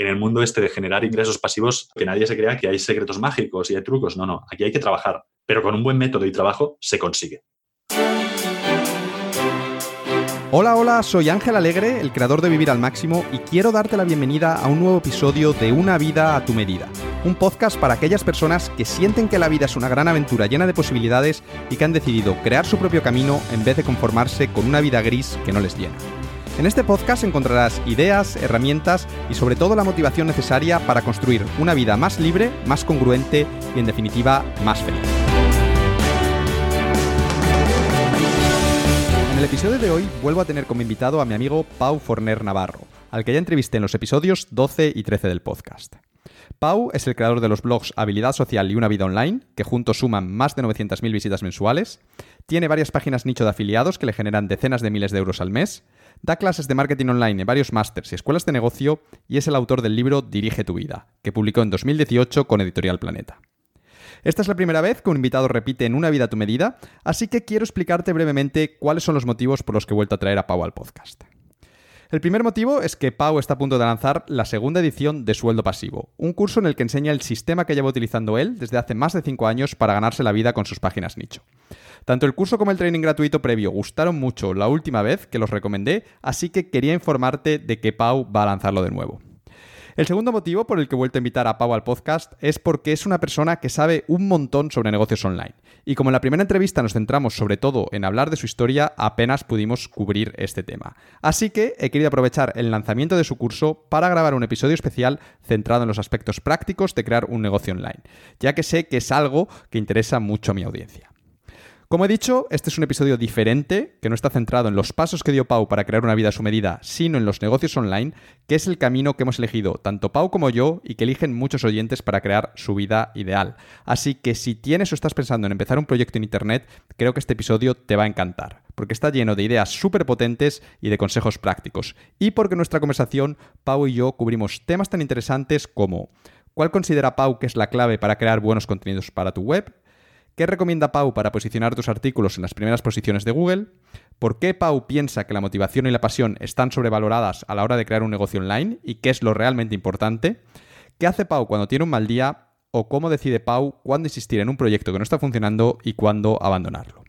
en el mundo este de generar ingresos pasivos, que nadie se crea que hay secretos mágicos y hay trucos. No, no, aquí hay que trabajar, pero con un buen método y trabajo se consigue. Hola, hola, soy Ángel Alegre, el creador de Vivir al Máximo, y quiero darte la bienvenida a un nuevo episodio de Una vida a tu medida, un podcast para aquellas personas que sienten que la vida es una gran aventura llena de posibilidades y que han decidido crear su propio camino en vez de conformarse con una vida gris que no les llena. En este podcast encontrarás ideas, herramientas y sobre todo la motivación necesaria para construir una vida más libre, más congruente y en definitiva más feliz. En el episodio de hoy vuelvo a tener como invitado a mi amigo Pau Forner Navarro, al que ya entrevisté en los episodios 12 y 13 del podcast. Pau es el creador de los blogs Habilidad Social y Una Vida Online, que juntos suman más de 900.000 visitas mensuales, tiene varias páginas nicho de afiliados que le generan decenas de miles de euros al mes, da clases de marketing online en varios másters y escuelas de negocio y es el autor del libro Dirige tu vida, que publicó en 2018 con Editorial Planeta. Esta es la primera vez que un invitado repite en Una vida a tu medida, así que quiero explicarte brevemente cuáles son los motivos por los que he vuelto a traer a Pau al podcast. El primer motivo es que Pau está a punto de lanzar la segunda edición de Sueldo Pasivo, un curso en el que enseña el sistema que lleva utilizando él desde hace más de 5 años para ganarse la vida con sus páginas nicho. Tanto el curso como el training gratuito previo gustaron mucho la última vez que los recomendé, así que quería informarte de que Pau va a lanzarlo de nuevo. El segundo motivo por el que he vuelto a invitar a Pau al podcast es porque es una persona que sabe un montón sobre negocios online. Y como en la primera entrevista nos centramos sobre todo en hablar de su historia, apenas pudimos cubrir este tema. Así que he querido aprovechar el lanzamiento de su curso para grabar un episodio especial centrado en los aspectos prácticos de crear un negocio online, ya que sé que es algo que interesa mucho a mi audiencia. Como he dicho, este es un episodio diferente, que no está centrado en los pasos que dio Pau para crear una vida a su medida, sino en los negocios online, que es el camino que hemos elegido tanto Pau como yo y que eligen muchos oyentes para crear su vida ideal. Así que si tienes o estás pensando en empezar un proyecto en Internet, creo que este episodio te va a encantar, porque está lleno de ideas súper potentes y de consejos prácticos. Y porque en nuestra conversación, Pau y yo cubrimos temas tan interesantes como... ¿Cuál considera Pau que es la clave para crear buenos contenidos para tu web? ¿Qué recomienda Pau para posicionar tus artículos en las primeras posiciones de Google? ¿Por qué Pau piensa que la motivación y la pasión están sobrevaloradas a la hora de crear un negocio online y qué es lo realmente importante? ¿Qué hace Pau cuando tiene un mal día? ¿O cómo decide Pau cuándo insistir en un proyecto que no está funcionando y cuándo abandonarlo?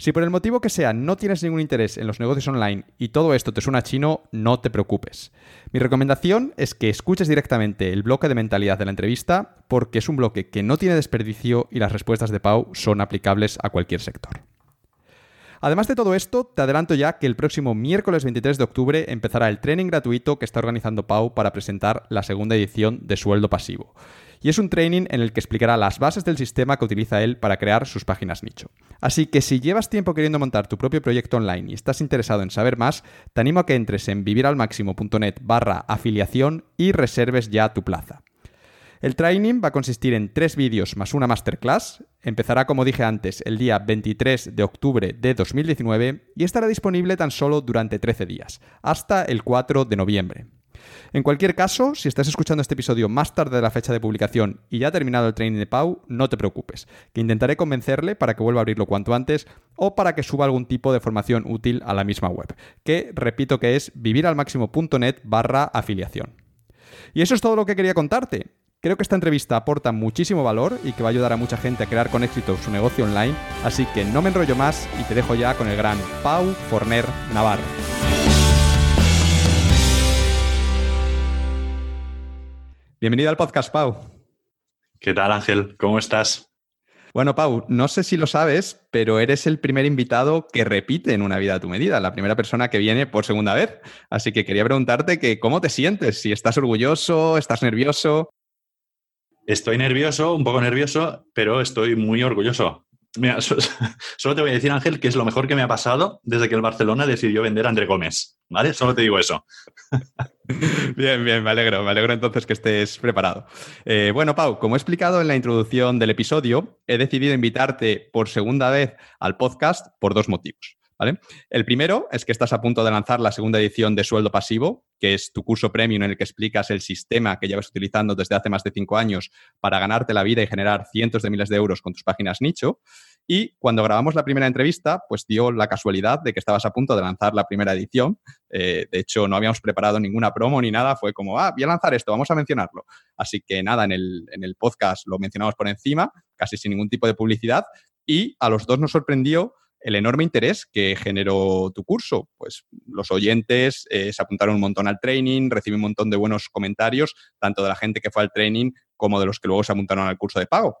Si por el motivo que sea no tienes ningún interés en los negocios online y todo esto te suena chino, no te preocupes. Mi recomendación es que escuches directamente el bloque de mentalidad de la entrevista porque es un bloque que no tiene desperdicio y las respuestas de Pau son aplicables a cualquier sector. Además de todo esto, te adelanto ya que el próximo miércoles 23 de octubre empezará el training gratuito que está organizando Pau para presentar la segunda edición de Sueldo Pasivo y es un training en el que explicará las bases del sistema que utiliza él para crear sus páginas nicho. Así que si llevas tiempo queriendo montar tu propio proyecto online y estás interesado en saber más, te animo a que entres en viviralmaximo.net barra afiliación y reserves ya tu plaza. El training va a consistir en tres vídeos más una masterclass. Empezará, como dije antes, el día 23 de octubre de 2019 y estará disponible tan solo durante 13 días, hasta el 4 de noviembre. En cualquier caso, si estás escuchando este episodio más tarde de la fecha de publicación y ya ha terminado el training de Pau, no te preocupes, que intentaré convencerle para que vuelva a abrirlo cuanto antes o para que suba algún tipo de formación útil a la misma web, que repito que es viviralmáximo.net barra afiliación. Y eso es todo lo que quería contarte. Creo que esta entrevista aporta muchísimo valor y que va a ayudar a mucha gente a crear con éxito su negocio online, así que no me enrollo más y te dejo ya con el gran Pau Forner Navarro. Bienvenido al podcast, Pau. ¿Qué tal, Ángel? ¿Cómo estás? Bueno, Pau, no sé si lo sabes, pero eres el primer invitado que repite en una vida a tu medida, la primera persona que viene por segunda vez. Así que quería preguntarte que cómo te sientes, si estás orgulloso, estás nervioso. Estoy nervioso, un poco nervioso, pero estoy muy orgulloso. Mira, solo te voy a decir, Ángel, que es lo mejor que me ha pasado desde que el Barcelona decidió vender a André Gómez. ¿Vale? Solo te digo eso. Bien, bien, me alegro. Me alegro entonces que estés preparado. Eh, bueno, Pau, como he explicado en la introducción del episodio, he decidido invitarte por segunda vez al podcast por dos motivos. El primero es que estás a punto de lanzar la segunda edición de Sueldo Pasivo, que es tu curso premium en el que explicas el sistema que llevas utilizando desde hace más de cinco años para ganarte la vida y generar cientos de miles de euros con tus páginas nicho. Y cuando grabamos la primera entrevista, pues dio la casualidad de que estabas a punto de lanzar la primera edición. Eh, de hecho, no habíamos preparado ninguna promo ni nada. Fue como, ah, voy a lanzar esto, vamos a mencionarlo. Así que nada, en el, en el podcast lo mencionamos por encima, casi sin ningún tipo de publicidad. Y a los dos nos sorprendió el enorme interés que generó tu curso. Pues los oyentes eh, se apuntaron un montón al training, recibí un montón de buenos comentarios, tanto de la gente que fue al training como de los que luego se apuntaron al curso de pago.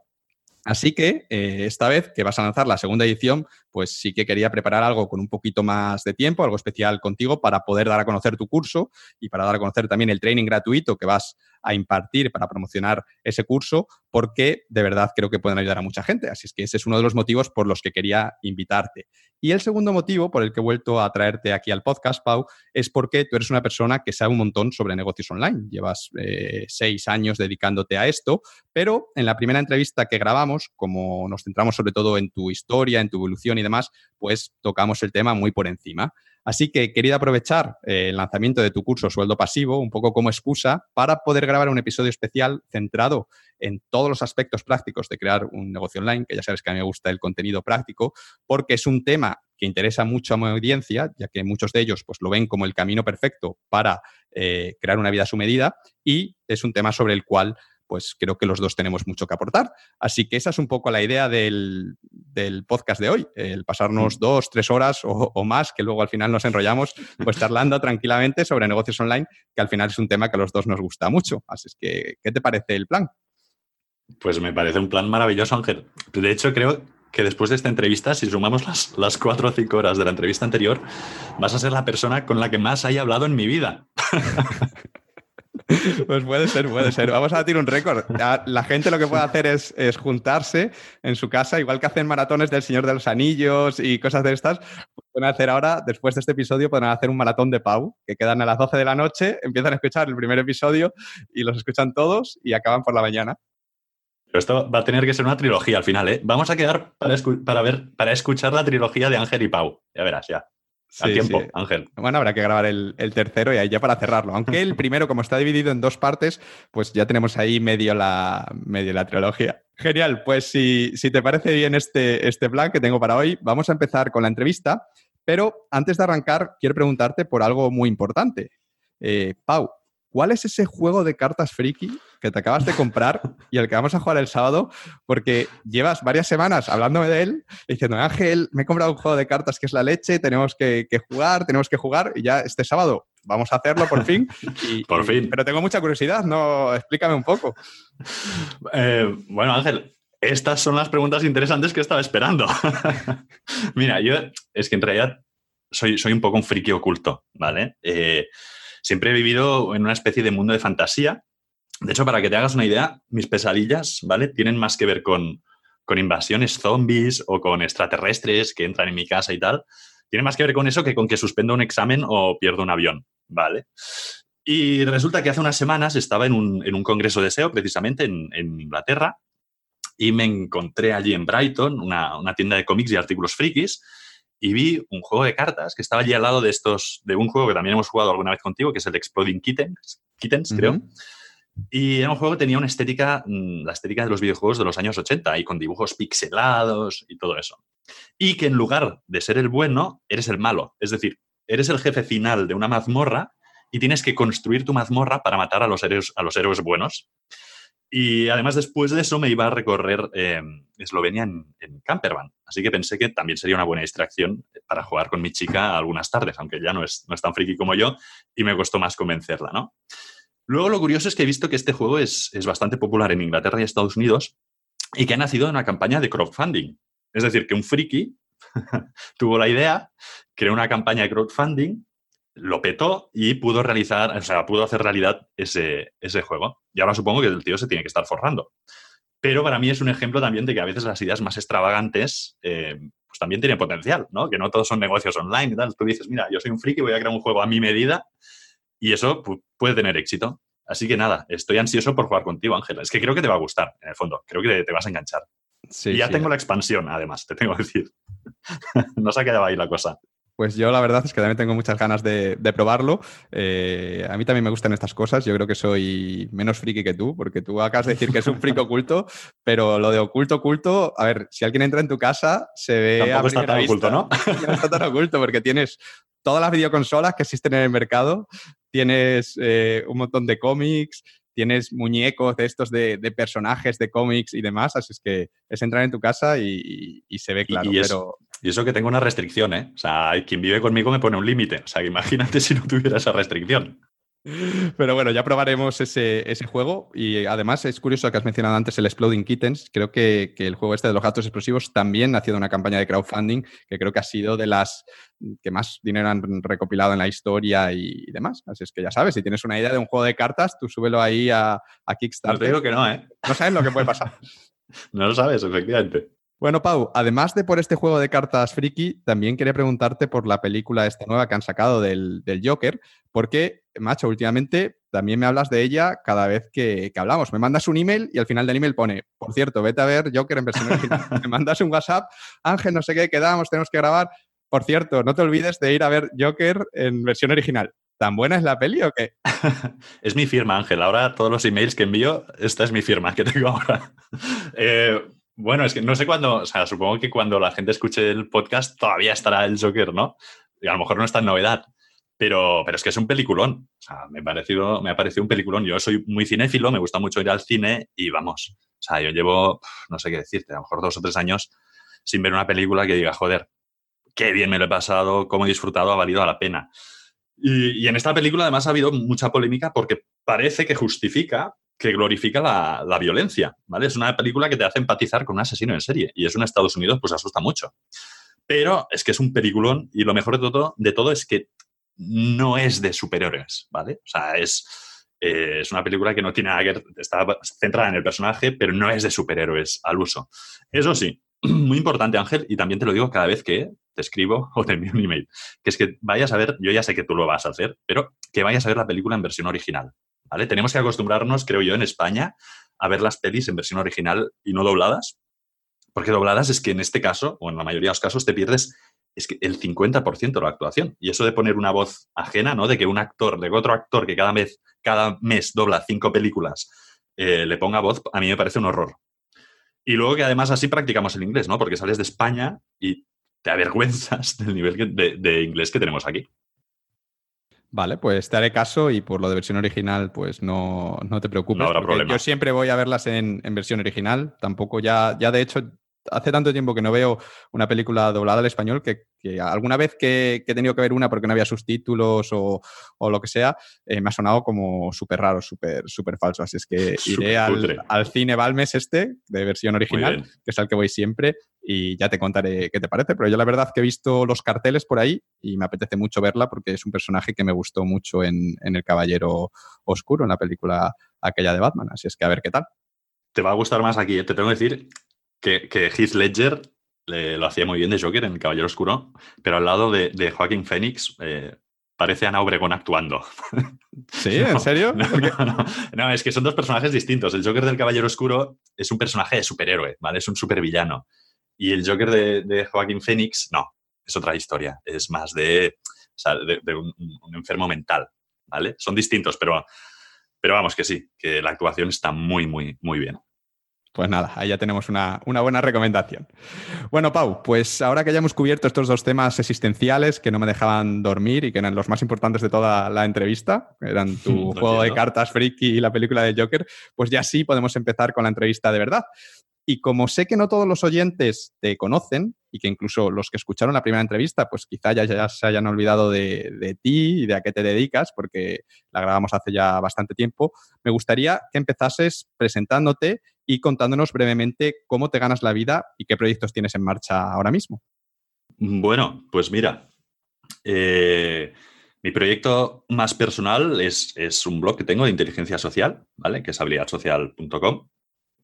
Así que eh, esta vez que vas a lanzar la segunda edición, pues sí que quería preparar algo con un poquito más de tiempo, algo especial contigo para poder dar a conocer tu curso y para dar a conocer también el training gratuito que vas a impartir para promocionar ese curso, porque de verdad creo que pueden ayudar a mucha gente. Así es que ese es uno de los motivos por los que quería invitarte. Y el segundo motivo por el que he vuelto a traerte aquí al podcast, Pau, es porque tú eres una persona que sabe un montón sobre negocios online. Llevas eh, seis años dedicándote a esto, pero en la primera entrevista que grabamos, como nos centramos sobre todo en tu historia, en tu evolución y demás, pues tocamos el tema muy por encima. Así que quería aprovechar eh, el lanzamiento de tu curso Sueldo Pasivo un poco como excusa para poder grabar un episodio especial centrado en todos los aspectos prácticos de crear un negocio online, que ya sabes que a mí me gusta el contenido práctico, porque es un tema que interesa mucho a mi audiencia, ya que muchos de ellos pues, lo ven como el camino perfecto para eh, crear una vida a su medida y es un tema sobre el cual pues creo que los dos tenemos mucho que aportar. Así que esa es un poco la idea del, podcast de hoy, el pasarnos mm. dos, tres horas o, más, que luego al final nos enrollamos, pues charlando tranquilamente sobre negocios online, que al final es un tema que a los dos nos gusta mucho. Así es que, ¿qué te parece el plan? Pues me parece un plan maravilloso, Ángel. De hecho, creo que después de esta entrevista, si sumamos las, las cuatro o cinco horas de la entrevista anterior, vas a ser la persona con la que más haya hablado en mi vida. Pues puede ser, puede ser. Vamos a batir un récord. La gente lo que puede hacer es, juntarse en su casa, igual que hacen maratones del Señor de los Anillos y cosas de estas. Pueden hacer ahora, después de este episodio, pueden hacer un maratón de Pau, que quedan a las 12 de la noche, empiezan a escuchar el primer episodio y los escuchan todos y acaban por la mañana. esto va a tener que ser una trilogía al final, ¿eh? Vamos a quedar para, para, ver, para escuchar la trilogía de Ángel y Pau. Ya verás, ya tiempo, Ángel. Bueno, habrá que grabar el, tercero y ahí ya para cerrarlo. Aunque el primero, como está dividido en dos partes, pues ya tenemos ahí medio la, medio la trilogía. Genial, pues si, si te parece bien este, este plan que tengo para hoy, vamos a empezar con la entrevista. Pero antes de arrancar, quiero preguntarte por algo muy importante. Eh, Pau, ¿cuál es ese juego de cartas friki que te acabas de comprar y al que vamos a jugar el sábado? Porque llevas varias semanas hablándome de él, diciendo, Ángel, me he comprado un juego de cartas que es la leche, tenemos que, jugar, tenemos que jugar, y ya este sábado vamos a hacerlo por fin. por fin. pero tengo mucha curiosidad, ¿no? Explícame un poco. Eh, bueno, Ángel, estas son las preguntas interesantes que estaba esperando. Mira, yo es que en realidad soy, soy un poco un friki oculto, ¿vale? Eh, siempre he vivido en una especie de mundo de fantasía. De hecho, para que te hagas una idea, mis pesadillas, ¿vale? Tienen más que ver con, invasiones zombies o con extraterrestres que entran en mi casa y tal. Tiene más que ver con eso que con que suspendo un examen o pierdo un avión, ¿vale? Y resulta que hace unas semanas estaba en un, congreso de SEO, precisamente en, Inglaterra, y me encontré allí en Brighton, una, una tienda de cómics y artículos frikis, y vi un juego de cartas que estaba allí al lado de estos, de un juego que también hemos jugado alguna vez contigo, que es el Exploding Kittens, Kittens creo. Y era un juego que tenía una estética, mm, la estética de los videojuegos de los años 80 y con dibujos pixelados y todo eso. Y que en lugar de ser el bueno, eres el malo. Es decir, eres el jefe final de una mazmorra y tienes que construir tu mazmorra para matar a los héroes, a los héroes buenos. Y además después de eso me iba a recorrer em, Eslovenia en, en, campervan. Así que pensé que también sería una buena distracción para jugar con mi chica algunas tardes, aunque ya no es, no es tan friki como yo y me costó más convencerla, ¿no? Luego lo curioso es que he visto que este juego es, es bastante popular en Inglaterra y Estados Unidos y que ha nacido en una campaña de crowdfunding. Es decir, que un friki tuvo la idea, creó una campaña de crowdfunding lo petó y pudo realizar, o sea, pudo hacer realidad ese, ese juego. Y ahora supongo que el tío se tiene que estar forrando. Pero para mí es un ejemplo también de que a veces las ideas más extravagantes eh, pues también tienen potencial, ¿no? Que no todos son negocios online y tal. Tú dices, mira, yo soy un friki, voy a crear un juego a mi medida y eso puede tener éxito. Así que nada, estoy ansioso por jugar contigo, Ángela. Es que creo que te va a gustar, en el fondo. Creo que te, vas a enganchar. y ya tengo la expansión, además, te tengo que decir. no se ha quedado ahí la cosa. Pues yo la verdad es que también tengo muchas ganas de, probarlo. Eh, a mí también me gustan estas cosas. Yo creo que soy menos friki que tú, porque tú acabas de decir que es un friki oculto, pero lo de oculto, oculto, a ver, si alguien entra en tu casa, se ve Tampoco está tan oculto, ¿no? No está tan oculto, porque tienes todas las videoconsolas que existen en el mercado, tienes eh, un montón de cómics, tienes muñecos de estos de, personajes de cómics y demás, así es que es entrar en tu casa y, se ve claro. Y, eso, y, eso, que tengo una restricción, ¿eh? O sea, quien vive conmigo me pone un límite. O sea, imagínate si no tuviera esa restricción. Pero bueno, ya probaremos ese, juego. Y además es curioso que has mencionado antes el Exploding Kittens. Creo que, el juego este de los gatos explosivos también ha sido una campaña de crowdfunding que creo que ha sido de las que más dinero han recopilado en la historia y, demás. Así es que ya sabes, si tienes una idea de un juego de cartas, tú súbelo ahí a, a Kickstarter. No te digo que no, ¿eh? No sabes lo que puede pasar. no lo sabes, efectivamente. Bueno, Pau, además de por este juego de cartas friki, también quería preguntarte por la película esta nueva que han sacado del, Joker, porque, macho, últimamente también me hablas de ella cada vez que, hablamos. Me mandas un email y al final del email pone, por cierto, vete a ver Joker en versión original. me mandas un WhatsApp, Ángel, no sé qué, quedamos, tenemos que grabar. Por cierto, no te olvides de ir a ver Joker en versión original. ¿Tan buena es la peli o qué? es mi firma, Ángel. Ahora todos los emails que envío, esta es mi firma que tengo ahora. eh, bueno, es que no sé cuándo, o sea, supongo que cuando la gente escuche el podcast todavía estará el Joker, ¿no? Y a lo mejor no está en novedad, pero, pero es que es un peliculón. O sea, me ha, parecido, me ha parecido un peliculón. Yo soy muy cinéfilo, me gusta mucho ir al cine y vamos. O sea, yo llevo, no sé qué decirte, a lo mejor dos o tres años sin ver una película que diga, joder, qué bien me lo he pasado, cómo he disfrutado, ha valido la pena. Y, y, en esta película además ha habido mucha polémica porque parece que justifica que glorifica la, violencia, ¿vale? Es una película que te hace empatizar con un asesino en serie y eso en Estados Unidos pues asusta mucho. Pero es que es un peliculón y lo mejor de todo, de todo es que no es de superhéroes, ¿vale? O sea, es, eh, es una película que no tiene nada que ver, está centrada en el personaje, pero no es de superhéroes al uso. Eso sí, muy importante, Ángel, y también te lo digo cada vez que te escribo o te envío un email, que es que vayas a ver, yo ya sé que tú lo vas a hacer, pero que vayas a ver la película en versión original, tenemos que acostumbrarnos, creo yo, en España a ver las pelis en versión original y no dobladas, porque dobladas es que en este caso, o en la mayoría de los casos, te pierdes es que el 50% de la actuación. Y eso de poner una voz ajena, ¿no? De que un actor, de otro actor que cada mes, cada mes dobla cinco películas, eh, le ponga voz, a mí me parece un horror. Y luego que además así practicamos el inglés, ¿no? Porque sales de España y te avergüenzas del nivel de inglés que tenemos aquí. Vale, pues te haré caso y por lo de versión original, pues no, no te preocupes. No habrá problema. Yo siempre voy a verlas en, en, versión original. Tampoco ya, ya de hecho, hace tanto tiempo que no veo una película doblada al español que, alguna vez que, he tenido que ver una porque no había subtítulos o, o lo que sea, eh, me ha sonado como súper raro, súper super falso. Así es que iré al, al, cine Balmes este, de versión original, que es al que voy siempre, y ya te contaré qué te parece. Pero yo la verdad que he visto los carteles por ahí y me apetece mucho verla porque es un personaje que me gustó mucho en, en El Caballero Oscuro, en la película aquella de Batman. Así es que a ver qué tal. Te va a gustar más aquí, ¿eh? te tengo que decir que, que Heath Ledger lo hacía muy bien de Joker en El Caballero Oscuro, pero al lado de, de Joaquín Phoenix eh, parece Ana Obregón actuando. ¿Sí? ¿En serio? No, es que son dos personajes distintos. El Joker del Caballero Oscuro es un personaje de superhéroe, ¿vale? Es un supervillano. Y el Joker de, Joaquín Phoenix, no, es otra historia. Es más de, de, un, un, enfermo mental, ¿vale? Son distintos, pero, pero vamos que sí, que la actuación está muy, muy, muy bien. Pues nada, ahí ya tenemos una, buena recomendación. Bueno, Pau, pues ahora que ya hemos cubierto estos dos temas existenciales que no me dejaban dormir y que eran los más importantes de toda la entrevista, eran tu juego de cartas friki y la película de Joker, pues ya sí podemos empezar con la entrevista de verdad. Y como sé que no todos los oyentes te conocen y que incluso los que escucharon la primera entrevista, pues quizá ya, se hayan olvidado de, ti y de a qué te dedicas, porque la grabamos hace ya bastante tiempo, me gustaría que empezases presentándote y contándonos brevemente cómo te ganas la vida y qué proyectos tienes en marcha ahora mismo. Bueno, pues mira, eh, mi proyecto más personal es, es, un blog que tengo de inteligencia social, ¿vale? Que es habilidadsocial.com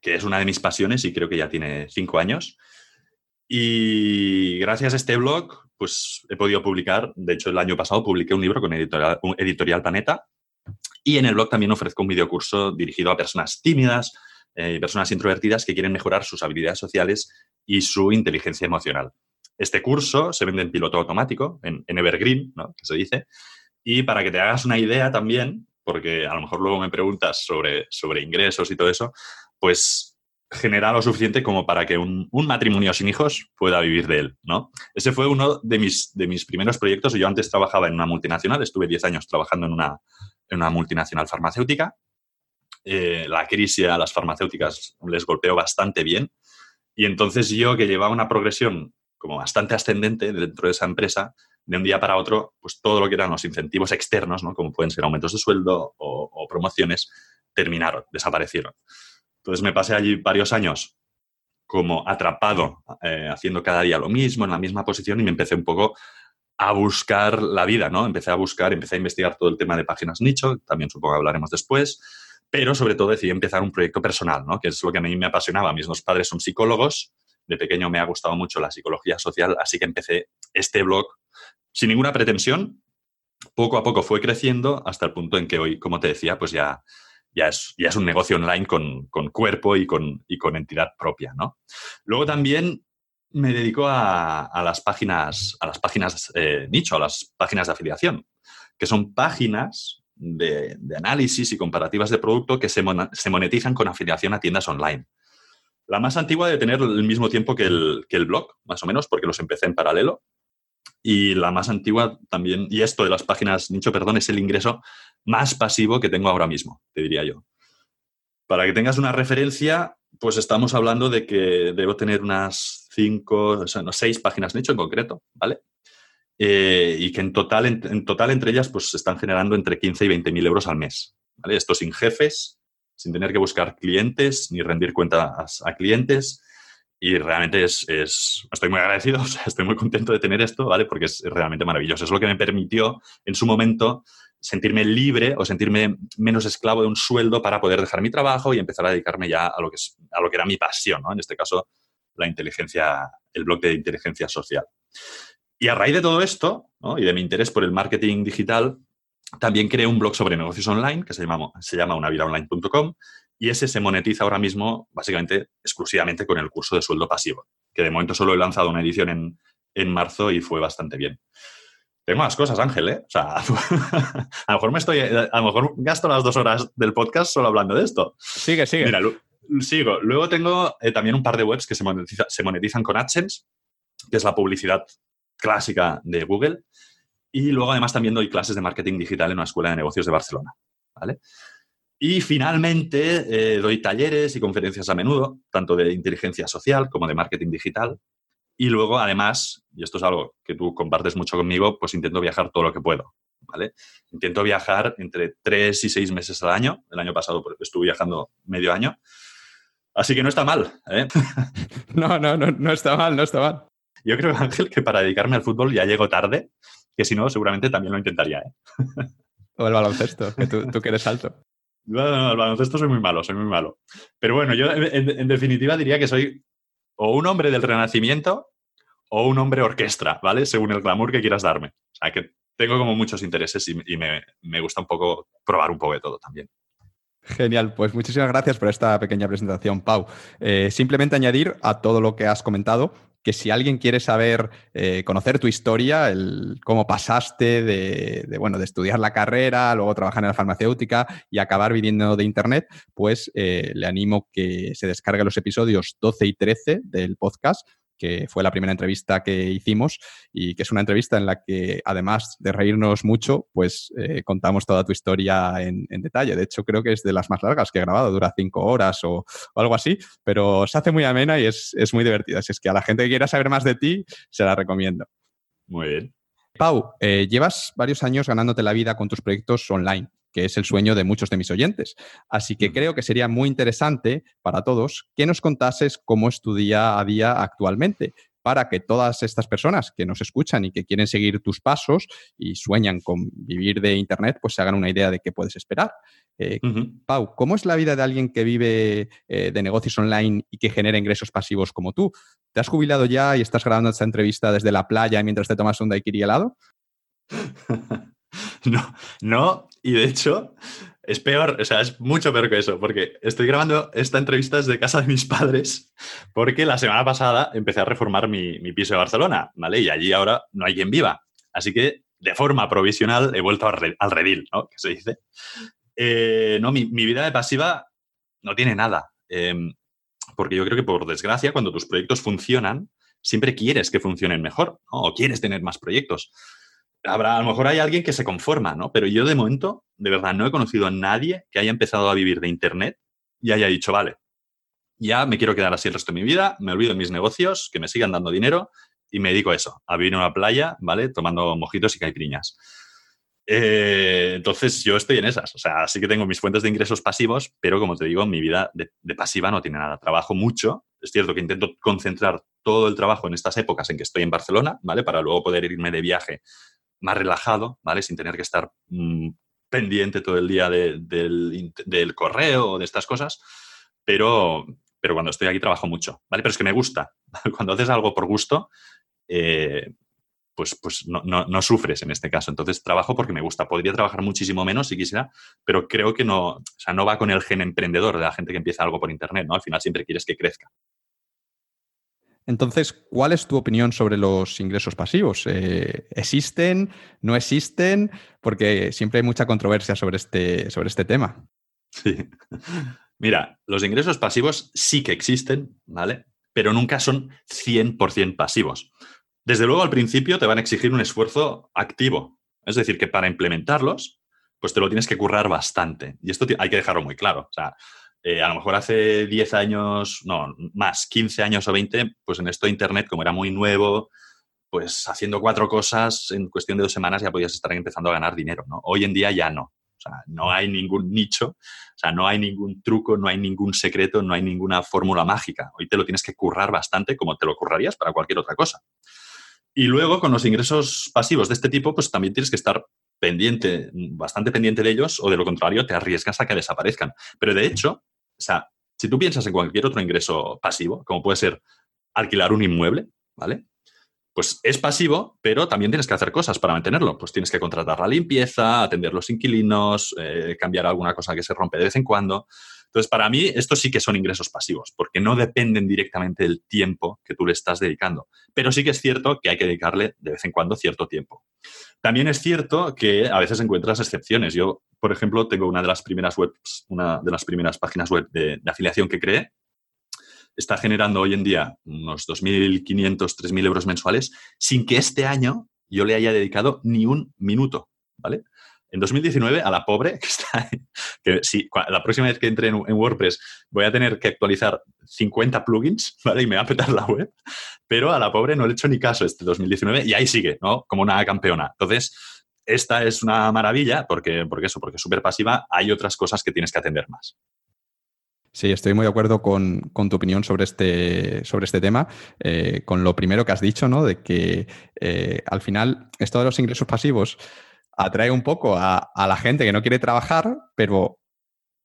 que es una de mis pasiones y creo que ya tiene cinco años. Y gracias a este blog, pues he podido publicar, de hecho el año pasado publiqué un libro con editorial, editorial Planeta y en el blog también ofrezco un videocurso dirigido a personas tímidas y eh, personas introvertidas que quieren mejorar sus habilidades sociales y su inteligencia emocional. Este curso se vende en piloto automático, en, Evergreen, ¿no? que se dice. Y para que te hagas una idea también, porque a lo mejor luego me preguntas sobre, sobre ingresos y todo eso, pues genera lo suficiente como para que un, matrimonio sin hijos pueda vivir de él, ¿no? Ese fue uno de mis, de mis primeros proyectos. Yo antes trabajaba en una multinacional, estuve 10 años trabajando en una, en una multinacional farmacéutica. Eh, la crisis a las farmacéuticas les golpeó bastante bien y entonces yo que llevaba una progresión como bastante ascendente dentro de esa empresa, de un día para otro, pues todo lo que eran los incentivos externos, ¿no? como pueden ser aumentos de sueldo o, o promociones, terminaron, desaparecieron. Entonces me pasé allí varios años como atrapado, eh, haciendo cada día lo mismo, en la misma posición, y me empecé un poco a buscar la vida, ¿no? Empecé a buscar, empecé a investigar todo el tema de páginas nicho, también supongo que hablaremos después, pero sobre todo decidí empezar un proyecto personal, ¿no? Que es lo que a mí me apasionaba. Mis dos padres son psicólogos, de pequeño me ha gustado mucho la psicología social, así que empecé este blog sin ninguna pretensión. Poco a poco fue creciendo hasta el punto en que hoy, como te decía, pues ya ya es, ya es un negocio online con, cuerpo y con, con, entidad propia, ¿no? Luego también me dedico a, las páginas, a las páginas eh, nicho, a las páginas de afiliación, que son páginas de, análisis y comparativas de producto que se, monetizan con afiliación a tiendas online. La más antigua de tener el mismo tiempo que el, que el blog, más o menos, porque los empecé en paralelo. Y la más antigua también, y esto de las páginas nicho, perdón, es el ingreso más pasivo que tengo ahora mismo, te diría yo. Para que tengas una referencia, pues estamos hablando de que debo tener unas cinco, o sea, no, seis páginas nicho en concreto, ¿vale? Eh, y que en total, en, total entre ellas, pues se están generando entre 15 y 20 mil euros al mes, ¿vale? Esto sin jefes, sin tener que buscar clientes ni rendir cuentas a clientes, y realmente es, estoy muy agradecido, estoy muy contento de tener esto, ¿vale? Porque es realmente maravilloso. Es lo que me permitió en su momento sentirme libre o sentirme menos esclavo de un sueldo para poder dejar mi trabajo y empezar a dedicarme ya a lo que, es, a lo que era mi pasión, ¿no? En este caso, la inteligencia, el blog de inteligencia social. Y a raíz de todo esto, ¿no? y de mi interés por el marketing digital, también creé un blog sobre negocios online que se llama, se llama y ese se monetiza ahora mismo básicamente exclusivamente con el curso de sueldo pasivo, que de momento solo he lanzado una edición en, en marzo y fue bastante bien. Tengo más cosas, Ángel, ¿eh? O sea, a lo mejor me estoy. A lo mejor gasto las dos horas del podcast solo hablando de esto. Sigue, sigue. Mira, sigo. Luego tengo eh, también un par de webs que se, se monetizan con AdSense, que es la publicidad clásica de Google. Y luego además también doy clases de marketing digital en una escuela de negocios de Barcelona. ¿Vale? Y finalmente eh, doy talleres y conferencias a menudo, tanto de inteligencia social como de marketing digital. Y luego, además, y esto es algo que tú compartes mucho conmigo, pues intento viajar todo lo que puedo. ¿vale? Intento viajar entre tres y seis meses al año. El año pasado pues, estuve viajando medio año. Así que no está mal. ¿eh? No, no, no, no está mal, no está mal. Yo creo, Ángel, que para dedicarme al fútbol ya llego tarde, que si no, seguramente también lo intentaría. ¿eh? O el baloncesto, que tú, tú que eres alto. No, no, el baloncesto soy muy malo, soy muy malo. Pero bueno, yo en, definitiva diría que soy o un hombre del renacimiento o un hombre orquestra, ¿vale? Según el glamour que quieras darme. O sea, que tengo como muchos intereses y, me, gusta un poco probar un poco de todo también. Genial, pues muchísimas gracias por esta pequeña presentación, Pau. Eh, simplemente añadir a todo lo que has comentado que si alguien quiere saber, eh, conocer tu historia, el, cómo pasaste de, bueno, de estudiar la carrera, luego trabajar en la farmacéutica y acabar viviendo de Internet, pues eh, le animo que se descargue los episodios 12 y 13 del podcast que fue la primera entrevista que hicimos y que es una entrevista en la que, además de reírnos mucho, pues eh, contamos toda tu historia en, detalle. De hecho, creo que es de las más largas que he grabado, dura cinco horas o, algo así, pero se hace muy amena y es, muy divertida. Si es que a la gente que quiera saber más de ti, se la recomiendo. Muy bien. Pau, eh, llevas varios años ganándote la vida con tus proyectos online que es el sueño de muchos de mis oyentes. Así que creo que sería muy interesante para todos que nos contases cómo es tu día a día actualmente para que todas estas personas que nos escuchan y que quieren seguir tus pasos y sueñan con vivir de Internet, pues se hagan una idea de qué puedes esperar. Eh, Pau, ¿cómo es la vida de alguien que vive eh, de negocios online y que genera ingresos pasivos como tú? ¿Te has jubilado ya y estás grabando esta entrevista desde la playa mientras te tomas un daiquiri helado? No, no, y de hecho, Es peor, o sea, es mucho peor que eso, porque estoy grabando esta entrevista desde casa de mis padres, porque la semana pasada empecé a reformar mi, piso de Barcelona, ¿vale? Y allí ahora no hay quien viva. Así que de forma provisional he vuelto al redil, ¿no? Que se dice. Eh, no, mi, vida de pasiva no tiene nada. Em, porque yo creo que por desgracia, cuando tus proyectos funcionan, siempre quieres que funcionen mejor, O quieres tener más proyectos. Habrá, a lo mejor hay alguien que se conforma, ¿no? Pero yo de momento, de verdad, no he conocido a nadie que haya empezado a vivir de Internet y haya dicho, vale, ya me quiero quedar así el resto de mi vida, me olvido de mis negocios, que me sigan dando dinero y me dedico a eso, a vivir en una playa, ¿vale? Tomando mojitos y caipirinhas. Eh, entonces yo estoy en esas. O sea, sí que tengo mis fuentes de ingresos pasivos, pero como te digo, mi vida de, pasiva no tiene nada. Trabajo mucho. Es cierto que intento concentrar todo el trabajo en estas épocas en que estoy en Barcelona, ¿vale? Para luego poder irme de viaje más relajado, ¿vale? Sin tener que estar mm, pendiente todo el día del, correo o de estas cosas. Pero, pero cuando estoy aquí trabajo mucho, ¿vale? Pero es que me gusta. Cuando haces algo por gusto, eh, pues, pues no, no, sufres en este caso. Entonces trabajo porque me gusta. Podría trabajar muchísimo menos si quisiera, pero creo que no, o sea, no va con el gen emprendedor de la gente que empieza algo por Internet, ¿no? Al final siempre quieres que crezca. Entonces, ¿cuál es tu opinión sobre los ingresos pasivos? Eh, ¿Existen? ¿No existen? Porque siempre hay mucha controversia sobre este, sobre este tema. Sí. Mira, los ingresos pasivos sí que existen, ¿vale? Pero nunca son 100% pasivos. Desde luego, al principio te van a exigir un esfuerzo activo. Es decir, que para implementarlos, pues te lo tienes que currar bastante. Y esto hay que dejarlo muy claro. O sea, eh, a lo mejor hace 10 años, no, más, 15 años o 20, pues en esto Internet, como era muy nuevo, pues haciendo cuatro cosas en cuestión de dos semanas ya podías estar empezando a ganar dinero, ¿no? Hoy en día ya no. O sea, no hay ningún nicho, o sea, no hay ningún truco, no hay ningún secreto, no hay ninguna fórmula mágica. Hoy te lo tienes que currar bastante como te lo currarías para cualquier otra cosa. Y luego, con los ingresos pasivos de este tipo, pues también tienes que estar pendiente, bastante pendiente de ellos, o de lo contrario, te arriesgas a que desaparezcan. Pero de hecho, o sea, si tú piensas en cualquier otro ingreso pasivo, como puede ser alquilar un inmueble, ¿vale? Pues es pasivo, pero también tienes que hacer cosas para mantenerlo. Pues tienes que contratar la limpieza, atender los inquilinos, eh, cambiar alguna cosa que se rompe de vez en cuando. Entonces, para mí, estos sí que son ingresos pasivos, porque no dependen directamente del tiempo que tú le estás dedicando. Pero sí que es cierto que hay que dedicarle de vez en cuando cierto tiempo. También es cierto que a veces encuentras excepciones. Yo, por ejemplo, tengo una de las primeras webs, una de las primeras páginas web de, afiliación que creé. Está generando hoy en día unos 2.500, 3.000 euros mensuales sin que este año yo le haya dedicado ni un minuto, ¿vale? En 2019 a la pobre que está que si la próxima vez que entre en, WordPress voy a tener que actualizar 50 plugins, ¿vale? Y me va a petar la web, pero a la pobre no le he hecho ni caso este 2019 y ahí sigue, ¿no? Como una campeona. Entonces, esta es una maravilla porque, porque eso, porque es súper pasiva, hay otras cosas que tienes que atender más. Sí, estoy muy de acuerdo con, tu opinión sobre este, sobre este tema, eh, con lo primero que has dicho, ¿no? De que eh, al final esto de los ingresos pasivos atrae un poco a, la gente que no quiere trabajar, pero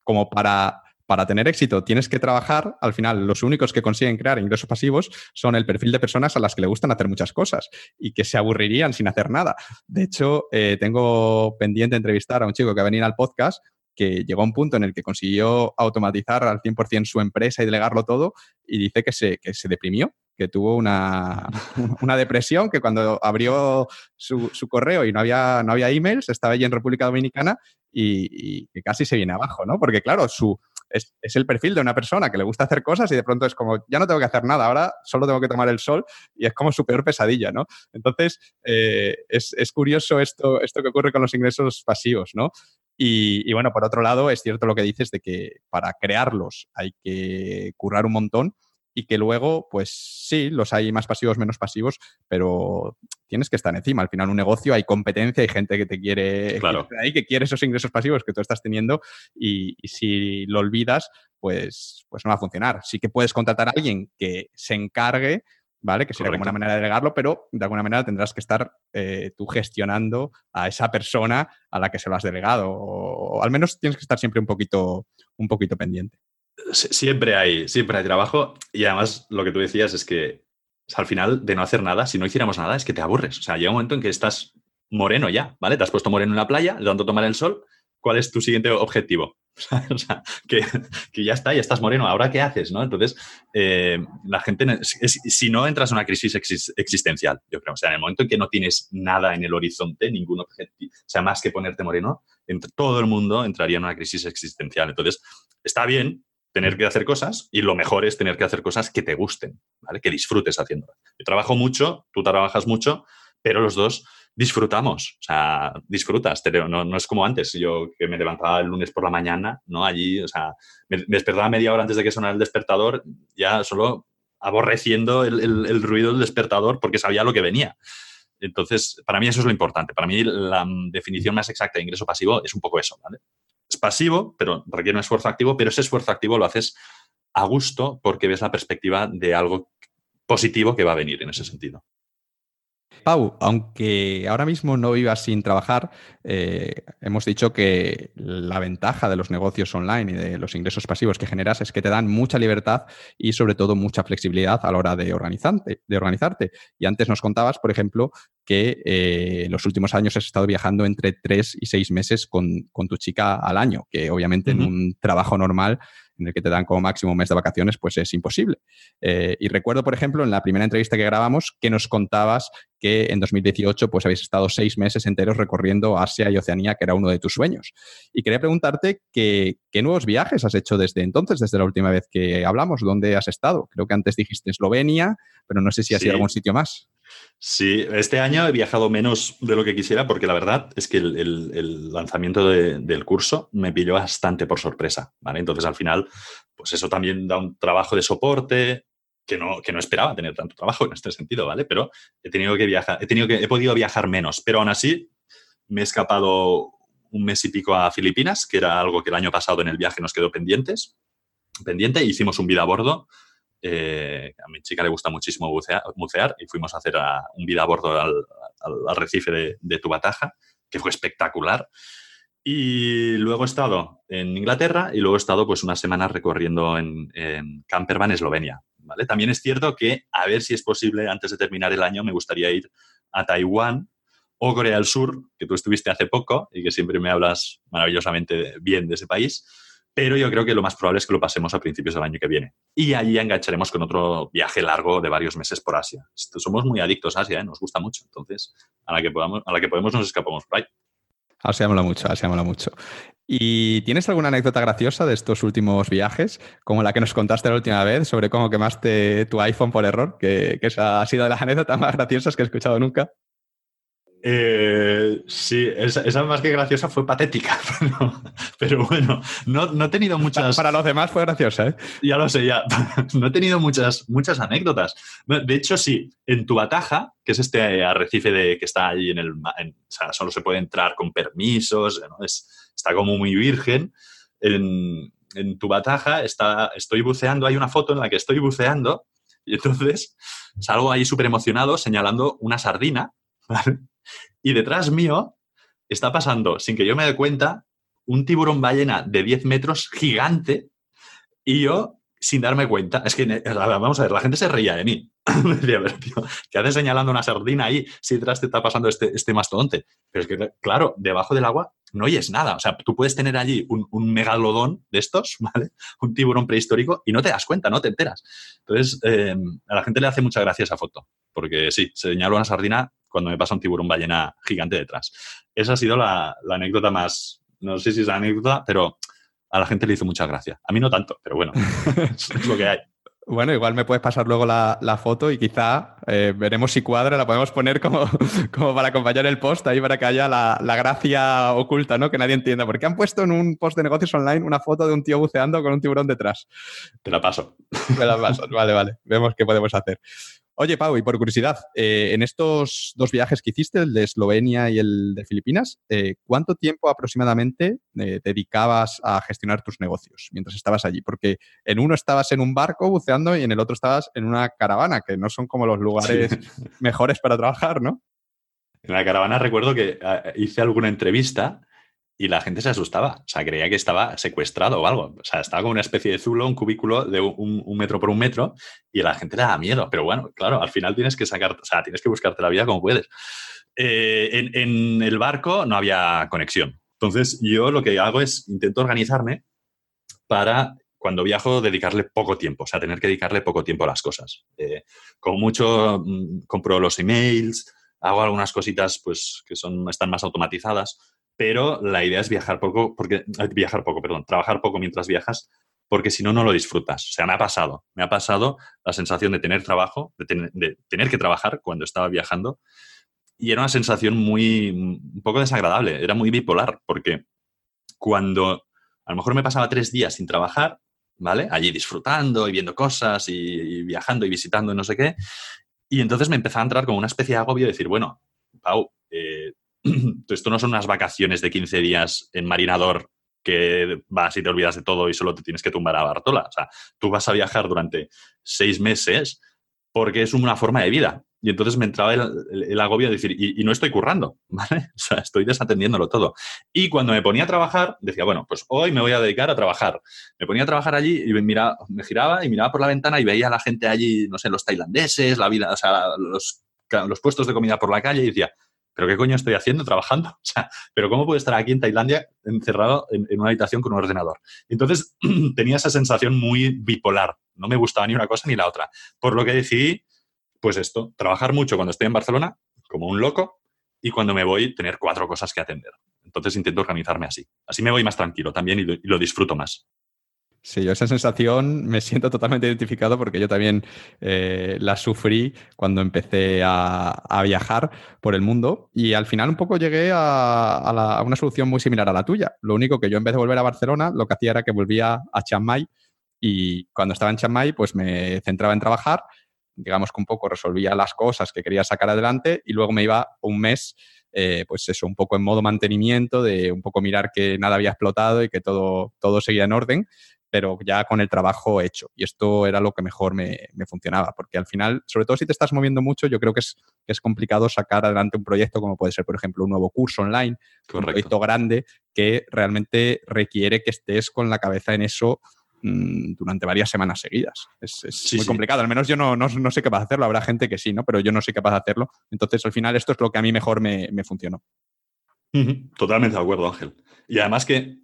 como para, para tener éxito tienes que trabajar, al final los únicos que consiguen crear ingresos pasivos son el perfil de personas a las que le gustan hacer muchas cosas y que se aburrirían sin hacer nada. De hecho, eh, tengo pendiente entrevistar a un chico que va a venir al podcast que llegó a un punto en el que consiguió automatizar al 100% su empresa y delegarlo todo y dice que se, que se deprimió tuvo una, una depresión, que cuando abrió su, su, correo y no había, no había emails, estaba allí en República Dominicana y, casi se viene abajo, ¿no? Porque claro, su, es, es, el perfil de una persona que le gusta hacer cosas y de pronto es como, ya no tengo que hacer nada, ahora solo tengo que tomar el sol y es como su peor pesadilla, ¿no? Entonces, eh, es, es, curioso esto, esto que ocurre con los ingresos pasivos, ¿no? Y, y, bueno, por otro lado, es cierto lo que dices de que para crearlos hay que currar un montón y que luego, pues sí, los hay más pasivos, menos pasivos, pero tienes que estar encima. Al final, un negocio hay competencia, hay gente que te quiere claro. ahí, que quiere esos ingresos pasivos que tú estás teniendo y, si lo olvidas, pues, pues no va a funcionar. Sí que puedes contratar a alguien que se encargue, ¿vale? Que sería como una manera de delegarlo, pero de alguna manera tendrás que estar eh, tú gestionando a esa persona a la que se lo has delegado. O, al menos tienes que estar siempre un poquito, un poquito pendiente siempre hay, siempre hay trabajo y además lo que tú decías es que al final de no hacer nada, si no hiciéramos nada, es que te aburres. O sea, llega un momento en que estás moreno ya, ¿vale? Te has puesto moreno en la playa, de tanto tomar el sol cuál es tu siguiente objetivo. o sea, que, ya está, ya estás moreno, ¿ahora qué haces? ¿no? Entonces, eh, la gente, si no entras en una crisis existencial, yo creo, o sea, en el momento en que no tienes nada en el horizonte, ningún objetivo, o sea, más que ponerte moreno, entre, todo el mundo entraría en una crisis existencial. Entonces, está bien tener que hacer cosas y lo mejor es tener que hacer cosas que te gusten, ¿vale? que disfrutes haciendo. Yo trabajo mucho, tú trabajas mucho, pero los dos disfrutamos, o sea, disfrutas, no, es como antes, yo que me levantaba el lunes por la mañana, ¿no? Allí, o sea, me, despertaba media hora antes de que sonara el despertador, ya solo aborreciendo el, el, ruido del despertador porque sabía lo que venía. Entonces, para mí eso es lo importante. Para mí la definición más exacta de ingreso pasivo es un poco eso, ¿vale? Es pasivo, pero requiere un esfuerzo activo, pero ese esfuerzo activo lo haces a gusto porque ves la perspectiva de algo positivo que va a venir en ese sentido. Pau, aunque ahora mismo no vivas sin trabajar, eh, hemos dicho que la ventaja de los negocios online y de los ingresos pasivos que generas es que te dan mucha libertad y sobre todo mucha flexibilidad a la hora de, organizarte. De organizarte. Y antes nos contabas, por ejemplo, que eh, en los últimos años has estado viajando entre tres y seis meses con, tu chica al año, que obviamente en un trabajo normal en el que te dan como máximo un mes de vacaciones, pues es imposible. Eh, y recuerdo, por ejemplo, en la primera entrevista que grabamos, que nos contabas que en 2018 pues habéis estado seis meses enteros recorriendo Asia y Oceanía, que era uno de tus sueños. Y quería preguntarte qué nuevos viajes has hecho desde entonces, desde la última vez que hablamos, ¿dónde has estado? Creo que antes dijiste Eslovenia, pero no sé si has ido a algún sitio más. Sí, este año he viajado menos de lo que quisiera porque la verdad es que el, lanzamiento del curso me pilló bastante por sorpresa, ¿vale? Entonces al final, pues eso también da un trabajo de soporte que no, que no esperaba tener tanto trabajo en este sentido, ¿vale? Pero he tenido que viajar, he, tenido que, he podido viajar menos, pero aún así me he escapado un mes y pico a Filipinas, que era algo que el año pasado en el viaje nos quedó pendientes, pendiente, e hicimos un vida a bordo eh, a mi chica le gusta muchísimo bucear, y fuimos a hacer un vida a bordo al, arrecife de, de, Tubataja, que fue espectacular. Y luego he estado en Inglaterra y luego he estado pues unas semanas recorriendo en, en Campervan, Eslovenia. ¿vale? También es cierto que, a ver si es posible, antes de terminar el año, me gustaría ir a Taiwán o Corea del Sur, que tú estuviste hace poco y que siempre me hablas maravillosamente bien de ese país pero yo creo que lo más probable es que lo pasemos a principios del año que viene. Y allí engancharemos con otro viaje largo de varios meses por Asia. Somos muy adictos a Asia, ¿eh? nos gusta mucho, entonces a la que, podamos, a la que podemos nos escapamos ahí. Asia mola mucho, Asia mola mucho. ¿Y tienes alguna anécdota graciosa de estos últimos viajes, como la que nos contaste la última vez sobre cómo quemaste tu iPhone por error, que, que esa ha sido de las anécdotas más graciosas que he escuchado nunca? Eh, sí, esa, más que graciosa fue patética, pero, bueno, no, he tenido muchas... Para los demás fue graciosa, ¿eh? Ya lo sé, ya. No he tenido muchas, muchas anécdotas. De hecho, sí, en tu bataja, que es este arrecife de, que está ahí en el... o sea, solo se puede entrar con permisos, es, está como muy virgen. En, en tu bataja está, estoy buceando, hay una foto en la que estoy buceando y entonces salgo ahí súper emocionado señalando una sardina, ¿vale? Y detrás mío está pasando, sin que yo me dé cuenta, un tiburón ballena de 10 metros gigante y yo sin darme cuenta. Es que, vamos a ver, la gente se reía de mí. Me decía, tío, ¿qué haces señalando una sardina ahí si detrás te está pasando este, este mastodonte? Pero es que, claro, debajo del agua no oyes nada. O sea, tú puedes tener allí un, megalodón de estos, ¿vale? Un tiburón prehistórico y no te das cuenta, no te enteras. Entonces, eh, a la gente le hace mucha gracia esa foto, porque sí, señalo una sardina cuando me pasa un tiburón ballena gigante detrás. Esa ha sido la, anécdota más, no sé si es la anécdota, pero a la gente le hizo mucha gracia. A mí no tanto, pero bueno, es lo que hay. Bueno, igual me puedes pasar luego la, foto y quizá eh, veremos si cuadra, la podemos poner como, como para acompañar el post ahí para que haya la, la, gracia oculta, ¿no? Que nadie entienda. Porque han puesto en un post de negocios online una foto de un tío buceando con un tiburón detrás. Te la paso. Te la paso. Vale, vale. Vemos qué podemos hacer. Oye, Pau, y por curiosidad, eh, en estos dos viajes que hiciste, el de Eslovenia y el de Filipinas, eh, ¿cuánto tiempo aproximadamente eh, dedicabas a gestionar tus negocios mientras estabas allí? Porque en uno estabas en un barco buceando y en el otro estabas en una caravana, que no son como los lugares mejores para trabajar, ¿no? En la caravana recuerdo que hice alguna entrevista y la gente se asustaba. O sea, creía que estaba secuestrado o algo. O sea, estaba como una especie de zulo, un cubículo de un, metro por un metro y la gente le da miedo. Pero bueno, claro, al final tienes que sacar, o sea, tienes que buscarte la vida como puedes. Eh, en, el barco no había conexión. Entonces, yo lo que hago es intento organizarme para cuando viajo dedicarle poco tiempo, o sea, tener que dedicarle poco tiempo a las cosas. Eh, con mucho mm, compro los emails, hago algunas cositas pues que son están más automatizadas, pero la idea es viajar poco porque eh, viajar poco, perdón, trabajar poco mientras viajas porque si no no lo disfrutas. O sea, me ha pasado, me ha pasado la sensación de tener trabajo, de, tener que trabajar cuando estaba viajando y era una sensación muy un poco desagradable, era muy bipolar porque cuando a lo mejor me pasaba tres días sin trabajar, ¿vale? Allí disfrutando y viendo cosas y, viajando y visitando y no sé qué. Y entonces me empezaba a entrar como una especie de agobio de decir, bueno, Pau, eh, esto no son unas vacaciones de 15 días en Marinador que vas y te olvidas de todo y solo te tienes que tumbar a Bartola. O sea, tú vas a viajar durante seis meses porque es una forma de vida. Y entonces me entraba el, agobio de decir, y, no estoy currando, ¿vale? O sea, estoy desatendiéndolo todo. Y cuando me ponía a trabajar, decía, bueno, pues hoy me voy a dedicar a trabajar. Me ponía a trabajar allí y me, miraba, me giraba y miraba por la ventana y veía a la gente allí, no sé, los tailandeses, la vida, o sea, los, los puestos de comida por la calle y decía, ¿pero qué coño estoy haciendo trabajando? O sea, ¿pero cómo puedo estar aquí en Tailandia encerrado en, una habitación con un ordenador? Entonces tenía esa sensación muy bipolar. No me gustaba ni una cosa ni la otra. Por lo que decidí pues esto, trabajar mucho cuando estoy en Barcelona, como un loco, y cuando me voy, tener cuatro cosas que atender. Entonces intento organizarme así. Así me voy más tranquilo también y lo, disfruto más. Sí, yo esa sensación me siento totalmente identificado porque yo también eh, la sufrí cuando empecé a, viajar por el mundo y al final un poco llegué a, a, una solución muy similar a la tuya. Lo único que yo en vez de volver a Barcelona, lo que hacía era que volvía a Chiang Mai y cuando estaba en Chiang Mai pues me centraba en trabajar digamos que un poco resolvía las cosas que quería sacar adelante y luego me iba un mes, eh, pues eso, un poco en modo mantenimiento, de un poco mirar que nada había explotado y que todo, todo seguía en orden, pero ya con el trabajo hecho. Y esto era lo que mejor me, funcionaba, porque al final, sobre todo si te estás moviendo mucho, yo creo que es, es complicado sacar adelante un proyecto como puede ser, por ejemplo, un nuevo curso online, un proyecto grande que realmente requiere que estés con la cabeza en eso Mm, durante varias semanas seguidas. Es, muy complicado, al menos yo no, no, no, sé capaz de hacerlo, habrá gente que sí, ¿no? Pero yo no soy capaz de hacerlo. Entonces, al final, esto es lo que a mí mejor me, funcionó. Totalmente de acuerdo, Ángel. Y además que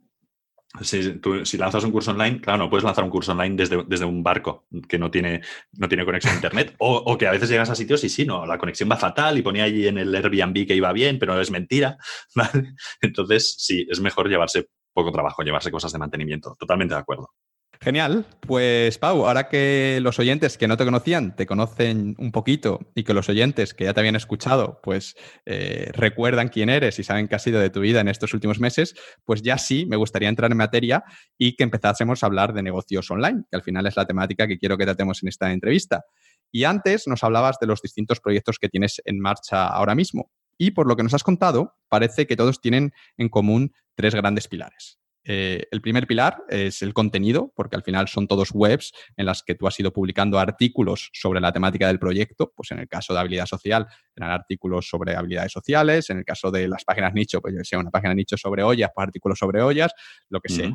si, si, lanzas un curso online, claro, no puedes lanzar un curso online desde, desde un barco que no tiene, no tiene conexión a Internet. O, que a veces llegas a sitios y sí, no, la conexión va fatal y ponía allí en el Airbnb que iba bien, pero es mentira. Entonces, sí, es mejor llevarse poco trabajo, llevarse cosas de mantenimiento. Totalmente de acuerdo. Genial. Pues Pau, ahora que los oyentes que no te conocían te conocen un poquito y que los oyentes que ya te habían escuchado pues eh, recuerdan quién eres y saben qué ha sido de tu vida en estos últimos meses, pues ya sí me gustaría entrar en materia y que empezásemos a hablar de negocios online, que al final es la temática que quiero que tratemos en esta entrevista. Y antes nos hablabas de los distintos proyectos que tienes en marcha ahora mismo. Y por lo que nos has contado, parece que todos tienen en común tres grandes pilares. Eh, el primer pilar es el contenido, porque al final son todos webs en las que tú has ido publicando artículos sobre la temática del proyecto. Pues en el caso de habilidad social, eran artículos sobre habilidades sociales. En el caso de las páginas nicho, pues yo sea una página nicho sobre ollas, pues artículos sobre ollas, lo que sea.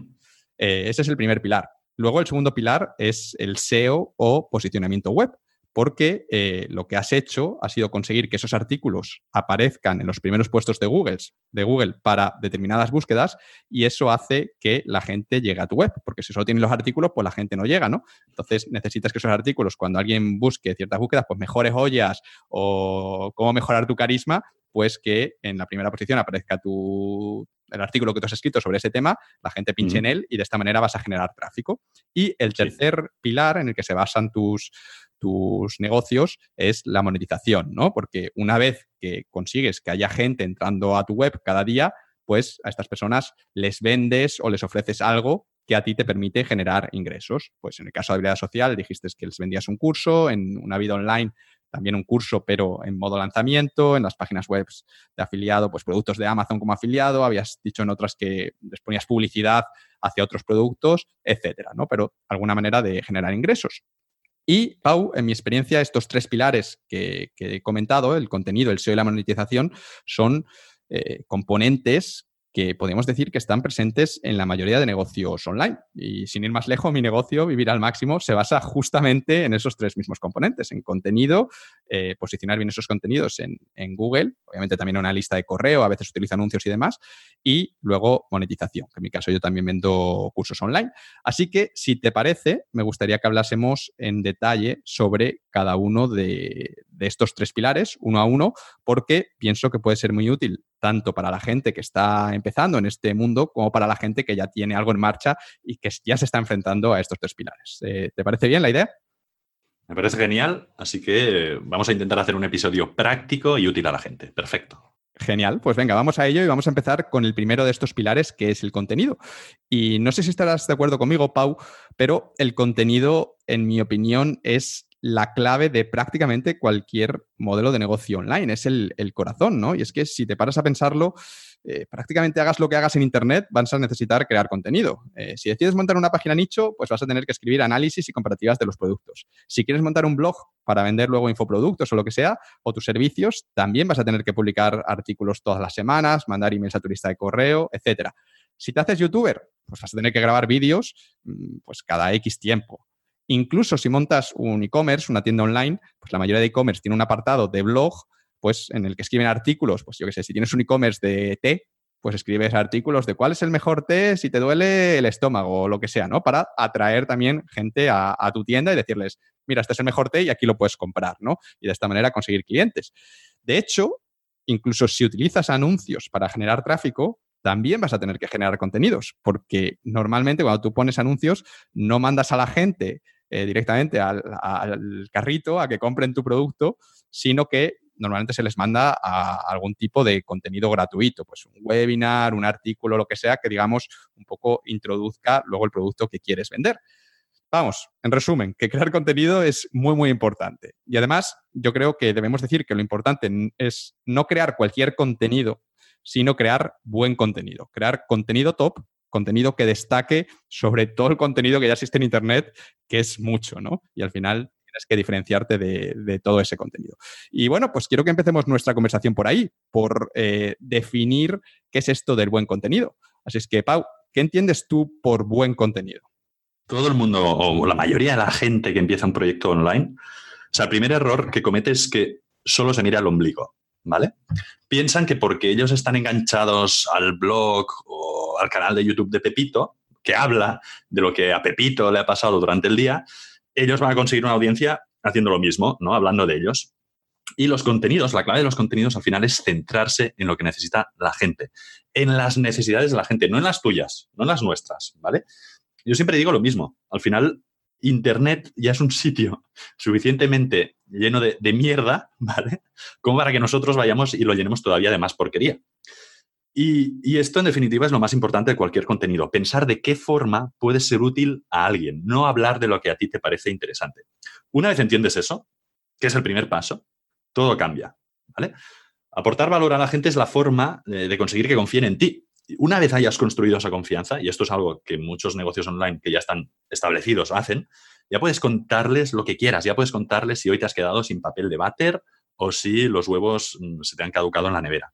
Eh, ese es el primer pilar. Luego el segundo pilar es el SEO o posicionamiento web, porque eh, lo que has hecho ha sido conseguir que esos artículos aparezcan en los primeros puestos de Google, de Google para determinadas búsquedas y eso hace que la gente llegue a tu web, porque si solo tienes los artículos, pues la gente no llega, ¿no? Entonces necesitas que esos artículos, cuando alguien busque ciertas búsquedas, pues mejores ollas o cómo mejorar tu carisma, pues que en la primera posición aparezca tu, el artículo que tú has escrito sobre ese tema, la gente pinche en él y de esta manera vas a generar tráfico. Y el tercer pilar en el que se basan tus, tus negocios es la monetización, ¿no? Porque una vez que consigues que haya gente entrando a tu web cada día, pues a estas personas les vendes o les ofreces algo que a ti te permite generar ingresos. Pues en el caso de habilidad social dijiste que les vendías un curso, en una vida online también un curso, pero en modo lanzamiento, en las páginas web de afiliado, pues productos de Amazon como afiliado, habías dicho en otras que les ponías publicidad hacia otros productos, etcétera, ¿no? Pero alguna manera de generar ingresos. Y, Pau, en mi experiencia, estos tres pilares que, he comentado, el contenido, el SEO y la monetización, son eh, componentes que podemos decir que están presentes en la mayoría de negocios online. Y sin ir más lejos, mi negocio, Vivir al Máximo, se basa justamente en esos tres mismos componentes, en contenido, eh, posicionar bien esos contenidos en, en, Google, obviamente también una lista de correo, a veces utilizo anuncios y demás, y luego monetización, en mi caso yo también vendo cursos online. Así que, si te parece, me gustaría que hablásemos en detalle sobre cada uno de, de estos tres pilares, uno a uno, porque pienso que puede ser muy útil tanto para la gente que está empezando en este mundo como para la gente que ya tiene algo en marcha y que ya se está enfrentando a estos tres pilares. Eh, ¿Te parece bien la idea? Me parece genial, así que vamos a intentar hacer un episodio práctico y útil a la gente. Perfecto. Genial, pues venga, vamos a ello y vamos a empezar con el primero de estos pilares, que es el contenido. Y no sé si estarás de acuerdo conmigo, Pau, pero el contenido, en mi opinión, es la clave de prácticamente cualquier modelo de negocio online, es el, corazón, ¿no? Y es que si te paras a pensarlo, eh, prácticamente hagas lo que hagas en Internet, vas a necesitar crear contenido. Eh, si decides montar una página nicho, pues vas a tener que escribir análisis y comparativas de los productos. Si quieres montar un blog para vender luego infoproductos o lo que sea, o tus servicios, también vas a tener que publicar artículos todas las semanas, mandar emails a tu lista de correo, etcétera. Si te haces youtuber, pues vas a tener que grabar vídeos mm, pues cada X tiempo. Incluso si montas un e-commerce, una tienda online, pues la mayoría de e-commerce tiene un apartado de blog, pues en el que escriben artículos, pues yo qué sé, si tienes un e-commerce de té, pues escribes artículos de cuál es el mejor té si te duele el estómago o lo que sea, ¿no? Para atraer también gente a, a, tu tienda y decirles, mira, este es el mejor té y aquí lo puedes comprar, ¿no? Y de esta manera conseguir clientes. De hecho, incluso si utilizas anuncios para generar tráfico, también vas a tener que generar contenidos, porque normalmente cuando tú pones anuncios no mandas a la gente eh, directamente al, carrito a que compren tu producto, sino que normalmente se les manda a algún tipo de contenido gratuito, pues un webinar, un artículo, lo que sea, que digamos un poco introduzca luego el producto que quieres vender. Vamos, en resumen, que crear contenido es muy, muy importante. Y además, yo creo que debemos decir que lo importante es no crear cualquier contenido, sino crear buen contenido, crear contenido top contenido que destaque sobre todo el contenido que ya existe en Internet, que es mucho, ¿no? Y al final tienes que diferenciarte de, todo ese contenido. Y bueno, pues quiero que empecemos nuestra conversación por ahí, por eh, definir qué es esto del buen contenido. Así es que, Pau, ¿qué entiendes tú por buen contenido? Todo el mundo, o la mayoría de la gente que empieza un proyecto online, o sea, el primer error que comete es que solo se mira al ombligo. ¿Vale? Piensan que porque ellos están enganchados al blog o al canal de YouTube de Pepito, que habla de lo que a Pepito le ha pasado durante el día, ellos van a conseguir una audiencia haciendo lo mismo, ¿no? Hablando de ellos. Y los contenidos, la clave de los contenidos al final es centrarse en lo que necesita la gente, en las necesidades de la gente, no en las tuyas, no en las nuestras, ¿vale? Yo siempre digo lo mismo. Al final, Internet ya es un sitio suficientemente lleno de, mierda, ¿vale? Como para que nosotros vayamos y lo llenemos todavía de más porquería. Y, esto, en definitiva, es lo más importante de cualquier contenido. Pensar de qué forma puede ser útil a alguien, no hablar de lo que a ti te parece interesante. Una vez entiendes eso, que es el primer paso, todo cambia, ¿vale? Aportar valor a la gente es la forma de conseguir que confíen en ti. Una vez hayas construido esa confianza, y esto es algo que muchos negocios online que ya están establecidos hacen, ya puedes contarles lo que quieras, ya puedes contarles si hoy te has quedado sin papel de váter o si los huevos mm, se te han caducado en la nevera.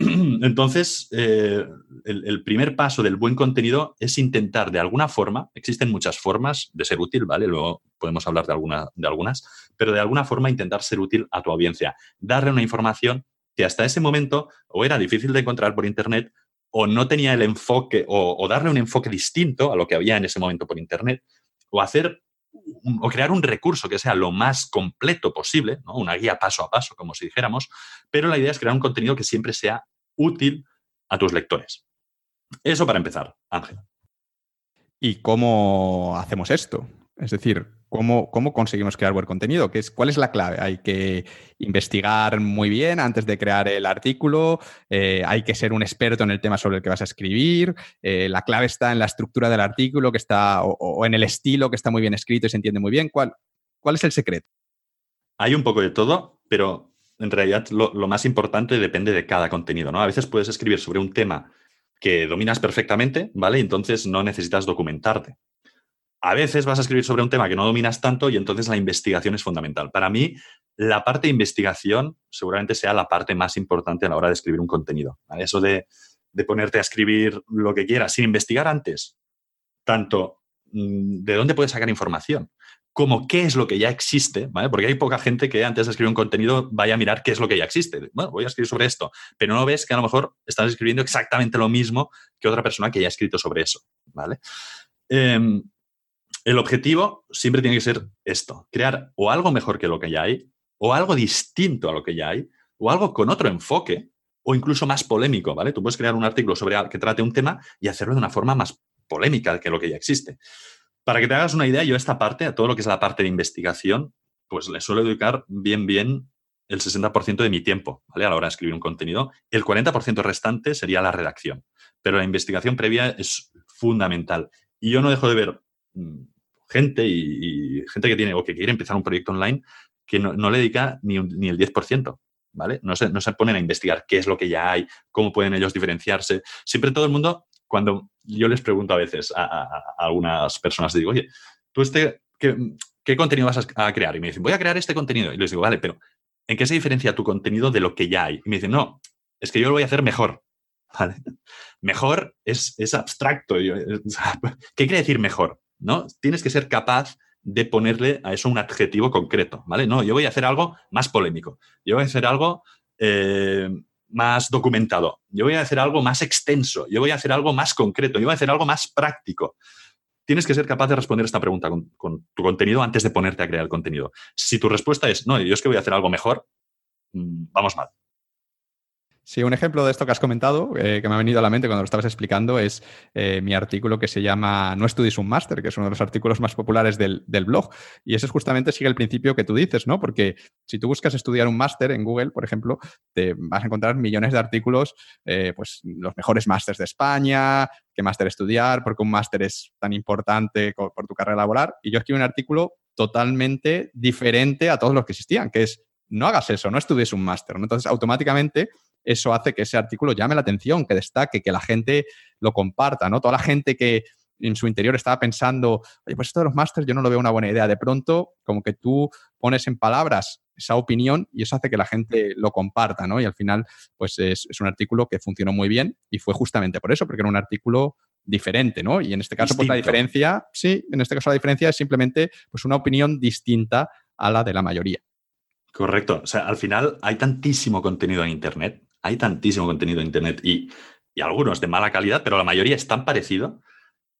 Entonces, eh, el, primer paso del buen contenido es intentar de alguna forma, existen muchas formas de ser útil, ¿vale? Luego podemos hablar de, alguna, de algunas, pero de alguna forma intentar ser útil a tu audiencia, darle una información que hasta ese momento o era difícil de encontrar por Internet o no tenía el enfoque o, darle un enfoque distinto a lo que había en ese momento por Internet o hacer o crear un recurso que sea lo más completo posible, una guía paso a paso, como si dijéramos, pero la idea es crear un contenido que siempre sea útil a tus lectores. Eso para empezar, Ángel. ¿Y cómo hacemos esto? Es decir, ¿cómo, cómo conseguimos crear buen contenido? ¿Qué es, ¿Cuál es la clave? Hay que investigar muy bien antes de crear el artículo, eh, hay que ser un experto en el tema sobre el que vas a escribir, eh, la clave está en la estructura del artículo que está, o, en el estilo que está muy bien escrito y se entiende muy bien. ¿Cuál, cuál es el secreto? Hay un poco de todo, pero en realidad lo, lo más importante depende de cada contenido. ¿no? A veces puedes escribir sobre un tema que dominas perfectamente, ¿vale? Entonces no necesitas documentarte. A veces vas a escribir sobre un tema que no dominas tanto y entonces la investigación es fundamental. Para mí, la parte de investigación seguramente sea la parte más importante a la hora de escribir un contenido. Eso de, ponerte a escribir lo que quieras sin investigar antes, tanto mm, de dónde puedes sacar información, como qué es lo que ya existe, ¿vale? Porque hay poca gente que antes de escribir un contenido vaya a mirar qué es lo que ya existe. Bueno, voy a escribir sobre esto, pero no ves que a lo mejor estás escribiendo exactamente lo mismo que otra persona que ya ha escrito sobre eso, ¿vale? Em, el objetivo siempre tiene que ser esto, crear o algo mejor que lo que ya hay, o algo distinto a lo que ya hay, o algo con otro enfoque, o incluso más polémico, ¿vale? Tú puedes crear un artículo sobre que trate un tema y hacerlo de una forma más polémica que lo que ya existe. Para que te hagas una idea, yo esta parte, a todo lo que es la parte de investigación, pues le suelo dedicar bien, bien el 60% de mi tiempo, ¿vale? A la hora de escribir un contenido. El 40% restante sería la redacción. Pero la investigación previa es fundamental. Y yo no dejo de ver mm, gente y, gente que tiene o que quiere empezar un proyecto online que no, le dedica ni, ni, el 10%, ¿vale? No se, no se ponen a investigar qué es lo que ya hay, cómo pueden ellos diferenciarse. Siempre todo el mundo, cuando yo les pregunto a veces a, algunas personas, digo, oye, tú este, ¿qué, contenido vas a, crear? Y me dicen, voy a crear este contenido. Y les digo, vale, pero ¿en qué se diferencia tu contenido de lo que ya hay? Y me dicen, no, es que yo lo voy a hacer mejor. ¿Vale? Mejor es, es abstracto. ¿Qué quiere decir mejor? ¿No? Tienes que ser capaz de ponerle a eso un adjetivo concreto, ¿vale? No, yo voy a hacer algo más polémico, yo voy a hacer algo eh, más documentado, yo voy a hacer algo más extenso, yo voy a hacer algo más concreto, yo voy a hacer algo más práctico. Tienes que ser capaz de responder esta pregunta con, con tu contenido antes de ponerte a crear el contenido. Si tu respuesta es, no, yo es que voy a hacer algo mejor, mm, vamos mal. Sí, un ejemplo de esto que has comentado, eh, que me ha venido a la mente cuando lo estabas explicando, es eh, mi artículo que se llama No estudies un máster, que es uno de los artículos más populares del, blog. Y ese es justamente sigue el principio que tú dices, ¿no? Porque si tú buscas estudiar un máster en Google, por ejemplo, te vas a encontrar millones de artículos, eh, pues los mejores másters de España, qué máster estudiar, porque un máster es tan importante por tu carrera laboral. Y yo escribo un artículo totalmente diferente a todos los que existían, que es no hagas eso, no estudies un máster. ¿no? Entonces, automáticamente eso hace que ese artículo llame la atención, que destaque, que la gente lo comparta, ¿no? Toda la gente que en su interior estaba pensando, oye, pues esto de los másters yo no lo veo una buena idea. De pronto, como que tú pones en palabras esa opinión y eso hace que la gente lo comparta, ¿no? Y al final, pues es, un artículo que funcionó muy bien y fue justamente por eso, porque era un artículo diferente, ¿no? Y en este caso, pues la diferencia, sí, en este caso la diferencia es simplemente pues una opinión distinta a la de la mayoría. Correcto. O sea, al final hay tantísimo contenido en Internet hay tantísimo contenido en Internet y, algunos de mala calidad, pero la mayoría es tan parecido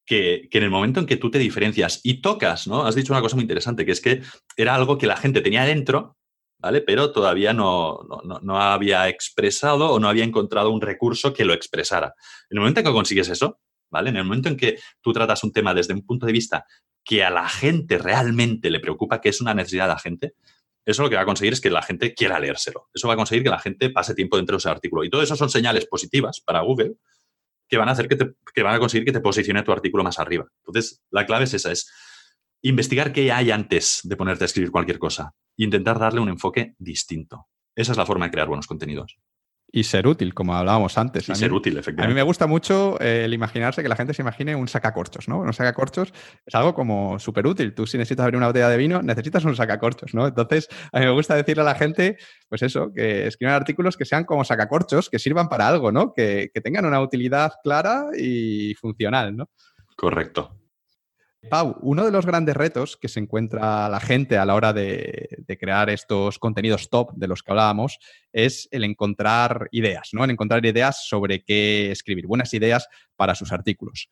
que, en el momento en que tú te diferencias y tocas, ¿no? Has dicho una cosa muy interesante, que es que era algo que la gente tenía dentro, ¿vale? Pero todavía no, no, había expresado o no había encontrado un recurso que lo expresara. En el momento en que consigues eso, ¿vale? En el momento en que tú tratas un tema desde un punto de vista que a la gente realmente le preocupa, que es una necesidad de la gente, eso lo que va a conseguir es que la gente quiera leérselo. Eso va a conseguir que la gente pase tiempo dentro de ese artículo. Y todo eso son señales positivas para Google que van a hacer que, te, van a conseguir que te posicione tu artículo más arriba. Entonces, la clave es esa, es investigar qué hay antes de ponerte a escribir cualquier cosa e intentar darle un enfoque distinto. Esa es la forma de crear buenos contenidos y ser útil, como hablábamos antes. Y ser útil, efectivamente. A mí me gusta mucho eh, el imaginarse que la gente se imagine un sacacorchos, ¿no? Un sacacorchos es algo como súper útil. Tú si necesitas abrir una botella de vino, necesitas un sacacorchos, ¿no? Entonces, a mí me gusta decirle a la gente, pues eso, que escriban artículos que sean como sacacorchos, que sirvan para algo, ¿no? Que, que tengan una utilidad clara y funcional, ¿no? Correcto. Pau, uno de los grandes retos que se encuentra la gente a la hora de, crear estos contenidos top de los que hablábamos es el encontrar ideas, ¿no? El encontrar ideas sobre qué escribir, buenas ideas para sus artículos.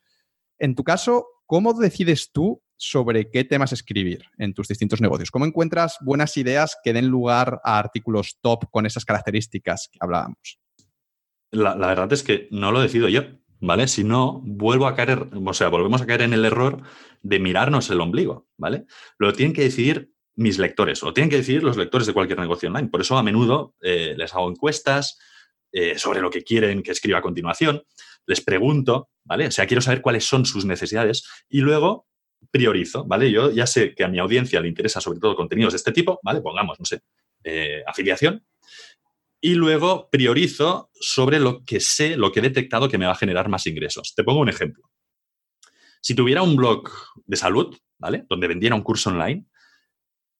En tu caso, ¿cómo decides tú sobre qué temas escribir en tus distintos negocios? ¿Cómo encuentras buenas ideas que den lugar a artículos top con esas características que hablábamos? La, la verdad es que no lo decido yo. ¿Vale? Si no, vuelvo a caer, o sea, volvemos a caer en el error de mirarnos el ombligo, ¿vale? Lo tienen que decidir mis lectores, o lo tienen que decidir los lectores de cualquier negocio online. Por eso a menudo eh, les hago encuestas eh, sobre lo que quieren que escriba a continuación, les pregunto, ¿vale? O sea, quiero saber cuáles son sus necesidades y luego priorizo, ¿vale? Yo ya sé que a mi audiencia le interesa sobre todo contenidos de este tipo, ¿vale? Pongamos, no sé, eh, afiliación, y luego priorizo sobre lo que sé, lo que he detectado que me va a generar más ingresos. Te pongo un ejemplo. Si tuviera un blog de salud, ¿vale? Donde vendiera un curso online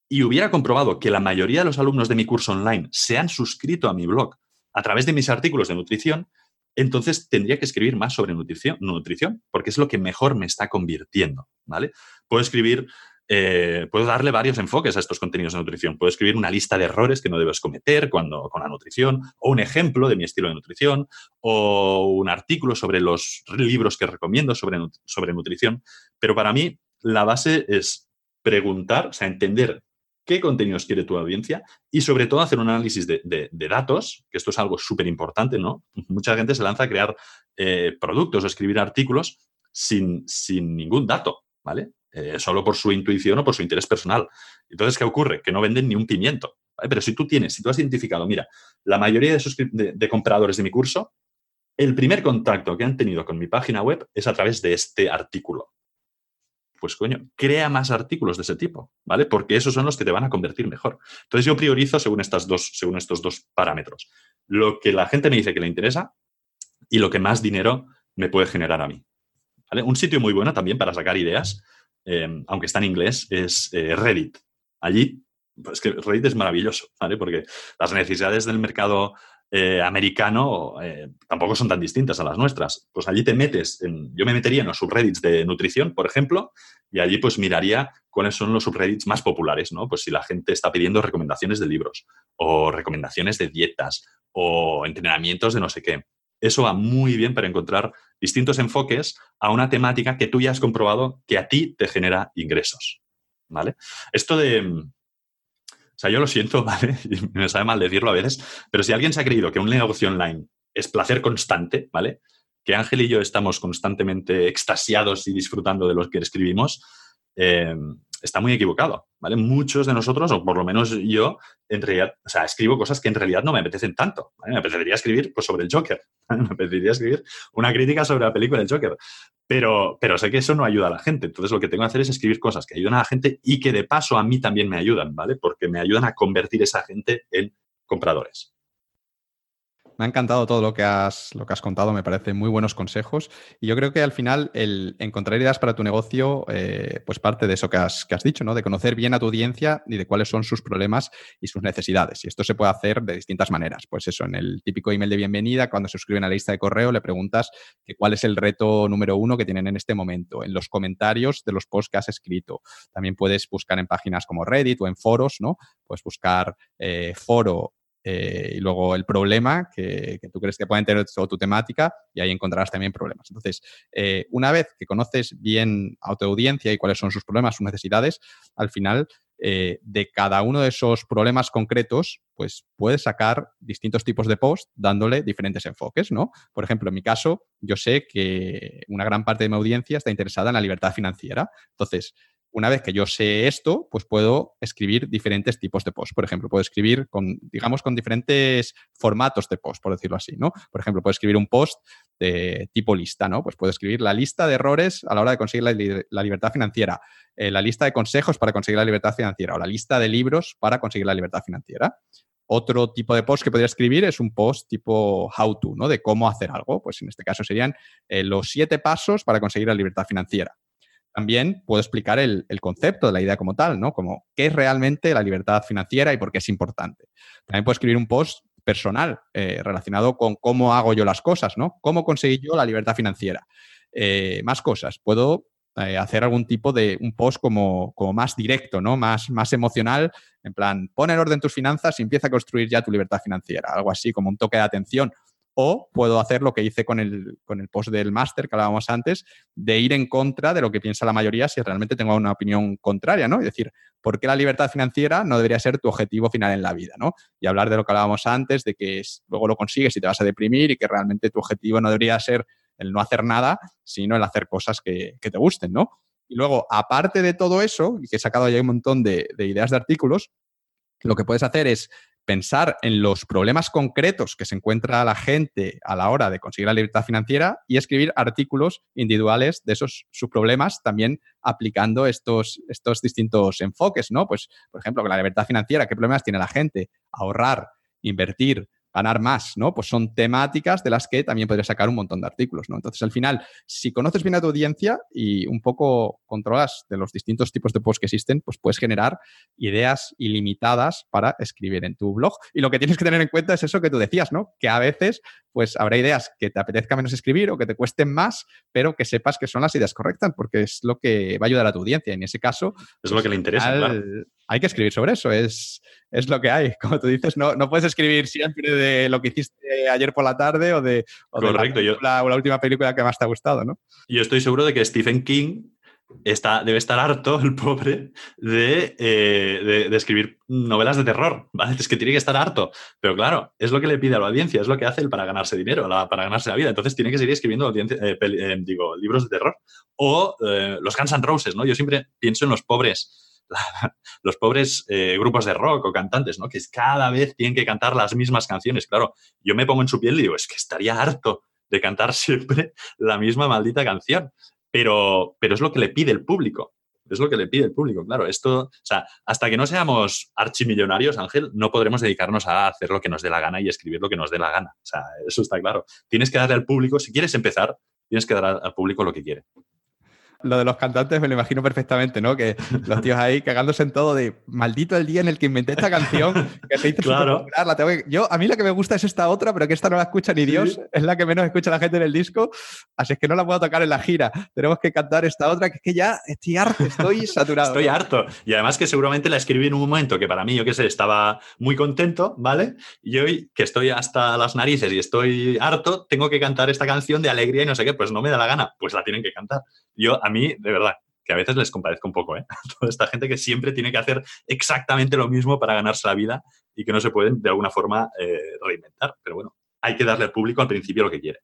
y hubiera comprobado que la mayoría de los alumnos de mi curso online se han suscrito a mi blog a través de mis artículos de nutrición, entonces tendría que escribir más sobre nutrición, nutrición, porque es lo que mejor me está convirtiendo, ¿vale? Puedo escribir, eh, puedo darle varios enfoques a estos contenidos de nutrición. Puedo escribir una lista de errores que no debes cometer cuando, con la nutrición, o un ejemplo de mi estilo de nutrición, o un artículo sobre los libros que recomiendo sobre, sobre nutrición. Pero para mí, la base es preguntar, o sea, entender qué contenidos quiere tu audiencia y sobre todo hacer un análisis de, datos, que esto es algo súper importante, ¿no? Mucha gente se lanza a crear eh, productos o escribir artículos sin, sin ningún dato, ¿vale? Eh, solo por su intuición o por su interés personal. Entonces, ¿qué ocurre? Que no venden ni un pimiento. Pero si tú tienes, si tú has identificado, mira, la mayoría de, compradores de mi curso, el primer contacto que han tenido con mi página web es a través de este artículo pues coño, crea más artículos de ese tipo, ¿vale? Porque esos son los que te van a convertir mejor. Entonces yo priorizo según, estas dos, según estos dos parámetros. Lo que la gente me dice que le interesa y lo que más dinero me puede generar a mí. Un sitio muy bueno también para sacar ideas, em, aunque está en inglés, es eh, Reddit. Allí, pues que Reddit es maravilloso, ¿vale? Porque las necesidades del mercado eh, americano eh, tampoco son tan distintas a las nuestras. Pues allí te metes, yo me metería en los subreddits de nutrición, por ejemplo, y allí pues miraría cuáles son los subreddits más populares, ¿no? Pues si la gente está pidiendo recomendaciones de libros o recomendaciones de dietas o entrenamientos de no sé qué. Eso va muy bien para encontrar distintos enfoques a una temática que tú ya has comprobado que a ti te genera ingresos. ¿Vale? Esto de, o sea, yo lo siento, ¿vale? Y me sabe mal decirlo a veces, pero si alguien se ha creído que un negocio online es placer constante, ¿vale? Que Ángel y yo estamos constantemente extasiados y disfrutando de lo que escribimos, eh, está muy equivocado, ¿vale? Muchos de nosotros, o por lo menos yo, en realidad, o sea, escribo cosas que en realidad no me apetecen tanto. Me apetecería escribir pues, sobre el Joker, me apetecería escribir una crítica sobre la película del Joker, pero, pero sé que eso no ayuda a la gente. Entonces lo que tengo que hacer es escribir cosas que ayudan a la gente y que de paso a mí también me ayudan, ¿vale? Porque me ayudan a convertir esa gente en compradores. Me ha encantado todo lo que has, lo que has contado, me parecen muy buenos consejos. Y yo creo que al final el encontrar ideas para tu negocio, eh, pues parte de eso que has, que has dicho, ¿no? De conocer bien a tu audiencia y de cuáles son sus problemas y sus necesidades. Y esto se puede hacer de distintas maneras. Pues eso, en el típico email de bienvenida, cuando se suscriben a la lista de correo, le preguntas que cuál es el reto número uno que tienen en este momento. En los comentarios de los posts que has escrito. También puedes buscar en páginas como Reddit o en foros, ¿no? Puedes buscar eh, foro eh, y luego el problema que, tú crees que pueden tener o tu temática y ahí encontrarás también problemas. Entonces, eh, una vez que conoces bien a tu audiencia y cuáles son sus problemas, sus necesidades, al final eh, de cada uno de esos problemas concretos, pues puedes sacar distintos tipos de post dándole diferentes enfoques, ¿no? Por ejemplo, en mi caso, yo sé que una gran parte de mi audiencia está interesada en la libertad financiera. Entonces, una vez que yo sé esto, pues puedo escribir diferentes tipos de post. Por ejemplo, puedo escribir con, digamos, con diferentes formatos de post, por decirlo así, ¿no? Por ejemplo, puedo escribir un post de tipo lista, ¿no? Pues puedo escribir la lista de errores a la hora de conseguir la, libertad financiera, eh, la lista de consejos para conseguir la libertad financiera o la lista de libros para conseguir la libertad financiera. Otro tipo de post que podría escribir es un post tipo how to, ¿no? De cómo hacer algo. Pues en este caso serían eh, los siete pasos para conseguir la libertad financiera también puedo explicar el, concepto de la idea como tal, ¿no? Como qué es realmente la libertad financiera y por qué es importante. También puedo escribir un post personal eh, relacionado con cómo hago yo las cosas, ¿no? Cómo conseguí yo la libertad financiera. Eh, más cosas. Puedo eh, hacer algún tipo de un post como, más directo, ¿no? Más, más emocional, en plan, pon en orden tus finanzas y empieza a construir ya tu libertad financiera. Algo así, como un toque de atención o puedo hacer lo que hice con el, con el post del máster que hablábamos antes, de ir en contra de lo que piensa la mayoría si realmente tengo una opinión contraria, ¿no? Es decir, ¿por qué la libertad financiera no debería ser tu objetivo final en la vida, ¿no? Y hablar de lo que hablábamos antes, de que luego lo consigues y te vas a deprimir y que realmente tu objetivo no debería ser el no hacer nada, sino el hacer cosas que, te gusten, ¿no? Y luego, aparte de todo eso, y que he sacado ya un montón de, de ideas de artículos, lo que puedes hacer es pensar en los problemas concretos que se encuentra la gente a la hora de conseguir la libertad financiera y escribir artículos individuales de esos sus problemas, también aplicando estos, estos distintos enfoques, ¿no? Pues, por ejemplo, con la libertad financiera, ¿qué problemas tiene la gente? Ahorrar, invertir, ganar más, ¿no? Pues son temáticas de las que también podrías sacar un montón de artículos, ¿no? Entonces, al final, si conoces bien a tu audiencia y un poco controlas de los distintos tipos de posts que existen, pues puedes generar ideas ilimitadas para escribir en tu blog. Y lo que tienes que tener en cuenta es eso que tú decías, ¿no? Que a veces, pues habrá ideas que te apetezca menos escribir o que te cuesten más, pero que sepas que son las ideas correctas, porque es lo que va a ayudar a tu audiencia. En ese caso... Es lo que le interesa, claro hay que escribir sobre eso, es, es lo que hay. Como tú dices, no, no puedes escribir siempre de lo que hiciste ayer por la tarde o de, la, última película que más te ha gustado, ¿no? Yo estoy seguro de que Stephen King está, debe estar harto, el pobre, de, eh, de, escribir novelas de terror, ¿vale? Es que tiene que estar harto. Pero claro, es lo que le pide a la audiencia, es lo que hace él para ganarse dinero, para ganarse la vida. Entonces tiene que seguir escribiendo eh, eh, digo, libros de terror. O los Guns N' Roses, ¿no? Yo siempre pienso en los pobres los pobres eh, grupos de rock o cantantes, ¿no? Que cada vez tienen que cantar las mismas canciones. Claro, yo me pongo en su piel y digo, es que estaría harto de cantar siempre la misma maldita canción. Pero, pero es lo que le pide el público. Es lo que le pide el público, claro. Esto, o sea, hasta que no seamos archimillonarios, Ángel, no podremos dedicarnos a hacer lo que nos dé la gana y escribir lo que nos dé la gana. O sea, eso está claro. Tienes que darle al público, si quieres empezar, tienes que dar al público lo que quiere lo de los cantantes me lo imagino perfectamente, ¿no? Que los tíos ahí cagándose en todo de maldito el día en el que inventé esta canción que se hizo claro. La tengo Yo, a mí la que me gusta es esta otra, pero que esta no la escucha ni Dios, es la que menos escucha la gente en el disco, así es que no la puedo tocar en la gira. Tenemos que cantar esta otra, que es que ya estoy harto, estoy saturado. estoy harto. Y además que seguramente la escribí en un momento que para mí, yo qué sé, estaba muy contento, ¿vale? Y hoy que estoy hasta las narices y estoy harto, tengo que cantar esta canción de alegría y no sé qué, pues no me da la gana, pues la tienen que cantar. Yo, a mí, de verdad, que a veces les compadezco un poco, ¿eh? Toda esta gente que siempre tiene que hacer exactamente lo mismo para ganarse la vida y que no se pueden de alguna forma eh, reinventar. Pero bueno, hay que darle al público al principio lo que quiere.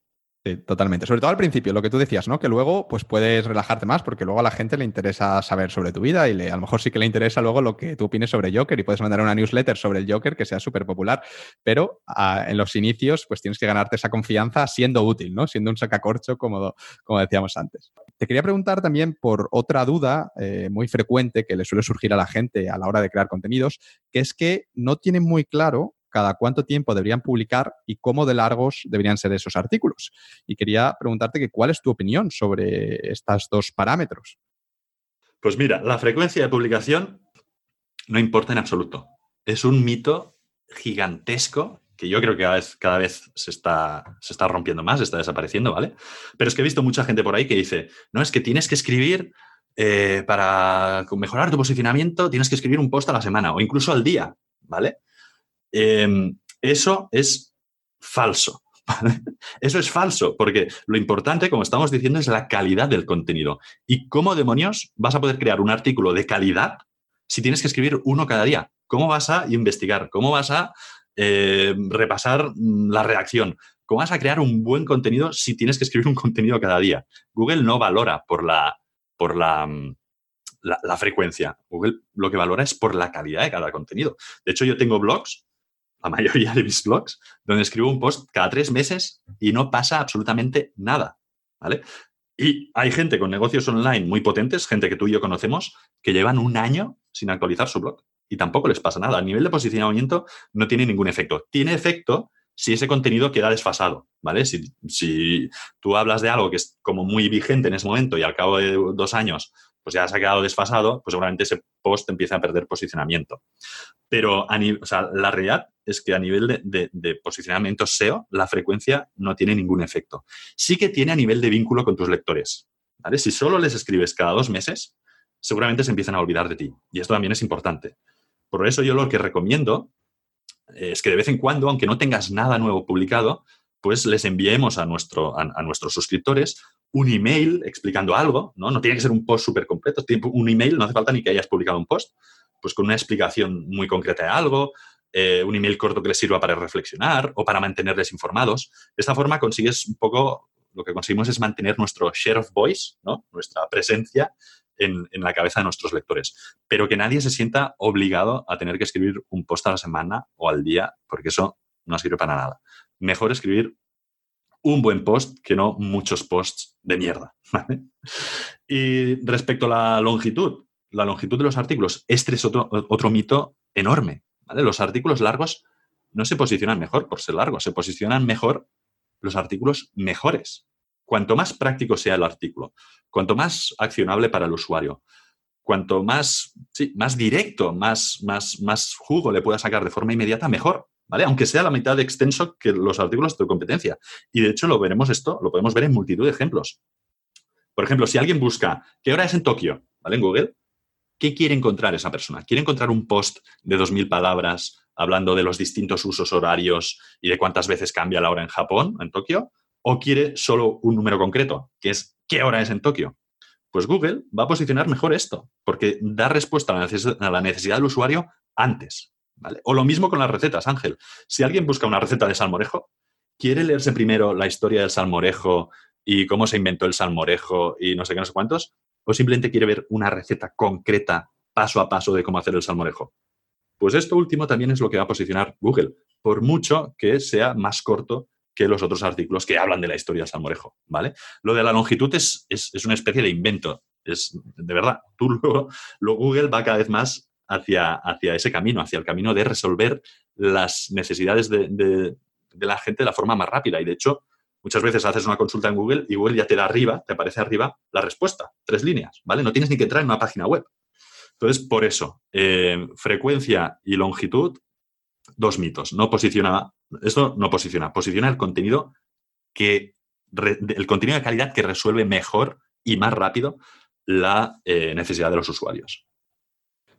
Sí, totalmente. Sobre todo al principio, lo que tú decías, ¿no? Que luego pues puedes relajarte más porque luego a la gente le interesa saber sobre tu vida y le, a lo mejor sí que le interesa luego lo que tú opines sobre Joker y puedes mandar una newsletter sobre el Joker que sea súper popular. Pero ah, en los inicios pues tienes que ganarte esa confianza siendo útil, ¿no? Siendo un sacacorcho como, como decíamos antes. Te quería preguntar también por otra duda eh, muy frecuente que le suele surgir a la gente a la hora de crear contenidos, que es que no tienen muy claro cada cuánto tiempo deberían publicar y cómo de largos deberían ser esos artículos. Y quería preguntarte que, cuál es tu opinión sobre estos dos parámetros. Pues mira, la frecuencia de publicación no importa en absoluto. Es un mito gigantesco que yo creo que cada vez, se, está, se está rompiendo más, está desapareciendo, ¿vale? Pero es que he visto mucha gente por ahí que dice, no, es que tienes que escribir eh, para mejorar tu posicionamiento, tienes que escribir un post a la semana o incluso al día, ¿vale? Em, eso es falso. Eso es falso, porque lo importante, como estamos diciendo, es la calidad del contenido. ¿Y cómo demonios vas a poder crear un artículo de calidad si tienes que escribir uno cada día? ¿Cómo vas a investigar? ¿Cómo vas a eh, repasar mm, la reacción? ¿Cómo vas a crear un buen contenido si tienes que escribir un contenido cada día? Google no valora por la, por mm, la, la frecuencia. Google lo que valora es por la calidad de cada contenido. De hecho, yo tengo blogs la mayoría de mis blogs, donde escribo un post cada tres meses y no pasa absolutamente nada, ¿vale? Y hay gente con negocios online muy potentes, gente que tú y yo conocemos, que llevan un año sin actualizar su blog y tampoco les pasa nada. A nivel de posicionamiento no tiene ningún efecto. Tiene efecto si ese contenido queda desfasado, ¿vale? Si, si, tú hablas de algo que es como muy vigente en ese momento y al cabo de dos años pues ya se ha quedado desfasado, pues seguramente ese post empieza a perder posicionamiento. Pero a o sea, la realidad es que a nivel de, posicionamiento SEO, la frecuencia no tiene ningún efecto. Sí que tiene a nivel de vínculo con tus lectores. ¿vale? Si solo les escribes cada dos meses, seguramente se empiezan a olvidar de ti. Y esto también es importante. Por eso yo lo que recomiendo es que de vez en cuando, aunque no tengas nada nuevo publicado, pues les enviemos a, nuestro, a, nuestros suscriptores un email explicando algo, ¿no? No tiene que ser un post súper completo, un email, no hace falta ni que hayas publicado un post, pues con una explicación muy concreta de algo, eh, un email corto que les sirva para reflexionar o para mantenerles informados. De esta forma consigues un poco, lo que conseguimos es mantener nuestro share of voice, nuestra presencia en, en, la cabeza de nuestros lectores. Pero que nadie se sienta obligado a tener que escribir un post a la semana o al día, porque eso no sirve para nada. Mejor escribir un buen post que no muchos posts de mierda. Y respecto a la longitud, la longitud de los artículos, este es otro, otro mito enorme. Los artículos largos no se posicionan mejor por ser largos, se posicionan mejor los artículos mejores. Cuanto más práctico sea el artículo, cuanto más accionable para el usuario, cuanto más, más directo, más, más, más jugo le pueda sacar de forma inmediata, mejor. ¿Vale? Aunque sea la mitad de extenso que los artículos de competencia. Y de hecho lo veremos esto, lo podemos ver en multitud de ejemplos. Por ejemplo, si alguien busca qué hora es en Tokio, ¿vale? En Google, ¿qué quiere encontrar esa persona? ¿Quiere encontrar un post de 2.000 palabras hablando de los distintos usos horarios y de cuántas veces cambia la hora en Japón, en Tokio? ¿O quiere solo un número concreto, que es qué hora es en Tokio? Pues Google va a posicionar mejor esto, porque da respuesta a la necesidad del usuario antes. O lo mismo con las recetas, Ángel. Si alguien busca una receta de salmorejo, quiere leerse primero la historia del salmorejo y cómo se inventó el salmorejo y no sé qué, no sé cuántos, o simplemente quiere ver una receta concreta, paso a paso, de cómo hacer el salmorejo. Pues esto último también es lo que va a posicionar Google, por mucho que sea más corto que los otros artículos que hablan de la historia del salmorejo, ¿vale? Lo de la longitud es, una especie de invento. Es, de verdad, tú luego, Google va cada vez más hacia, hacia ese camino, hacia el camino de resolver las necesidades de, de, la gente de la forma más rápida. Y de hecho, muchas veces haces una consulta en Google y Google ya te da arriba, te aparece arriba la respuesta, tres líneas, ¿vale? No tienes ni que entrar en una página web. Entonces, por eso, eh, frecuencia y longitud, dos mitos. No posiciona, esto no posiciona, posiciona el contenido que, el contenido de calidad que resuelve mejor y más rápido la eh, necesidad de los usuarios.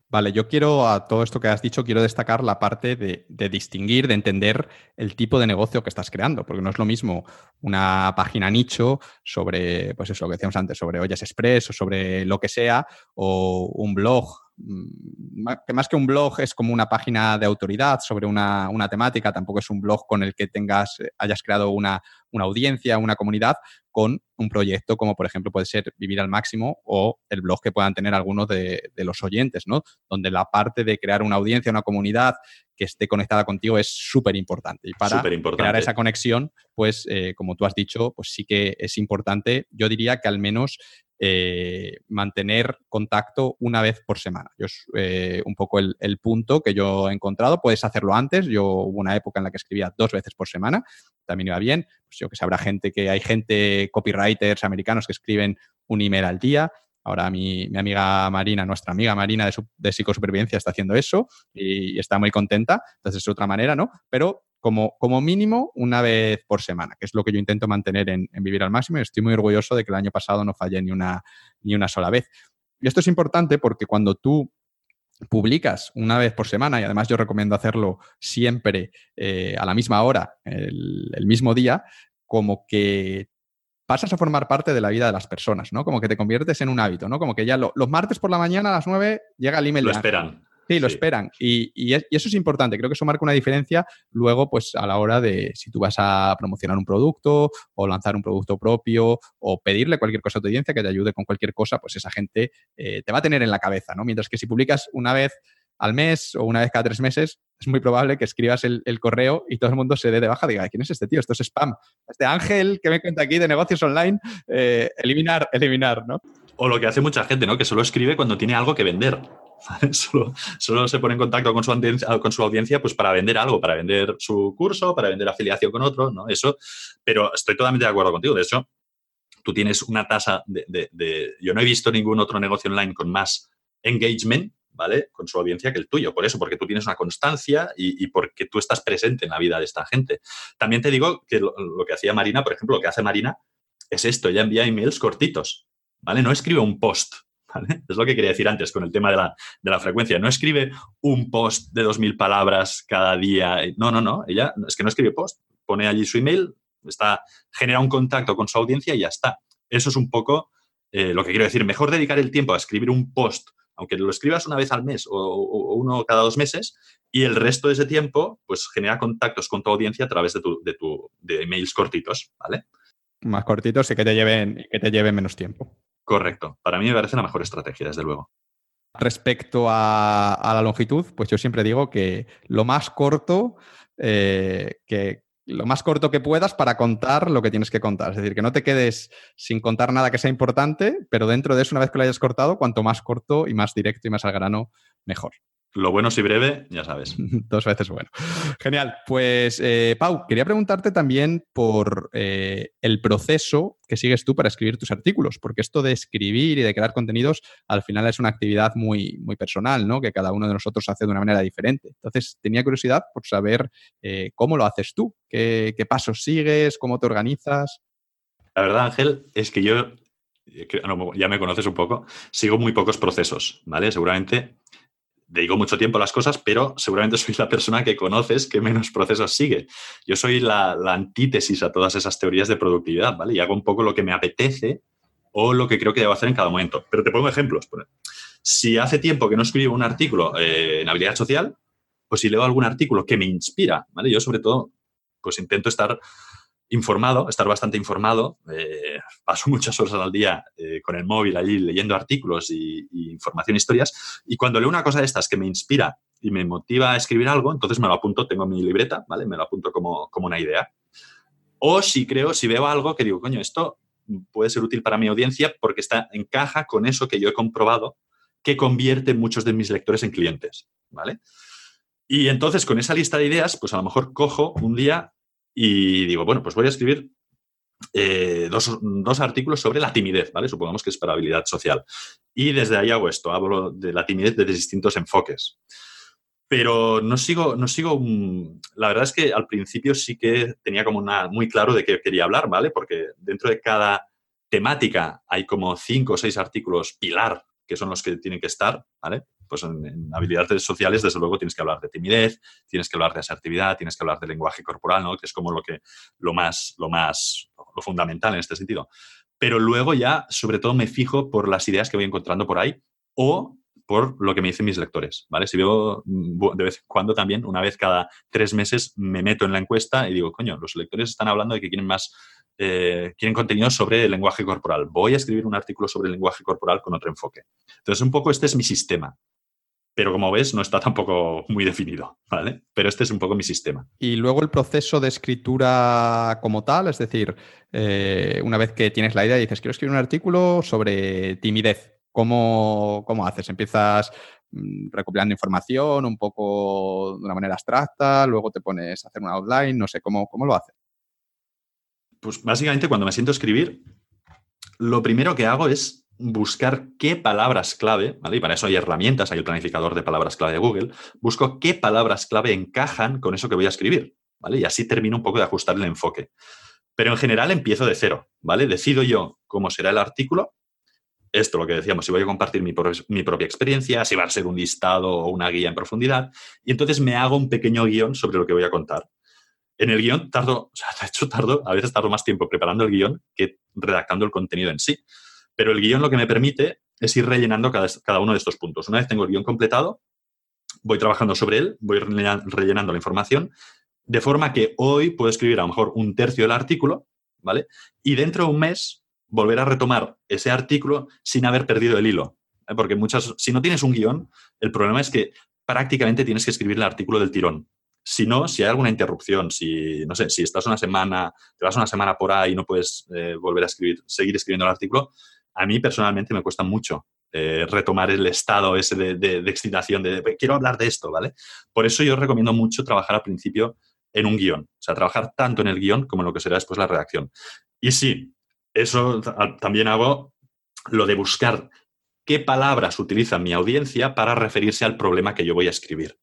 Vale, yo quiero a todo esto que has dicho, quiero destacar la parte de, distinguir, de entender el tipo de negocio que estás creando, porque no es lo mismo una página nicho sobre, pues eso, lo que decíamos antes, sobre ollas express o sobre lo que sea, o un blog. Mm, que más que un blog es como una página de autoridad sobre una, temática, tampoco es un blog con el que tengas, eh, hayas creado una, audiencia, una comunidad, con un proyecto como por ejemplo puede ser Vivir al Máximo o el blog que puedan tener algunos de, los oyentes, ¿no? Donde la parte de crear una audiencia, una comunidad que esté conectada contigo es súper importante. Y para crear esa conexión, pues eh, como tú has dicho, pues sí que es importante. Yo diría que al menos eh, mantener contacto una vez por semana. Yo es eh, un poco el, punto que yo he encontrado. Puedes hacerlo antes. Yo hubo una época en la que escribía dos veces por semana. También iba bien. Pues yo que sé, habrá gente que hay gente, copywriters americanos que escriben un email al día. Ahora mi, amiga Marina, nuestra amiga Marina de, de, psicosupervivencia está haciendo eso y, está muy contenta. Entonces es otra manera, ¿no? Pero como, como mínimo una vez por semana, que es lo que yo intento mantener en, Vivir al Máximo y estoy muy orgulloso de que el año pasado no fallé ni una, ni una sola vez. Y esto es importante porque cuando tú publicas una vez por semana, y además yo recomiendo hacerlo siempre eh, a la misma hora, el, mismo día, como que pasas a formar parte de la vida de las personas, ¿no? Como que te conviertes en un hábito, ¿no? Como que ya los martes por la mañana a las 9 llega el email. Lo esperan. Sí, lo esperan. Y, eso es importante. Creo que eso marca una diferencia luego, pues, a la hora de si tú vas a promocionar un producto o lanzar un producto propio o pedirle cualquier cosa a tu audiencia que te ayude con cualquier cosa, pues esa gente eh, te va a tener en la cabeza, ¿no? Mientras que si publicas una vez al mes o una vez cada tres meses, es muy probable que escribas el, correo y todo el mundo se dé de baja y diga, ¿quién es este tío? Esto es spam. Este Ángel que me cuenta aquí de negocios online, eh, eliminar, eliminar, ¿no? O lo que hace mucha gente, ¿no? Que solo escribe cuando tiene algo que vender. Solo, se pone en contacto con su, audiencia, con su audiencia pues para vender algo, para vender su curso, para vender afiliación con otro, ¿no? Eso, pero estoy totalmente de acuerdo contigo. De hecho, tú tienes una tasa de, Yo no he visto ningún otro negocio online con más engagement, ¿vale? Con su audiencia que el tuyo. Por eso, porque tú tienes una constancia y, porque tú estás presente en la vida de esta gente. También te digo que lo, que hacía Marina, por ejemplo, lo que hace Marina es esto, ella envía emails cortitos, ¿vale? No escribe un post es lo que quería decir antes con el tema de la, frecuencia. No escribe un post de 2.000 palabras cada día. No, no, no. Ella es que no escribe post. Pone allí su email, está, genera un contacto con su audiencia y ya está. Eso es un poco eh, lo que quiero decir. Mejor dedicar el tiempo a escribir un post, aunque lo escribas una vez al mes o, uno cada dos meses, y el resto de ese tiempo, pues genera contactos con tu audiencia a través de, tu, de, tu, de emails cortitos, ¿vale? Más cortitos y que te lleven, que te lleven menos tiempo. Correcto. Para mí me parece la mejor estrategia, desde luego. Respecto a, la longitud, pues yo siempre digo que lo más corto, eh, que lo más corto que puedas para contar lo que tienes que contar. Es decir, que no te quedes sin contar nada que sea importante, pero dentro de eso, una vez que lo hayas cortado, cuanto más corto y más directo y más al grano, mejor. Lo bueno si breve, ya sabes. Dos veces bueno. Genial. Pues, eh, Pau, quería preguntarte también por eh, el proceso que sigues tú para escribir tus artículos, porque esto de escribir y de crear contenidos al final es una actividad muy, muy personal, ¿no? Que cada uno de nosotros hace de una manera diferente. Entonces, tenía curiosidad por saber eh, cómo lo haces tú, qué, qué pasos sigues, cómo te organizas. La verdad, Ángel, es que yo ya me conoces un poco, sigo muy pocos procesos, ¿vale? Seguramente dedico mucho tiempo a las cosas, pero seguramente soy la persona que conoces que menos procesos sigue. Yo soy la, antítesis a todas esas teorías de productividad, ¿vale? Y hago un poco lo que me apetece o lo que creo que debo hacer en cada momento. Pero te pongo ejemplos. Si hace tiempo que no escribo un artículo eh, en habilidad social, pues si leo algún artículo que me inspira, ¿vale? Yo sobre todo, pues intento estar informado, estar bastante informado. Eh, paso muchas horas al día eh, con el móvil allí leyendo artículos y, información, historias. Y cuando leo una cosa de estas que me inspira y me motiva a escribir algo, entonces me lo apunto, tengo mi libreta, ¿vale? Me lo apunto como, como una idea. O si creo, si veo algo que digo, coño, esto puede ser útil para mi audiencia porque está, encaja con eso que yo he comprobado que convierte muchos de mis lectores en clientes, ¿vale? Y entonces con esa lista de ideas, pues a lo mejor cojo un día y digo, bueno, pues voy a escribir eh, dos, artículos sobre la timidez, ¿vale? Supongamos que es para habilidad social. Y desde ahí hago esto, hablo de la timidez desde distintos enfoques. Pero no sigo, no sigo, la verdad es que al principio sí que tenía como una, muy claro de qué quería hablar, ¿vale? Porque dentro de cada temática hay como cinco o seis artículos pilar que son los que tienen que estar, ¿vale? Pues en, habilidades sociales, desde luego, tienes que hablar de timidez, tienes que hablar de asertividad, tienes que hablar de lenguaje corporal, ¿no? Que es como lo que, lo más, lo más, lo fundamental en este sentido. Pero luego ya, sobre todo, me fijo por las ideas que voy encontrando por ahí o por lo que me dicen mis lectores, ¿vale? Si veo de vez en cuando también, una vez cada tres meses, me meto en la encuesta y digo, coño, los lectores están hablando de que quieren más, eh, quieren contenido sobre el lenguaje corporal. Voy a escribir un artículo sobre el lenguaje corporal con otro enfoque. Entonces, un poco este es mi sistema pero como ves no está tampoco muy definido, ¿vale? Pero este es un poco mi sistema. Y luego el proceso de escritura como tal, es decir, eh, una vez que tienes la idea y dices, quiero escribir un artículo sobre timidez, ¿cómo, cómo haces? ¿Empiezas mm, recopilando información un poco de una manera abstracta, luego te pones a hacer una outline, no sé, ¿cómo, cómo lo haces? Pues básicamente cuando me siento a escribir, lo primero que hago es buscar qué palabras clave, ¿vale? Y para eso hay herramientas, hay el planificador de palabras clave de Google. Busco qué palabras clave encajan con eso que voy a escribir, ¿vale? Y así termino un poco de ajustar el enfoque. Pero en general empiezo de cero, ¿vale? Decido yo cómo será el artículo. Esto, lo que decíamos, si voy a compartir mi, propia experiencia, si va a ser un listado o una guía en profundidad. Y entonces me hago un pequeño guion sobre lo que voy a contar. En el guion tardo, o sea, de hecho tardo, a veces tardo más tiempo preparando el guion que redactando el contenido en sí. Pero el guion lo que me permite es ir rellenando cada, uno de estos puntos. Una vez tengo el guion completado, voy trabajando sobre él, voy rellenando la información, de forma que hoy puedo escribir a lo mejor un tercio del artículo, ¿vale? Y dentro de un mes volver a retomar ese artículo sin haber perdido el hilo. ¿eh? Porque muchas, si no tienes un guion, el problema es que prácticamente tienes que escribir el artículo del tirón. Si no, si hay alguna interrupción, si, no sé, si estás una semana, te vas una semana por ahí y no puedes eh, volver a escribir, seguir escribiendo el artículo, a mí personalmente me cuesta mucho eh, retomar el estado ese de, excitación, de, quiero hablar de esto, ¿vale? Por eso yo recomiendo mucho trabajar al principio en un guion, o sea, trabajar tanto en el guion como en lo que será después la redacción. Y sí, eso también hago lo de buscar qué palabras utiliza mi audiencia para referirse al problema que yo voy a escribir.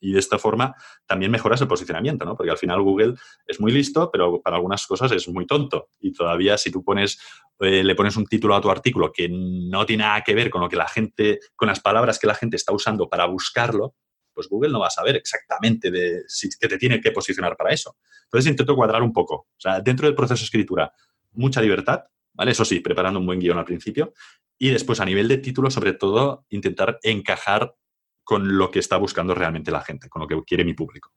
Y de esta forma también mejoras el posicionamiento, ¿no? Porque al final Google es muy listo, pero para algunas cosas es muy tonto. Y todavía si tú pones, eh, le pones un título a tu artículo que no tiene nada que ver con lo que la gente, con las palabras que la gente está usando para buscarlo, pues Google no va a saber exactamente de si, que te tiene que posicionar para eso. Entonces intento cuadrar un poco. O sea, dentro del proceso de escritura, mucha libertad, ¿vale? Eso sí, preparando un buen guion al principio. Y después, a nivel de título, sobre todo, intentar encajar con lo que está buscando realmente la gente, con lo que quiere mi público.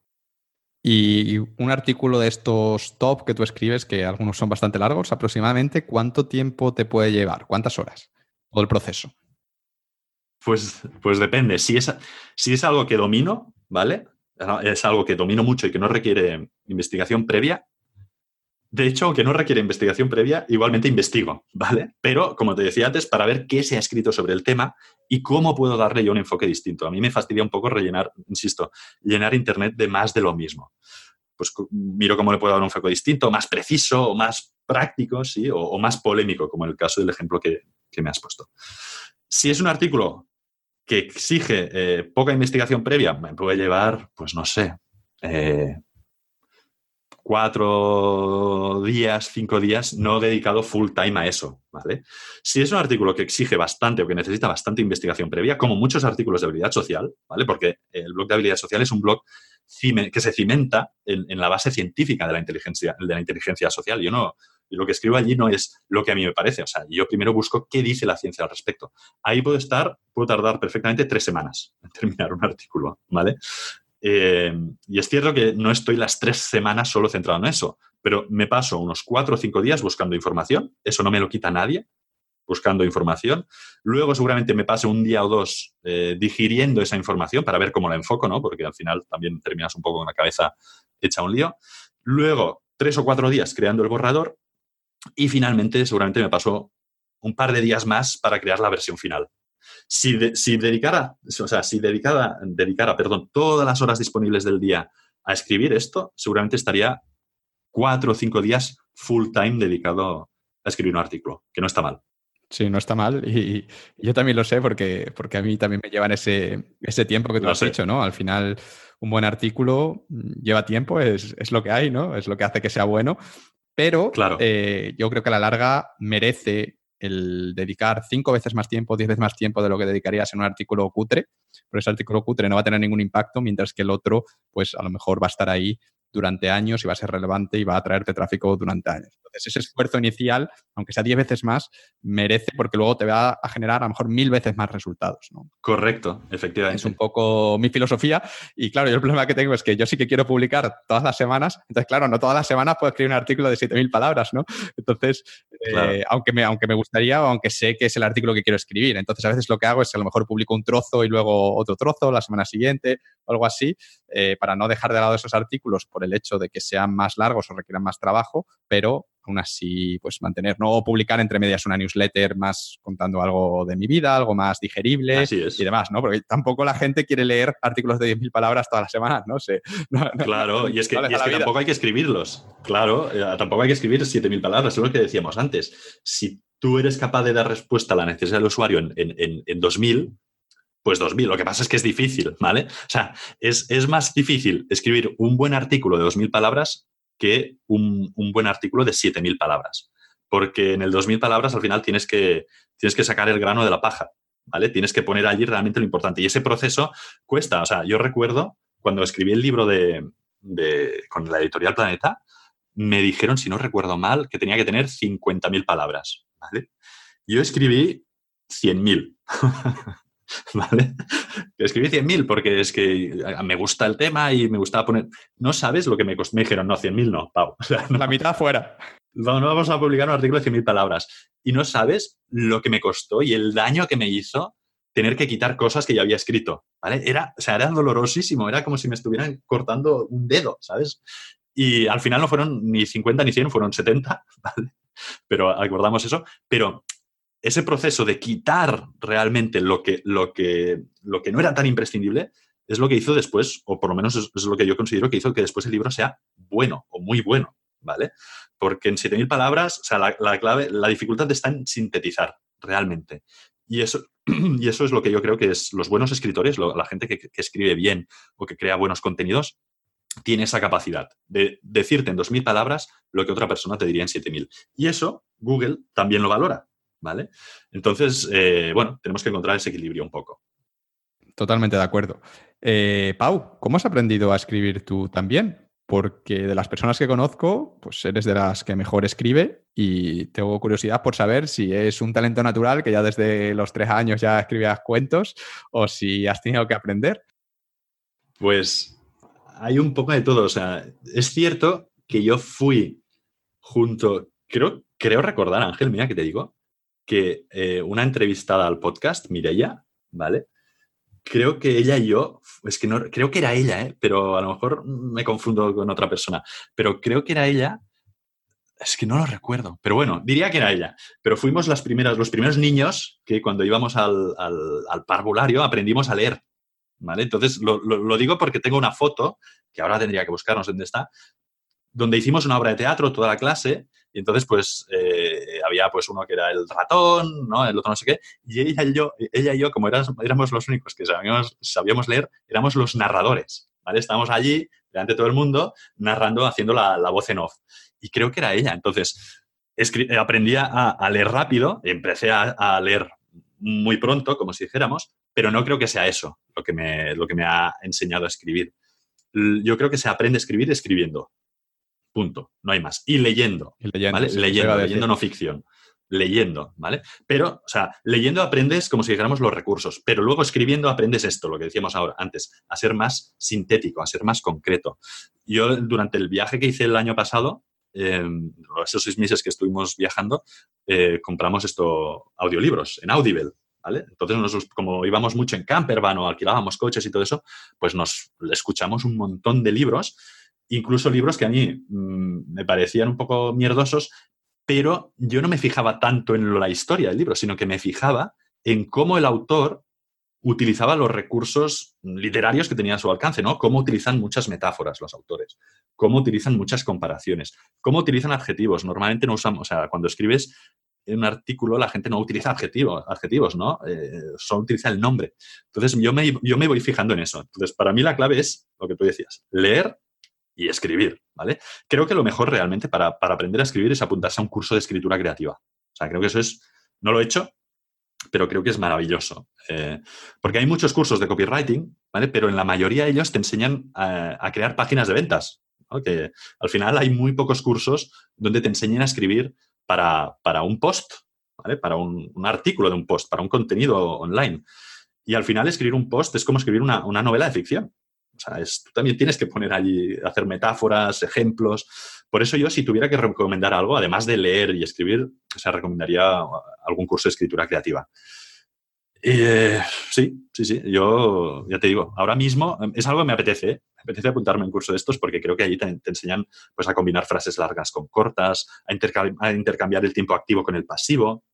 Y un artículo de estos top que tú escribes, que algunos son bastante largos, aproximadamente, ¿cuánto tiempo te puede llevar? ¿Cuántas horas? Todo el proceso. Pues, pues depende. Si es, si es algo que domino, ¿vale? Es algo que domino mucho y que no requiere investigación previa, De hecho, aunque no requiere investigación previa, igualmente investigo, ¿vale? Pero, como te decía antes, para ver qué se ha escrito sobre el tema y cómo puedo darle yo un enfoque distinto. A mí me fastidia un poco rellenar, insisto, llenar Internet de más de lo mismo. Pues miro cómo le puedo dar un enfoque distinto, más preciso, más práctico, ¿sí? O, más polémico, como en el caso del ejemplo que, me has puesto. Si es un artículo que exige eh, poca investigación previa, me puede llevar, pues no sé, eh, cuatro días, cinco días, no dedicado full time a eso, ¿vale? Si es un artículo que exige bastante o que necesita bastante investigación previa, como muchos artículos de habilidad social, ¿vale? Porque el blog de habilidad social es un blog que se cimenta en, la base científica de la inteligencia, de la inteligencia social. Yo no, lo que escribo allí no es lo que a mí me parece. O sea, yo primero busco qué dice la ciencia al respecto. Ahí puedo estar, puedo tardar perfectamente tres semanas en terminar un artículo, ¿vale? Eh, y es cierto que no estoy las tres semanas solo centrado en eso, pero me paso unos cuatro o cinco días buscando información, eso no me lo quita nadie, buscando información. Luego seguramente me pase un día o dos eh, digiriendo esa información para ver cómo la enfoco, ¿no? Porque al final también terminas un poco con la cabeza hecha un lío. Luego, tres o cuatro días creando el borrador y finalmente seguramente me paso un par de días más para crear la versión final. Si, dedicara, o sea, si dedicara, dedicara, perdón, todas las horas disponibles del día a escribir esto, seguramente estaría cuatro o cinco días full time dedicado a escribir un artículo, que no está mal. Sí, no está mal. Y, yo también lo sé porque, porque a mí también me llevan ese, ese tiempo que tú has dicho, ¿no? Al final, un buen artículo lleva tiempo, es, lo que hay, ¿no? Es lo que hace que sea bueno. Pero claro. Eh, yo creo que a la larga merece el dedicar cinco veces más tiempo, diez veces más tiempo de lo que dedicarías en un artículo cutre, pero ese artículo cutre no va a tener ningún impacto, mientras que el otro, pues a lo mejor va a estar ahí durante años y va a ser relevante y va a traerte tráfico durante años. Entonces, ese esfuerzo inicial, aunque sea 10 veces más, merece porque luego te va a generar a lo mejor mil veces más resultados. ¿no? Correcto, efectivamente. Es un poco mi filosofía y claro, yo el problema que tengo es que yo sí que quiero publicar todas las semanas, entonces claro, no todas las semanas puedo escribir un artículo de 7.000 palabras, ¿no? Entonces, eh, aunque, me, aunque me gustaría o aunque sé que es el artículo que quiero escribir, entonces a veces lo que hago es que a lo mejor publico un trozo y luego otro trozo la semana siguiente o algo así, eh, para no dejar de lado esos artículos por el hecho de que sean más largos o requieran más trabajo, pero aún así, pues mantener, no publicar entre medias una newsletter más contando algo de mi vida, algo más digerible y demás, ¿no? Porque tampoco la gente quiere leer artículos de 10.000 palabras todas las semanas, ¿no? sé claro, y es que, tampoco hay que escribirlos, claro, eh, tampoco hay que escribir 7.000 palabras, es lo que decíamos antes. Si tú eres capaz de dar respuesta a la necesidad del usuario en, en, en 2.000, pues 2.000. Lo que pasa es que es difícil, ¿vale? O sea, es, es, más difícil escribir un buen artículo de 2.000 palabras que un, buen artículo de 7.000 palabras. Porque en el 2.000 palabras al final tienes que, tienes que sacar el grano de la paja, ¿vale? Tienes que poner allí realmente lo importante. Y ese proceso cuesta. O sea, yo recuerdo cuando escribí el libro de, con la editorial Planeta, me dijeron, si no recuerdo mal, que tenía que tener 50.000 palabras, ¿vale? Yo escribí 100.000. ¿vale? Escribí 100.000 porque es que me gusta el tema y me gustaba poner... No sabes lo que me costó. Me dijeron, no, 100.000 no, Pau. La mitad fuera. No, no vamos a publicar un artículo de 100.000 palabras. Y no sabes lo que me costó y el daño que me hizo tener que quitar cosas que ya había escrito, ¿vale? Era, o sea, era dolorosísimo, era como si me estuvieran cortando un dedo, ¿sabes? Y al final no fueron ni 50 ni 100, fueron 70, ¿vale? Pero acordamos eso. Pero ese proceso de quitar realmente lo que, lo, que, lo que no era tan imprescindible es lo que hizo después, o por lo menos es, lo que yo considero que hizo que después el libro sea bueno o muy bueno, ¿vale? Porque en 7.000 palabras, o sea, la, clave, la dificultad está en sintetizar realmente. Y eso, y eso es lo que yo creo que es los buenos escritores, la gente que, escribe bien o que crea buenos contenidos, tiene esa capacidad de decirte en 2.000 palabras lo que otra persona te diría en 7.000. Y eso Google también lo valora. ¿Vale? Entonces, eh, bueno, tenemos que encontrar ese equilibrio un poco. Totalmente de acuerdo. Eh, Pau, ¿cómo has aprendido a escribir tú también? Porque de las personas que conozco, pues eres de las que mejor escribe y tengo curiosidad por saber si es un talento natural que ya desde los tres años ya escribías cuentos o si has tenido que aprender. Pues hay un poco de todo. O sea, es cierto que yo fui junto, creo, creo recordar, Ángel, mira que te digo, que eh, una entrevistada al podcast, Mireia, ¿vale? Creo que ella y yo, es que no, creo que era ella, ¿eh? pero a lo mejor me confundo con otra persona, pero creo que era ella, Es que no lo recuerdo. Pero bueno, diría que era ella. Pero fuimos las primeras, los primeros niños que cuando íbamos al, al, parvulario aprendimos a leer. ¿Vale? Entonces, lo, lo, digo porque tengo una foto, que ahora tendría que buscarnos dónde está, donde hicimos una obra de teatro, toda la clase, y entonces, pues, eh, había pues uno que era el ratón, ¿no? El otro no sé qué, y ella y yo, ella y yo como éramos, éramos los únicos que sabíamos, sabíamos leer, éramos los narradores, ¿vale? Estábamos allí, delante de todo el mundo, narrando, haciendo la, la voz en off. Y creo que era ella. Entonces, aprendí a, a, leer rápido, empecé a, a, leer muy pronto, como si dijéramos, pero no creo que sea eso lo que me, lo que me ha enseñado a escribir. Yo creo que se aprende a escribir escribiendo. Punto. No hay más. Y leyendo. leyendo, ¿vale? leyendo, leyendo no ficción. Leyendo, ¿vale? Pero, o sea, leyendo aprendes como si dijéramos los recursos, pero luego escribiendo aprendes esto, lo que decíamos ahora antes, a ser más sintético, a ser más concreto. Yo, durante el viaje que hice el año pasado, eh, esos seis meses que estuvimos viajando, eh, compramos esto, audiolibros en Audible. ¿Vale? Entonces, como íbamos mucho en campervan o alquilábamos coches y todo eso, pues nos escuchamos un montón de libros incluso libros que a mí mm, me parecían un poco mierdosos, pero yo no me fijaba tanto en la historia del libro, sino que me fijaba en cómo el autor utilizaba los recursos literarios que tenía a su alcance, ¿no? Cómo utilizan muchas metáforas los autores, cómo utilizan muchas comparaciones, cómo utilizan adjetivos. Normalmente no usamos, o sea, cuando escribes un artículo la gente no utiliza adjetivos, adjetivos ¿no? Eh, solo utiliza el nombre. Entonces yo me, yo me voy fijando en eso. Entonces para mí la clave es lo que tú decías, leer y escribir, ¿vale? Creo que lo mejor realmente para, aprender a escribir es apuntarse a un curso de escritura creativa. O sea, creo que eso es, no lo he hecho, pero creo que es maravilloso. Eh, porque hay muchos cursos de copywriting, ¿vale? Pero en la mayoría de ellos te enseñan a, crear páginas de ventas. Que al final hay muy pocos cursos donde te enseñen a escribir para, un post, ¿vale? Para un, artículo de un post, para un contenido online. Y al final escribir un post es como escribir una, una novela de ficción. Tú también tienes que poner allí, hacer metáforas, ejemplos. Por eso yo, si tuviera que recomendar algo, además de leer y escribir, o recomendaría algún curso de escritura creativa. Eh, sí, sí, sí. Yo ya te digo, ahora mismo es algo que me apetece. ¿eh? Me apetece apuntarme a un curso de estos porque creo que allí te, enseñan pues, a combinar frases largas con cortas, a, intercambiar el tiempo activo con el pasivo.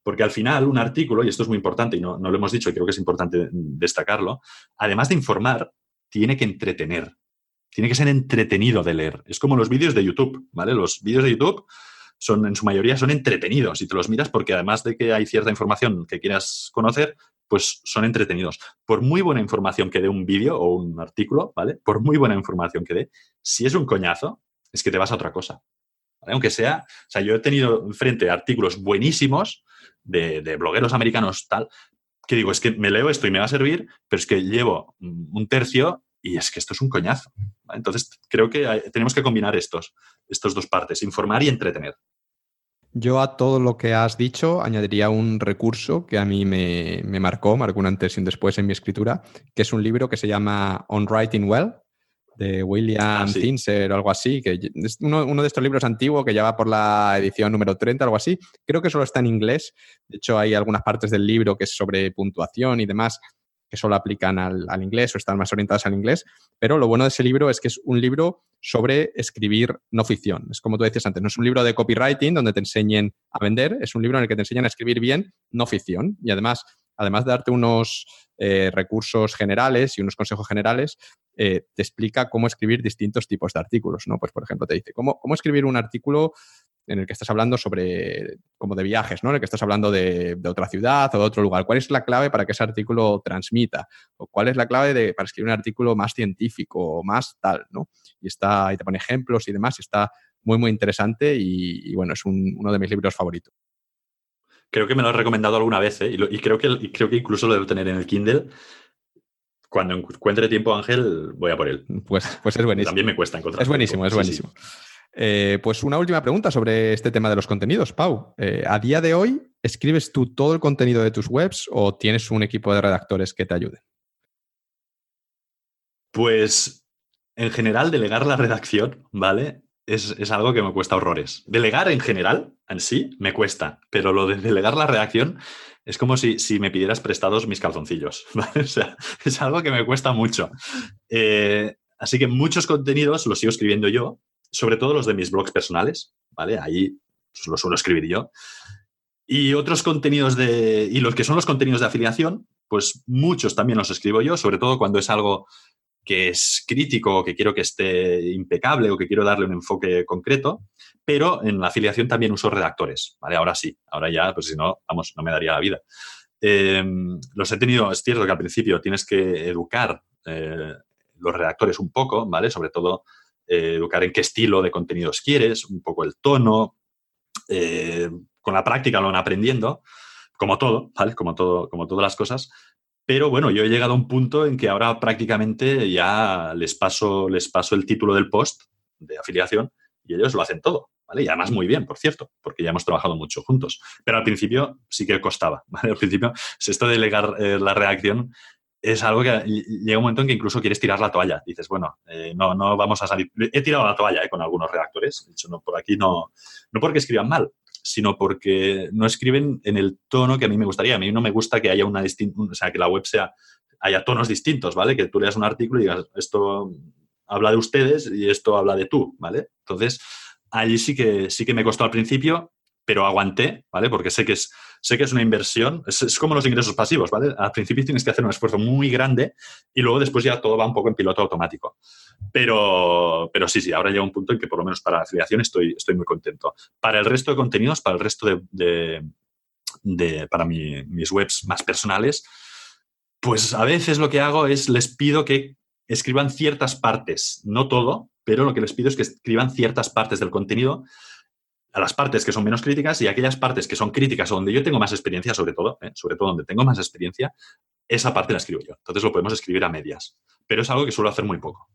Porque al final un artículo, y esto es muy importante y no, no lo hemos dicho y creo que es importante destacarlo, además de informar, tiene que entretener. Tiene que ser entretenido de leer. Es como los vídeos de YouTube, ¿vale? Los vídeos de YouTube son, en su mayoría, son entretenidos y te los miras porque además de que hay cierta información que quieras conocer, pues son entretenidos. Por muy buena información que dé un vídeo o un artículo, ¿vale? Por muy buena información que dé, si es un coñazo, es que te vas a otra cosa. Aunque sea, o sea, yo he tenido enfrente artículos buenísimos de, de blogueros americanos tal, que digo, es que me leo esto y me va a servir, pero es que llevo un tercio y es que esto es un coñazo. Entonces, creo que tenemos que combinar estos, estos dos partes, informar y entretener. Yo a todo lo que has dicho añadiría un recurso que a mí me, me marcó, marcó un antes y un después en mi escritura, que es un libro que se llama On Writing Well, de William ah, o algo así, que es uno, de estos libros antiguos que ya va por la edición número 30, algo así. Creo que solo está en inglés. De hecho, hay algunas partes del libro que es sobre puntuación y demás que solo aplican al, al inglés o están más orientadas al inglés. Pero lo bueno de ese libro es que es un libro sobre escribir no ficción. Es como tú decías antes, no es un libro de copywriting donde te enseñen a vender, es un libro en el que te enseñan a escribir bien no ficción. Y además, además de darte unos eh, recursos generales y unos consejos generales, eh, te explica cómo escribir distintos tipos de artículos, ¿no? Pues, por ejemplo, te dice cómo, cómo escribir un artículo en el que estás hablando sobre, como de viajes, ¿no? En el que estás hablando de, otra ciudad o de otro lugar. ¿Cuál es la clave para que ese artículo transmita? ¿O cuál es la clave de, para escribir un artículo más científico o más tal, ¿no? Y, está, y te pone ejemplos y demás, y está muy, muy interesante y, bueno, es uno de mis libros favoritos. Creo que me lo has recomendado alguna vez ¿eh? y, creo que, creo que incluso lo debo tener en el Kindle. Cuando encuentre tiempo, Ángel, voy a por él. Pues, pues es buenísimo. También me cuesta encontrar. Es buenísimo, es buenísimo. Eh, pues una última pregunta sobre este tema de los contenidos, Pau. Eh, a día de hoy, ¿escribes tú todo el contenido de tus webs o tienes un equipo de redactores que te ayuden? Pues en general, delegar la redacción, ¿vale? es, algo que me cuesta horrores. Delegar en general, en sí, me cuesta, pero lo de delegar la redacción es como si, me pidieras prestados mis calzoncillos. O sea, es algo que me cuesta mucho. Eh, así que muchos contenidos los sigo escribiendo yo, sobre todo los de mis blogs personales, ¿vale? Ahí los suelo escribir yo. Y otros contenidos de. Y los que son los contenidos de afiliación, pues muchos también los escribo yo, sobre todo cuando es algo que es crítico o que quiero que esté impecable o que quiero darle un enfoque concreto, pero en la afiliación también uso redactores, ¿vale? Ahora sí, ahora ya, pues si no, vamos, no me daría la vida. Em, los he tenido, es cierto que al principio tienes que educar eh, los redactores un poco, ¿vale? Sobre todo eh, educar en qué estilo de contenidos quieres, un poco el tono. Eh, con la práctica lo van aprendiendo, como todo, ¿vale? Como, todo, como todas las cosas. Pero bueno, yo he llegado a un punto en que ahora prácticamente ya les paso, les paso el título del post de afiliación y ellos lo hacen todo, ¿vale? Y además muy bien, por cierto, porque ya hemos trabajado mucho juntos. Pero al principio sí que costaba, ¿vale? Al principio, esto de delegar eh, la reacción es algo que llega un momento en que incluso quieres tirar la toalla. Dices, bueno, eh, no, no vamos a salir. He tirado la toalla eh, con algunos redactores. De hecho, no, por aquí no, no porque escriban mal, sino porque no escriben en el tono que a mí me gustaría. A mí no me gusta que haya una o sea, que la web sea, haya tonos distintos, ¿vale? Que tú leas un artículo y digas, esto habla de ustedes y esto habla de tú, ¿vale? Entonces, allí sí que, sí que me costó al principio, pero aguanté, ¿vale? Porque sé que es, sé que es una inversión, es, como los ingresos pasivos, ¿vale? Al principio tienes que hacer un esfuerzo muy grande y luego después ya todo va un poco en piloto automático. Pero, pero sí, sí, ahora llega un punto en que por lo menos para la afiliación estoy, estoy muy contento. Para el resto de contenidos, para el resto de, de, para mis webs más personales, pues a veces lo que hago es les pido que escriban ciertas partes, no todo, pero lo que les pido es que escriban ciertas partes del contenido a las partes que son menos críticas y aquellas partes que son críticas o donde yo tengo más experiencia, sobre todo, ¿eh? sobre todo donde tengo más experiencia, esa parte la escribo yo. Entonces lo podemos escribir a medias. Pero es algo que suelo hacer muy poco.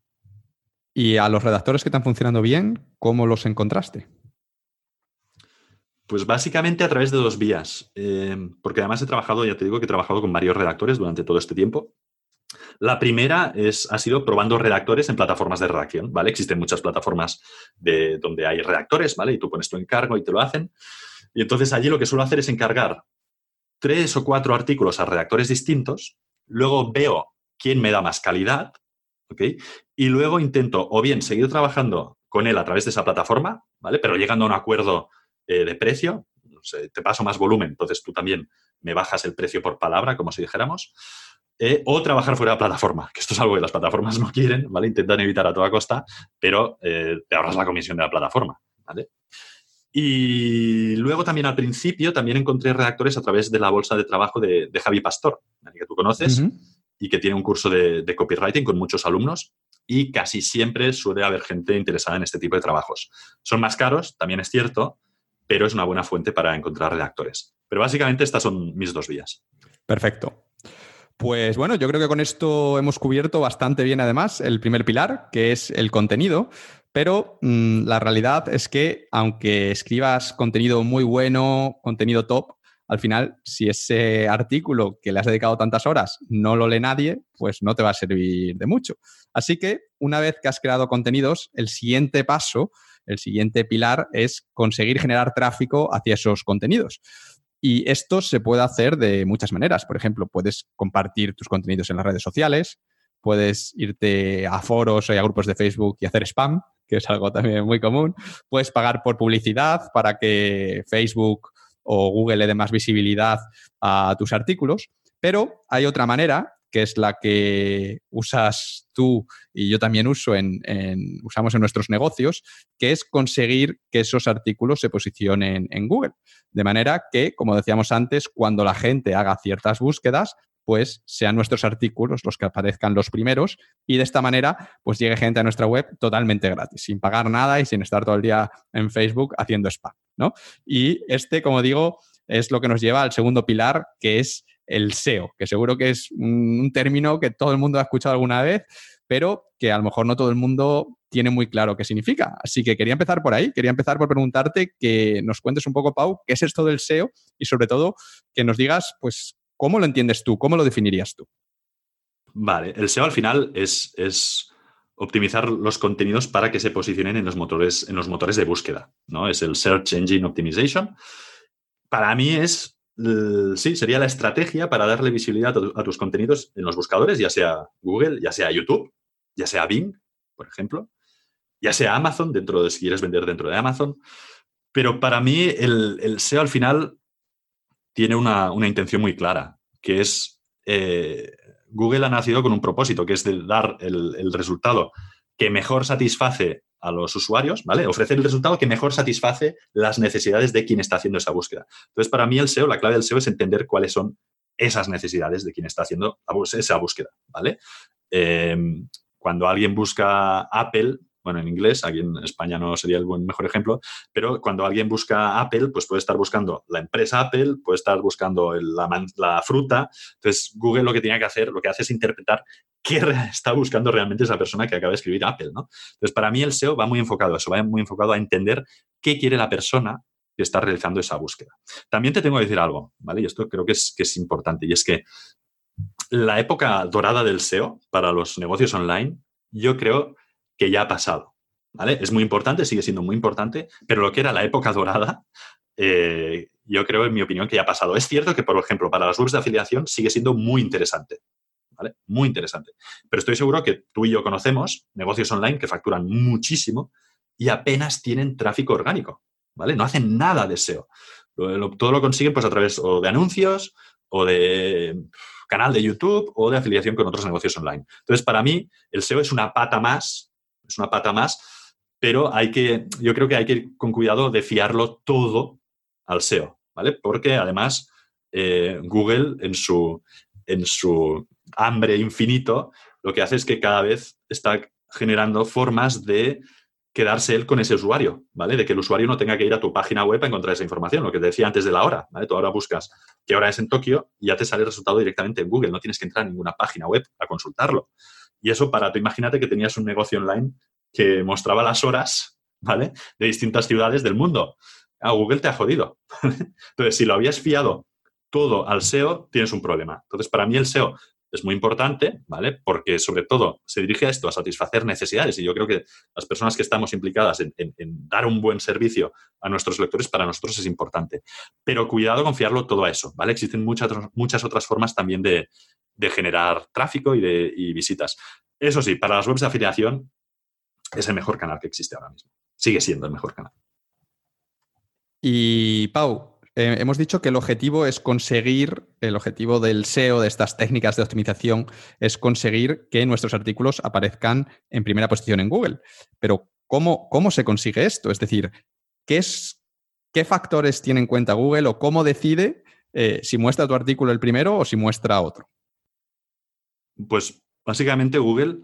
¿Y a los redactores que están funcionando bien, cómo los encontraste? Pues básicamente a través de dos vías. Eh, porque además he trabajado, ya te digo que he trabajado con varios redactores durante todo este tiempo. La primera es, ha sido probando redactores en plataformas de redacción, ¿vale? Existen muchas plataformas de, donde hay redactores, ¿vale? Y tú pones tu encargo y te lo hacen. Y entonces allí lo que suelo hacer es encargar tres o cuatro artículos a redactores distintos, luego veo quién me da más calidad, ¿ok? Y luego intento o bien seguir trabajando con él a través de esa plataforma, ¿vale? Pero llegando a un acuerdo eh, de precio, te paso más volumen, entonces tú también me bajas el precio por palabra, como si dijéramos. Eh, o trabajar fuera de la plataforma, que esto es algo que las plataformas no quieren, ¿vale? Intentan evitar a toda costa, pero eh, te ahorras la comisión de la plataforma, ¿vale? Y luego también al principio también encontré redactores a través de la bolsa de trabajo de, Javi Pastor, que tú conoces, y que tiene un curso de, de, copywriting con muchos alumnos y casi siempre suele haber gente interesada en este tipo de trabajos. Son más caros, también es cierto, pero es una buena fuente para encontrar redactores. Pero básicamente estas son mis dos vías. Perfecto. Pues bueno, yo creo que con esto hemos cubierto bastante bien además el primer pilar, que es el contenido, pero mm, la realidad es que aunque escribas contenido muy bueno, contenido top, al final, si ese artículo que le has dedicado tantas horas no lo lee nadie, pues no te va a servir de mucho. Así que una vez que has creado contenidos, el siguiente paso, el siguiente pilar es conseguir generar tráfico hacia esos contenidos. Y esto se puede hacer de muchas maneras. Por ejemplo, puedes compartir tus contenidos en las redes sociales, puedes irte a foros y a grupos de Facebook y hacer spam, que es algo también muy común. Puedes pagar por publicidad para que Facebook o Google le dé más visibilidad a tus artículos. Pero hay otra manera que es la que usas tú y yo también uso en, usamos en nuestros negocios, que es conseguir que esos artículos se posicionen en Google. De manera que, como decíamos antes, cuando la gente haga ciertas búsquedas, pues sean nuestros artículos los que aparezcan los primeros y de esta manera pues llegue gente a nuestra web totalmente gratis, sin pagar nada y sin estar todo el día en Facebook haciendo spam, ¿no? Y este, como digo, es lo que nos lleva al segundo pilar, que es el SEO, que seguro que es un, término que todo el mundo ha escuchado alguna vez, pero que a lo mejor no todo el mundo tiene muy claro qué significa. Así que quería empezar por ahí, quería empezar por preguntarte que nos cuentes un poco, Pau, qué es esto del SEO y sobre todo que nos digas, pues, cómo lo entiendes tú, cómo lo definirías tú. Vale, el SEO al final es, es optimizar los contenidos para que se posicionen en los motores, en los motores de búsqueda, ¿no? Es el Search Engine Optimization. Para mí es sí, sería la estrategia para darle visibilidad a, tus contenidos en los buscadores, ya sea Google, ya sea YouTube, ya sea Bing, por ejemplo. ya sea Amazon, dentro de si quieres vender dentro de Amazon. Pero para mí el, SEO al final tiene una, intención muy clara, que es eh, Google ha nacido con un propósito, que es dar el, resultado que mejor satisface a los usuarios, ¿vale? Ofrecer el resultado que mejor satisface las necesidades de quien está haciendo esa búsqueda. Entonces, para mí el SEO, la clave del SEO es entender cuáles son esas necesidades de quien está haciendo esa búsqueda, ¿vale? Eh, cuando alguien busca Apple, bueno, en inglés, aquí en España no sería el buen, mejor ejemplo, pero cuando alguien busca Apple, pues puede estar buscando la empresa Apple, puede estar buscando la, fruta. Entonces, Google lo que tiene que hacer, lo que hace es interpretar qué está buscando realmente esa persona que acaba de escribir Apple, ¿no? Entonces, para mí el SEO va muy enfocado a eso, va muy enfocado a entender qué quiere la persona que está realizando esa búsqueda. También te tengo que decir algo, ¿vale? Y esto creo que es, importante, y es que la época dorada del SEO para los negocios online, yo creo que ya ha pasado. ¿vale? Es muy importante, sigue siendo muy importante, pero lo que era la época dorada, eh, yo creo, en mi opinión, que ya ha pasado. Es cierto que, por ejemplo, para las webs de afiliación sigue siendo muy interesante. ¿Vale? Muy interesante. Pero estoy seguro que tú y yo conocemos negocios online que facturan muchísimo y apenas tienen tráfico orgánico. ¿vale? No hacen nada de SEO. todo lo consiguen pues, a través de anuncios o de canal de YouTube o de afiliación con otros negocios online. Entonces, para mí, el SEO es una pata más es una pata más, pero hay que, yo creo que hay que ir con cuidado de fiarlo todo al SEO, ¿vale? Porque además eh, Google en su, en su hambre infinito lo que hace es que cada vez está generando formas de quedarse él con ese usuario, ¿vale? De que el usuario no tenga que ir a tu página web a encontrar esa información, lo que te decía antes de la hora, ¿vale? Tú ahora buscas qué hora es en Tokio y ya te sale el resultado directamente en Google, no tienes que entrar a ninguna página web a consultarlo. Y eso para, tú imagínate que tenías un negocio online que mostraba las horas, ¿vale? De distintas ciudades del mundo. A Google te ha jodido. Entonces, si lo habías fiado todo al SEO, tienes un problema. Entonces, para mí el SEO es muy importante, ¿vale? Porque sobre todo se dirige a esto, a satisfacer necesidades. Y yo creo que las personas que estamos implicadas en, dar un buen servicio a nuestros lectores, para nosotros es importante. Pero cuidado con fiarlo todo a eso, ¿vale? Existen muchas, muchas otras formas también de, de generar tráfico y, de, visitas. Eso sí, para las webs de afiliación es el mejor canal que existe ahora mismo. Sigue siendo el mejor canal. Y Pau, eh, hemos dicho que el objetivo es conseguir, el objetivo del SEO, de estas técnicas de optimización, es conseguir que nuestros artículos aparezcan en primera posición en Google. Pero, ¿cómo, cómo se consigue esto? Es decir, ¿qué, es, ¿qué factores tiene en cuenta Google o cómo decide eh, si muestra tu artículo el primero o si muestra otro? Pues básicamente Google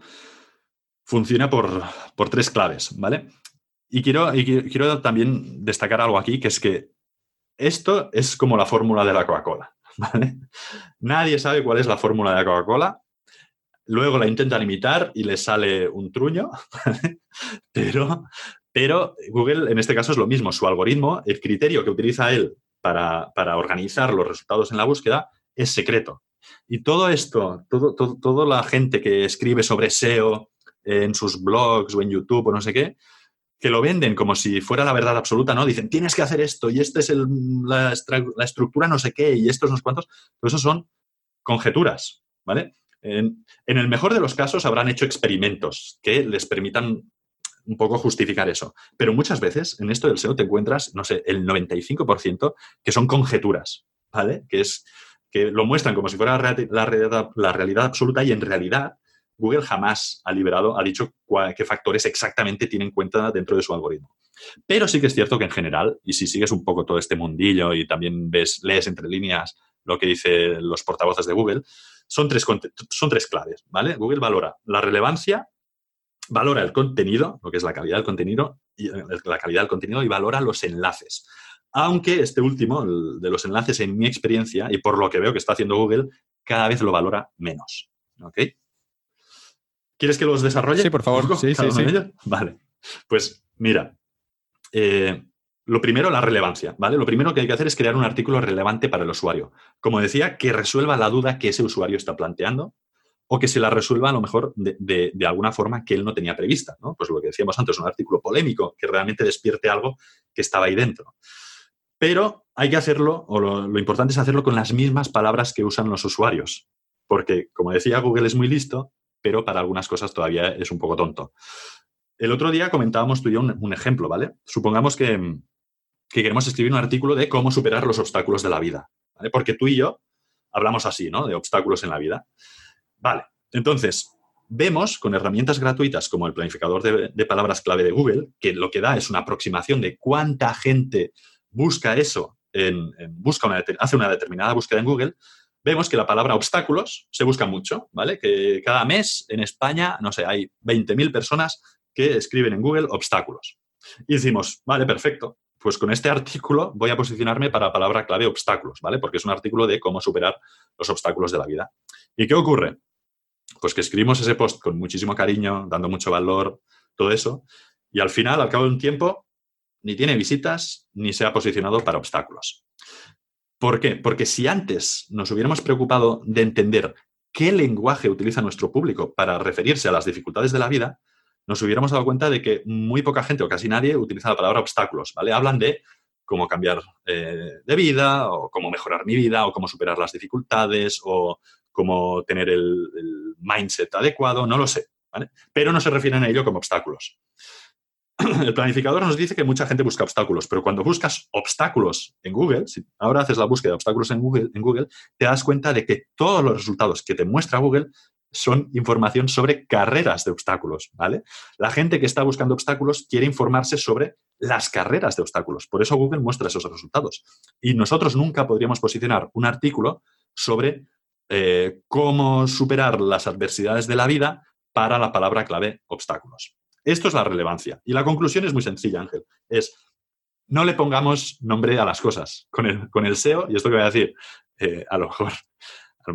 funciona por, tres claves, ¿vale? Y quiero, quiero también destacar algo aquí, que es que esto es como la fórmula de la Coca-Cola, ¿vale? Nadie sabe cuál es la fórmula de la Coca-Cola, luego la intentan imitar y les sale un truño, pero, pero Google en este caso es lo mismo, su algoritmo, el criterio que utiliza él para, para organizar los resultados en la búsqueda es secreto. Y todo esto, todo, toda la gente que escribe sobre SEO en sus blogs o en YouTube o no sé qué, que lo venden como si fuera la verdad absoluta, ¿no? Dicen, tienes que hacer esto y esta es la, estructura no sé qué y estos no sé cuántos. Todo eso son conjeturas, ¿vale? En, el mejor de los casos habrán hecho experimentos que les permitan un poco justificar eso. Pero muchas veces en esto del SEO te encuentras, no sé, el 95% que son conjeturas, ¿vale? Que es que lo muestran como si fuera la la realidad absoluta y en realidad Google jamás ha liberado, ha dicho qué factores exactamente tiene en cuenta dentro de su algoritmo. Pero sí que es cierto que en general, y si sigues un poco todo este mundillo y también ves, lees entre líneas lo que dicen los portavoces de Google, son tres, son tres claves, ¿vale? Google valora la relevancia, valora el contenido, lo que es la calidad del contenido, y, eh, la calidad del contenido y valora los enlaces. Aunque este último, de los enlaces, en mi experiencia, y por lo que veo que está haciendo Google, cada vez lo valora menos. ¿Ok? ¿Quieres que los desarrolle? Sí, por favor. Sí, sí, sí. Vale. Pues mira, eh, lo primero, la relevancia, ¿vale? Lo primero que hay que hacer es crear un artículo relevante para el usuario. Como decía, que resuelva la duda que ese usuario está planteando o que se la resuelva a lo mejor de, alguna forma que él no tenía prevista, ¿no? Pues lo que decíamos antes, un artículo polémico que realmente despierte algo que estaba ahí dentro. Pero hay que hacerlo, o lo, importante es hacerlo con las mismas palabras que usan los usuarios. Porque, como decía, Google es muy listo, pero para algunas cosas todavía es un poco tonto. el otro día comentábamos tú y yo un, ejemplo, ¿vale? Supongamos que, queremos escribir un artículo de cómo superar los obstáculos de la vida, ¿vale? Porque tú y yo hablamos así, ¿no? De obstáculos en la vida. Vale, entonces, vemos con herramientas gratuitas como el planificador de, palabras clave de Google, que lo que da es una aproximación de cuánta gente busca eso, en, busca una, hace una determinada búsqueda en Google, vemos que la palabra obstáculos se busca mucho, ¿vale? Que cada mes en España, no sé, hay 20.000 personas que escriben en Google obstáculos. Y decimos, vale, perfecto, pues con este artículo voy a posicionarme para la palabra clave obstáculos, ¿vale? Porque es un artículo de cómo superar los obstáculos de la vida. ¿Y qué ocurre? Pues que escribimos ese post con muchísimo cariño, dando mucho valor, todo eso, y al final, al cabo de un tiempo, ni tiene visitas ni se ha posicionado para obstáculos. ¿Por qué? Porque si antes nos hubiéramos preocupado de entender qué lenguaje utiliza nuestro público para referirse a las dificultades de la vida, nos hubiéramos dado cuenta de que muy poca gente o casi nadie utiliza la palabra obstáculos, ¿vale? Hablan de cómo cambiar eh, de vida o cómo mejorar mi vida o cómo superar las dificultades o cómo tener el, el mindset adecuado, no lo sé, ¿vale? Pero no se refieren a ello como obstáculos. el planificador nos dice que mucha gente busca obstáculos, pero cuando buscas obstáculos en Google, si ahora haces la búsqueda de obstáculos en Google, en Google, te das cuenta de que todos los resultados que te muestra Google son información sobre carreras de obstáculos, ¿vale? La gente que está buscando obstáculos quiere informarse sobre las carreras de obstáculos. Por eso Google muestra esos resultados. Y nosotros nunca podríamos posicionar un artículo sobre eh, cómo superar las adversidades de la vida para la palabra clave obstáculos. Esto es la relevancia. Y la conclusión es muy sencilla, Ángel. Es, no le pongamos nombre a las cosas. Con el, con el SEO, y esto que voy a decir, eh, a lo mejor,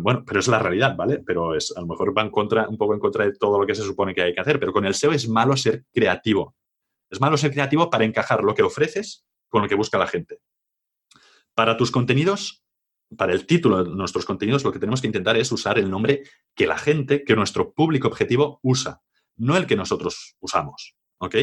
bueno, pero es la realidad, ¿vale? Pero es, a lo mejor va en contra, un poco en contra de todo lo que se supone que hay que hacer, pero con el SEO es malo ser creativo. Es malo ser creativo para encajar lo que ofreces con lo que busca la gente. Para tus contenidos, para el título de nuestros contenidos, lo que tenemos que intentar es usar el nombre que la gente, que nuestro público objetivo usa no el que nosotros usamos. ¿Ok?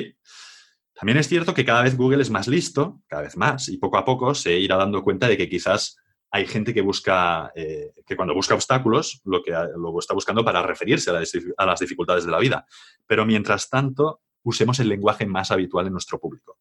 También es cierto que cada vez Google es más listo, cada vez más, y poco a poco se irá dando cuenta de que quizás hay gente que busca, eh, que cuando busca obstáculos, lo que está buscando para referirse a, las dificultades de la vida. Pero mientras tanto, usemos el lenguaje más habitual en nuestro público.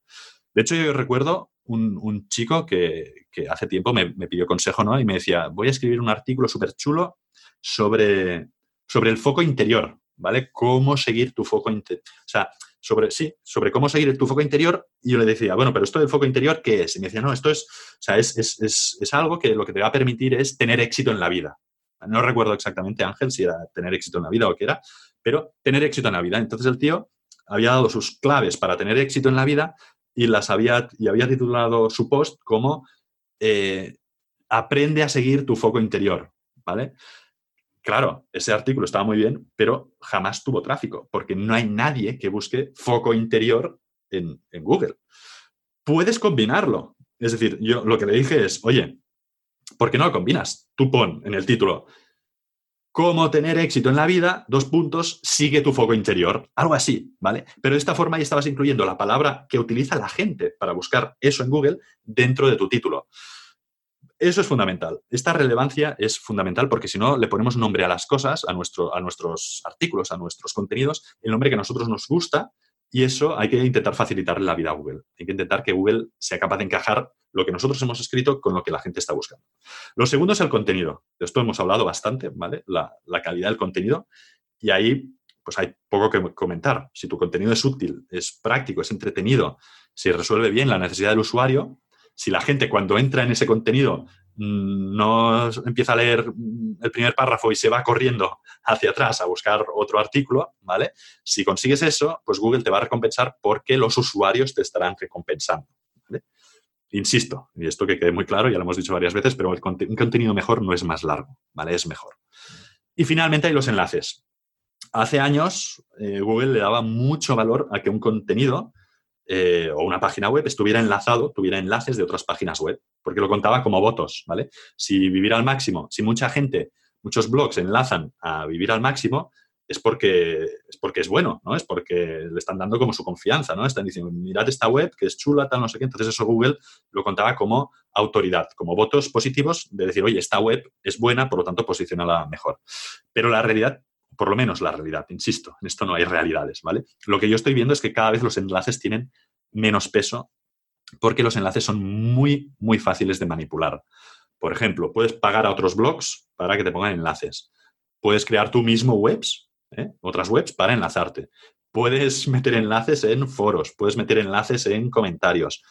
De hecho, yo recuerdo un, chico que, hace tiempo me, pidió consejo, ¿no? Y me decía, voy a escribir un artículo súper chulo sobre, sobre el foco interior. ¿Vale? Cómo seguir tu foco interior. O sea, sobre, sí, sobre cómo seguir tu foco interior. Y yo le decía, bueno, pero esto del foco interior, ¿qué es? Y me decía, no, esto es, o sea, es, es, es, es algo que lo que te va a permitir es tener éxito en la vida. No recuerdo exactamente, Ángel, si era tener éxito en la vida o qué era, pero tener éxito en la vida. Entonces el tío había dado sus claves para tener éxito en la vida y las había, y había titulado su post como eh, Aprende a seguir tu foco interior, ¿vale? Claro, ese artículo estaba muy bien, pero jamás tuvo tráfico, porque no hay nadie que busque foco interior en, Google. Puedes combinarlo. Es decir, yo lo que le dije es, oye, ¿por qué no lo combinas? Tú pon en el título, cómo tener éxito en la vida, dos puntos, sigue tu foco interior. Algo así, ¿vale? Pero de esta forma ya estabas incluyendo la palabra que utiliza la gente para buscar eso en Google dentro de tu título. Eso es fundamental. Esta relevancia es fundamental porque si no le ponemos nombre a las cosas, a, a nuestros artículos, a nuestros contenidos, el nombre que a nosotros nos gusta y eso hay que intentar facilitarle la vida a Google. Hay que intentar que Google sea capaz de encajar lo que nosotros hemos escrito con lo que la gente está buscando. Lo segundo es el contenido. De esto hemos hablado bastante, ¿vale? La, la calidad del contenido. Y ahí, pues hay poco que comentar. Si tu contenido es útil, es práctico, es entretenido, si resuelve bien la necesidad del usuario, si la gente cuando entra en ese contenido mm, no empieza a leer mm, el primer párrafo y se va corriendo hacia atrás a buscar otro artículo, ¿vale? Si consigues eso, pues Google te va a recompensar porque los usuarios te estarán recompensando. Insisto, y esto que quede muy claro, ya lo hemos dicho varias veces, pero un contenido mejor no es más largo, ¿vale? Es mejor. Y finalmente hay los enlaces. Hace años eh, Google le daba mucho valor a que un contenido eh, o una página web estuviera enlazado, tuviera enlaces de otras páginas web, porque lo contaba como votos, ¿vale? Si vivir al máximo, si mucha gente, muchos blogs enlazan a vivir al máximo, es porque, es porque es bueno, ¿no? Es porque le están dando como su confianza, ¿no? Están diciendo, mirad esta web que es chula, tal, no sé qué. Entonces eso Google lo contaba como autoridad, como votos positivos de decir, oye, esta web es buena, por lo tanto, posicionala mejor. Pero la realidad por lo menos la realidad, insisto, en esto no hay realidades, ¿vale? Lo que yo estoy viendo es que cada vez los enlaces tienen menos peso porque los enlaces son muy, muy fáciles de manipular. Por ejemplo, puedes pagar a otros blogs para que te pongan enlaces. Puedes crear tú mismo webs, ¿eh? otras webs, para enlazarte. Puedes meter enlaces en foros, puedes meter enlaces en comentarios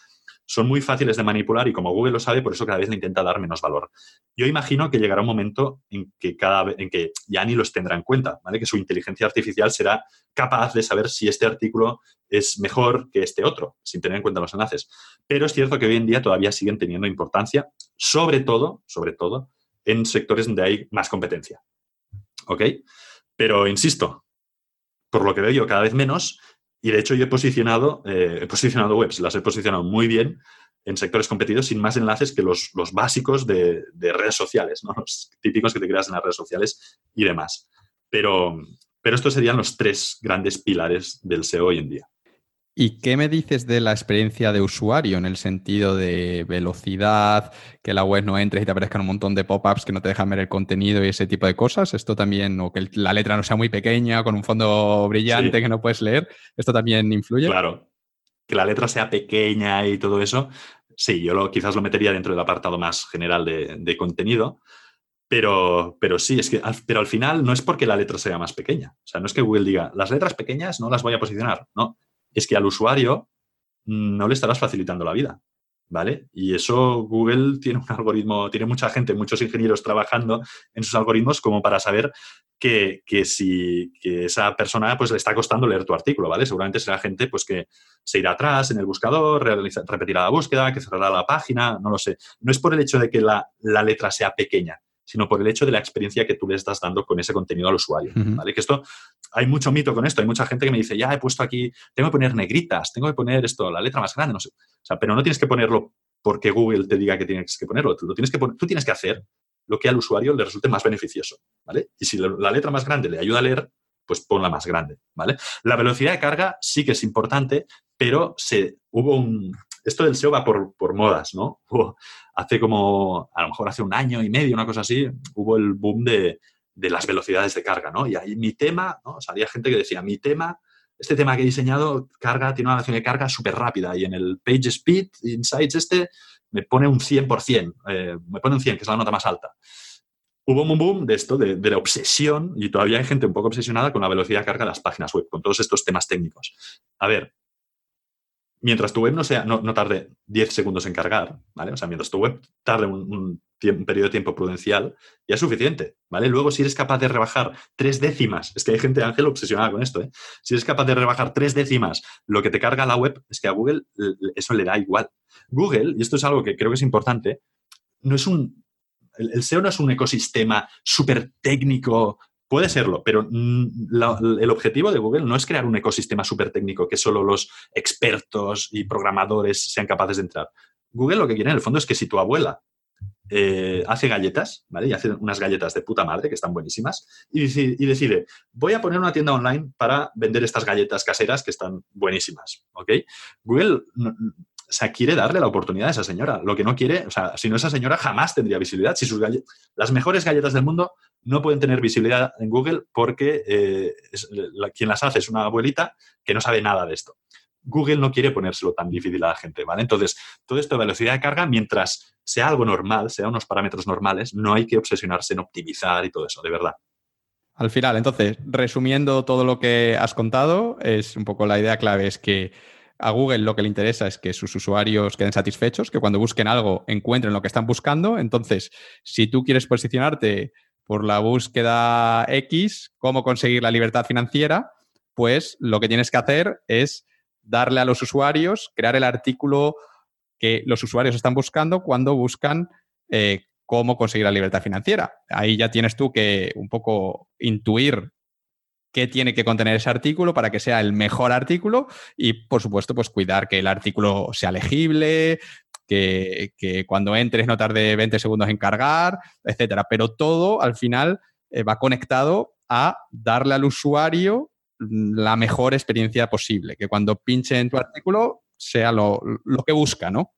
son muy fáciles de manipular y como Google lo sabe, por eso cada vez le intenta dar menos valor. Yo imagino que llegará un momento en que, cada, en que ya ni los tendrá en cuenta, ¿vale? que su inteligencia artificial será capaz de saber si este artículo es mejor que este otro, sin tener en cuenta los enlaces. Pero es cierto que hoy en día todavía siguen teniendo importancia, sobre todo, sobre todo, en sectores donde hay más competencia. ¿Ok? Pero insisto, por lo que veo yo cada vez menos, y de hecho yo he posicionado, eh, he posicionado webs, las he posicionado muy bien en sectores competidos sin más enlaces que los, básicos de, redes sociales, ¿no? los típicos que te creas en las redes sociales y demás. Pero, pero estos serían los tres grandes pilares del SEO hoy en día. ¿Y qué me dices de la experiencia de usuario en el sentido de velocidad, que la web no entres y te aparezcan un montón de pop-ups que no te dejan ver el contenido y ese tipo de cosas? Esto también, o que la letra no sea muy pequeña, con un fondo brillante que no puedes leer, ¿esto también influye? Claro, que la letra sea pequeña y todo eso, sí, yo lo, quizás lo metería dentro del apartado más general de, contenido, pero, pero sí, es que al, pero al final no es porque la letra sea más pequeña. O sea, no es que Google diga, las letras pequeñas no las voy a posicionar. No, es que al usuario no le estarás facilitando la vida. ¿Vale? Y eso Google tiene un algoritmo, tiene mucha gente, muchos ingenieros trabajando en sus algoritmos como para saber que, si esa persona pues le está costando leer tu artículo, ¿vale? Seguramente será gente pues que se irá atrás en el buscador, repetirá la búsqueda, que cerrará la página, no lo sé. No es por el hecho de que la, la letra sea pequeña, sino por el hecho de la experiencia que tú le estás dando con ese contenido al usuario. ¿vale? Que esto, hay mucho mito con esto, hay mucha gente que me dice, ya he puesto aquí, tengo que poner negritas, tengo que poner esto, la letra más grande, no sé. O sea, pero no tienes que ponerlo porque Google te diga que tienes que ponerlo, tú, lo tienes que tú tienes que hacer lo que al usuario le resulte más beneficioso, ¿vale? Y si la letra más grande le ayuda a leer, pues ponla más grande, ¿vale? La velocidad de carga sí que es importante, pero se, hubo un, esto del SEO va por, por modas, ¿no? hace como, a lo mejor hace un año y medio, una cosa así, hubo el boom de, de las velocidades de carga, ¿no? Y ahí mi tema, ¿no? O había gente que decía, mi tema, este tema que he diseñado, carga, tiene una relación de carga súper rápida y en el Page Speed Insights este me pone un 100%, eh, me pone un 100, que es la nota más alta. Hubo un boom de esto, de, de, la obsesión, y todavía hay gente un poco obsesionada con la velocidad de carga de las páginas web, con todos estos temas técnicos. A ver, mientras tu web no, sea, no, tarde 10 segundos en cargar, ¿vale? O sea, mientras tu web tarde un, periodo de tiempo prudencial, ya es suficiente, ¿vale? Luego, si eres capaz de rebajar tres décimas, es que hay gente, Ángel, obsesionada con esto, ¿eh? Si eres capaz de rebajar tres décimas lo que te carga la web, es que a Google eso le da igual. Google, y esto es algo que creo que es importante, no es un... El, SEO no es un ecosistema súper técnico, Puede serlo, pero el objetivo de Google no es crear un ecosistema súper técnico que solo los expertos y programadores sean capaces de entrar. Google lo que quiere en el fondo es que si tu abuela eh, hace galletas, ¿vale? Y hace unas galletas de puta madre que están buenísimas y decide, voy a poner una tienda online para vender estas galletas caseras que están buenísimas, ¿ok? Google o sea, quiere darle la oportunidad a esa señora. Lo que no quiere, o sea, si no esa señora jamás tendría visibilidad. Si sus las mejores galletas del mundo no pueden tener visibilidad en Google porque eh, quien las hace es una abuelita que no sabe nada de esto. Google no quiere ponérselo tan difícil a la gente, ¿vale? Entonces, todo esto de velocidad de carga, mientras sea algo normal, sea unos parámetros normales, no hay que obsesionarse en optimizar y todo eso, de verdad. Al final, entonces, resumiendo todo lo que has contado, es un poco la idea clave, es que a Google lo que le interesa es que sus usuarios queden satisfechos, que cuando busquen algo encuentren lo que están buscando. Entonces, si tú quieres posicionarte por la búsqueda X, cómo conseguir la libertad financiera, pues lo que tienes que hacer es darle a los usuarios, crear el artículo que los usuarios están buscando cuando buscan eh, cómo conseguir la libertad financiera. Ahí ya tienes tú que un poco intuir qué tiene que contener ese artículo para que sea el mejor artículo y, por supuesto, pues cuidar que el artículo sea legible, que, cuando entres no tarde 20 segundos en cargar, etcétera. Pero todo al final eh, va conectado a darle al usuario la mejor experiencia posible, que cuando pinche en tu artículo sea lo, lo que busca, ¿no?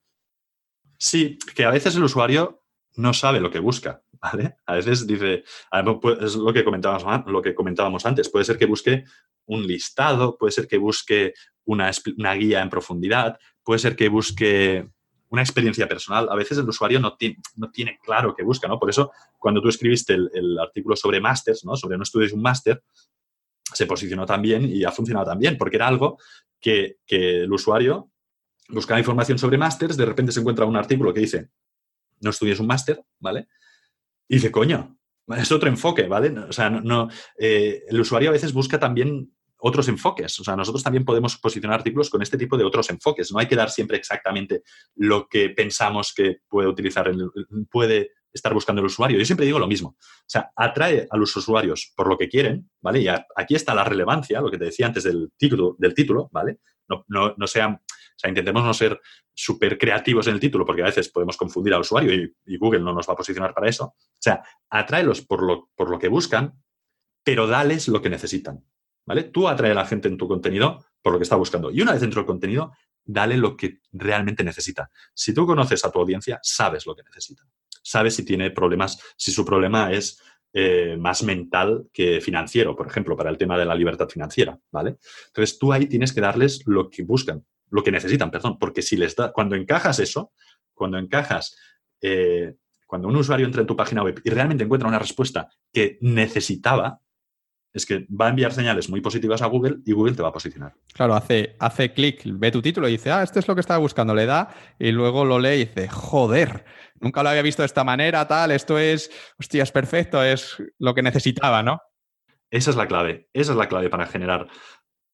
Sí, que a veces el usuario no sabe lo que busca. ¿vale? A veces dice, es lo que, comentábamos, lo que comentábamos antes, puede ser que busque un listado, puede ser que busque una, guía en profundidad, puede ser que busque una experiencia personal. A veces el usuario no tiene, no tiene claro qué busca, ¿no? Por eso, cuando tú escribiste el, artículo sobre másters, ¿no? Sobre no estudies un máster, se posicionó también y ha funcionado también, porque era algo que, que el usuario buscaba información sobre másters, de repente se encuentra un artículo que dice, no estudies un máster, ¿vale? Y dice, coño, es otro enfoque, ¿vale? O sea, no, eh, el usuario a veces busca también otros enfoques. O sea, nosotros también podemos posicionar artículos con este tipo de otros enfoques. No hay que dar siempre exactamente lo que pensamos que puede utilizar, el, puede estar buscando el usuario. Yo siempre digo lo mismo. O sea, atrae a los usuarios por lo que quieren, ¿vale? Y aquí está la relevancia, lo que te decía antes del título, del título ¿vale? No, no, no sean o sea, intentemos no ser súper creativos en el título, porque a veces podemos confundir al usuario y, Google no nos va a posicionar para eso. O sea, atráelos por lo, por lo que buscan, pero dales lo que necesitan. ¿Vale? Tú atrae a la gente en tu contenido por lo que está buscando. Y una vez dentro del contenido, dale lo que realmente necesita. Si tú conoces a tu audiencia, sabes lo que necesita. Sabes si tiene problemas, si su problema es eh, más mental que financiero, por ejemplo, para el tema de la libertad financiera, ¿vale? Entonces tú ahí tienes que darles lo que buscan lo que necesitan, perdón, porque si les da, cuando encajas eso, cuando encajas, eh, cuando un usuario entra en tu página web y realmente encuentra una respuesta que necesitaba, es que va a enviar señales muy positivas a Google y Google te va a posicionar. Claro, hace, hace clic, ve tu título y dice, ah, esto es lo que estaba buscando, le da y luego lo lee y dice, joder, nunca lo había visto de esta manera, tal, esto es, hostia, es perfecto, es lo que necesitaba, ¿no? Esa es la clave, esa es la clave para generar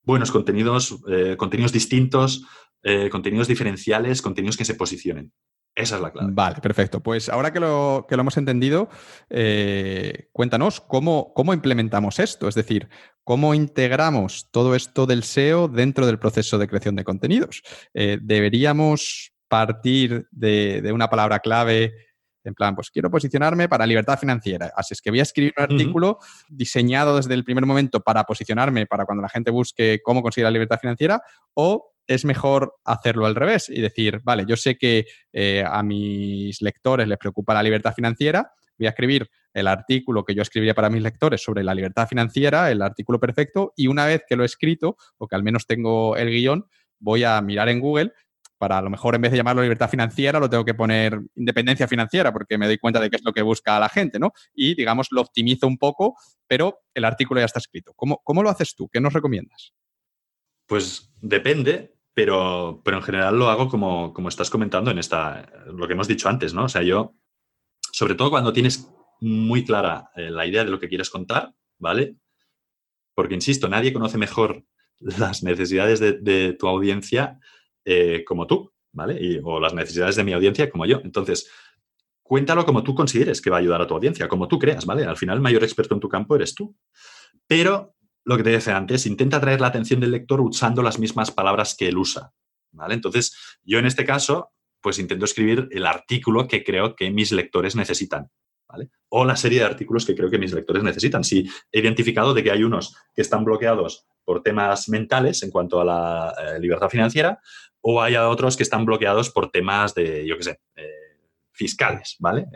buenos contenidos, eh, contenidos distintos, eh, contenidos diferenciales, contenidos que se posicionen. Esa es la clave. Vale, perfecto. Pues ahora que lo, que lo hemos entendido, eh, cuéntanos cómo, cómo implementamos esto, es decir, cómo integramos todo esto del SEO dentro del proceso de creación de contenidos. ¿Deberíamos partir de, de una palabra clave en plan, pues quiero posicionarme para libertad financiera. Así es que voy a escribir un artículo diseñado desde el primer momento para posicionarme para cuando la gente busque cómo conseguir la libertad financiera o es mejor hacerlo al revés y decir, vale, yo sé que eh, a mis lectores les preocupa la libertad financiera, voy a escribir el artículo que yo escribiría para mis lectores sobre la libertad financiera, el artículo perfecto, y una vez que lo he escrito, o que al menos tengo el guion, voy a mirar en Google para a lo mejor en vez de llamarlo libertad financiera, lo tengo que poner independencia financiera, porque me doy cuenta de qué es lo que busca la gente, ¿no? Y, digamos, lo optimizo un poco, pero el artículo ya está escrito. ¿Cómo, cómo lo haces tú? ¿Qué nos recomiendas? Pues depende, pero, pero en general lo hago como, como estás comentando en esta, lo que hemos dicho antes, ¿no? O sea, yo, sobre todo cuando tienes muy clara eh, la idea de lo que quieres contar, ¿vale? Porque, insisto, nadie conoce mejor las necesidades de, tu audiencia eh, como tú, ¿vale? o las necesidades de mi audiencia como yo. Entonces, cuéntalo como tú consideres que va a ayudar a tu audiencia, como tú creas, ¿vale? Al final, el mayor experto en tu campo eres tú. Pero, lo que te decía antes, intenta atraer la atención del lector usando las mismas palabras que él usa, ¿vale? Entonces, yo en este caso, pues intento escribir el artículo que creo que mis lectores necesitan, ¿vale? O la serie de artículos que creo que mis lectores necesitan. Si he identificado de que hay unos que están bloqueados por temas mentales en cuanto a la eh, libertad financiera, o hay otros que están bloqueados por temas de, yo qué sé, eh, fiscales, ¿vale?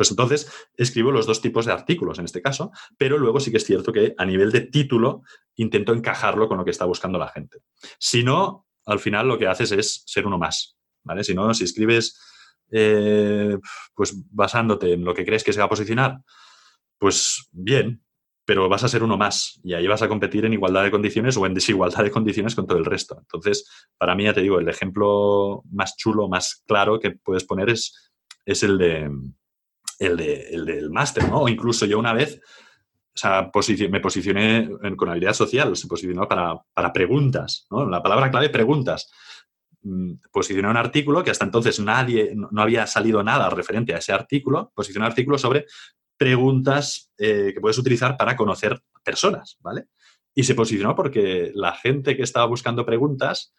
Pues entonces escribo los dos tipos de artículos en este caso, pero luego sí que es cierto que a nivel de título intento encajarlo con lo que está buscando la gente. Si no, al final lo que haces es ser uno más, ¿vale? Si no, si escribes eh, pues basándote en lo que crees que se va a posicionar, pues bien, pero vas a ser uno más y ahí vas a competir en igualdad de condiciones o en desigualdad de condiciones con todo el resto. Entonces, para mí, ya te digo, el ejemplo más chulo, más claro que puedes poner es, es el, de, el, el del máster, ¿no? O incluso yo una vez o sea, me posicioné con habilidad social, se posicionó para, para preguntas, ¿no? La palabra clave, preguntas. Mm, posicioné un artículo que hasta entonces nadie, no había salido nada referente a ese artículo, posicioné un artículo sobre preguntas eh, que puedes utilizar para conocer personas, ¿vale? Y se posicionó porque la gente que estaba buscando preguntas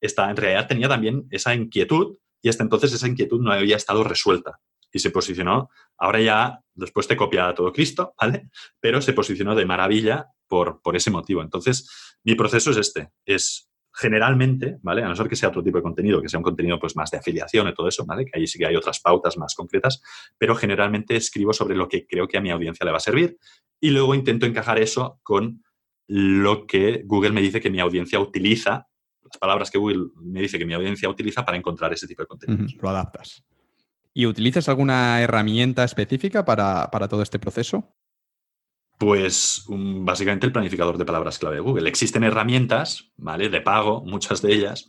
está, en realidad tenía también esa inquietud y hasta entonces esa inquietud no había estado resuelta. Y se posicionó, ahora ya, después te copia todo Cristo, ¿vale? Pero se posicionó de maravilla por, por ese motivo. Entonces, mi proceso es este, es generalmente, ¿vale? A no ser que sea otro tipo de contenido, que sea un contenido pues más de afiliación y todo eso, ¿vale? Que ahí sí que hay otras pautas más concretas, pero generalmente escribo sobre lo que creo que a mi audiencia le va a servir y luego intento encajar eso con lo que Google me dice que mi audiencia utiliza, las palabras que Google me dice que mi audiencia utiliza para encontrar ese tipo de contenido. lo adaptas. ¿Y utilizas alguna herramienta específica para, para todo este proceso? Pues básicamente el planificador de palabras clave de Google. Existen herramientas, ¿vale? De pago, muchas de ellas,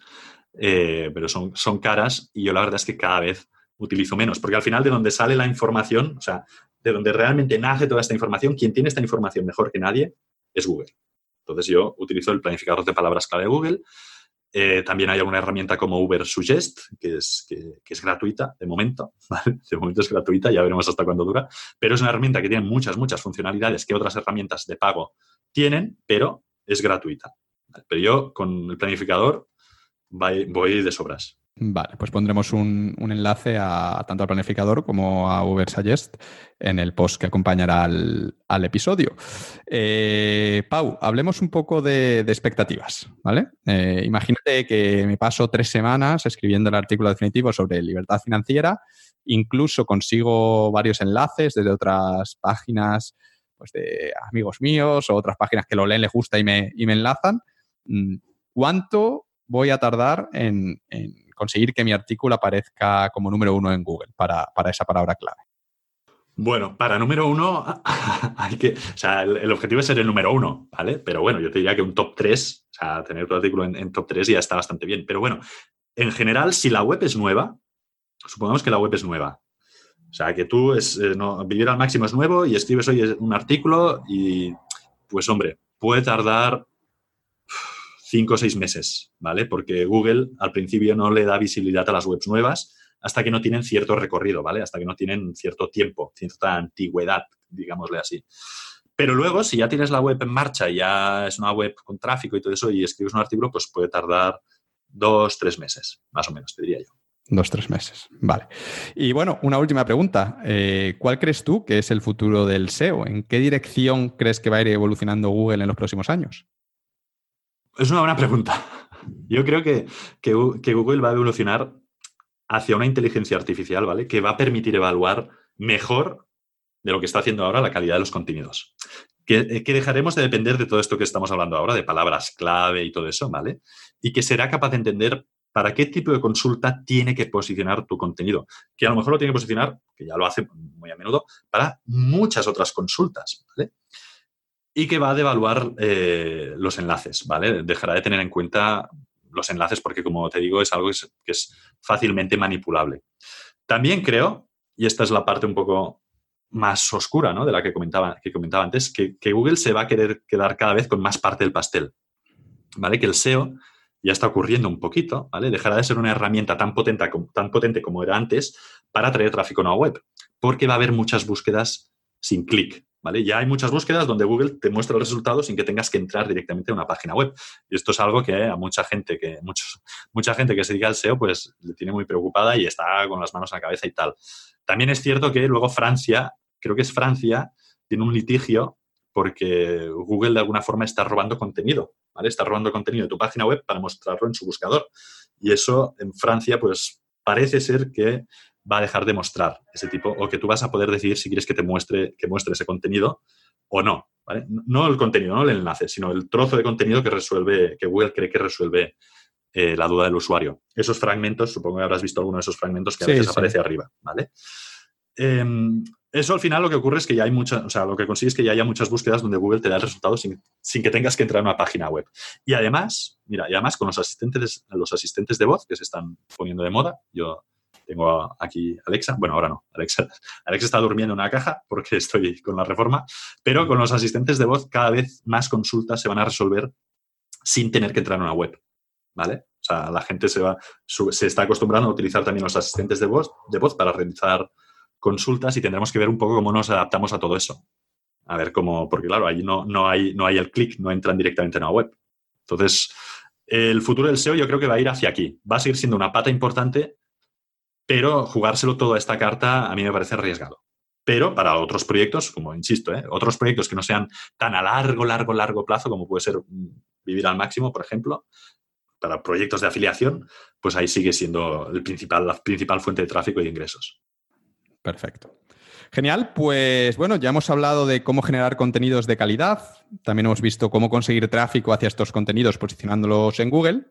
eh, pero son, son caras y yo la verdad es que cada vez utilizo menos, porque al final de donde sale la información, o sea, de donde realmente nace toda esta información, quien tiene esta información mejor que nadie es Google. Entonces yo utilizo el planificador de palabras clave de Google eh, también hay alguna herramienta como Uber Suggest, que es, que, es gratuita de momento, De momento es gratuita, ya veremos hasta cuándo dura, pero es una herramienta que tiene muchas, muchas funcionalidades que otras herramientas de pago tienen, pero es gratuita. Pero yo con el planificador voy de sobras. Vale, pues pondremos un, enlace a tanto al planificador como a Uber Suggest en el post que acompañará al, episodio. Eh, Pau, hablemos un poco de, expectativas, ¿vale? Eh, imagínate que me paso tres semanas escribiendo el artículo definitivo sobre libertad financiera, incluso consigo varios enlaces desde otras páginas pues de amigos míos o otras páginas que lo leen, les gusta y me, y me enlazan. Mm, ¿Cuánto voy a tardar en conseguir que mi artículo aparezca como número uno en Google para, esa palabra clave? Bueno, para número uno, hay que, o sea, el, objetivo es ser el número uno, ¿vale? Pero bueno, yo te diría que un top 3, o sea, tener tu artículo en, top 3 ya está bastante bien. Pero bueno, en general, si la web es nueva, supongamos que la web es nueva. O sea, que tú es, eh, no, vivir al máximo es nuevo y escribes hoy un artículo y, pues hombre, puede tardar cinco o seis meses, ¿vale? Porque Google al principio no le da visibilidad a las webs nuevas hasta que no tienen cierto recorrido, ¿vale? Hasta que no tienen cierto tiempo, cierta antigüedad, digámosle así. Pero luego, si ya tienes la web en marcha ya es una web con tráfico y todo eso y escribes un artículo, pues puede tardar dos, tres meses, más o menos, te diría yo. Dos, tres meses. Vale. Y bueno, una última pregunta. Eh, ¿Cuál crees tú que es el futuro del SEO? ¿En qué dirección crees que va a ir evolucionando Google en los próximos años? Es una buena pregunta. Yo creo que, Google va a evolucionar hacia una inteligencia artificial, ¿vale? Que va a permitir evaluar mejor de lo que está haciendo ahora la calidad de los contenidos. Que, eh, que, dejaremos de depender de todo esto que estamos hablando ahora, de palabras clave y todo eso, ¿vale? Y que será capaz de entender para qué tipo de consulta tiene que posicionar tu contenido. Que a lo mejor lo tiene que posicionar, que ya lo hace muy a menudo, para muchas otras consultas, ¿vale? Y que va a devaluar eh, los enlaces, ¿vale? Dejará de tener en cuenta los enlaces porque, como te digo, es algo que es, fácilmente manipulable. También creo, y esta es la parte un poco más oscura ¿no? de la que comentaba, que comentaba antes, que, Google se va a querer quedar cada vez con más parte del pastel. ¿Vale? Que el SEO ya está ocurriendo un poquito, ¿vale? Dejará de ser una herramienta tan potente, tan potente como era antes para traer tráfico a una web, porque va a haber muchas búsquedas sin clic, ya hay muchas búsquedas donde Google te muestra los resultados sin que tengas que entrar directamente a una página web. Y esto es algo que a mucha gente que, muchos, mucha gente que se dedica al SEO, pues le tiene muy preocupada y está con las manos en la cabeza y tal. También es cierto que luego Francia, creo que es Francia, tiene un litigio porque Google de alguna forma está robando contenido. Está robando contenido de tu página web para mostrarlo en su buscador. Y eso en Francia, pues parece ser que va a dejar de mostrar ese tipo, o que tú vas a poder decidir si quieres que te muestre, que muestre ese contenido o no. No el contenido, no el enlace, sino el trozo de contenido que resuelve, que Google cree que resuelve eh, la duda del usuario. Esos fragmentos, supongo que habrás visto alguno de esos fragmentos que a veces aparece arriba, ¿vale? Em, eso al final lo que ocurre es que ya hay muchas, o sea, lo que consigue es que ya haya muchas búsquedas donde Google te da el resultado sin, sin, que tengas que entrar a una página web. Y además, mira, y además con los asistentes, los asistentes de voz que se están poniendo de moda, yo tengo aquí Alexa, bueno, ahora no, Alexa, Alexa está durmiendo en una caja porque estoy con la reforma, pero con los asistentes de voz cada vez más consultas se van a resolver sin tener que entrar en una web, ¿vale? O sea, la gente se, va, se está acostumbrando a utilizar también los asistentes de voz, de voz para realizar consultas y tendremos que ver un poco cómo nos adaptamos a todo eso. A ver cómo, porque claro, allí no, no, hay, no hay el clic, no entran directamente en una web. Entonces, el futuro del SEO yo creo que va a ir hacia aquí. Va a seguir siendo una pata importante, pero jugárselo todo a esta carta a mí me parece arriesgado. Pero para otros proyectos, como insisto, ¿eh? otros proyectos que no sean tan a largo, largo, largo plazo como puede ser mm, vivir al máximo, por ejemplo, para proyectos de afiliación, pues ahí sigue siendo el principal, la principal fuente de tráfico y ingresos. Perfecto. Genial, pues bueno, ya hemos hablado de cómo generar contenidos de calidad, también hemos visto cómo conseguir tráfico hacia estos contenidos posicionándolos en Google.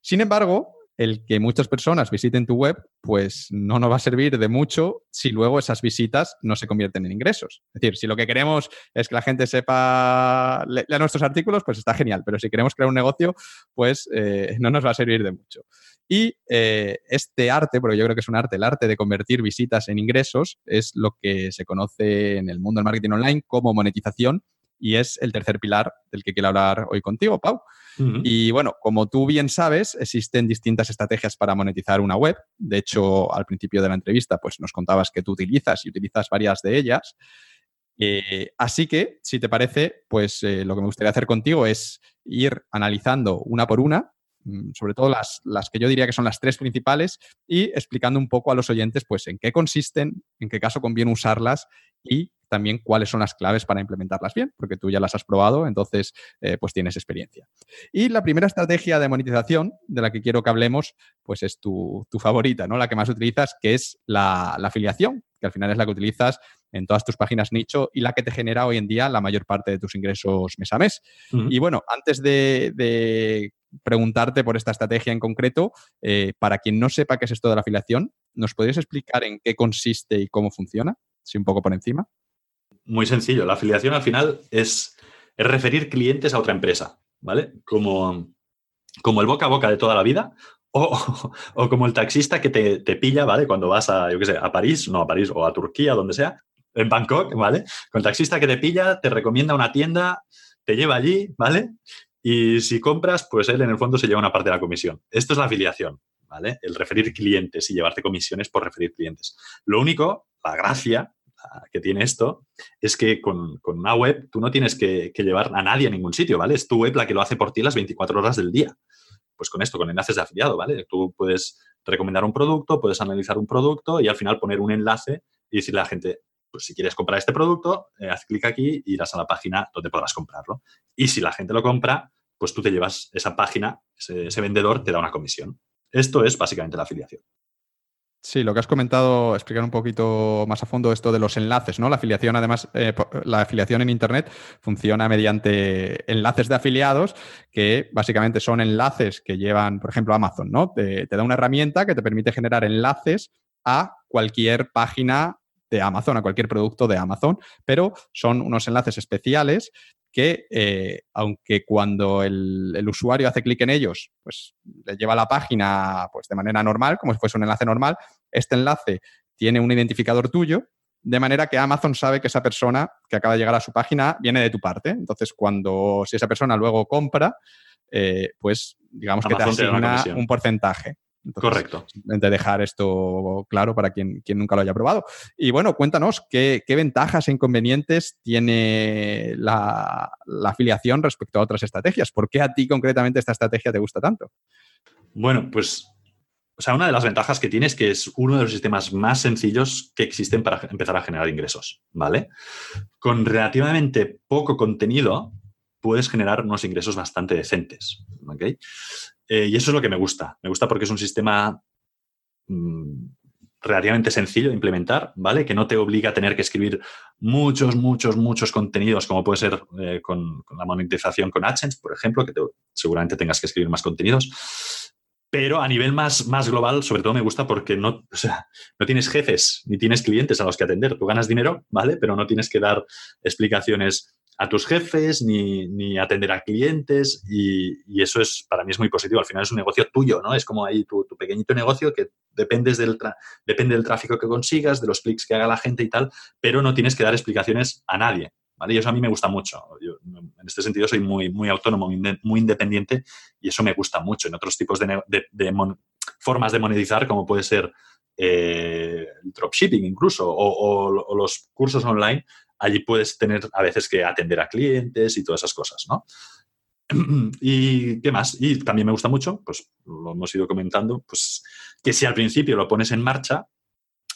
Sin embargo, el que muchas personas visiten tu web, pues no nos va a servir de mucho si luego esas visitas no se convierten en ingresos. Es decir, si lo que queremos es que la gente sepa, nuestros artículos, pues está genial, pero si queremos crear un negocio, pues eh, no nos va a servir de mucho. Y eh, este arte, porque yo creo que es un arte, el arte de convertir visitas en ingresos, es lo que se conoce en el mundo del marketing online como monetización y es el tercer pilar del que quiero hablar hoy contigo, Pau. Y bueno, como tú bien sabes, existen distintas estrategias para monetizar una web. De hecho, al principio de la entrevista, pues nos contabas que tú utilizas y utilizas varias de ellas. Eh, así que, si te parece, pues eh, lo que me gustaría hacer contigo es ir analizando una por una, mm, sobre todo las, las, que yo diría que son las tres principales, y explicando un poco a los oyentes, pues, en qué consisten, en qué caso conviene usarlas y también cuáles son las claves para implementarlas bien, porque tú ya las has probado, entonces eh, pues tienes experiencia. Y la primera estrategia de monetización de la que quiero que hablemos, pues es tu, favorita, ¿no? La que más utilizas, que es la, afiliación, que al final es la que utilizas en todas tus páginas nicho y la que te genera hoy en día la mayor parte de tus ingresos mes a mes. Y bueno, antes de, preguntarte por esta estrategia en concreto, eh, para quien no sepa qué es esto de la afiliación, ¿nos podrías explicar en qué consiste y cómo funciona? Sí, un poco por encima muy sencillo. La afiliación al final es, referir clientes a otra empresa, ¿vale? Como, como el boca a boca de toda la vida o, como el taxista que te, pilla, ¿vale? Cuando vas a, yo qué sé, a París, no a París, o a Turquía, donde sea, en Bangkok, ¿vale? Con el taxista que te pilla, te recomienda una tienda, te lleva allí, ¿vale? Y si compras, pues él en el fondo se lleva una parte de la comisión. Esto es la afiliación, ¿vale? El referir clientes y llevarte comisiones por referir clientes. Lo único, la gracia, que tiene esto es que con, una web tú no tienes que, llevar a nadie a ningún sitio, ¿vale? Es tu web la que lo hace por ti las 24 horas del día. Pues con esto, con enlaces de afiliado, ¿vale? Tú puedes recomendar un producto, puedes analizar un producto y al final poner un enlace y decirle a la gente, pues si quieres comprar este producto, eh, haz clic aquí y irás a la página donde podrás comprarlo. Y si la gente lo compra, pues tú te llevas esa página, ese vendedor te da una comisión. Esto es básicamente la afiliación. Sí, lo que has comentado, explicar un poquito más a fondo esto de los enlaces, ¿no? La afiliación, además, eh, la afiliación en Internet funciona mediante enlaces de afiliados, que básicamente son enlaces que llevan, por ejemplo, Amazon, ¿no? Te, da una herramienta que te permite generar enlaces a cualquier página de Amazon, a cualquier producto de Amazon, pero son unos enlaces especiales que eh, aunque cuando el, usuario hace clic en ellos, pues le lleva a la página pues, de manera normal, como si fuese un enlace normal, este enlace tiene un identificador tuyo, de manera que Amazon sabe que esa persona que acaba de llegar a su página viene de tu parte. Entonces, cuando si esa persona luego compra, eh, pues digamos que te asigna un porcentaje. Correcto. De dejar esto claro para quien, quien, nunca lo haya probado. Y bueno, cuéntanos qué, ventajas e inconvenientes tiene la, afiliación respecto a otras estrategias. ¿Por qué a ti concretamente esta estrategia te gusta tanto? Bueno, pues, o sea, una de las ventajas que tiene es que es uno de los sistemas más sencillos que existen para empezar a generar ingresos, ¿vale? Con relativamente poco contenido puedes generar unos ingresos bastante decentes, ¿ok? Eh, y eso es lo que me gusta. Me gusta porque es un sistema mm, relativamente sencillo de implementar, ¿vale? Que no te obliga a tener que escribir muchos, muchos, muchos contenidos, como puede ser eh, con, la monetización con AdSense, por ejemplo, que seguramente tengas que escribir más contenidos. Pero a nivel más, más global, sobre todo me gusta porque no, no tienes jefes ni tienes clientes a los que atender. Tú ganas dinero, ¿vale? Pero no tienes que dar explicaciones a tus jefes ni, atender a clientes y, eso es para mí es muy positivo. Al final es un negocio tuyo, ¿no? Es como ahí tu, pequeñito negocio que dependes del depende del tráfico que consigas, de los clics que haga la gente y tal, pero no tienes que dar explicaciones a nadie. ¿Vale? Y eso a mí me gusta mucho. en este sentido soy muy, muy autónomo, muy independiente y eso me gusta mucho. En otros tipos de, formas de monetizar, como puede ser eh, el dropshipping incluso, o, los cursos online, allí puedes tener a veces que atender a clientes y todas esas cosas, ¿no? ¿Y qué más? Y también me gusta mucho, pues lo hemos ido comentando, pues que si al principio lo pones en marcha,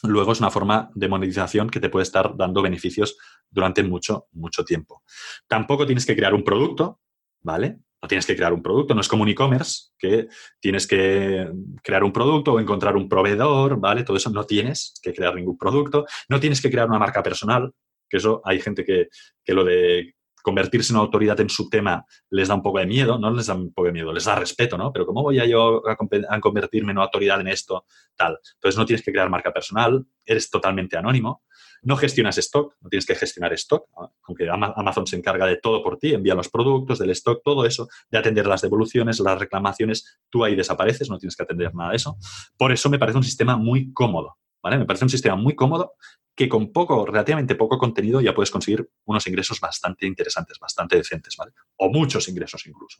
luego es una forma de monetización que te puede estar dando beneficios durante mucho, mucho tiempo. Tampoco tienes que crear un producto, ¿vale? No tienes que crear un producto, no es como un e-commerce, que tienes que crear un producto o encontrar un proveedor, ¿vale? Todo eso no tienes que crear ningún producto, no tienes que crear una marca personal, que eso hay gente que, que lo de convertirse en autoridad en su tema les da un poco de miedo, no les da un poco de miedo, les da respeto, ¿no? Pero ¿cómo voy a yo a, convertirme en autoridad en esto? Tal. Entonces no tienes que crear marca personal, eres totalmente anónimo. No gestionas stock, no tienes que gestionar stock, aunque Amazon se encarga de todo por ti, envía los productos, del stock, todo eso, de atender las devoluciones, las reclamaciones, tú ahí desapareces, no tienes que atender nada de eso. Por eso me parece un sistema muy cómodo, ¿vale? Me parece un sistema muy cómodo que con poco, relativamente poco contenido ya puedes conseguir unos ingresos bastante interesantes, bastante decentes, ¿vale? O muchos ingresos incluso.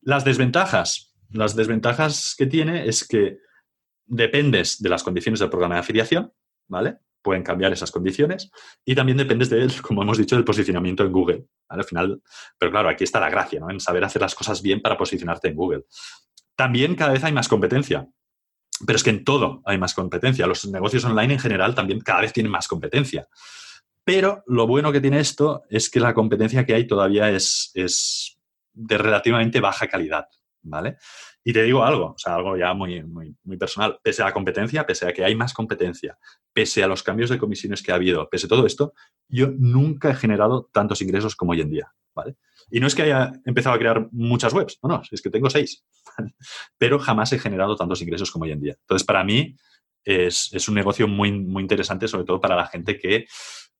Las desventajas. Las desventajas que tiene es que dependes de las condiciones del programa de afiliación, ¿vale? pueden cambiar esas condiciones y también dependes de, como hemos dicho, del posicionamiento en Google. Al final, pero claro, aquí está la gracia, ¿no? En saber hacer las cosas bien para posicionarte en Google. También cada vez hay más competencia. Pero es que en todo hay más competencia. Los negocios online en general también cada vez tienen más competencia. Pero lo bueno que tiene esto es que la competencia que hay todavía es, es de relativamente baja calidad, ¿vale? Y te digo algo, o sea, algo ya muy, muy, personal. Pese a la competencia, pese a que hay más competencia, pese a los cambios de comisiones que ha habido, pese a todo esto, yo nunca he generado tantos ingresos como hoy en día, ¿vale? Y no es que haya empezado a crear muchas webs, no, no, es que tengo seis, pero jamás he generado tantos ingresos como hoy en día. Entonces, para mí es, es un negocio muy, muy interesante, sobre todo para la gente que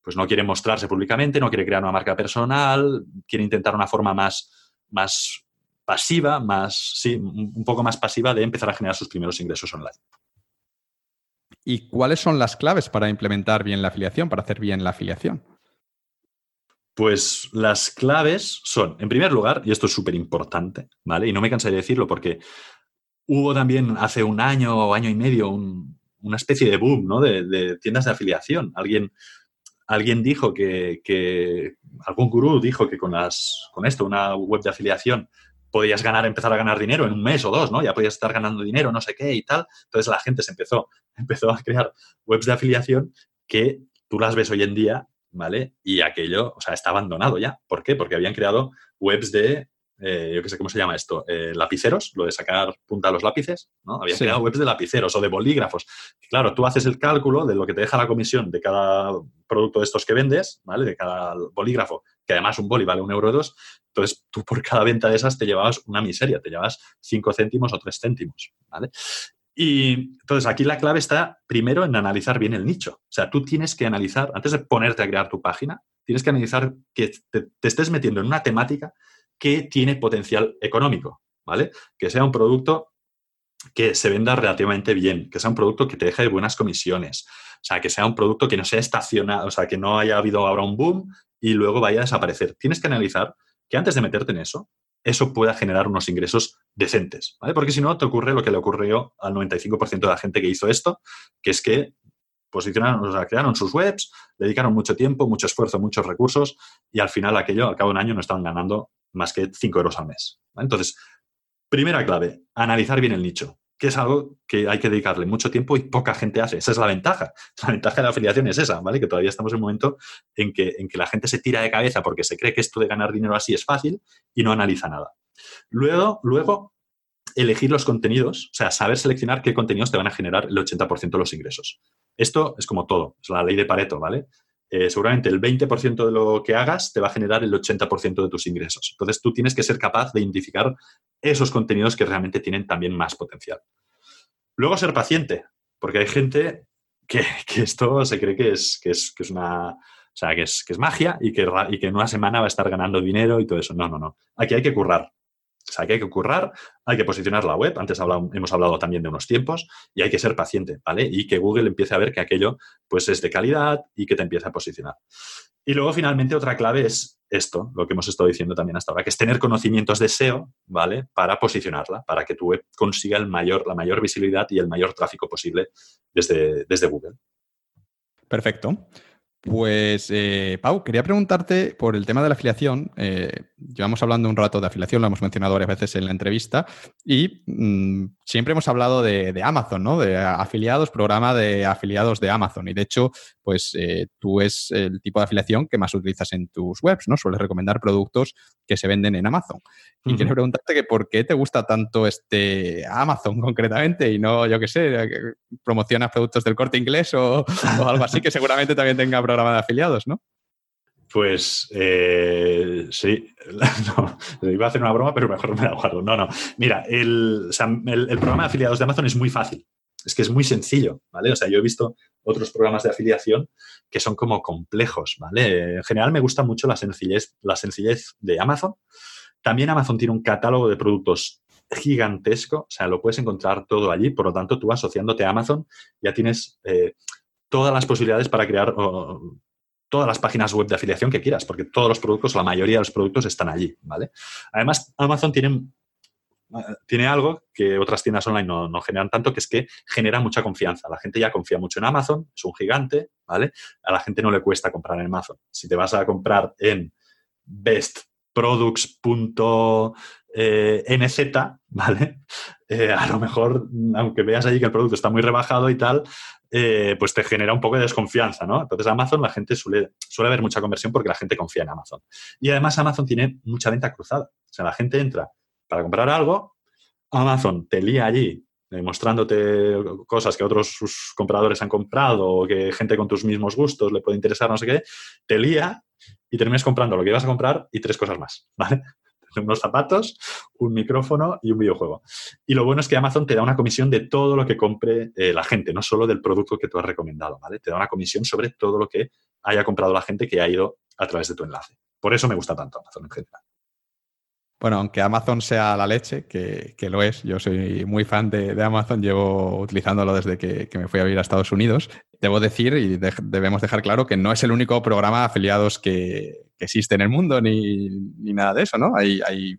pues no quiere mostrarse públicamente, no quiere crear una marca personal, quiere intentar una forma más, más pasiva, más, sí, un poco más pasiva de empezar a generar sus primeros ingresos online. ¿Y cuáles son las claves para implementar bien la afiliación, para hacer bien la afiliación? Pues las claves son, en primer lugar, y esto es súper importante, ¿vale? Y no me cansaré de decirlo porque hubo también hace un año o año y medio una especie de boom, ¿no? De, tiendas de afiliación. Alguien, alguien dijo que, que, algún gurú dijo que con, las, con esto, una web de afiliación, podías ganar, empezar a ganar dinero en un mes o dos, ¿no? Ya podías estar ganando dinero, no sé qué y tal. Entonces la gente se empezó, empezó a crear webs de afiliación que tú las ves hoy en día, ¿vale? Y aquello, o sea, está abandonado ya. ¿Por qué? Porque habían creado webs de eh, yo qué sé cómo se llama esto, eh, lapiceros, lo de sacar punta a los lápices, ¿no? Había creado webs de lapiceros o de bolígrafos. Claro, tú haces el cálculo de lo que te deja la comisión de cada producto de estos que vendes, ¿vale? De cada bolígrafo, que además un boli vale un euro o dos, entonces tú por cada venta de esas te llevabas una miseria, te llevabas cinco céntimos o tres céntimos, ¿vale? Y entonces aquí la clave está primero en analizar bien el nicho. O sea, tú tienes que analizar, antes de ponerte a crear tu página, tienes que analizar que te estés metiendo en una temática que tiene potencial económico, ¿vale? Que sea un producto que se venda relativamente bien, que sea un producto que te deje de buenas comisiones, o sea, que sea un producto que no sea estacionado, o sea, que no haya habido ahora un boom y luego vaya a desaparecer. Tienes que analizar que antes de meterte en eso, eso pueda generar unos ingresos decentes, ¿vale? Porque si no, te ocurre lo que le ocurrió al 95% de la gente que hizo esto, que es que posicionaron, o sea, crearon sus webs, dedicaron mucho tiempo, mucho esfuerzo, muchos recursos y al final aquello, al cabo de un año, no estaban ganando más que 5 euros al mes. Entonces, primera clave, analizar bien el nicho, que es algo que hay que dedicarle mucho tiempo y poca gente hace. Esa es la ventaja. La ventaja de la afiliación es esa, ¿vale? Que todavía estamos en un momento en que, en que la gente se tira de cabeza porque se cree que esto de ganar dinero así es fácil y no analiza nada. Luego, luego elegir los contenidos, o sea, saber seleccionar qué contenidos te van a generar el 80% de los ingresos. Esto es como todo, es la ley de Pareto, ¿vale? Eh, seguramente el 20% de lo que hagas te va a generar el 80% de tus ingresos. Entonces tú tienes que ser capaz de identificar esos contenidos que realmente tienen también más potencial. Luego ser paciente, porque hay gente que, esto se cree que es, que es, una... O sea, que es, que es magia y que, y que en una semana va a estar ganando dinero y todo eso. No, no, no. Aquí hay que currar. O sea, que hay que currar, hay que posicionar la web. Antes hemos hablado también de unos tiempos y hay que ser paciente, ¿vale? Y que Google empiece a ver que aquello pues es de calidad y que te empiece a posicionar. Y luego, finalmente, otra clave es esto, lo que hemos estado diciendo también hasta ahora, que es tener conocimientos de SEO, ¿vale? Para posicionarla, para que tu web consiga el mayor, la mayor visibilidad y el mayor tráfico posible desde, desde Google. Perfecto. Pues, eh, Pau, quería preguntarte por el tema de la afiliación. Eh, llevamos hablando un rato de afiliación, lo hemos mencionado varias veces en la entrevista, y mm, siempre hemos hablado de, Amazon, ¿no? De afiliados, programa de afiliados de Amazon. Y de hecho, pues eh, tú es el tipo de afiliación que más utilizas en tus webs, ¿no? Sueles recomendar productos que se venden en Amazon. Y quiero preguntarte que por qué te gusta tanto este Amazon concretamente y no, yo qué sé, promocionas productos del corte inglés o, o algo así que seguramente también tenga programa de afiliados, ¿no? Pues eh, sí, no, iba a hacer una broma, pero mejor me la guardo. No, no. Mira, el, programa de afiliados de Amazon es muy fácil. Es que es muy sencillo, ¿vale? O sea, yo he visto otros programas de afiliación que son como complejos, ¿vale? En general me gusta mucho la sencillez, la sencillez de Amazon. También Amazon tiene un catálogo de productos gigantesco, o sea, lo puedes encontrar todo allí, por lo tanto, tú asociándote a Amazon ya tienes eh, todas las posibilidades para crear todas las páginas web de afiliación que quieras, porque todos los productos, la mayoría de los productos están allí, ¿vale? Además, Amazon tiene, tiene algo que otras tiendas online no, generan tanto, que es que genera mucha confianza. La gente ya confía mucho en Amazon, es un gigante, ¿vale? A la gente no le cuesta comprar en Amazon. Si te vas a comprar en bestproducts.nz, ¿vale? Eh, a lo mejor, aunque veas allí que el producto está muy rebajado y tal, eh, pues te genera un poco de desconfianza, ¿no? Entonces Amazon la gente suele, suele haber mucha conversión porque la gente confía en Amazon. Y además Amazon tiene mucha venta cruzada. O sea, la gente entra para comprar algo, Amazon te lía allí mostrándote cosas que otros sus compradores han comprado o que gente con tus mismos gustos le puede interesar, no sé qué, te lía y terminas comprando lo que ibas a comprar y tres cosas más, ¿vale? Unos zapatos, un micrófono y un videojuego. Y lo bueno es que Amazon te da una comisión de todo lo que compre eh, la gente, no solo del producto que tú has recomendado, ¿vale? Te da una comisión sobre todo lo que haya comprado la gente que ha ido a través de tu enlace. Por eso me gusta tanto Amazon en general. Bueno, aunque Amazon sea la leche, que, lo es, yo soy muy fan de, Amazon, llevo utilizándolo desde que, me fui a vivir a Estados Unidos. Debo decir y debemos dejar claro que no es el único programa de afiliados que, existe en el mundo ni, nada de eso, ¿no? Hay, hay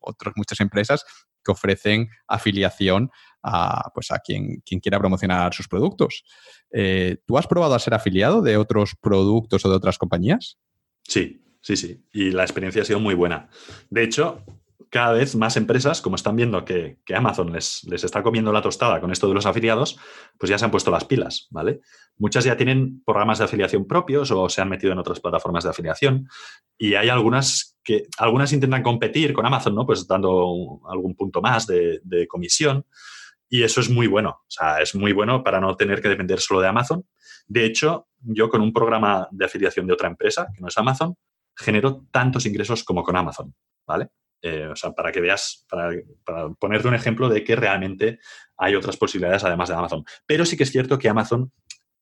otras muchas empresas que ofrecen afiliación a, pues a quien, quien quiera promocionar sus productos. Eh, ¿Tú has probado a ser afiliado de otros productos o de otras compañías? Sí, sí, sí. Y la experiencia ha sido muy buena. De hecho, cada vez más empresas, como están viendo que, Amazon les, está comiendo la tostada con esto de los afiliados, pues ya se han puesto las pilas, ¿vale? Muchas ya tienen programas de afiliación propios o se han metido en otras plataformas de afiliación y hay algunas que, algunas intentan competir con Amazon, ¿no? Pues dando algún punto más de, de comisión y eso es muy bueno, o sea, es muy bueno para no tener que depender solo de Amazon. De hecho, yo con un programa de afiliación de otra empresa, que no es Amazon, genero tantos ingresos como con Amazon, ¿vale? Eh, o sea, para que veas, para, ponerte un ejemplo de que realmente hay otras posibilidades además de Amazon. Pero sí que es cierto que Amazon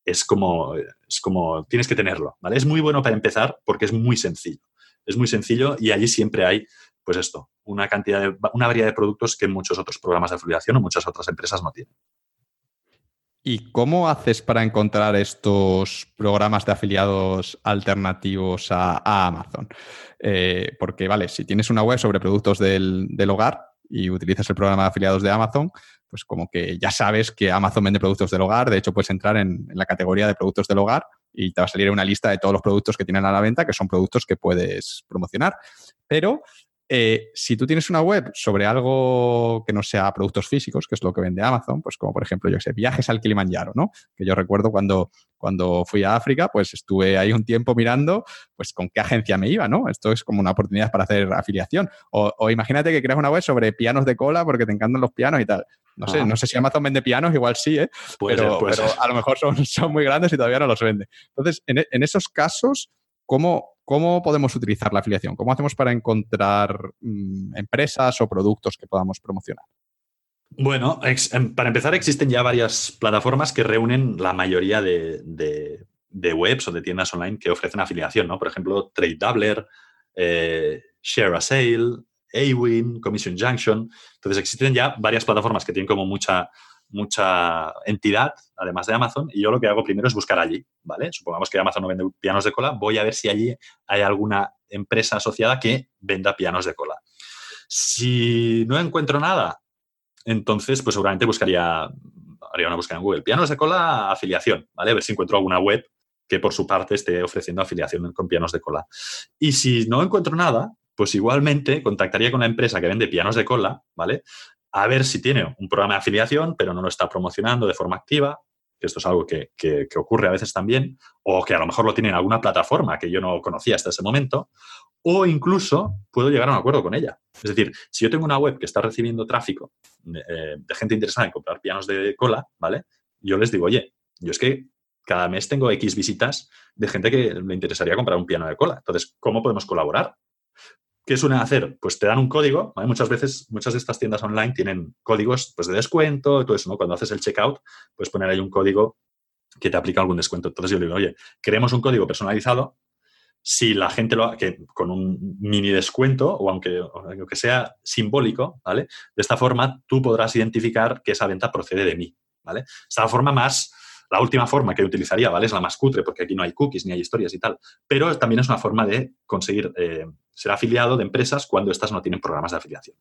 es como, es como, tienes que tenerlo, ¿vale? Es muy bueno para empezar porque es muy sencillo. Es muy sencillo y allí siempre hay, pues esto, una cantidad de, una variedad de productos que muchos otros programas de afiliación o muchas otras empresas no tienen. ¿Y cómo haces para encontrar estos programas de afiliados alternativos a, Amazon? Eh, porque, vale, si tienes una web sobre productos del, hogar y utilizas el programa de afiliados de Amazon, pues como que ya sabes que Amazon vende productos del hogar. De hecho, puedes entrar en, en la categoría de productos del hogar y te va a salir una lista de todos los productos que tienen a la venta, que son productos que puedes promocionar. Pero eh, si tú tienes una web sobre algo que no sea productos físicos, que es lo que vende Amazon, pues como por ejemplo, yo sé, viajes al Kilimanjaro, ¿no? Que yo recuerdo cuando, cuando fui a África, pues estuve ahí un tiempo mirando, pues con qué agencia me iba, ¿no? Esto es como una oportunidad para hacer afiliación. O, imagínate que creas una web sobre pianos de cola porque te encantan los pianos y tal. No sé, no sé si Amazon vende pianos, igual sí, ¿eh? pero, a lo mejor son, son muy grandes y todavía no los vende. Entonces, en, en esos casos, ¿cómo, ¿Cómo podemos utilizar la afiliación? ¿Cómo hacemos para encontrar mm, empresas o productos que podamos promocionar? Bueno, em, para empezar, existen ya varias plataformas que reúnen la mayoría de, webs o de tiendas online que ofrecen afiliación, ¿no? Por ejemplo, TradeDoubler, eh, Share a Sale, Awin, Commission Junction. Entonces, existen ya varias plataformas que tienen como mucha, mucha entidad, además de Amazon, y yo lo que hago primero es buscar allí, ¿vale? Supongamos que Amazon no vende pianos de cola, voy a ver si allí hay alguna empresa asociada que venda pianos de cola. Si no encuentro nada, entonces pues seguramente buscaría, haría una búsqueda en Google, pianos de cola, afiliación, ¿vale? A ver si encuentro alguna web que por su parte esté ofreciendo afiliación con pianos de cola. Y si no encuentro nada, pues igualmente contactaría con la empresa que vende pianos de cola, ¿vale? A ver si tiene un programa de afiliación, pero no lo está promocionando de forma activa, que esto es algo que, ocurre a veces también, o que a lo mejor lo tiene en alguna plataforma que yo no conocía hasta ese momento, o incluso puedo llegar a un acuerdo con ella. Es decir, si yo tengo una web que está recibiendo tráfico de, eh, de gente interesada en comprar pianos de cola, ¿vale? Yo les digo, oye, yo es que cada mes tengo X visitas de gente que le interesaría comprar un piano de cola. Entonces, ¿cómo podemos colaborar? ¿Qué suelen hacer? Pues te dan un código. Muchas veces, muchas de estas tiendas online tienen códigos pues, de descuento, todo eso, ¿no? Cuando haces el checkout, puedes poner ahí un código que te aplica algún descuento. Entonces yo le digo, oye, queremos un código personalizado. Si la gente lo que con un mini descuento, o aunque, aunque sea simbólico, ¿vale? De esta forma tú podrás identificar que esa venta procede de mí, ¿vale? Esta forma más la última forma que utilizaría, ¿vale? Es la más cutre, porque aquí no hay cookies ni hay historias y tal. Pero también es una forma de conseguir eh, ser afiliado de empresas cuando estas no tienen programas de afiliación.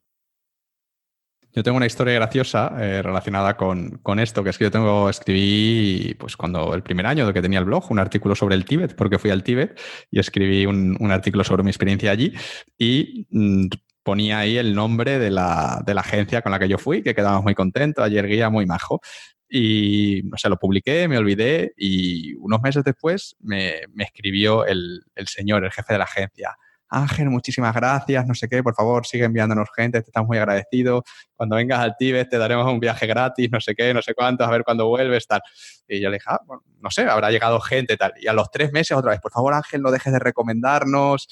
Yo tengo una historia graciosa eh, relacionada con, esto, que es que yo tengo, escribí, pues cuando el primer año de que tenía el blog, un artículo sobre el Tíbet, porque fui al Tíbet y escribí un, artículo sobre mi experiencia allí y mm, ponía ahí el nombre de la, de la, agencia con la que yo fui, que quedamos muy contentos, ayer guía muy majo. Y, no sé, lo publiqué, me olvidé y unos meses después me, escribió el, señor, el jefe de la agencia. Ángel, muchísimas gracias, no sé qué, por favor, sigue enviándonos gente, te estamos muy agradecidos. Cuando vengas al Tíbet te daremos un viaje gratis, no sé qué, no sé cuánto, a ver cuándo vuelves, tal. Y yo le dije, ah, no sé, habrá llegado gente, tal. Y a los tres meses otra vez, por favor, Ángel, no dejes de recomendarnos,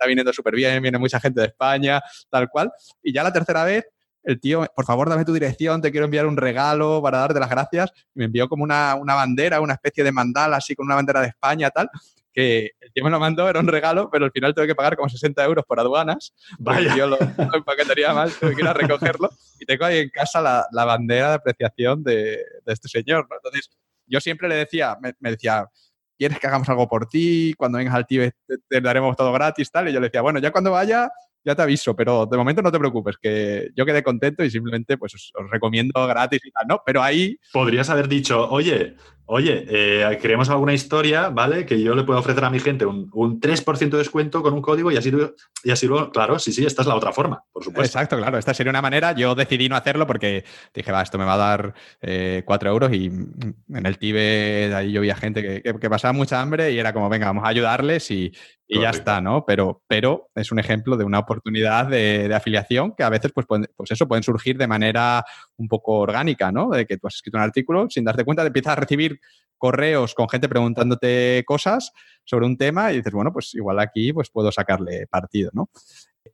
está viniendo súper bien, viene mucha gente de España, tal cual. Y ya la tercera vez el tío, por favor, dame tu dirección, te quiero enviar un regalo para darte las gracias. me envió como una, bandera, una especie de mandala así con una bandera de España, tal, que el tío me lo mandó, era un regalo, pero al final tuve que pagar como 60 euros por aduanas. Vaya. Yo lo, empaquetaría mal, tuve que ir a recogerlo y tengo ahí en casa la, bandera de apreciación de, este señor. Entonces, yo siempre le decía, me, decía, ¿quieres que hagamos algo por ti? Cuando vengas al tío te, te, daremos todo gratis, tal. Y yo le decía, bueno, ya cuando vaya ya te aviso, pero de momento no te preocupes, que yo quedé contento y simplemente pues os, recomiendo gratis y tal, ¿no? Pero ahí... Podrías haber dicho, oye, oye, eh, queremos alguna historia, ¿vale? Que yo le puedo ofrecer a mi gente un, un 3% de descuento con un código y así, y así luego, claro, sí, sí, esta es la otra forma, por supuesto. Exacto, claro, esta sería una manera. Yo decidí no hacerlo porque dije, va, esto me va a dar eh, 4 euros y en el Tíbet ahí yo vi a gente que, que, pasaba mucha hambre y era como, venga, vamos a ayudarles y, y ya está, ¿no? Pero, pero es un ejemplo de una oportunidad de, de afiliación que a veces, pues, pues eso, pueden surgir de manera un poco orgánica, ¿no? De que tú has escrito un artículo, sin darte cuenta, te empiezas a recibir correos con gente preguntándote cosas sobre un tema y dices, bueno, pues igual aquí pues puedo sacarle partido, ¿no?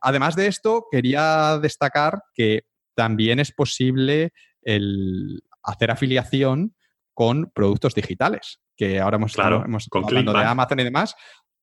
Además de esto, quería destacar que también es posible el hacer afiliación con productos digitales, que ahora hemos, claro, hemos hablando de Amazon y demás,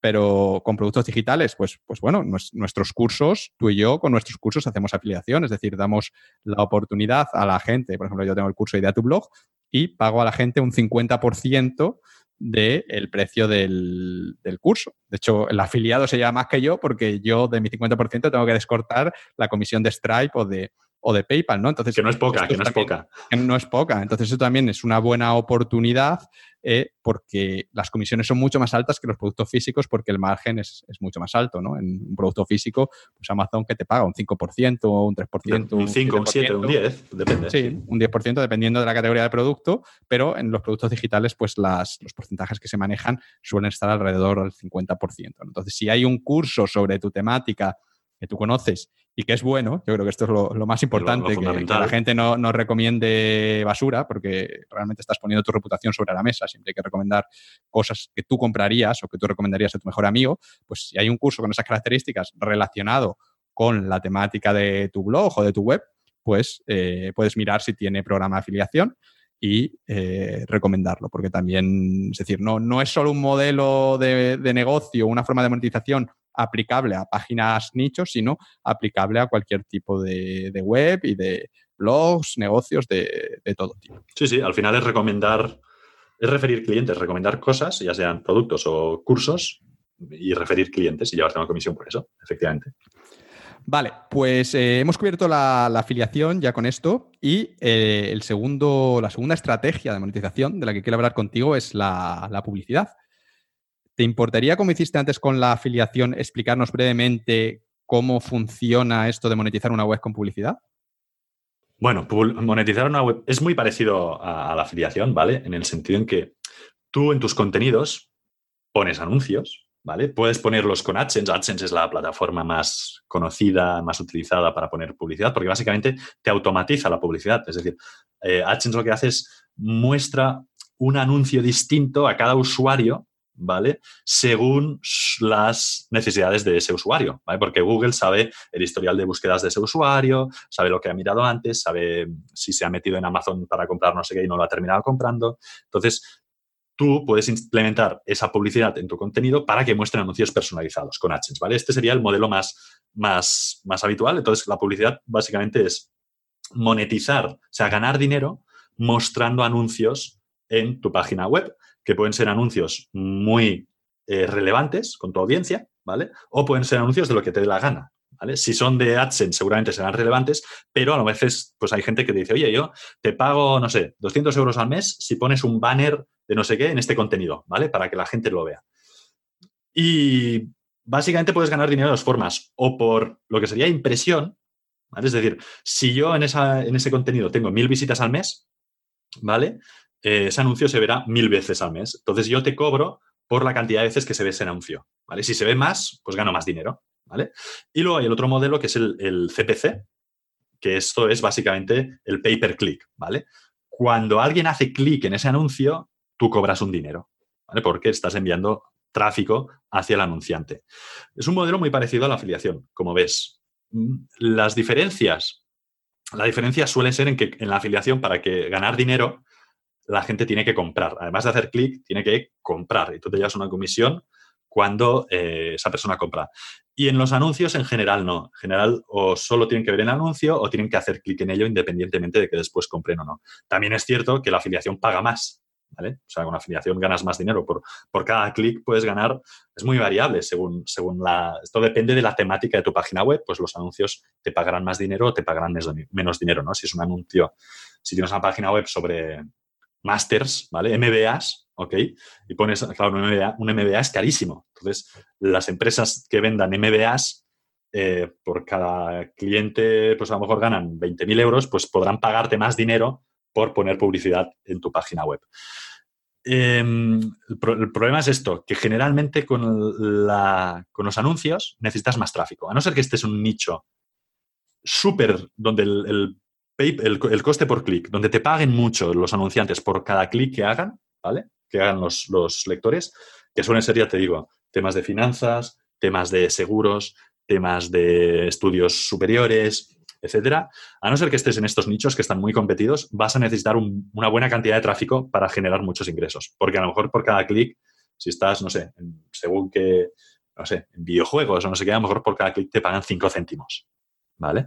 pero con productos digitales, pues, pues bueno, nuestros cursos, tú y yo con nuestros cursos hacemos afiliación, es decir, damos la oportunidad a la gente, por ejemplo, yo tengo el curso Idea tu Blog y pago a la gente un 50% del precio del, del, curso. De hecho, el afiliado se lleva más que yo porque yo de mi 50% tengo que descortar la comisión de Stripe o de, o de PayPal, ¿no? Entonces, que no es poca, que no es poca. Que no es poca. Entonces, eso también es una buena oportunidad eh, porque las comisiones son mucho más altas que los productos físicos porque el margen es, mucho más alto, ¿no? En un producto físico, pues Amazon que te paga un 5% o un 3%. Un 5, un 7, un 10, depende. Sí, un 10% dependiendo de la categoría de producto, pero en los productos digitales, pues las, los porcentajes que se manejan suelen estar alrededor del 50%. Entonces, si hay un curso sobre tu temática que tú conoces y que es bueno, yo creo que esto es lo, más importante, que, la gente no, no, recomiende basura, porque realmente estás poniendo tu reputación sobre la mesa, siempre hay que recomendar cosas que tú comprarías o que tú recomendarías a tu mejor amigo, pues si hay un curso con esas características relacionado con la temática de tu blog o de tu web, pues eh, puedes mirar si tiene programa de afiliación y eh, recomendarlo, porque también, es decir, no, no es solo un modelo de, de negocio, una forma de monetización aplicable a páginas nichos, sino aplicable a cualquier tipo de, web y de blogs, negocios de, todo tipo. Sí, sí, al final es recomendar, es referir clientes, recomendar cosas, ya sean productos o cursos, y referir clientes y llevarte una comisión por eso, efectivamente. Vale, pues eh, hemos cubierto la, afiliación ya con esto y eh, el segundo, la segunda estrategia de monetización de la que quiero hablar contigo es la, la publicidad. ¿Te importaría, como hiciste antes con la afiliación, explicarnos brevemente cómo funciona esto de monetizar una web con publicidad? Bueno, monetizar una web es muy parecido a, la afiliación, ¿vale? En el sentido en que tú en tus contenidos pones anuncios, ¿vale? Puedes ponerlos con AdSense. AdSense es la plataforma más conocida, más utilizada para poner publicidad, porque básicamente te automatiza la publicidad. Es decir, eh, AdSense lo que hace es muestra un anuncio distinto a cada usuario ¿vale? Según las necesidades de ese usuario, ¿vale? Porque Google sabe el historial de búsquedas de ese usuario, sabe lo que ha mirado antes, sabe si se ha metido en Amazon para comprar no sé qué y no lo ha terminado comprando. Entonces, tú puedes implementar esa publicidad en tu contenido para que muestren anuncios personalizados con AdSense, ¿vale? Este sería el modelo más, más, más habitual. Entonces, la publicidad básicamente es monetizar, o sea, ganar dinero mostrando anuncios en tu página web que pueden ser anuncios muy eh, relevantes con tu audiencia, ¿vale? O pueden ser anuncios de lo que te dé la gana, ¿vale? Si son de AdSense seguramente serán relevantes, pero a veces pues hay gente que te dice, oye, yo te pago, no sé, 200 euros al mes si pones un banner de no sé qué en este contenido, ¿vale? Para que la gente lo vea. Y básicamente puedes ganar dinero de dos formas, o por lo que sería impresión, ¿vale? Es decir, si yo en, esa, en ese contenido tengo mil visitas al mes, ¿vale? Eh, ese anuncio se verá mil veces al mes. Entonces yo te cobro por la cantidad de veces que se ve ese anuncio. ¿vale? Si se ve más, pues gano más dinero. ¿vale? Y luego hay el otro modelo que es el, CPC, que esto es básicamente el pay per click. ¿vale? Cuando alguien hace clic en ese anuncio, tú cobras un dinero. ¿vale? Porque estás enviando tráfico hacia el anunciante. Es un modelo muy parecido a la afiliación, como ves. Mm, las diferencias, la diferencia suele ser en que en la afiliación, para que ganar dinero, la gente tiene que comprar. Además de hacer clic, tiene que comprar. Y tú te llevas una comisión cuando eh, esa persona compra. Y en los anuncios en general no. En general o solo tienen que ver el anuncio o tienen que hacer clic en ello independientemente de que después compren o no. También es cierto que la afiliación paga más. ¿Vale? O sea, con afiliación ganas más dinero. Por, por cada clic puedes ganar, es muy variable según, según la... Esto depende de la temática de tu página web, pues los anuncios te pagarán más dinero o te pagarán menos dinero, ¿no? Si es un anuncio, si tienes una página web sobre, masters, ¿vale? MBAs, ¿ok? Y pones, claro, un MBA, es carísimo. Entonces, las empresas que vendan MBAs, eh, por cada cliente, pues a lo mejor ganan 20.000 euros, pues podrán pagarte más dinero por poner publicidad en tu página web. Em, el, problema es esto, que generalmente con, los anuncios necesitas más tráfico. A no ser que este es un nicho súper donde el, coste por clic, donde te paguen mucho los anunciantes por cada clic que hagan, ¿vale? Que hagan los, lectores, que suelen ser, ya te digo, temas de finanzas, temas de seguros, temas de estudios superiores, etcétera. A no ser que estés en estos nichos que están muy competidos, vas a necesitar una buena cantidad de tráfico para generar muchos ingresos. Porque a lo mejor por cada clic, si estás, no sé, según que, no sé, en videojuegos o no sé qué, a lo mejor por cada clic te pagan 5 céntimos. ¿Vale?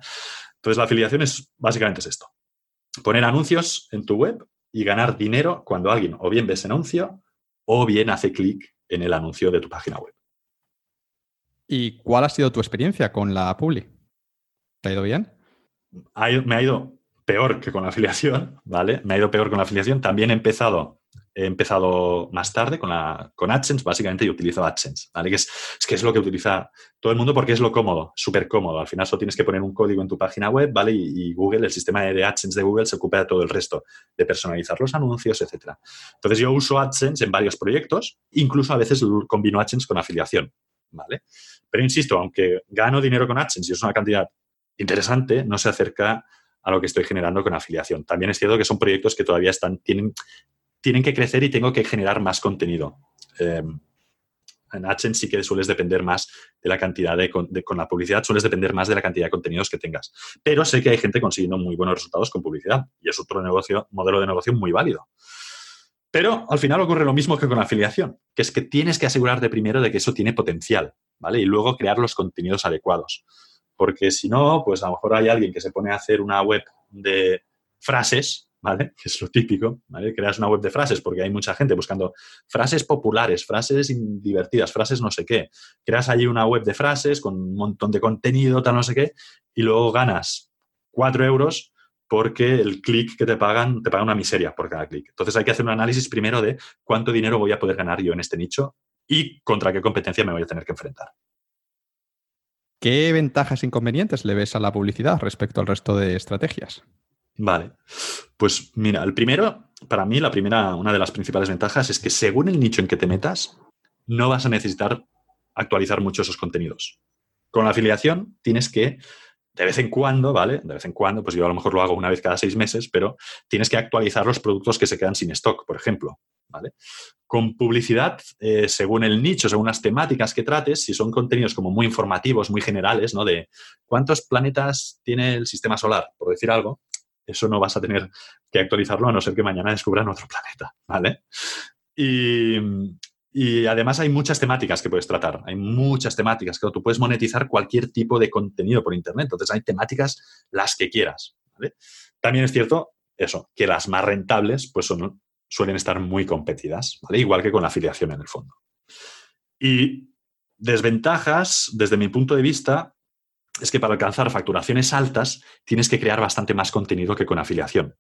Entonces, la afiliación es básicamente es esto. Poner anuncios en tu web y ganar dinero cuando alguien o bien ve ese anuncio o bien hace clic en el anuncio de tu página web. ¿Y cuál ha sido tu experiencia con la Publi? ¿Te ha ido bien? me ha ido peor que con la afiliación, ¿vale? Me ha ido peor con la afiliación. También he empezado he empezado más tarde con, la, con AdSense, básicamente yo utilizo AdSense, ¿vale? Que es, que es lo que utiliza todo el mundo porque es lo cómodo, súper cómodo. Al final solo tienes que poner un código en tu página web, ¿vale? Y, Google, el sistema de AdSense de Google se ocupa de todo el resto, de personalizar los anuncios, etc. Entonces yo uso AdSense en varios proyectos, incluso a veces combino AdSense con afiliación, ¿vale? Pero insisto, aunque gano dinero con AdSense y es una cantidad interesante, no se acerca a lo que estoy generando con afiliación. También es cierto que son proyectos que todavía están, tienen, tienen que crecer y tengo que generar más contenido. Em, en AdSense sí que sueles depender más de la cantidad de, con la publicidad, sueles depender más de la cantidad de contenidos que tengas. Pero sé que hay gente consiguiendo muy buenos resultados con publicidad y es otro negocio, modelo de negocio muy válido. Pero al final ocurre lo mismo que con la afiliación, que es que tienes que asegurarte primero de que eso tiene potencial, ¿vale? Y luego crear los contenidos adecuados. Porque si no, pues a lo mejor hay alguien que se pone a hacer una web de frases ¿vale? Es lo típico, ¿vale? Creas una web de frases porque hay mucha gente buscando frases populares, frases divertidas, frases no sé qué. Creas allí una web de frases con un montón de contenido, tal no sé qué, y luego ganas cuatro euros porque el clic que te pagan, te pagan una miseria por cada clic. Entonces hay que hacer un análisis primero de cuánto dinero voy a poder ganar yo en este nicho y contra qué competencia me voy a tener que enfrentar. ¿Qué ventajas e inconvenientes le ves a la publicidad respecto al resto de estrategias? Vale. Pues mira, el primero, para mí, la primera, una de las principales ventajas es que según el nicho en que te metas, no vas a necesitar actualizar mucho esos contenidos. Con la afiliación tienes que, de vez en cuando, ¿vale? De vez en cuando, pues yo a lo mejor lo hago una vez cada seis meses, pero tienes que actualizar los productos que se quedan sin stock, por ejemplo. ¿Vale? Con publicidad, eh, según el nicho, según las temáticas que trates, si son contenidos como muy informativos, muy generales, ¿no? De cuántos planetas tiene el sistema solar, por decir algo, eso no vas a tener que actualizarlo a no ser que mañana descubran otro planeta, ¿vale? Y, y además hay muchas temáticas que puedes tratar, hay muchas temáticas que tú puedes monetizar cualquier tipo de contenido por Internet. Entonces hay temáticas las que quieras. También es cierto eso, que las más rentables pues suelen estar muy competidas, igual que con la afiliación en el fondo. Y desventajas, desde mi punto de vista, es que para alcanzar facturaciones altas tienes que crear bastante más contenido que con afiliación.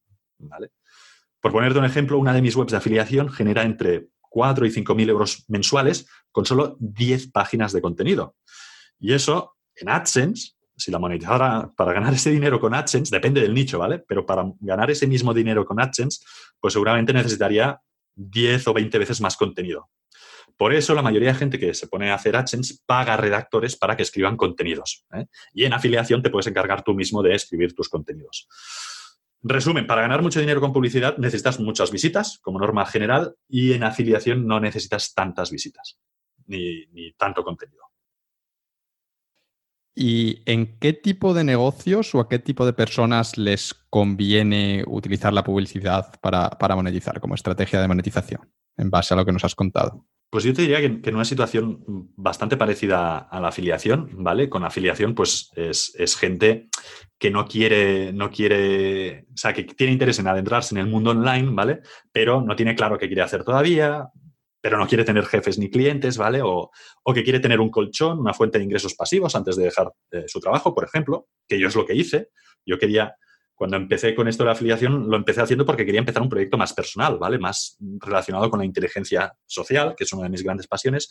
Por ponerte un ejemplo, una de mis webs de afiliación genera entre 4 y 5 mil euros mensuales con solo 10 páginas de contenido. Y eso en AdSense, si la monetizara para ganar ese dinero con AdSense, depende del nicho, ¿vale? Pero para ganar ese mismo dinero con AdSense, pues seguramente necesitaría 10 o 20 veces más contenido. Por eso la mayoría de gente que se pone a hacer AdSense paga redactores para que escriban contenidos. ¿eh? Y en afiliación te puedes encargar tú mismo de escribir tus contenidos. Resumen, para ganar mucho dinero con publicidad necesitas muchas visitas como norma general y en afiliación no necesitas tantas visitas ni, tanto contenido. ¿Y en qué tipo de negocios o a qué tipo de personas les conviene utilizar la publicidad para, para monetizar como estrategia de monetización, en base a lo que nos has contado? Pues yo te diría que, en una situación bastante parecida a la afiliación, ¿vale? Con afiliación, pues es, gente que no quiere, no quiere, o sea, que tiene interés en adentrarse en el mundo online, ¿vale? Pero no tiene claro qué quiere hacer todavía, pero no quiere tener jefes ni clientes, ¿vale? O, que quiere tener un colchón, una fuente de ingresos pasivos antes de dejar eh, su trabajo, por ejemplo, que yo es lo que hice. Yo quería cuando empecé con esto de la afiliación, lo empecé haciendo porque quería empezar un proyecto más personal, ¿vale? Más relacionado con la inteligencia social, que es una de mis grandes pasiones,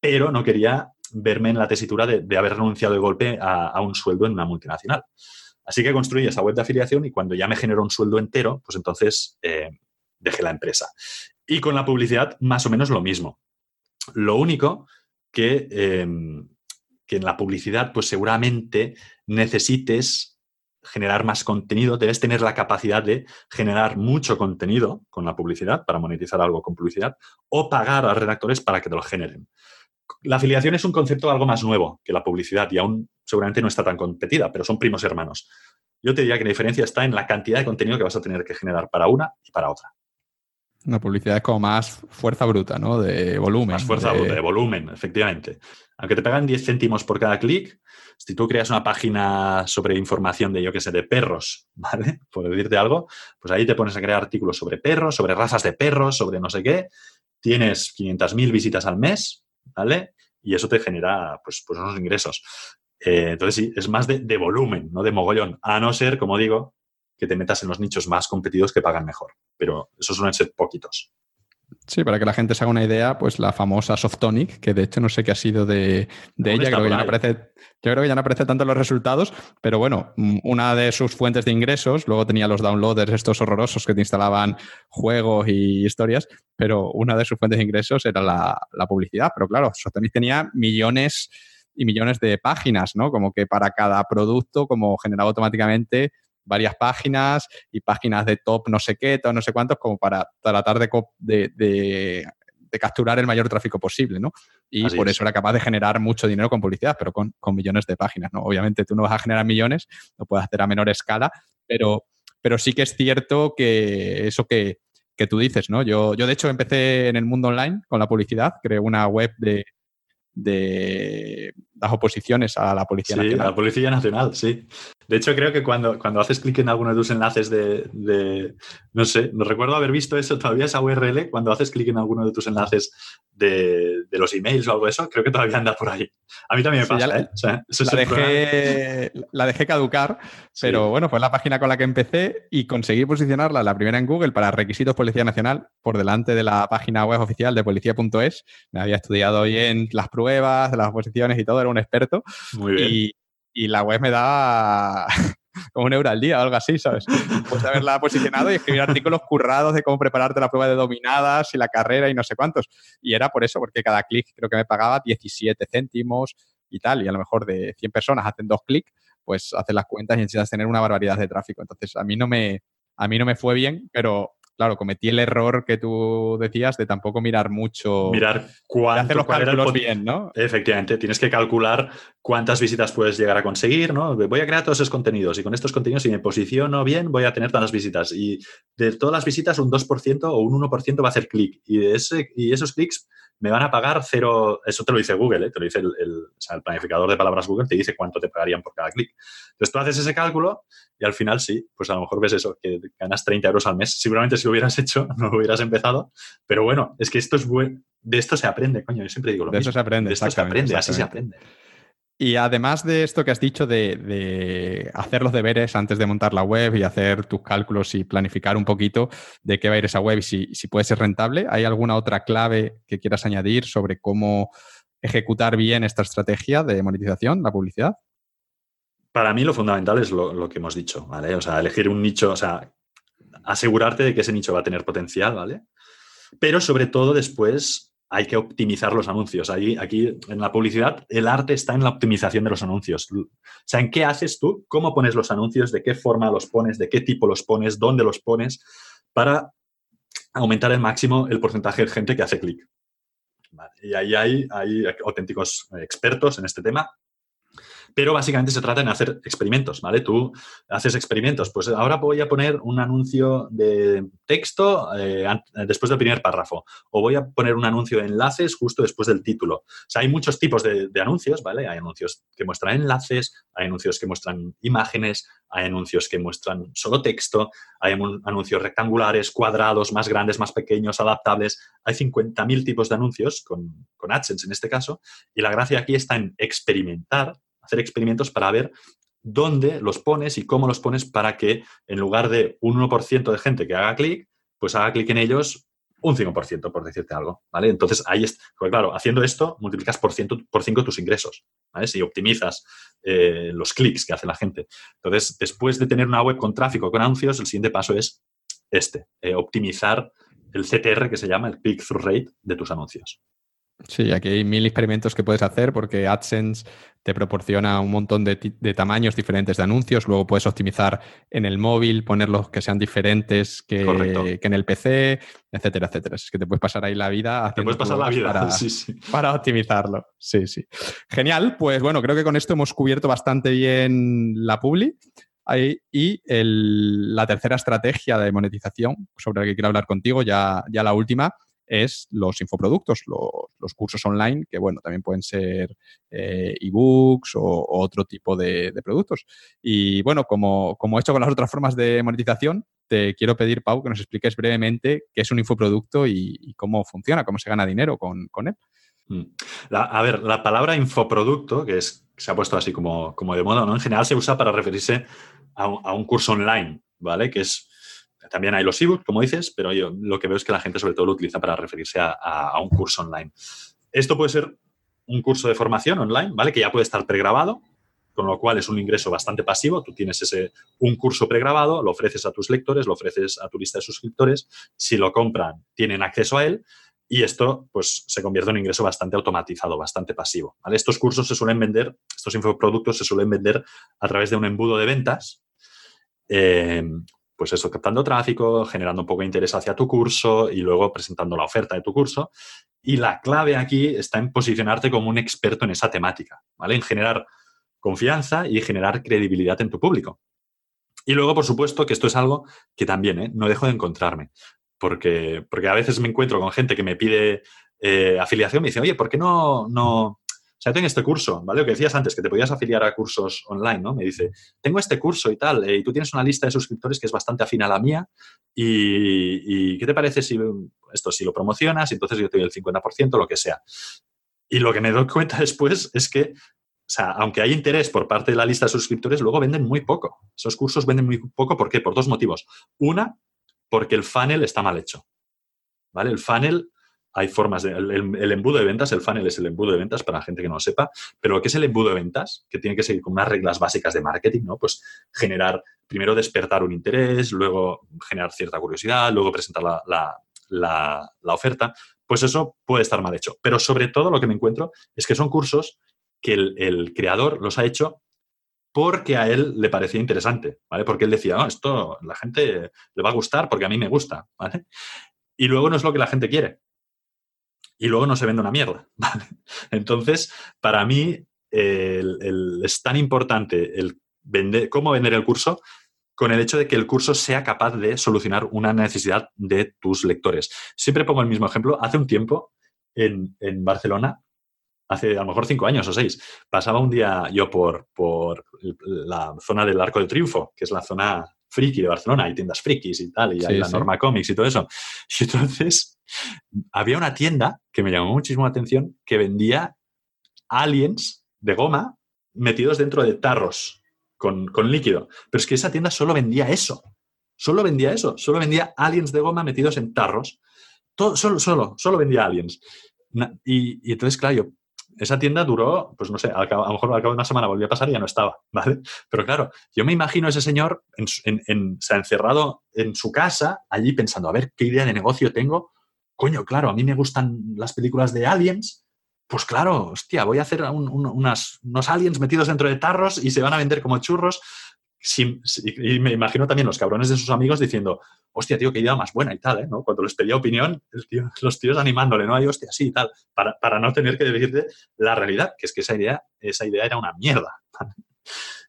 pero no quería verme en la tesitura de, haber renunciado de golpe a, un sueldo en una multinacional. Así que construí esa web de afiliación y cuando ya me generó un sueldo entero, pues entonces eh, dejé la empresa. Y con la publicidad, más o menos lo mismo. Lo único que, eh, que en la publicidad, pues seguramente necesites generar más contenido, debes tener la capacidad de generar mucho contenido con la publicidad para monetizar algo con publicidad o pagar a redactores para que te lo generen. La afiliación es un concepto algo más nuevo que la publicidad y aún seguramente no está tan competida, pero son primos hermanos. Yo te diría que la diferencia está en la cantidad de contenido que vas a tener que generar para una y para otra. La publicidad es como más fuerza bruta, ¿no? De volumen. Más fuerza bruta, de volumen, efectivamente. Aunque te pagan 10 céntimos por cada clic, si tú creas una página sobre información de, yo qué sé, de perros, ¿vale? Por decirte algo, pues ahí te pones a crear artículos sobre perros, sobre razas de perros, sobre no sé qué. Tienes 500.000 visitas al mes, ¿vale? Y eso te genera, pues, pues unos ingresos. Eh, entonces, sí, es más de, de volumen, no de mogollón. A no ser, como digo, que te metas en los nichos más competidos que pagan mejor. Pero esos suelen ser poquitos. Sí, para que la gente se haga una idea, pues la famosa Softonic, que de hecho no sé qué ha sido de, ella, creo que ya no aparece, yo creo que ya no aparece tanto los resultados, pero bueno, mm, una de sus fuentes de ingresos, luego tenía los downloaders estos horrorosos que te instalaban juegos y historias, pero una de sus fuentes de ingresos era la, la publicidad. Pero claro, Softonic tenía millones y millones de páginas, ¿no? Como que para cada producto, como generaba automáticamente varias páginas y páginas de top no sé qué, top no sé cuántos, como para tratar de, de, capturar el mayor tráfico posible, ¿no? Y por eso era capaz de generar mucho dinero con publicidad, pero con, millones de páginas, ¿no? Obviamente tú no vas a generar millones, lo puedes hacer a menor escala, pero, pero sí que es cierto que eso que, que tú dices, ¿no? Yo, yo de hecho empecé en el mundo online con la publicidad, creé una web de, de las oposiciones a la Policía sí, Nacional. la Policía Nacional, sí. De hecho, creo que cuando, cuando haces clic en alguno de tus enlaces de, no sé, no recuerdo haber visto eso todavía, esa URL, cuando haces clic en alguno de tus enlaces de, los emails o algo de eso, creo que todavía anda por ahí. A mí también me pasa, la, ¿eh? la, dejé, caducar, pero bueno, fue la página con la que empecé y conseguí posicionarla, la primera en Google, para requisitos Policía Nacional, por delante de la página web oficial de policía.es. Me había estudiado bien las pruebas, las oposiciones y todo, era era un experto. Muy bien. Y, y la web me daba como un euro al día o algo así, ¿sabes? Pues haberla posicionado y escribir artículos currados de cómo prepararte la prueba de dominadas y la carrera y no sé cuántos. Y era por eso, porque cada clic creo que me pagaba 17 céntimos y tal, y a lo mejor de 100 personas hacen dos clics, pues haces las cuentas y necesitas tener una barbaridad de tráfico. Entonces, a mí no me, a mí no me fue bien, pero claro, cometí el error que tú decías de tampoco mirar mucho. Mirar cuánto. hacer los cálculos bien, ¿no? Efectivamente, tienes que calcular cuántas visitas puedes llegar a conseguir, ¿no? Voy a crear todos esos contenidos y con estos contenidos, si me posiciono bien, voy a tener tantas visitas. Y de todas las visitas, un 2% o un 1% va a hacer clic. Y, de ese, y esos clics me van a pagar cero. Eso te lo dice Google, ¿eh? te lo dice el, el, o sea, el, planificador de palabras Google, te dice cuánto te pagarían por cada clic. Entonces tú haces ese cálculo y al final sí, pues a lo mejor ves eso, que ganas 30 euros al mes. Seguramente si lo hubieras hecho, no lo hubieras empezado. Pero bueno, es que esto es bueno. De esto se aprende, coño. Yo siempre digo lo de mismo. Eso se aprende, de esto se aprende, así se aprende. Y además de esto que has dicho de, de, hacer los deberes antes de montar la web y hacer tus cálculos y planificar un poquito de qué va a ir esa web y si, si puede ser rentable, ¿hay alguna otra clave que quieras añadir sobre cómo ejecutar bien esta estrategia de monetización, la publicidad? Para mí lo fundamental es lo, lo que hemos dicho, ¿vale? O sea, elegir un nicho, o sea, asegurarte de que ese nicho va a tener potencial, ¿vale? Pero sobre todo después hay que optimizar los anuncios. Ahí, aquí en la publicidad, el arte está en la optimización de los anuncios. O sea, ¿en qué haces tú? ¿Cómo pones los anuncios? ¿De qué forma los pones? ¿De qué tipo los pones? ¿Dónde los pones? Para aumentar el máximo el porcentaje de gente que hace clic. Y ahí hay, hay auténticos expertos en este tema pero básicamente se trata de hacer experimentos, ¿vale? Tú haces experimentos, pues ahora voy a poner un anuncio de texto eh, después del primer párrafo, o voy a poner un anuncio de enlaces justo después del título. O sea, hay muchos tipos de, anuncios, ¿vale? Hay anuncios que muestran enlaces, hay anuncios que muestran imágenes, hay anuncios que muestran solo texto, hay anuncios rectangulares, cuadrados, más grandes, más pequeños, adaptables. Hay 50.000 tipos de anuncios con, con AdSense en este caso, y la gracia aquí está en experimentar hacer experimentos para ver dónde los pones y cómo los pones para que en lugar de un 1% de gente que haga clic, pues haga clic en ellos un 5%, por decirte algo, ¿vale? Entonces, ahí es, porque claro, haciendo esto, multiplicas por, ciento, por 5 tus ingresos, ¿vale? Si optimizas eh, los clics que hace la gente. Entonces, después de tener una web con tráfico, con anuncios, el siguiente paso es este, eh, optimizar el CTR, que se llama el click-through rate de tus anuncios. Sí, aquí hay mil experimentos que puedes hacer porque AdSense te proporciona un montón de, de, tamaños diferentes de anuncios. Luego puedes optimizar en el móvil, ponerlos que sean diferentes que, que en el PC, etcétera, etcétera. Es que te puedes pasar ahí la vida. Te puedes pasar la vida para, sí, sí. para optimizarlo. Sí, sí. Genial. Pues bueno, creo que con esto hemos cubierto bastante bien la publi. Y el, la tercera estrategia de monetización sobre la que quiero hablar contigo, ya, ya la última, es los infoproductos, los, los, cursos online, que bueno, también pueden ser eh, ebooks o, otro tipo de, productos. Y bueno, como, como he hecho con las otras formas de monetización, te quiero pedir, Pau, que nos expliques brevemente qué es un infoproducto y, y cómo funciona, cómo se gana dinero con, con él. Mm. La, a ver, la palabra infoproducto, que es, se ha puesto así como, como de moda, ¿no? En general se usa para referirse a a un curso online, ¿vale? Que es también hay los ebooks, como dices, pero yo lo que veo es que la gente sobre todo lo utiliza para referirse a, a, un curso online. Esto puede ser un curso de formación online, ¿vale? Que ya puede estar pregrabado, con lo cual es un ingreso bastante pasivo. Tú tienes ese, un curso pregrabado, lo ofreces a tus lectores, lo ofreces a tu lista de suscriptores. Si lo compran, tienen acceso a él. Y esto, pues, se convierte en un ingreso bastante automatizado, bastante pasivo. ¿vale? Estos cursos se suelen vender, estos infoproductos se suelen vender a través de un embudo de ventas, eh, pues eso, captando tráfico, generando un poco de interés hacia tu curso y luego presentando la oferta de tu curso. Y la clave aquí está en posicionarte como un experto en esa temática, ¿vale? En generar confianza y generar credibilidad en tu público. Y luego, por supuesto, que esto es algo que también ¿eh? no dejo de encontrarme, porque, porque a veces me encuentro con gente que me pide eh, afiliación, me dice, oye, ¿por qué no, no, sea, tengo este curso, ¿vale? Lo que decías antes, que te podías afiliar a cursos online, ¿no? Me dice, tengo este curso y tal, eh, y tú tienes una lista de suscriptores que es bastante afín a la mía, y, y ¿qué te parece si esto, si lo promocionas, entonces yo te doy el 50%, lo que sea. Y lo que me doy cuenta después es que, o sea, aunque hay interés por parte de la lista de suscriptores, luego venden muy poco. Esos cursos venden muy poco, ¿por qué? Por dos motivos. Una, porque el funnel está mal hecho, ¿vale? El funnel hay formas de... El, embudo de ventas, el funnel es el embudo de ventas para la gente que no lo sepa, pero lo que es el embudo de ventas, que tiene que seguir con unas reglas básicas de marketing, ¿no? Pues generar, primero despertar un interés, luego generar cierta curiosidad, luego presentar la, oferta, pues eso puede estar mal hecho. Pero sobre todo lo que me encuentro es que son cursos que el, el creador los ha hecho porque a él le parecía interesante, ¿vale? Porque él decía, oh, esto la gente le va a gustar porque a mí me gusta, ¿vale? Y luego no es lo que la gente quiere. Y luego no se vende una mierda. Entonces, para mí es tan importante el vender, cómo vender el curso con el hecho de que el curso sea capaz de solucionar una necesidad de tus lectores. Siempre pongo el mismo ejemplo. Hace un tiempo en, en Barcelona hace a lo mejor cinco años o seis, pasaba un día yo por, por la zona del Arco de Triunfo, que es la zona friki de Barcelona, hay tiendas frikis y tal, y hay la Norma Comics y todo eso. Y entonces había una tienda que me llamó muchísimo la atención que vendía aliens de goma metidos dentro de tarros con, con líquido. Pero es que esa tienda solo vendía eso. Solo vendía eso. Solo vendía aliens de goma metidos en tarros. Todo, solo, solo, solo vendía aliens. Y, y, entonces, claro, yo esa tienda duró, pues no sé, a, lo mejor al cabo de una semana volvió a pasar y ya no estaba, ¿vale? Pero claro, yo me imagino ese señor se ha encerrado en su casa, allí pensando, a ver, ¿qué idea de negocio tengo? Coño, claro, a mí me gustan las películas de aliens, pues claro, hostia, voy a hacer unas, unos aliens metidos dentro de tarros y se van a vender como churros y me imagino también los cabrones de sus amigos diciendo, hostia, tío, qué idea más buena y tal, ¿eh? ¿no? Cuando les pedía opinión, los tíos animándole, ¿no? Hay, hostia, sí y tal, para, no tener que decirte la realidad, que es que esa idea, esa idea era una mierda.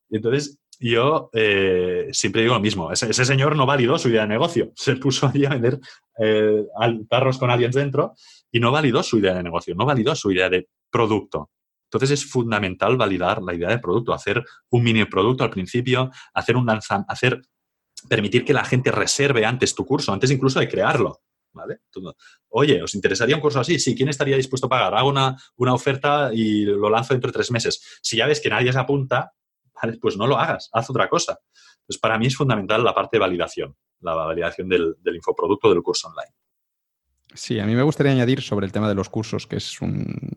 y entonces, yo eh, siempre digo lo mismo, ese, señor no validó su idea de negocio, se puso allí a vender eh, tarros con aliens dentro y no validó su idea de negocio, no validó su idea de producto. Entonces es fundamental validar la idea de producto, hacer un mini producto al principio, hacer un hacer permitir que la gente reserve antes tu curso, antes incluso de crearlo. ¿Vale? Oye, ¿os interesaría un curso así? Sí, ¿quién estaría dispuesto a pagar? Hago una, oferta y lo lanzo dentro de tres meses. Si ya ves que nadie se apunta, pues no lo hagas, haz otra cosa. Entonces, para mí es fundamental la parte de validación, la validación del, del infoproducto del curso online. Sí, a mí me gustaría añadir sobre el tema de los cursos, que es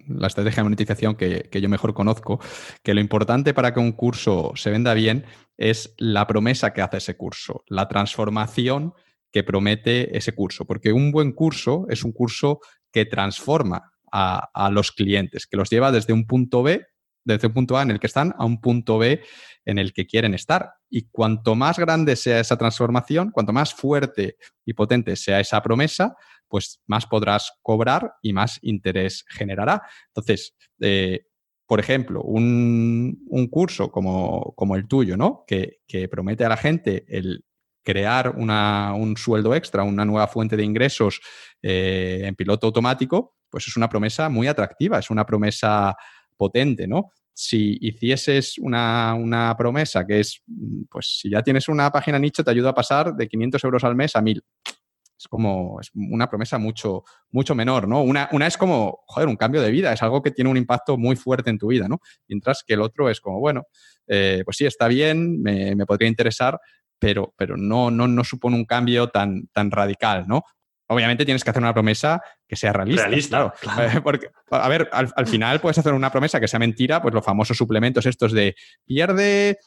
la estrategia de monetización que, yo mejor conozco, que lo importante para que un curso se venda bien es la promesa que hace ese curso, la transformación que promete ese curso, porque un buen curso es un curso que transforma a, a los clientes, que los lleva desde un punto B, desde un punto A en el que están, a un punto B en el que quieren estar. Y cuanto más grande sea esa transformación, cuanto más fuerte y potente sea esa promesa, pues más podrás cobrar y más interés generará. Entonces, eh, por ejemplo, un, curso como, el tuyo, ¿no? Que, promete a la gente el crear un sueldo extra, una nueva fuente de ingresos eh, en piloto automático, pues es una promesa muy atractiva, es una promesa potente, ¿no? Si hicieses una, una, promesa que es, pues si ya tienes una página nicho, te ayuda a pasar de 500 euros al mes a 1000 es como es una promesa mucho, mucho menor, ¿no? Una, una, es como, joder, un cambio de vida, es algo que tiene un impacto muy fuerte en tu vida, ¿no? Mientras que el otro es como, bueno, eh, pues sí, está bien, me, podría interesar, pero, pero no, no, no supone un cambio tan, tan radical, ¿no? Obviamente tienes que hacer una promesa que sea realista. Realista, claro. Porque, a ver, al, al, final puedes hacer una promesa que sea mentira, pues los famosos suplementos estos de pierde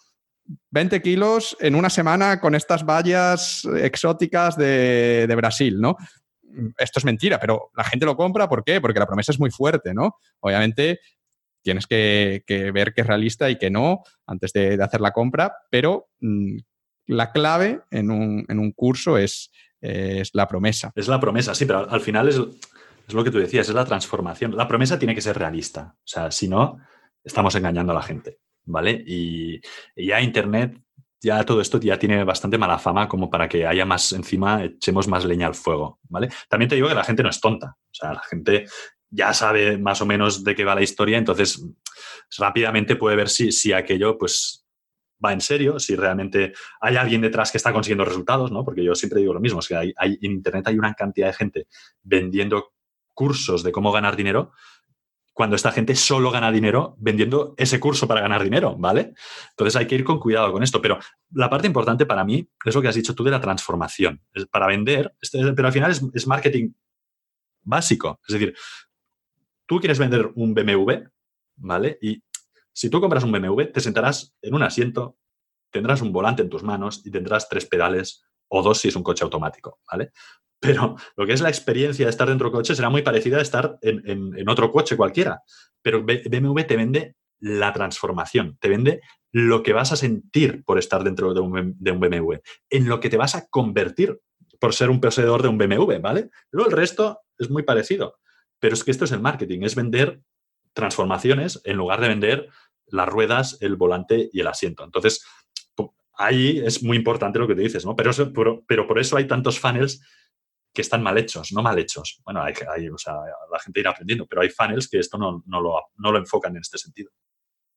20 kilos en una semana con estas vallas exóticas de, Brasil, ¿no? Esto es mentira, pero la gente lo compra, ¿por qué? Porque la promesa es muy fuerte, ¿no? Obviamente tienes que, ver que es realista y que no antes de, hacer la compra, pero mm, la clave en un, curso es, la promesa. Es la promesa, sí, pero al final es, es lo que tú decías, es la transformación. La promesa tiene que ser realista, o sea, si no, estamos engañando a la gente. ¿Vale? Y, ya Internet, ya todo esto ya tiene bastante mala fama como para que haya más encima, echemos más leña al fuego, ¿vale? También te digo que la gente no es tonta, o sea, la gente ya sabe más o menos de qué va la historia, entonces rápidamente puede ver si, si aquello, pues va en serio, si realmente hay alguien detrás que está consiguiendo resultados, ¿no? Porque yo siempre digo lo mismo, es que hay, en Internet hay una cantidad de gente vendiendo cursos de cómo ganar dinero cuando esta gente solo gana dinero vendiendo ese curso para ganar dinero, ¿vale? Entonces hay que ir con cuidado con esto. Pero la parte importante para mí es lo que has dicho tú de la transformación. para vender, este, pero al final es, marketing básico. Es decir, tú quieres vender un BMW, ¿vale? Y si tú compras un BMW, te sentarás en un asiento, tendrás un volante en tus manos y tendrás tres pedales o dos si es un coche automático, ¿vale? Pero lo que es la experiencia de estar dentro del coche será muy parecida a estar en, otro coche cualquiera. Pero BMW te vende la transformación, te vende lo que vas a sentir por estar dentro de un, BMW, en lo que te vas a convertir por ser un poseedor de un BMW, ¿vale? Luego el resto es muy parecido. Pero es que esto es el marketing, es vender transformaciones en lugar de vender las ruedas, el volante y el asiento. Entonces, ahí es muy importante lo que te dices, ¿no? Pero, pero, por eso hay tantos funnels que están mal hechos, no mal hechos. Bueno, hay, o sea, la gente irá aprendiendo, pero hay funnels que esto no, no, lo, no lo enfocan en este sentido.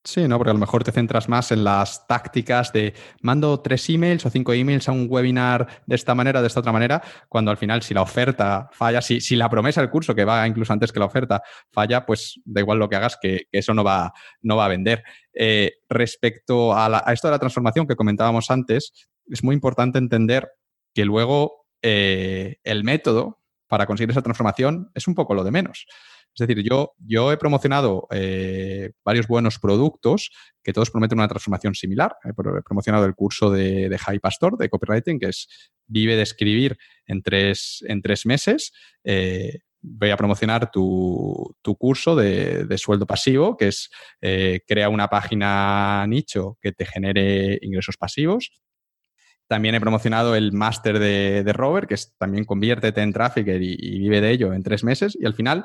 Sí, ¿no? Porque a lo mejor te centras más en las tácticas de mando tres emails o cinco emails a un webinar de esta manera, de esta otra manera, cuando al final si la oferta falla, si, si la promesa del curso, que va incluso antes que la oferta, falla, pues da igual lo que hagas, que, eso no va, no va a vender. Eh, respecto a, esto de la transformación que comentábamos antes, es muy importante entender que luego eh, el método para conseguir esa transformación es un poco lo de menos. Es decir, yo, yo he promocionado eh, varios buenos productos que todos prometen una transformación similar. He promocionado el curso de, de Javi Pastor de copywriting, que es Vive de escribir en tres, en tres meses. Eh, voy a promocionar tu, curso de, sueldo pasivo, que es eh, crea una página nicho que te genere ingresos pasivos. También he promocionado el máster de, de Robert, que es también conviértete en Trafficker y, vive de ello en tres meses. Y al final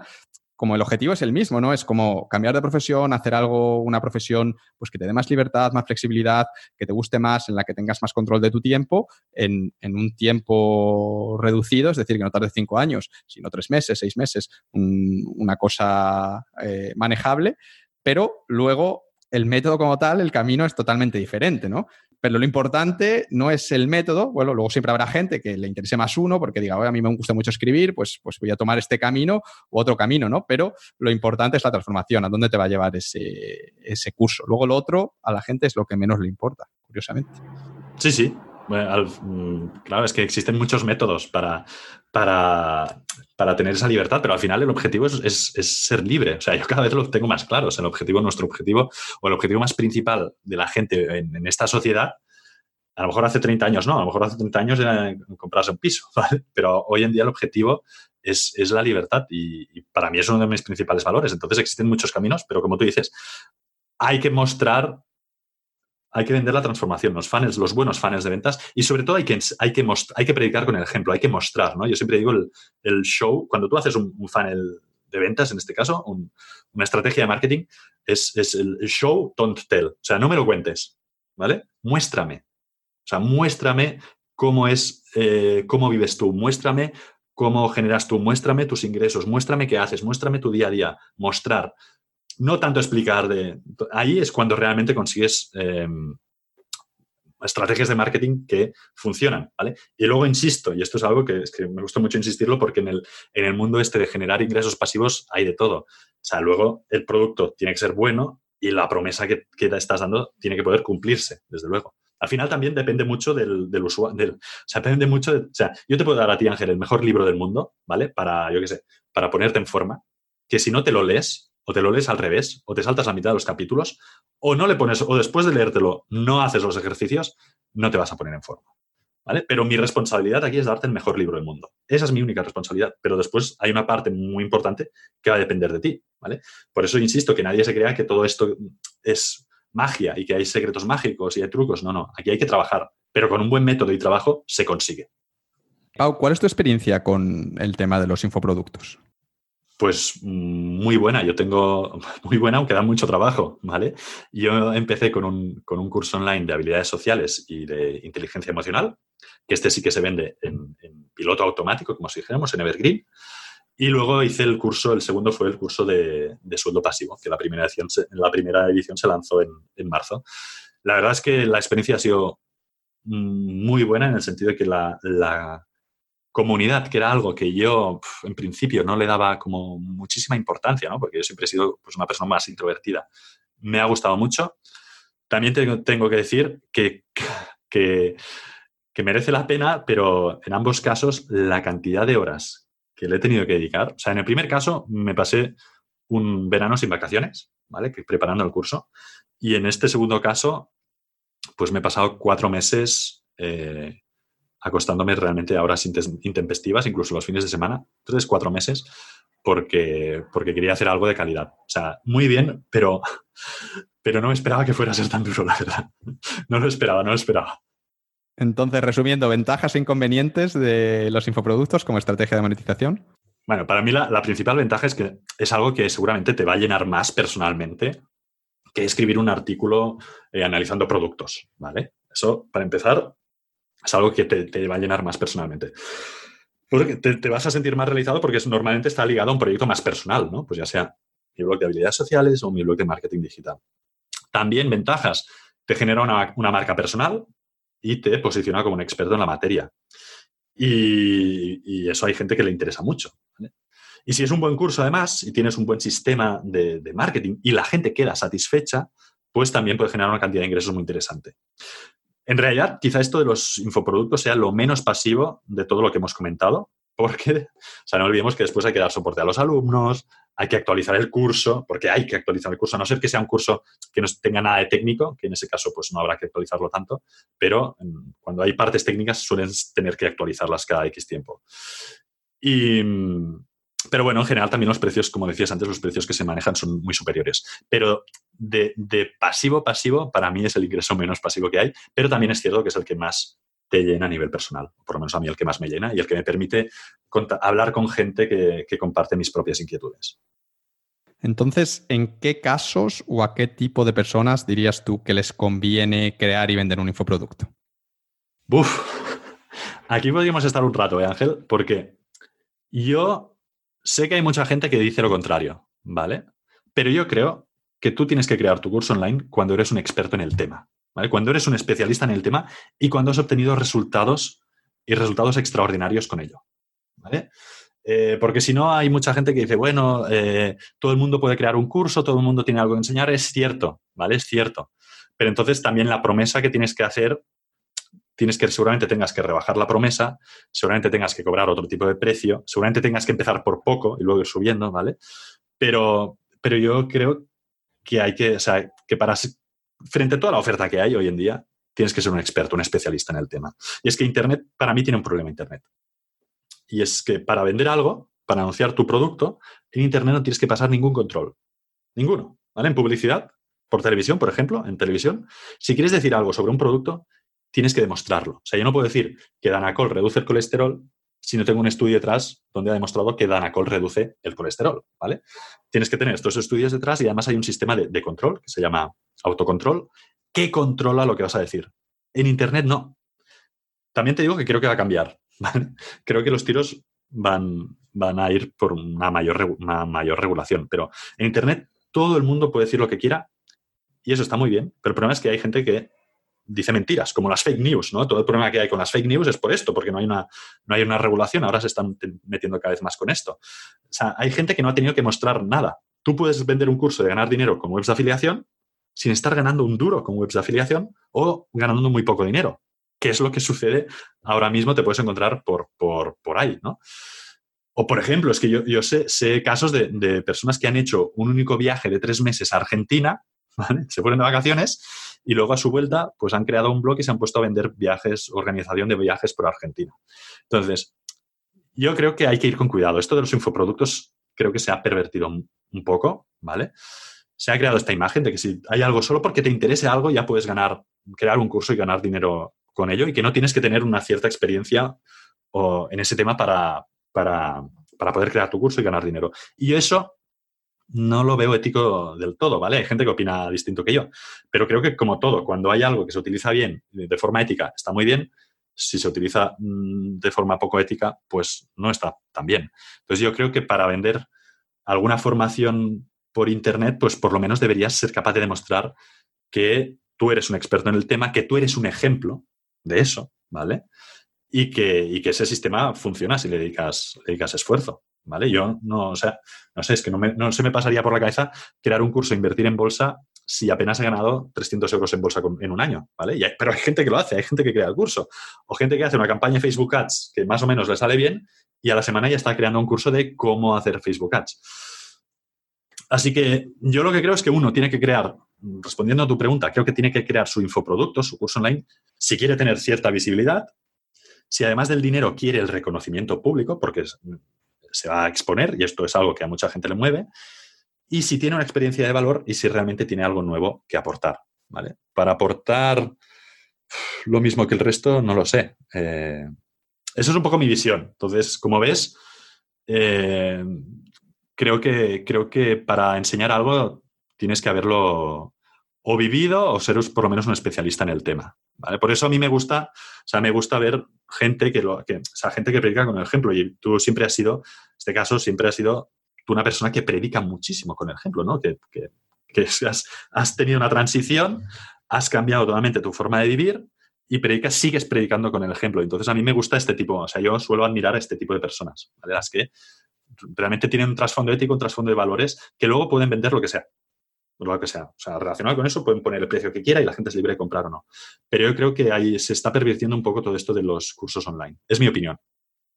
como el objetivo es el mismo, ¿no? Es como cambiar de profesión, hacer algo, una profesión pues que te dé más libertad, más flexibilidad, que te guste más, en la que tengas más control de tu tiempo, en, un tiempo reducido, es decir, que no tarde cinco años, sino tres meses, seis meses, una cosa eh, manejable, pero luego el método como tal, el camino es totalmente diferente, ¿no? Pero lo importante no es el método, bueno, luego siempre habrá gente que le interese más uno porque diga, a mí me gusta mucho escribir, pues, pues voy a tomar este camino u otro camino, ¿no? Pero lo importante es la transformación, a dónde te va a llevar ese, ese curso. Luego lo otro a la gente es lo que menos le importa, curiosamente. Sí, sí, Mm, claro, es que existen muchos métodos para, para, para, tener esa libertad, pero al final el objetivo es, ser libre. O sea, yo cada vez lo tengo más claro. el objetivo, nuestro objetivo, o el objetivo más principal de la gente en, esta sociedad, a lo mejor hace 30 años no, a lo mejor hace 30 años era comprarse un piso. Pero hoy en día el objetivo es, la libertad y para mí es uno de mis principales valores. Entonces existen muchos caminos, pero como tú dices, hay que mostrar hay que vender la transformación, los funnels, los buenos funnels de ventas y sobre todo hay que, hay que, hay que predicar con el ejemplo, hay que mostrar, ¿no? Yo siempre digo el, show, cuando tú haces un, funnel de ventas, en este caso, una estrategia de marketing, es, el show, don't tell. O sea, no me lo cuentes, ¿vale? Muéstrame. O sea, muéstrame cómo es, eh, cómo vives tú, muéstrame cómo generas tú, muéstrame tus ingresos, muéstrame qué haces, muéstrame tu día a día, mostrar no tanto explicar de... Ahí es cuando realmente consigues em, estrategias de marketing que funcionan, ¿vale? Y luego insisto, y esto es algo que, me gusta mucho insistirlo porque en el, en el mundo este de generar ingresos pasivos hay de todo. O sea, luego el producto tiene que ser bueno y la promesa que, que te estás dando tiene que poder cumplirse, desde luego. Al final también depende mucho del, del usuario. o sea, depende mucho de, O sea, yo te puedo dar a ti, Ángel, el mejor libro del mundo, ¿vale? Para, yo qué sé, para ponerte en forma, que si no te lo lees, o te lo lees al revés, o te saltas la mitad de los capítulos, o no le pones, o después de leértelo no haces los ejercicios, no te vas a poner en forma. ¿Vale? Pero mi responsabilidad aquí es darte el mejor libro del mundo. Esa es mi única responsabilidad. Pero después hay una parte muy importante que va a depender de ti. ¿vale? Por eso insisto que nadie se crea que todo esto es magia y que hay secretos mágicos y hay trucos. No, no. Aquí hay que trabajar. Pero con un buen método y trabajo se consigue. Pau, ¿cuál es tu experiencia con el tema de los infoproductos? Pues muy buena, yo tengo muy buena, aunque da mucho trabajo, ¿vale? Yo empecé con un, curso online de habilidades sociales y de inteligencia emocional, que este sí que se vende en, piloto automático, como si dijéramos, en Evergreen. Y luego hice el curso, el segundo fue el curso de, sueldo pasivo, que la primera edición se, la primera edición se lanzó en, marzo. La verdad es que la experiencia ha sido muy buena en el sentido de que la, comunidad, que era algo que yo en principio no le daba como muchísima importancia, ¿no? porque yo siempre he sido pues, una persona más introvertida. Me ha gustado mucho. También tengo, que decir que, que, merece la pena, pero en ambos casos la cantidad de horas que le he tenido que dedicar. O sea, en el primer caso me pasé un verano sin vacaciones, ¿vale? Que preparando el curso. Y en este segundo caso, pues me he pasado cuatro meses eh, acostándome realmente a horas intempestivas, incluso los fines de semana, tres, cuatro meses, porque, porque quería hacer algo de calidad. O sea, muy bien, pero, pero no esperaba que fuera a ser tan duro, la verdad. No lo esperaba, no lo esperaba. Entonces, resumiendo, ventajas e inconvenientes de los infoproductos como estrategia de monetización. Bueno, para mí la, principal ventaja es que es algo que seguramente te va a llenar más personalmente que escribir un artículo eh, analizando productos, ¿vale? Eso, para empezar, es algo que te, va a llenar más personalmente. Porque te, vas a sentir más realizado porque normalmente está ligado a un proyecto más personal, ¿no? Pues ya sea mi blog de habilidades sociales o mi blog de marketing digital. También ventajas. Te genera una, una marca personal y te posiciona como un experto en la materia. Y, eso hay gente que le interesa mucho. Y si es un buen curso además y tienes un buen sistema de, marketing y la gente queda satisfecha, pues también puede generar una cantidad de ingresos muy interesante. En realidad, quizá esto de los infoproductos sea lo menos pasivo de todo lo que hemos comentado, porque, o sea, no olvidemos que después hay que dar soporte a los alumnos, hay que actualizar el curso, porque hay que actualizar el curso, a no ser que sea un curso que no tenga nada de técnico, que en ese caso pues no habrá que actualizarlo tanto, pero mm, cuando hay partes técnicas suelen tener que actualizarlas cada X tiempo. Y, mm, pero bueno, en general también los precios, como decías antes, los precios que se manejan son muy superiores. Pero de, de pasivo pasivo, para mí es el ingreso menos pasivo que hay, pero también es cierto que es el que más te llena a nivel personal, por lo menos a mí el que más me llena y el que me permite hablar con gente que, comparte mis propias inquietudes. Entonces, ¿en qué casos o a qué tipo de personas dirías tú que les conviene crear y vender un infoproducto? Uf, aquí podríamos estar un rato, ¿eh, Ángel? Porque yo sé que hay mucha gente que dice lo contrario, ¿vale? Pero yo creo que tú tienes que crear tu curso online cuando eres un experto en el tema. Cuando eres un especialista en el tema y cuando has obtenido resultados y resultados extraordinarios con ello, eh, porque si no, hay mucha gente que dice, bueno, eh, todo el mundo puede crear un curso, todo el mundo tiene algo que enseñar, es cierto, ¿vale? Es cierto. Pero entonces también la promesa que tienes que hacer, tienes que, seguramente tengas que rebajar la promesa, seguramente tengas que cobrar otro tipo de precio, seguramente tengas que empezar por poco y luego ir subiendo, ¿vale? Pero, pero yo creo que hay que, o sea, que para frente a toda la oferta que hay hoy en día, tienes que ser un experto, un especialista en el tema. Y es que Internet, para mí, tiene un problema Internet. Y es que para vender algo, para anunciar tu producto, en Internet no tienes que pasar ningún control. Ninguno. ¿Vale? En publicidad, por televisión, por ejemplo, en televisión, si quieres decir algo sobre un producto, tienes que demostrarlo. O sea, yo no puedo decir que Danacol reduce el colesterol si no tengo un estudio detrás donde ha demostrado que Danacol reduce el colesterol, ¿vale? Tienes que tener estos estudios detrás y además hay un sistema de, control que se llama autocontrol que controla lo que vas a decir. En Internet no. También te digo que creo que va a cambiar. Creo que los tiros van, van a ir por una mayor, una mayor regulación, pero en Internet todo el mundo puede decir lo que quiera y eso está muy bien, pero el problema es que hay gente que dice mentiras, como las fake news, ¿no? Todo el problema que hay con las fake news es por esto, porque no hay una, no hay una regulación, ahora se están metiendo cada vez más con esto. O sea, hay gente que no ha tenido que mostrar nada. Tú puedes vender un curso de ganar dinero con webs de afiliación sin estar ganando un duro con webs de afiliación o ganando muy poco dinero, que es lo que sucede ahora mismo, te puedes encontrar por, por, por ahí, ¿no? O, por ejemplo, es que yo, yo sé, sé, casos de, de personas que han hecho un único viaje de tres meses a Argentina, ¿vale? Se ponen de vacaciones y luego a su vuelta, pues han creado un blog y se han puesto a vender viajes, organización de viajes por Argentina. Entonces, yo creo que hay que ir con cuidado. Esto de los infoproductos creo que se ha pervertido un, poco, ¿vale? Se ha creado esta imagen de que si hay algo solo porque te interese algo ya puedes ganar, crear un curso y ganar dinero con ello y que no tienes que tener una cierta experiencia o, en ese tema para, para, para poder crear tu curso y ganar dinero. Y eso no lo veo ético del todo, ¿vale? Hay gente que opina distinto que yo, pero creo que como todo, cuando hay algo que se utiliza bien, de forma ética, está muy bien. Si se utiliza mm, de forma poco ética, pues no está tan bien. Entonces yo creo que para vender alguna formación por Internet, pues por lo menos deberías ser capaz de demostrar que tú eres un experto en el tema, que tú eres un ejemplo de eso, ¿vale? Y que, que ese sistema funciona si le dedicas, le dedicas esfuerzo. ¿Vale? Yo no, o sea, no sé, es que no, se me pasaría por la cabeza crear un curso, invertir en bolsa si apenas he ganado 300 euros en bolsa en un año, ¿vale? pero hay gente que lo hace, hay gente que crea el curso, o gente que hace una campaña de Facebook Ads que más o menos le sale bien y a la semana ya está creando un curso de cómo hacer Facebook Ads. Así que yo lo que creo es que uno tiene que crear, respondiendo a tu pregunta, creo que tiene que crear su infoproducto, su curso online, si quiere tener cierta visibilidad, si además del dinero quiere el reconocimiento público, porque se va a exponer y esto es algo que a mucha gente le mueve, y si tiene una experiencia de valor y si realmente tiene algo nuevo que aportar. ¿vale? Para aportar lo mismo que el resto, no lo sé. Eh, eso es un poco mi visión. Entonces, como ves, eh, creo, que, creo que para enseñar algo tienes que haberlo o vivido o ser por lo menos un especialista en el tema. Por eso a mí me gusta, o sea, me gusta ver gente que, lo, que, o sea, gente que predica con el ejemplo. Y tú siempre has sido, en este caso, siempre has sido tú una persona que predica muchísimo con el ejemplo, ¿no? Que, has, tenido una transición, has cambiado totalmente tu forma de vivir y predicas, sigues predicando con el ejemplo. Entonces a mí me gusta este tipo, o sea, yo suelo admirar a este tipo de personas, ¿vale? Las que realmente tienen un trasfondo ético, un trasfondo de valores, que luego pueden vender lo que sea. Lo que sea. O sea, relacionado con eso pueden poner el precio que quiera y la gente es libre de comprar o no. Pero yo creo que ahí se está pervirtiendo un poco todo esto de los cursos online. Es mi opinión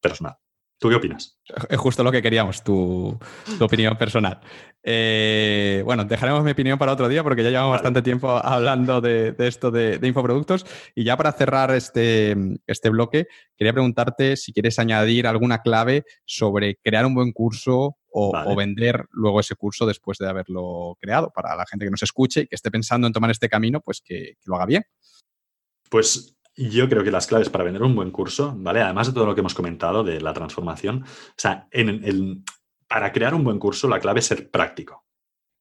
personal. ¿Tú qué opinas? Es justo lo que queríamos, tu, opinión personal. Eh, bueno, dejaremos mi opinión para otro día porque ya llevamos bastante tiempo hablando de, esto de, infoproductos. Y ya para cerrar este, este bloque, quería preguntarte si quieres añadir alguna clave sobre crear un buen curso o, vender luego ese curso después de haberlo creado para la gente que nos escuche y que esté pensando en tomar este camino, pues que, que lo haga bien. Pues yo creo que las claves para vender un buen curso, ¿vale? Además de todo lo que hemos comentado de la transformación, o sea, en para crear un buen curso la clave es ser práctico.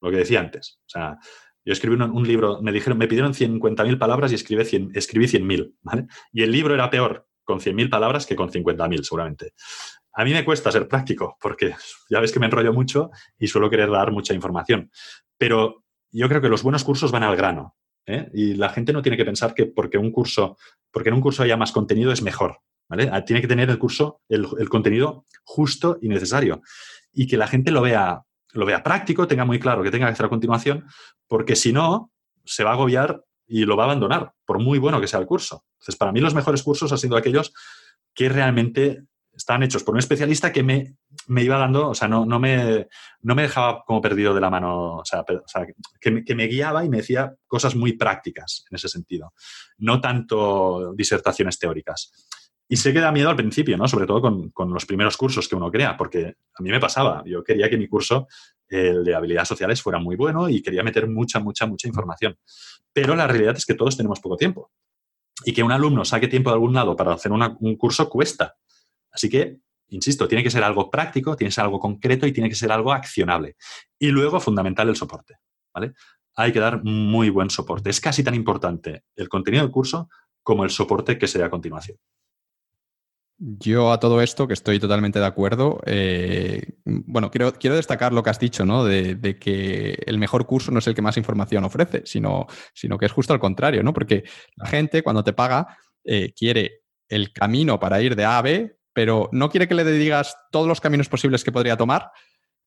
Lo que decía antes. O sea, yo escribí un, libro, me dijeron, me pidieron 50.000 palabras y escribí 100, escribí 100.000, ¿vale? Y el libro era peor con 100.000 palabras que con 50.000, seguramente. A mí me cuesta ser práctico porque ya ves que me enrollo mucho y suelo querer dar mucha información. Pero yo creo que los buenos cursos van al grano. ¿eh? Y la gente no tiene que pensar que porque un curso, porque en un curso haya más contenido es mejor. ¿vale? Ah, tiene que tener el curso, el, contenido justo y necesario. Y que la gente lo vea, lo vea práctico, tenga muy claro que tenga que hacer a continuación, porque si no, se va a agobiar y lo va a abandonar, por muy bueno que sea el curso. Entonces, para mí los mejores cursos han sido aquellos que realmente estaban hechos por un especialista que me, me iba dando, o sea, no, no, me, no me dejaba como perdido de la mano, o sea, que, me, guiaba y me decía cosas muy prácticas en ese sentido, no tanto disertaciones teóricas. Y sé que da miedo al principio, ¿no? Sobre todo con, con, los primeros cursos que uno crea, porque a mí me pasaba. Yo quería que mi curso, el de habilidades sociales, fuera muy bueno y quería meter mucha, mucha, mucha información. Pero la realidad es que todos tenemos poco tiempo. Y que un alumno saque tiempo de algún lado para hacer un curso cuesta. Así que, insisto, tiene que ser algo práctico, tiene que ser algo concreto y tiene que ser algo accionable. Y luego, fundamental, el soporte. ¿vale? Hay que dar muy buen soporte. Es casi tan importante el contenido del curso como el soporte que se dé a continuación. Yo a todo esto, que estoy totalmente de acuerdo, eh, bueno, quiero, quiero, destacar lo que has dicho, ¿no? De, que el mejor curso no es el que más información ofrece, sino, sino que es justo al contrario, ¿no? Porque la gente cuando te paga eh, quiere el camino para ir de A a B, pero no quiere que le digas todos los caminos posibles que podría tomar,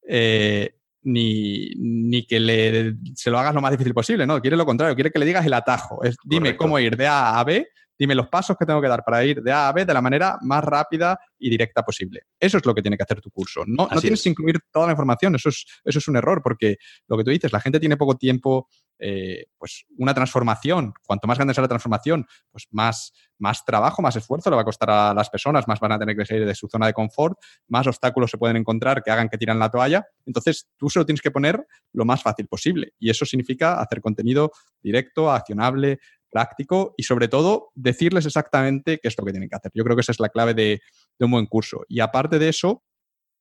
eh, ni, que le, se lo hagas lo más difícil posible, ¿no? Quiere lo contrario, quiere que le digas el atajo. Es, dime cómo ir de A a B, dime los pasos que tengo que dar para ir de A a B de la manera más rápida y directa posible. Eso es lo que tiene que hacer tu curso. No, no tienes que incluir toda la información, eso es, eso es un error, porque lo que tú dices, la gente tiene poco tiempo eh, pues una transformación, cuanto más grande sea la transformación, pues más, más trabajo, más esfuerzo le va a costar a las personas, más van a tener que salir de su zona de confort, más obstáculos se pueden encontrar que hagan que tiran la toalla. Entonces, tú se lo tienes que poner lo más fácil posible. Y eso significa hacer contenido directo, accionable, práctico y sobre todo decirles exactamente qué es lo que tienen que hacer. Yo creo que esa es la clave de, un buen curso. Y aparte de eso,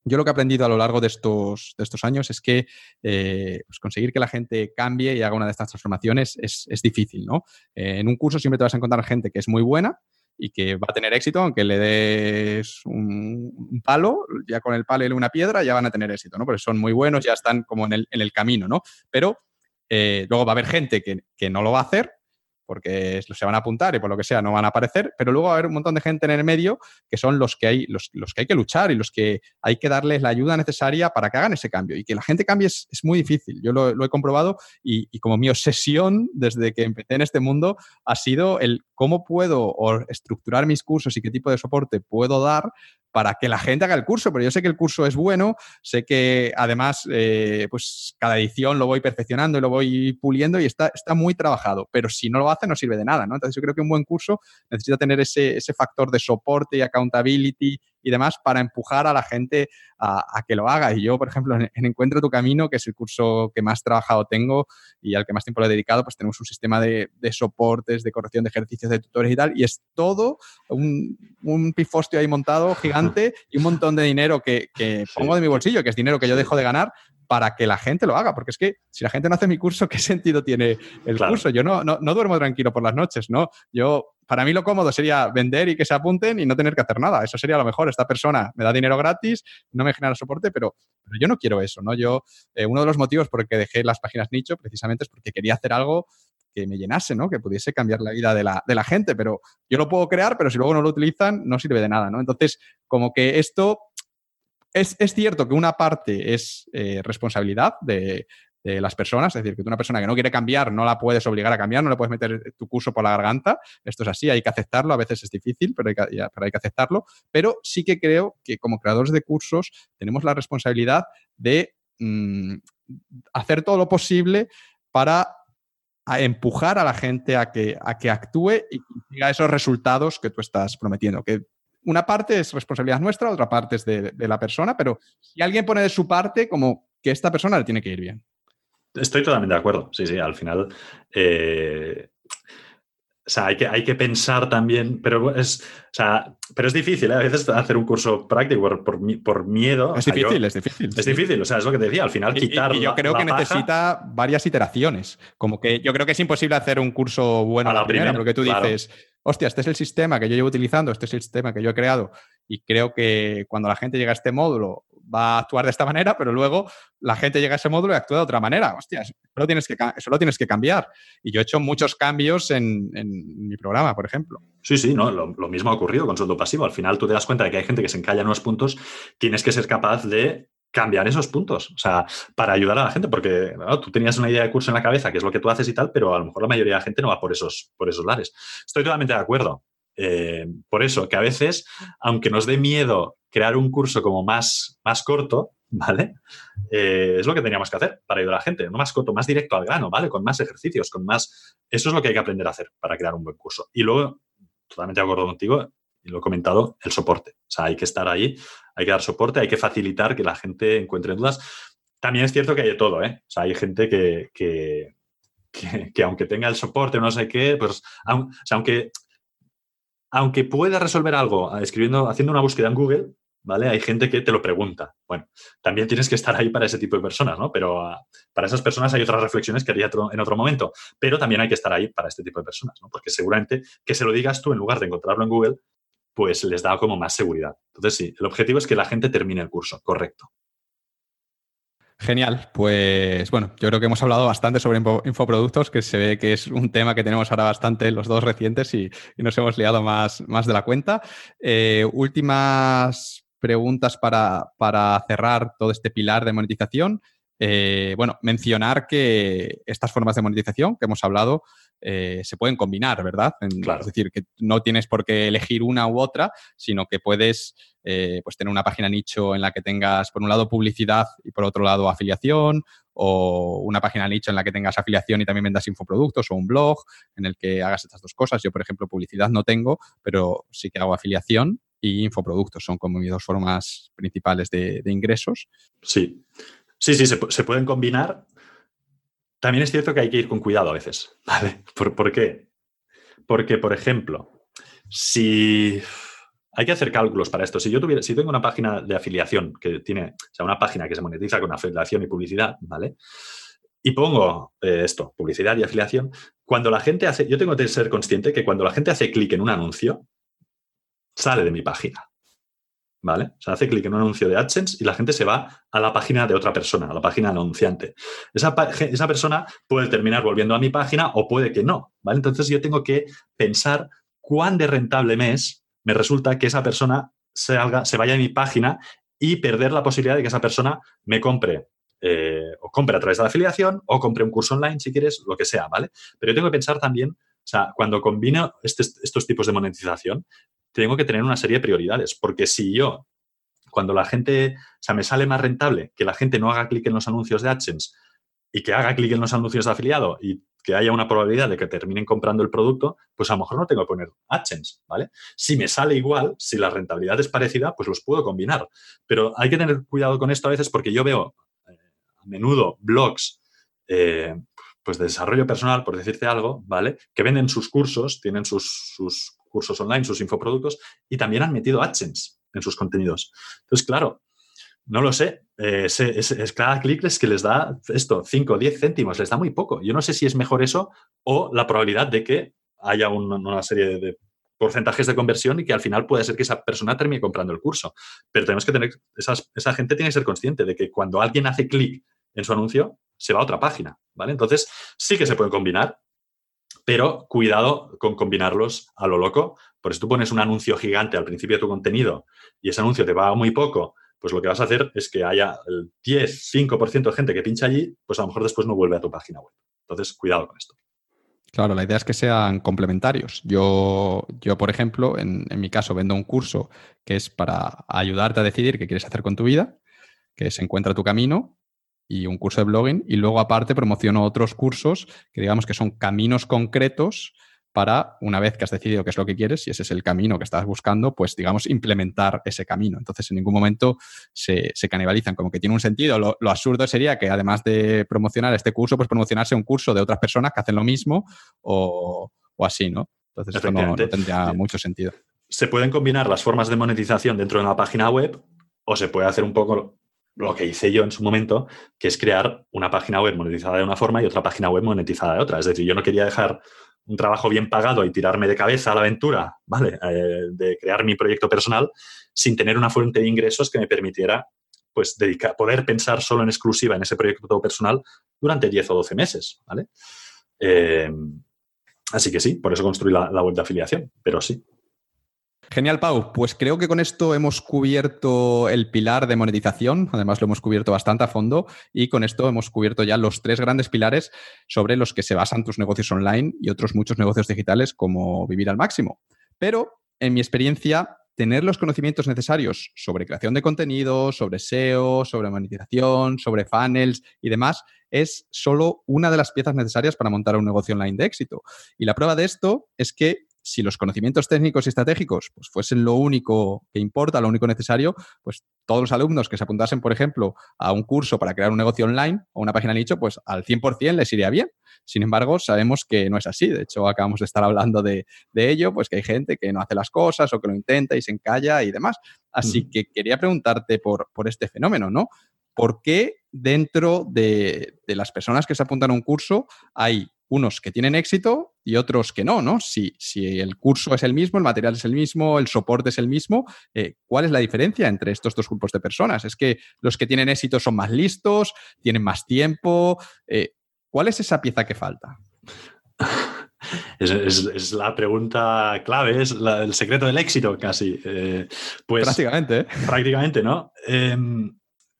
yo lo que he aprendido a lo largo de estos, años es que eh, pues conseguir que la gente cambie y haga una de estas transformaciones es, difícil, ¿no? Eh, en un curso siempre te vas a encontrar gente que es muy buena y que va a tener éxito, aunque le des un, palo, ya con el palo y una piedra ya van a tener éxito, ¿no? Porque son muy buenos, ya están como en el, camino, ¿no? Pero eh, luego va a haber gente que no lo va a hacer porque se van a apuntar y por lo que sea no van a aparecer, pero luego va a haber un montón de gente en el medio que son los que hay, los, que, hay que luchar y los que hay que darles la ayuda necesaria para que hagan ese cambio. Y que la gente cambie es, muy difícil. Yo lo, he comprobado y, y, como mi obsesión desde que empecé en este mundo ha sido el cómo puedo estructurar mis cursos y qué tipo de soporte puedo dar para que la gente haga el curso, pero yo sé que el curso es bueno, sé que además eh, pues cada edición lo voy perfeccionando y lo voy puliendo y está, está muy trabajado, pero si no lo hace no sirve de nada, ¿no? Entonces yo creo que un buen curso necesita tener ese, ese factor de soporte y accountability y demás para empujar a la gente a, que lo haga. Y yo, por ejemplo, en, Encuentra tu Camino, que es el curso que más trabajado tengo y al que más tiempo le he dedicado, pues tenemos un sistema de, soportes, de corrección de ejercicios, de tutores y tal, y es todo un, un pifostio ahí montado gigante y un montón de dinero que, pongo de mi bolsillo, que es dinero que yo dejo de ganar para que la gente lo haga, porque es que si la gente no hace mi curso, ¿qué sentido tiene el curso? Yo no, no, no, duermo tranquilo por las noches, ¿no? Yo para mí lo cómodo sería vender y que se apunten y no tener que hacer nada. Eso sería lo mejor. Esta persona me da dinero gratis, no me genera soporte, pero, yo no quiero eso, ¿no? Yo, eh, uno de los motivos por el que dejé las páginas nicho precisamente es porque quería hacer algo que me llenase, ¿no? Que pudiese cambiar la vida de la, de la gente, pero yo lo puedo crear, pero si luego no lo utilizan, no sirve de nada, ¿no? Entonces, como que esto es, es, cierto que una parte es eh, responsabilidad de, las personas, es decir, que una persona que no quiere cambiar no la puedes obligar a cambiar, no le puedes meter tu curso por la garganta, esto es así, hay que aceptarlo, a veces es difícil, pero hay que, aceptarlo, pero sí que creo que como creadores de cursos tenemos la responsabilidad de mm, hacer todo lo posible para empujar a la gente a que, a que actúe y consiga esos resultados que tú estás prometiendo. Que una parte es responsabilidad nuestra, otra parte es de, de, la persona, pero si alguien pone de su parte, como que esta persona le tiene que ir bien. Estoy totalmente de acuerdo. Sí, sí, al final. Eh, o sea, hay que, hay que pensar también, pero es, o sea, pero es difícil, ¿eh? a veces hacer un curso práctico por, por, miedo. Es difícil, es difícil. Es difícil, o sea, es lo que te decía, al final quitar. Y, yo creo que necesita varias iteraciones. Como que yo creo que es imposible hacer un curso bueno a la, primera, porque tú dices, hostia, este es el sistema que yo llevo utilizando, este es el sistema que yo he creado, y creo que cuando la gente llega a este módulo va a actuar de esta manera, pero luego la gente llega a ese módulo y actúa de otra manera. Hostia, eso lo tienes que, cambiar. Y yo he hecho muchos cambios en, mi programa, por ejemplo. Sí, sí, no, lo, mismo ha ocurrido con sueldo pasivo. Al final tú te das cuenta de que hay gente que se encalla en unos puntos, tienes que ser capaz de cambiar esos puntos, o sea, para ayudar a la gente, porque tú tenías una idea de curso en la cabeza, que es lo que tú haces y tal, pero a lo mejor la mayoría de la gente no va por esos, por esos lares. Estoy totalmente de acuerdo. Eh, por eso, que a veces, aunque nos dé miedo crear un curso como más, más corto, ¿vale? Eh, es lo que teníamos que hacer para ayudar a la gente, no más corto, más directo al grano, ¿vale? Con más ejercicios, con más... Eso es lo que hay que aprender a hacer para crear un buen curso. Y luego, totalmente de acuerdo contigo, y lo he comentado, el soporte. O sea, hay que estar ahí, hay que dar soporte, hay que facilitar que la gente encuentre dudas. También es cierto que hay de todo, ¿eh? O sea, hay gente que, que, que, aunque tenga el soporte no sé qué, pues, o sea, aunque aunque pueda resolver algo ah, escribiendo, haciendo una búsqueda en Google, ¿vale? Hay gente que te lo pregunta. Bueno, también tienes que estar ahí para ese tipo de personas, ¿no? Pero ah, para esas personas hay otras reflexiones que haría en otro momento. Pero también hay que estar ahí para este tipo de personas, ¿no? Porque seguramente que se lo digas tú en lugar de encontrarlo en Google, pues les da como más seguridad. Entonces, sí, el objetivo es que la gente termine el curso, correcto. Genial, pues bueno, yo creo que hemos hablado bastante sobre infoproductos, que se ve que es un tema que tenemos ahora bastante los dos recientes y, nos hemos liado más, más de la cuenta. Eh, últimas preguntas para, para, cerrar todo este pilar de monetización. Eh, bueno, mencionar que estas formas de monetización que hemos hablado eh, se pueden combinar, ¿verdad? Es decir, que no tienes por qué elegir una u otra, sino que puedes eh, pues tener una página nicho en la que tengas, por un lado, publicidad y por otro lado, afiliación, o una página nicho en la que tengas afiliación y también vendas infoproductos, o un blog en el que hagas estas dos cosas. Yo, por ejemplo, publicidad no tengo, pero sí que hago afiliación y infoproductos. Son como mis dos formas principales de, ingresos. Sí, sí, sí, se, se pueden combinar también es cierto que hay que ir con cuidado a veces, ¿vale? ¿Por, qué? Porque, por ejemplo, si hay que hacer cálculos para esto. Si yo tuviera, si tengo una página de afiliación que tiene, o sea, una página que se monetiza con afiliación y publicidad, ¿vale? Y pongo eh, esto, publicidad y afiliación, cuando la gente hace, yo tengo que ser consciente que cuando la gente hace clic en un anuncio, sale de mi página. ¿Vale? Hace clic en un anuncio de AdSense y la gente se va a la página de otra persona, a la página anunciante. Esa, esa persona puede terminar volviendo a mi página o puede que no, ¿vale? Entonces yo tengo que pensar cuán de rentable me es, me resulta que esa persona se vaya a mi página y perder la posibilidad de que esa persona me compre eh, o compre a través de la afiliación o compre un curso online, si quieres, lo que sea, ¿vale? Pero yo tengo que pensar también, o sea, cuando combino este, estos tipos de monetización, tengo que tener una serie de prioridades, porque si yo, cuando la gente, o sea, me sale más rentable que la gente no haga clic en los anuncios de AdSense y que haga clic en los anuncios de afiliado y que haya una probabilidad de que terminen comprando el producto, pues a lo mejor no tengo que poner AdSense, ¿vale? Si me sale igual, si la rentabilidad es parecida, pues los puedo combinar. Pero hay que tener cuidado con esto a veces porque yo veo eh, a menudo blogs eh, pues de desarrollo personal, por decirte algo, ¿vale? Que venden sus cursos, tienen sus, sus cursos online, sus infoproductos, y también han metido AdSense en sus contenidos. Entonces, claro, no lo sé. Eh, es, cada clic es que les da esto, 5 o 10 céntimos, les da muy poco. Yo no sé si es mejor eso o la probabilidad de que haya una, serie de, porcentajes de conversión y que al final puede ser que esa persona termine comprando el curso. Pero tenemos que tener, esa gente tiene que ser consciente de que cuando alguien hace clic en su anuncio, se va a otra página, ¿vale? Entonces, sí que se puede combinar, pero cuidado con combinarlos a lo loco, porque si tú pones un anuncio gigante al principio de tu contenido y ese anuncio te va muy poco, pues lo que vas a hacer es que haya el 10, 5% de gente que pincha allí, pues a lo mejor después no vuelve a tu página web. Entonces, cuidado con esto. Claro, la idea es que sean complementarios. Yo, yo por ejemplo, en, mi caso, vendo un curso que es para ayudarte a decidir qué quieres hacer con tu vida, que es Encuentra tu camino, y un curso de blogging y luego aparte promociono otros cursos que digamos que son caminos concretos para una vez que has decidido qué es lo que quieres y ese es el camino que estás buscando, pues digamos implementar ese camino. Entonces en ningún momento se, canibalizan, como que tiene un sentido. Lo, absurdo sería que además de promocionar este curso, pues promocionarse un curso de otras personas que hacen lo mismo o, así, ¿no? Entonces eso no, no tendría mucho sentido. Se pueden combinar las formas de monetización dentro de una página web o se puede hacer un poco lo que hice yo en su momento, que es crear una página web monetizada de una forma y otra página web monetizada de otra. Es decir, yo no quería dejar un trabajo bien pagado y tirarme de cabeza a la aventura, ¿vale? Eh, de crear mi proyecto personal sin tener una fuente de ingresos que me permitiera pues dedicar, poder pensar solo en exclusiva en ese proyecto personal durante 10 o 12 meses, ¿vale? Eh, así que sí, por eso construí la web de afiliación, pero sí, Genial, Pau. Pues creo que con esto hemos cubierto el pilar de monetización, además lo hemos cubierto bastante a fondo y con esto hemos cubierto ya los tres grandes pilares sobre los que se basan tus negocios online y otros muchos negocios digitales como vivir al máximo. Pero, en mi experiencia, tener los conocimientos necesarios sobre creación de contenido, sobre SEO, sobre monetización, sobre funnels y demás es solo una de las piezas necesarias para montar un negocio online de éxito. Y la prueba de esto es que si los conocimientos técnicos y estratégicos pues, fuesen lo único que importa, lo único necesario, pues todos los alumnos que se apuntasen, por ejemplo, a un curso para crear un negocio online o una página nicho, pues al 100% les iría bien. Sin embargo, sabemos que no es así. De hecho, acabamos de estar hablando de, ello, pues que hay gente que no hace las cosas o que lo intenta y se encalla y demás. Así que quería preguntarte por, por este fenómeno, ¿no? ¿Por qué dentro de, de las personas que se apuntan a un curso hay unos que tienen éxito y otros que no, ¿no? Si, si el curso es el mismo, el material es el mismo, el soporte es el mismo, eh, ¿cuál es la diferencia entre estos dos grupos de personas? ¿Es que los que tienen éxito son más listos, tienen más tiempo? Eh, ¿Cuál es esa pieza que falta? Es, la pregunta clave, es el secreto del éxito casi. Eh, pues, prácticamente. Prácticamente, ¿no? Em,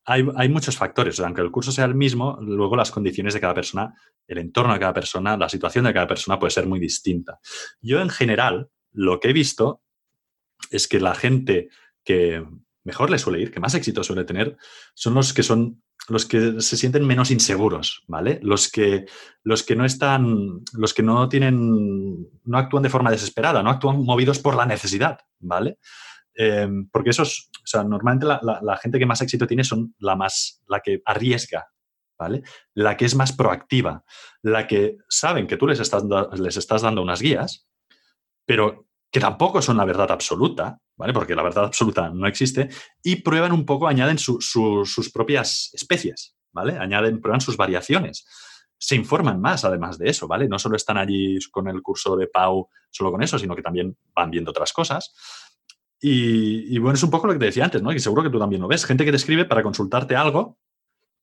hay, muchos factores. Aunque el curso sea el mismo, luego las condiciones de cada persona, el entorno de cada persona, la situación de cada persona puede ser muy distinta. Yo, en general, lo que he visto es que la gente que mejor le suele ir, que más éxito suele tener, son los que son los que se sienten menos inseguros, ¿vale? Los que, los que no están, los que no tienen, no actúan de forma desesperada, no actúan movidos por la necesidad, ¿vale? Em, porque esos, o sea, normalmente la, gente que más éxito tiene son la más, la que arriesga, ¿vale? La que es más proactiva, la que saben que tú les estás, les estás dando unas guías, pero que tampoco son la verdad absoluta, ¿vale? Porque la verdad absoluta no existe, y prueban un poco, añaden sus propias especies, ¿vale? Añaden, prueban sus variaciones. Se informan más, además de eso, ¿vale? No solo están allí con el curso de Pau solo con eso, sino que también van viendo otras cosas Y, bueno, es un poco lo que te decía antes, ¿no? Y seguro que tú también lo ves. Gente que te escribe para consultarte algo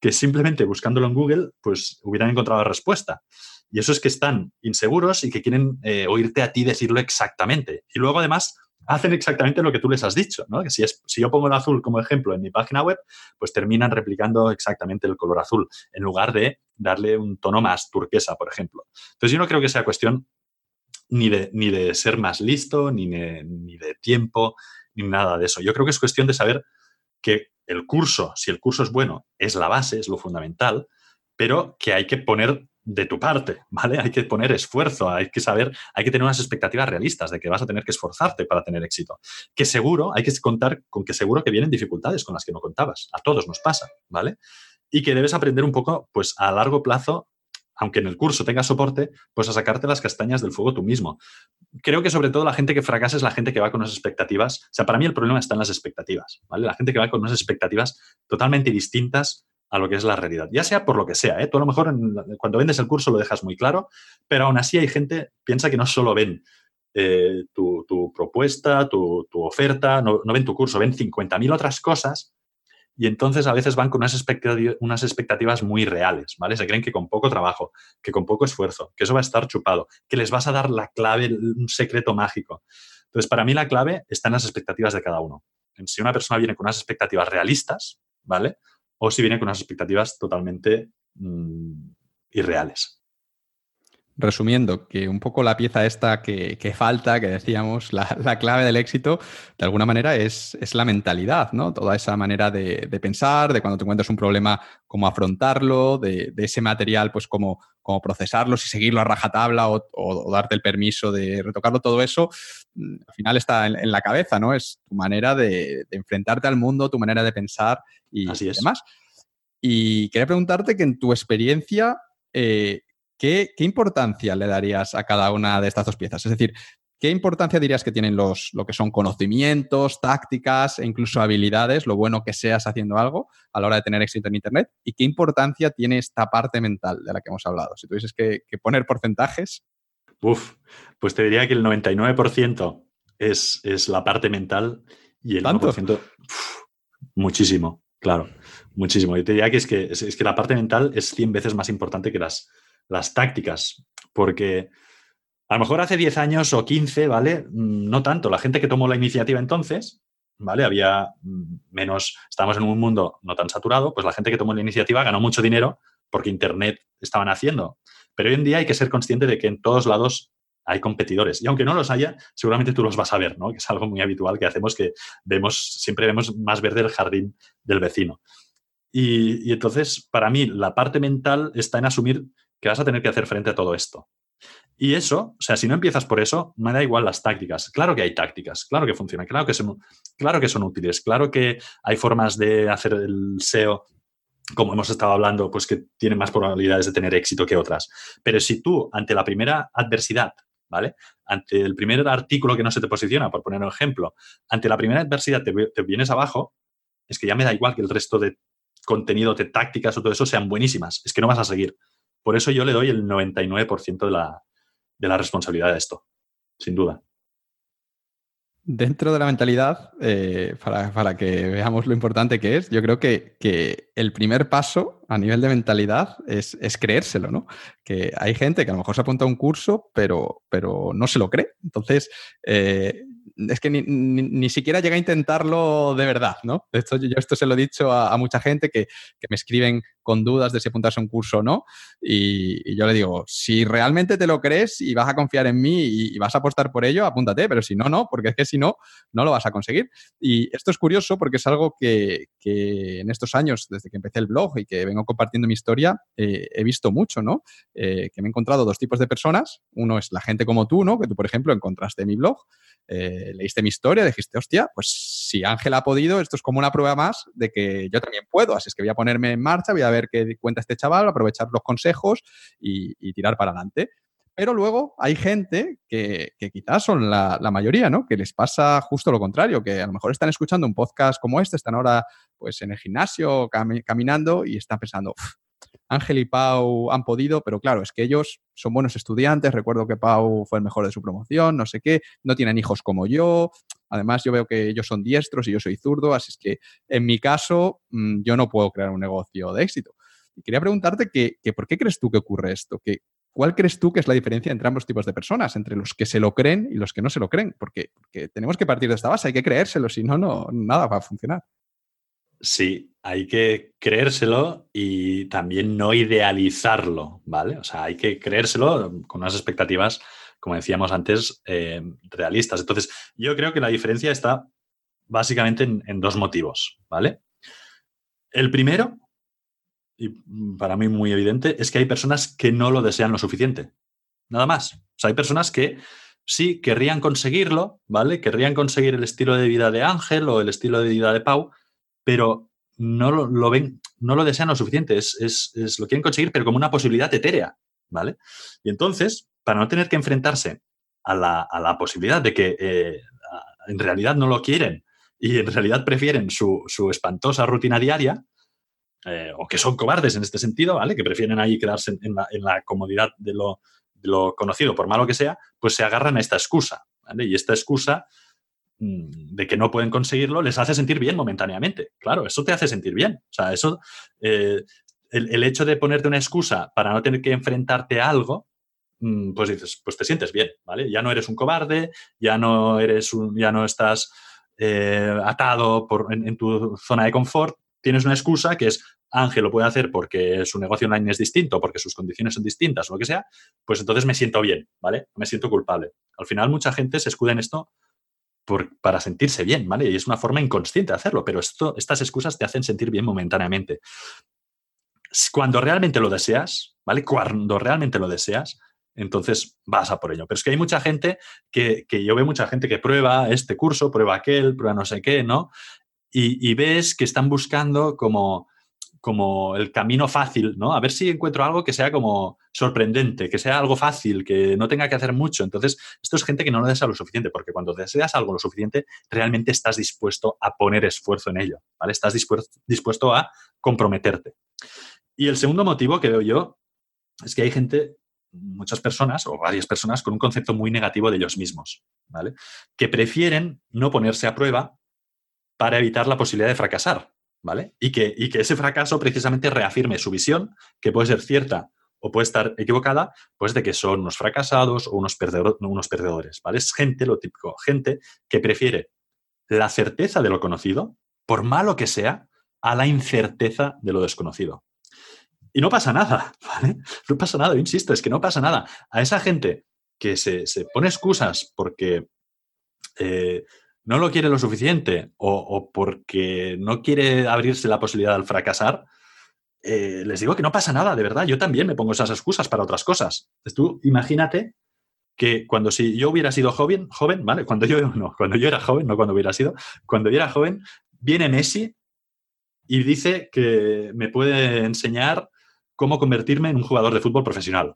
que simplemente buscándolo en Google, pues hubieran encontrado la respuesta. Y eso es que están inseguros y que quieren eh, oírte a ti decirlo exactamente. Y luego, además, hacen exactamente lo que tú les has dicho, ¿no? Que si, es, si yo pongo el azul como ejemplo en mi página web, pues terminan replicando exactamente el color azul, en lugar de darle un tono más turquesa, por ejemplo. Entonces, yo no creo que sea cuestión ni de, ni de ser más listo, ni ni de tiempo, ni nada de eso. Yo creo que es cuestión de saber que el curso, si el curso es bueno, es la base, es lo fundamental, pero que hay que poner de tu parte, ¿vale? Hay que poner esfuerzo, hay que saber, hay que tener unas expectativas realistas de que vas a tener que esforzarte para tener éxito. Que seguro, hay que contar con que seguro que vienen dificultades con las que no contabas. A todos nos pasa, ¿vale? Y que debes aprender un poco, pues a largo plazo, aunque en el curso tengas soporte, pues a sacarte las castañas del fuego tú mismo. Creo que sobre todo la gente que fracasa es la gente que va con unas expectativas. O sea, para mí el problema está en las expectativas, ¿vale? La gente que va con unas expectativas totalmente distintas a lo que es la realidad. Ya sea por lo que sea, ¿eh? Tú a lo mejor cuando vendes el curso lo dejas muy claro, pero aún así hay gente, piensa que no solo ven eh, tu, propuesta, tu, oferta, no, ven tu curso, ven 50.000 otras cosas y entonces a veces van con unas expectativas, unas expectativas muy reales, ¿vale? Se creen que con poco trabajo, que con poco esfuerzo, que eso va a estar chupado, que les vas a dar la clave, un secreto mágico. Entonces, para mí la clave está en las expectativas de cada uno. Si una persona viene con unas expectativas realistas, ¿vale? o si viene con unas expectativas totalmente mm, irreales. Resumiendo, que un poco la pieza esta que, falta, que decíamos, la, clave del éxito, de alguna manera es, la mentalidad, ¿no? Toda esa manera de, pensar, de cuando te encuentras un problema, cómo afrontarlo, de, ese material, pues cómo, cómo, procesarlo, si seguirlo a rajatabla o, darte el permiso de retocarlo, todo eso, mm, al final está en, la cabeza, ¿no? Es tu manera de, enfrentarte al mundo, tu manera de pensar y, demás. Y quería preguntarte que en tu experiencia, eh, ¿qué, importancia le darías a cada una de estas dos piezas? Es decir, ¿qué importancia dirías que tienen los, lo que son conocimientos, tácticas e incluso habilidades, lo bueno que seas haciendo algo a la hora de tener éxito en Internet? ¿Y qué importancia tiene esta parte mental de la que hemos hablado? Si tuvieses que, que poner porcentajes. Uf, pues te diría que el 99% es, es la parte mental y el ¿Tanto? 1% muchísimo, claro, muchísimo. Yo te diría que es, que es, que la parte mental es 100 veces más importante que las, las tácticas, porque a lo mejor hace 10 años o 15, ¿vale? Mm, no tanto. La gente que tomó la iniciativa entonces, ¿vale? Había mm, menos, estábamos en un mundo no tan saturado, pues la gente que tomó la iniciativa ganó mucho dinero porque Internet estaban haciendo. Pero hoy en día hay que ser consciente de que en todos lados hay competidores. Y aunque no los haya, seguramente tú los vas a ver, ¿no? Que es algo muy habitual que hacemos, que vemos, siempre vemos más verde el jardín del vecino. Y entonces, para mí, la parte mental está en asumir que vas a tener que hacer frente a todo esto. Y eso, o sea, si no empiezas por eso, me da igual las tácticas. Claro que hay tácticas, claro que funcionan, claro que son, claro que son útiles, claro que hay formas de hacer el SEO, como hemos estado hablando, pues que tienen más probabilidades de tener éxito que otras. Pero si tú, ante la primera adversidad, ¿vale? Ante el primer artículo que no se te posiciona, por poner un ejemplo, ante la primera adversidad te, te vienes abajo, es que ya me da igual que el resto de contenido, de tácticas o todo eso sean buenísimas, es que no vas a seguir. Por eso yo le doy el 99% de la, de la responsabilidad de esto, sin duda. Dentro de la mentalidad, eh, para, que veamos lo importante que es, yo creo que, el primer paso a nivel de mentalidad es, creérselo, ¿no? Que hay gente que a lo mejor se apunta a un curso, pero, pero no se lo cree. Entonces, eh, es que ni, siquiera llega a intentarlo de verdad, ¿no? De yo esto se lo he dicho a, mucha gente que, me escriben con dudas de si apuntarse a un curso o no, y, yo le digo, si realmente te lo crees y vas a confiar en mí y, vas a apostar por ello, apúntate, pero si no, no, porque es que si no, no lo vas a conseguir. Y esto es curioso porque es algo que, en estos años, desde que empecé el blog y que vengo compartiendo mi historia, eh, he visto mucho, ¿no? Eh, que me he encontrado dos tipos de personas. Uno es la gente como tú, ¿no? Que tú, por ejemplo, encontraste mi blog. Leíste mi historia, dijiste, hostia, pues si Ángel ha podido, esto es como una prueba más de que yo también puedo. Así es que voy a ponerme en marcha, voy a ver qué cuenta este chaval, aprovechar los consejos y, tirar para adelante. Pero luego hay gente que, quizás son la, mayoría, ¿no? Que les pasa justo lo contrario, que a lo mejor están escuchando un podcast como este, están ahora pues en el gimnasio caminando y están pensando, Ángel y Pau han podido, pero claro, es que ellos son buenos estudiantes. Recuerdo que Pau fue el mejor de su promoción, no sé qué, no tienen hijos como yo. Además, yo veo que ellos son diestros y yo soy zurdo, así es que en mi caso mm, yo no puedo crear un negocio de éxito. Y quería preguntarte que, por qué crees tú que ocurre esto, ¿Cuál crees tú que es la diferencia entre ambos tipos de personas, entre los que se lo creen y los que no se lo creen? Porque, porque tenemos que partir de esta base, hay que creérselo, si no, no, nada va a funcionar. Sí, hay que creérselo y también no idealizarlo, ¿vale? O sea, hay que creérselo con unas expectativas, como decíamos antes, eh, realistas. Entonces, yo creo que la diferencia está básicamente en dos motivos, ¿vale? El primero y para mí muy evidente, es que hay personas que no lo desean lo suficiente. Nada más. O sea, hay personas que sí querrían conseguirlo, ¿vale? Querrían conseguir el estilo de vida de Ángel o el estilo de vida de Pau, pero no lo, ven, no lo desean lo suficiente. Es, es, lo quieren conseguir, pero como una posibilidad etérea, ¿vale? Y entonces, para no tener que enfrentarse a la, a la posibilidad de que eh, en realidad no lo quieren y en realidad prefieren su, su espantosa rutina diaria, eh, o que son cobardes en este sentido, ¿vale? Que prefieren ahí quedarse en, la, comodidad de lo, conocido, por malo que sea, pues se agarran a esta excusa, ¿vale? Y esta excusa de que no pueden conseguirlo les hace sentir bien momentáneamente. Claro, eso te hace sentir bien. O sea, eso, eh, el, hecho de ponerte una excusa para no tener que enfrentarte a algo, mm, pues dices, pues te sientes bien, ¿vale? Ya no eres un cobarde, ya no eres un, ya no estás eh, atado en, tu zona de confort, tienes una excusa que es Ángel lo puede hacer porque su negocio online es distinto, porque sus condiciones son distintas o lo que sea, pues entonces me siento bien, ¿vale? Me siento culpable. Al final mucha gente se escuda en esto por, para sentirse bien, ¿vale? Y es una forma inconsciente de hacerlo, pero esto, estas excusas te hacen sentir bien momentáneamente. Cuando realmente lo deseas, ¿vale? Cuando realmente lo deseas, entonces vas a por ello. Pero es que hay mucha gente que, que yo veo mucha gente que prueba este curso, prueba aquel, prueba no sé qué, ¿no? y, ves que están buscando como, como el camino fácil, ¿no? A ver si encuentro algo que sea como sorprendente, que sea algo fácil, que no tenga que hacer mucho. Entonces, esto es gente que no lo desea lo suficiente, porque cuando deseas algo lo suficiente, realmente estás dispuesto a poner esfuerzo en ello, ¿vale? Estás dispuesto, a comprometerte. Y el segundo motivo que veo yo es que hay gente, muchas personas o varias personas con un concepto muy negativo de ellos mismos, ¿vale? Que prefieren no ponerse a prueba para evitar la posibilidad de fracasar, ¿vale? Y que, y que ese fracaso precisamente reafirme su visión, que puede ser cierta o puede estar equivocada, pues de que son unos fracasados o unos, unos perdedores, ¿vale? Es gente, lo típico, gente que prefiere la certeza de lo conocido, por malo que sea, a la incerteza de lo desconocido. Y no pasa nada, ¿vale? No pasa nada, insisto, es que no pasa nada. A esa gente que se, pone excusas porque eh, no lo quiere lo suficiente o, porque no quiere abrirse la posibilidad al fracasar, eh, les digo que no pasa nada, de verdad. Yo también me pongo esas excusas para otras cosas. Tú imagínate que cuando si yo hubiera sido joven, joven, ¿vale? Cuando yo no, cuando yo era joven, no cuando hubiera sido, cuando yo era joven, viene Messi y dice que me puede enseñar cómo convertirme en un jugador de fútbol profesional,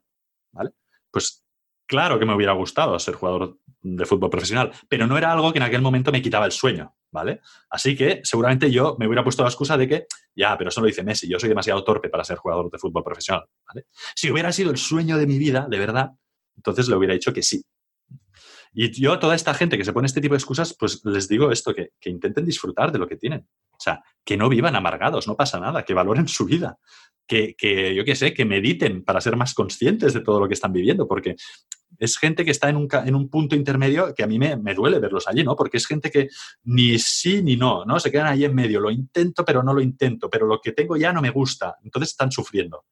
¿vale? Pues claro que me hubiera gustado ser jugador de fútbol profesional, pero no era algo que en aquel momento me quitaba el sueño, ¿vale? Así que seguramente yo me hubiera puesto la excusa de que, ya, pero eso lo dice Messi, yo soy demasiado torpe para ser jugador de fútbol profesional. Si hubiera sido el sueño de mi vida, de verdad, entonces le hubiera dicho que sí. Y yo a toda esta gente que se pone este tipo de excusas, pues les digo esto, que, que intenten disfrutar de lo que tienen. O sea, que no vivan amargados, no pasa nada, que valoren su vida, que, que yo qué sé, que mediten para ser más conscientes de todo lo que están viviendo, porque es gente que está en un, en un punto intermedio que a mí me, me, duele verlos allí, ¿no? Porque es gente que ni sí ni no, ¿no? Se quedan ahí en medio, lo intento pero no lo intento, pero lo que tengo ya no me gusta, entonces están sufriendo.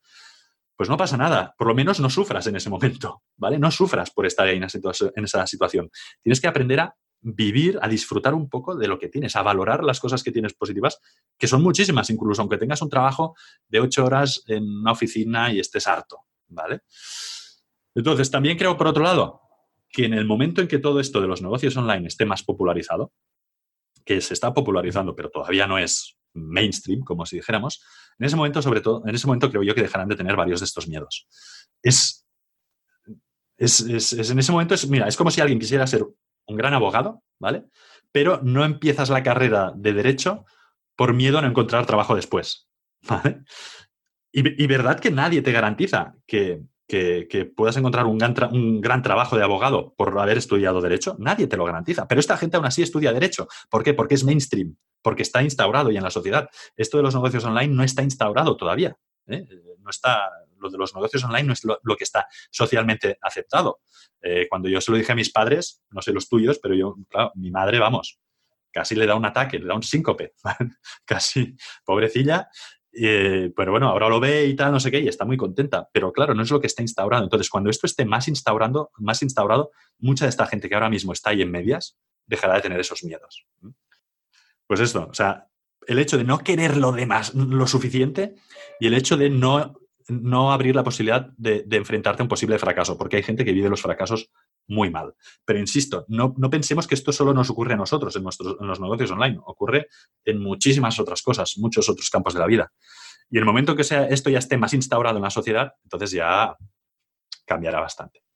Pues no pasa nada, por lo menos no sufras en ese momento, ¿vale? No sufras por estar ahí en esa situación. Tienes que aprender a vivir, a disfrutar un poco de lo que tienes, a valorar las cosas que tienes positivas, que son muchísimas, incluso aunque tengas un trabajo de ocho horas en una oficina y estés harto, ¿vale? Entonces, también creo, por otro lado, que en el momento en que todo esto de los negocios online esté más popularizado, que se está popularizando, pero todavía no es mainstream, como si dijéramos, en ese momento, sobre todo, en ese momento creo yo que dejarán de tener varios de estos miedos. Es, es, es, en ese momento, es, mira, es como si alguien quisiera ser un gran abogado, ¿vale? Pero no empiezas la carrera de derecho por miedo a no encontrar trabajo después, ¿vale? Y, verdad que nadie te garantiza que, que, puedas encontrar un gran, un gran, trabajo de abogado por haber estudiado Derecho, nadie te lo garantiza. Pero esta gente aún así estudia Derecho. ¿Por qué? Porque es mainstream, porque está instaurado ya en la sociedad. Esto de los negocios online no está instaurado todavía. ¿eh? No está, lo de los negocios online no es lo, que está socialmente aceptado. Eh, cuando yo se lo dije a mis padres, no sé los tuyos, pero yo, claro, mi madre, vamos, casi le da un ataque, le da un síncope, casi, pobrecilla, eh, pero bueno, ahora lo ve y tal, no sé qué, y está muy contenta. Pero claro, no es lo que está instaurando. Entonces, cuando esto esté más instaurando, más instaurado, mucha de esta gente que ahora mismo está ahí en medias dejará de tener esos miedos. Pues esto, o sea, el hecho de no querer lo demás lo suficiente y el hecho de no, no abrir la posibilidad de, enfrentarte a un posible fracaso, porque hay gente que vive los fracasos muy mal. Pero insisto, no, pensemos que esto solo nos ocurre a nosotros en, nuestros, en los negocios online, ocurre en muchísimas otras cosas, muchos otros campos de la vida. Y el momento que sea, esto ya esté más instaurado en la sociedad, entonces ya cambiará bastante.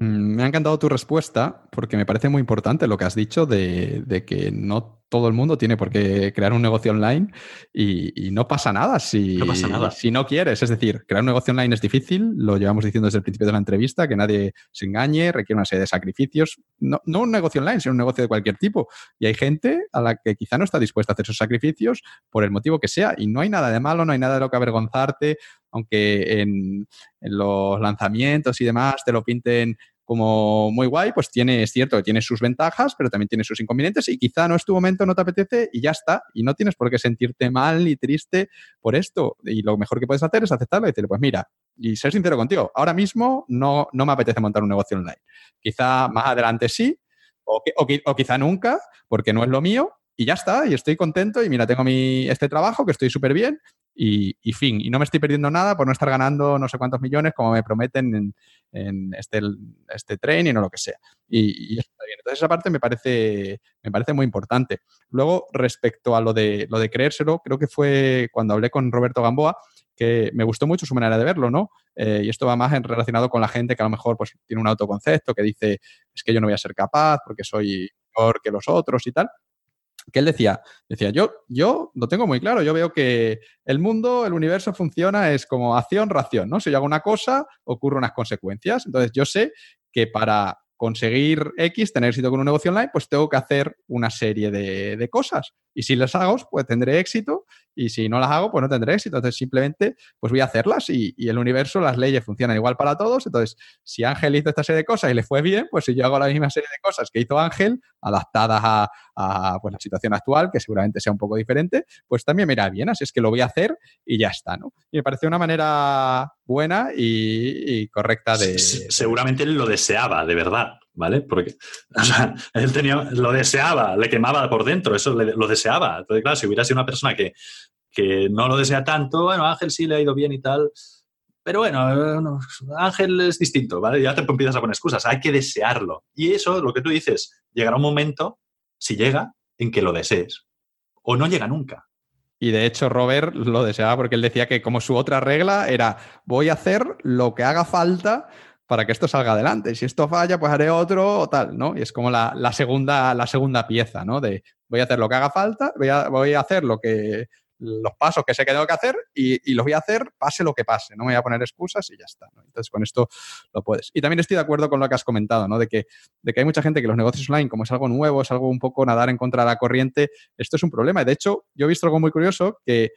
Mm, me ha encantado tu respuesta porque me parece muy importante lo que has dicho de, de que no todo el mundo tiene por qué crear un negocio online y, no pasa nada si no pasa nada si no quieres. Es decir, crear un negocio online es difícil, lo llevamos diciendo desde el principio de la entrevista, que nadie se engañe, requiere una serie de sacrificios. No, no un negocio online, sino un negocio de cualquier tipo. Y hay gente a la que quizá no está dispuesta a hacer esos sacrificios por el motivo que sea. Y no hay nada de malo, no hay nada de lo que avergonzarte, aunque en, los lanzamientos y demás te lo pinten como muy guay, pues tiene, es cierto que tiene sus ventajas, pero también tiene sus inconvenientes y quizá no es tu momento, no te apetece y ya está. Y no tienes por qué sentirte mal ni triste por esto. Y lo mejor que puedes hacer es aceptarlo y decirle, pues mira, y ser sincero contigo, ahora mismo no, no me apetece montar un negocio online. Quizá más adelante sí, o, o quizá nunca, porque no es lo mío, y ya está, y estoy contento y mira, tengo mi, este trabajo que estoy súper bien y, fin. Y no me estoy perdiendo nada por no estar ganando no sé cuántos millones como me prometen en, este, este o lo que sea. Y, está bien. Entonces esa parte me parece, me parece muy importante. Luego, respecto a lo de, lo de creérselo, creo que fue cuando hablé con Roberto Gamboa, que me gustó mucho su manera de verlo, ¿no? Eh, y esto va más en relacionado con la gente que a lo mejor pues, tiene un autoconcepto que dice, es que yo no voy a ser capaz porque soy mejor que los otros y tal que él decía, decía, yo, yo lo tengo muy claro, yo veo que el mundo, el universo funciona, es como acción-reacción, ¿no? Si yo hago una cosa, ocurren unas consecuencias. Entonces, yo sé que para conseguir X, tener éxito con un negocio online, pues tengo que hacer una serie de, de, cosas. Y si las hago, pues tendré éxito. Y si no las hago, pues no tendré éxito. Entonces simplemente, pues voy a hacerlas y, y, el universo, las leyes funcionan igual para todos. Entonces, si Ángel hizo esta serie de cosas y le fue bien, pues si yo hago la misma serie de cosas que hizo Ángel, adaptadas a, a pues, la situación actual, que seguramente sea un poco diferente, pues también me irá bien. Así es que lo voy a hacer y ya está, ¿no? Y me parece una manera buena y, correcta de... Seguramente él lo deseaba, de verdad, ¿vale? Porque él tenía, lo deseaba, le quemaba por dentro, eso lo deseaba. Entonces, claro, si hubiera sido una persona que, que no lo desea tanto, bueno, Ángel sí le ha ido bien y tal, pero bueno, Ángel es distinto, ¿vale? Ya te empiezas a poner excusas, hay que desearlo. Y eso, lo que tú dices, llegará un momento, si llega, en que lo desees. O no llega nunca. Y de hecho, Robert lo deseaba porque él decía que como su otra regla era, voy a hacer lo que haga falta para que esto salga adelante. Y si esto falla, pues haré otro o tal, ¿no? Y es como la, segunda, la segunda pieza, ¿no? De voy a hacer lo que haga falta, voy a, voy a hacer lo que, los pasos que sé que tengo que hacer y, los voy a hacer pase lo que pase, no me voy a poner excusas y ya está. Entonces, con esto lo puedes. Y también estoy de acuerdo con lo que has comentado, ¿no? De que, de que hay mucha gente que los negocios online, como es algo nuevo, es algo un poco nadar en contra de la corriente, esto es un problema. Y de hecho, yo he visto algo muy curioso que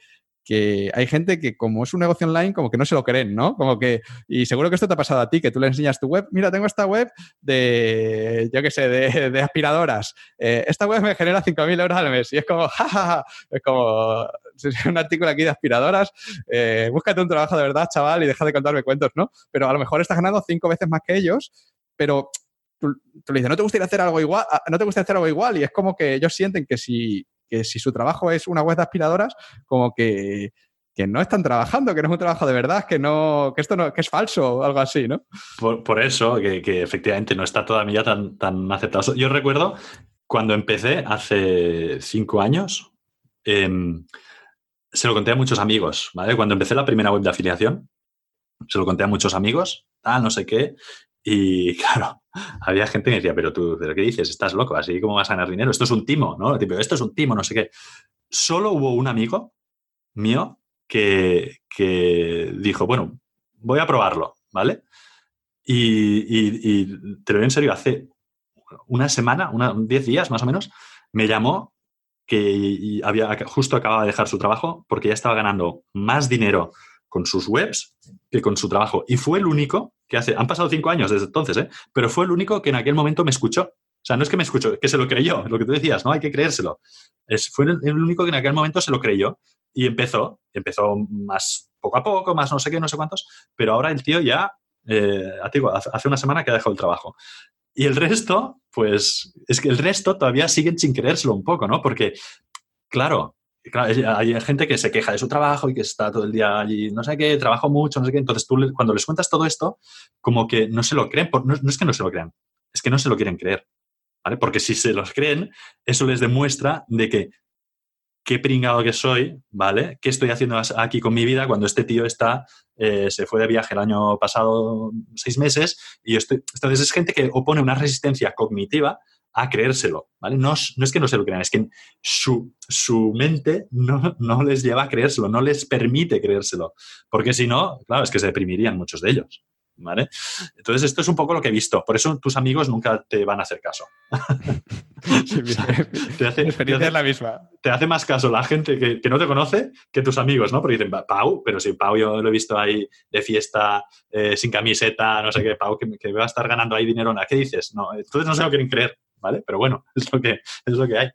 que hay gente que como es un negocio online, como que no se lo creen, ¿no? Como que, y seguro que esto te ha pasado a ti, que tú le enseñas tu web, mira, tengo esta web de, yo qué sé, de, aspiradoras. Eh, esta web me genera 5.000 euros al mes. Y es como, jajaja, es como un artículo aquí de aspiradoras, eh, búscate un trabajo de verdad, chaval, y deja de contarme cuentos, ¿no? Pero a lo mejor estás ganando cinco veces más que ellos, pero tú, tú le dices, ¿no te gustaría hacer algo igual? Ah, ¿No te gustaría hacer algo igual? Y es como que ellos sienten que si que si su trabajo es una web de aspiradoras, como que, no están trabajando, que no es un trabajo de verdad, que no, que esto no, que es falso o algo así, ¿no? Por, eso, que, efectivamente no está todavía tan, tan aceptado. Yo recuerdo cuando empecé hace cinco años, em, se lo conté a muchos amigos, ¿vale? Cuando empecé la primera web de afiliación, se lo conté a muchos amigos, tal, no sé qué, y claro, había gente que decía, pero tú, ¿pero qué dices? Estás loco, así cómo vas a ganar dinero. Esto es un timo, ¿no? Tipo, esto es un timo, no sé qué. Solo hubo un amigo mío que, que dijo, bueno, voy a probarlo, ¿vale? Y, te lo digo en serio, hace una semana, una, 10 días más o menos, me llamó que había, justo acababa de dejar su trabajo porque ya estaba ganando más dinero con sus webs que con su trabajo. Y fue el único que hace, han pasado cinco años desde entonces, ¿eh? pero fue el único que en aquel momento me escuchó. O sea, no es que me escuchó, que se lo creyó, lo que tú decías, ¿no? Hay que creérselo. Es, fue el, único que en aquel momento se lo creyó y empezó, empezó más poco a poco, más no sé qué, no sé cuántos, pero ahora el tío ya, eh, hace una semana que ha dejado el trabajo. Y el resto, pues es que el resto todavía siguen sin creérselo un poco, ¿no? Porque, claro, hay gente que se queja de su trabajo y que está todo el día allí, no sé qué, trabajo mucho, no sé qué. Entonces tú cuando les cuentas todo esto, como que no se lo creen, no, es que no se lo crean, es que no se lo quieren creer. Porque si se los creen, eso les demuestra de que qué pringado que soy, ¿vale? ¿Qué estoy haciendo aquí con mi vida cuando este tío está, eh, se fue de viaje el año pasado seis meses y estoy... Entonces es gente que opone una resistencia cognitiva a creérselo, ¿vale? No, no es que no se lo crean, es que su, su mente no, no, les lleva a creérselo, no les permite creérselo, porque si no, claro, es que se deprimirían muchos de ellos. ¿vale? Entonces, esto es un poco lo que he visto. Por eso tus amigos nunca te van a hacer caso. te hace, experiencia la misma. Te hace más caso la gente que, no te conoce que tus amigos, ¿no? Porque dicen, Pau, pero si Pau yo lo he visto ahí de fiesta, eh, sin camiseta, no sé qué, Pau, que, va a estar ganando ahí dinero. ¿Qué dices? No, entonces no se lo quieren creer, ¿vale? Pero bueno, es lo que, es lo que hay.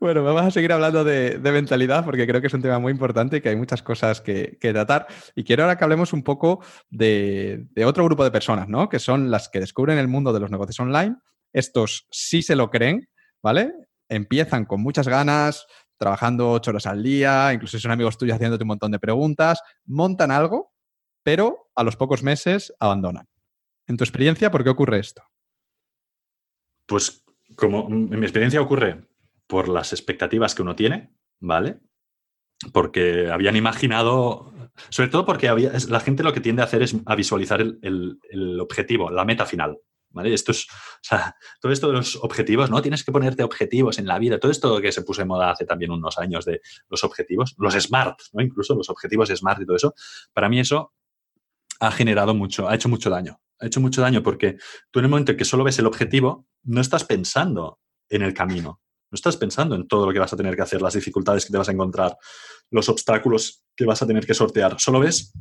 Bueno, vamos a seguir hablando de, mentalidad porque creo que es un tema muy importante y que hay muchas cosas que, tratar. Y quiero ahora que hablemos un poco de, otro grupo de personas, ¿no? Que son las que descubren el mundo de los negocios online. Estos sí se lo creen, ¿vale? Empiezan con muchas ganas, trabajando ocho horas al día, incluso son amigos tuyos haciéndote un montón de preguntas, montan algo, pero a los pocos meses abandonan. En tu experiencia, ¿por qué ocurre esto? Pues como en mi experiencia ocurre por las expectativas que uno tiene, ¿vale? Porque habían imaginado, sobre todo porque había, la gente lo que tiende a hacer es a visualizar el, objetivo, la meta final. ¿Vale? Esto es, o sea, todo esto de los objetivos, ¿no? Tienes que ponerte objetivos en la vida. Todo esto que se puso en moda hace también unos años de los objetivos, los SMART, ¿no? Incluso los objetivos SMART y todo eso. Para mí eso ha generado mucho, ha hecho mucho daño. Ha hecho mucho daño porque tú en el momento en que solo ves el objetivo, no estás pensando en el camino. No estás pensando en todo lo que vas a tener que hacer, las dificultades que te vas a encontrar, los obstáculos que vas a tener que sortear. Solo ves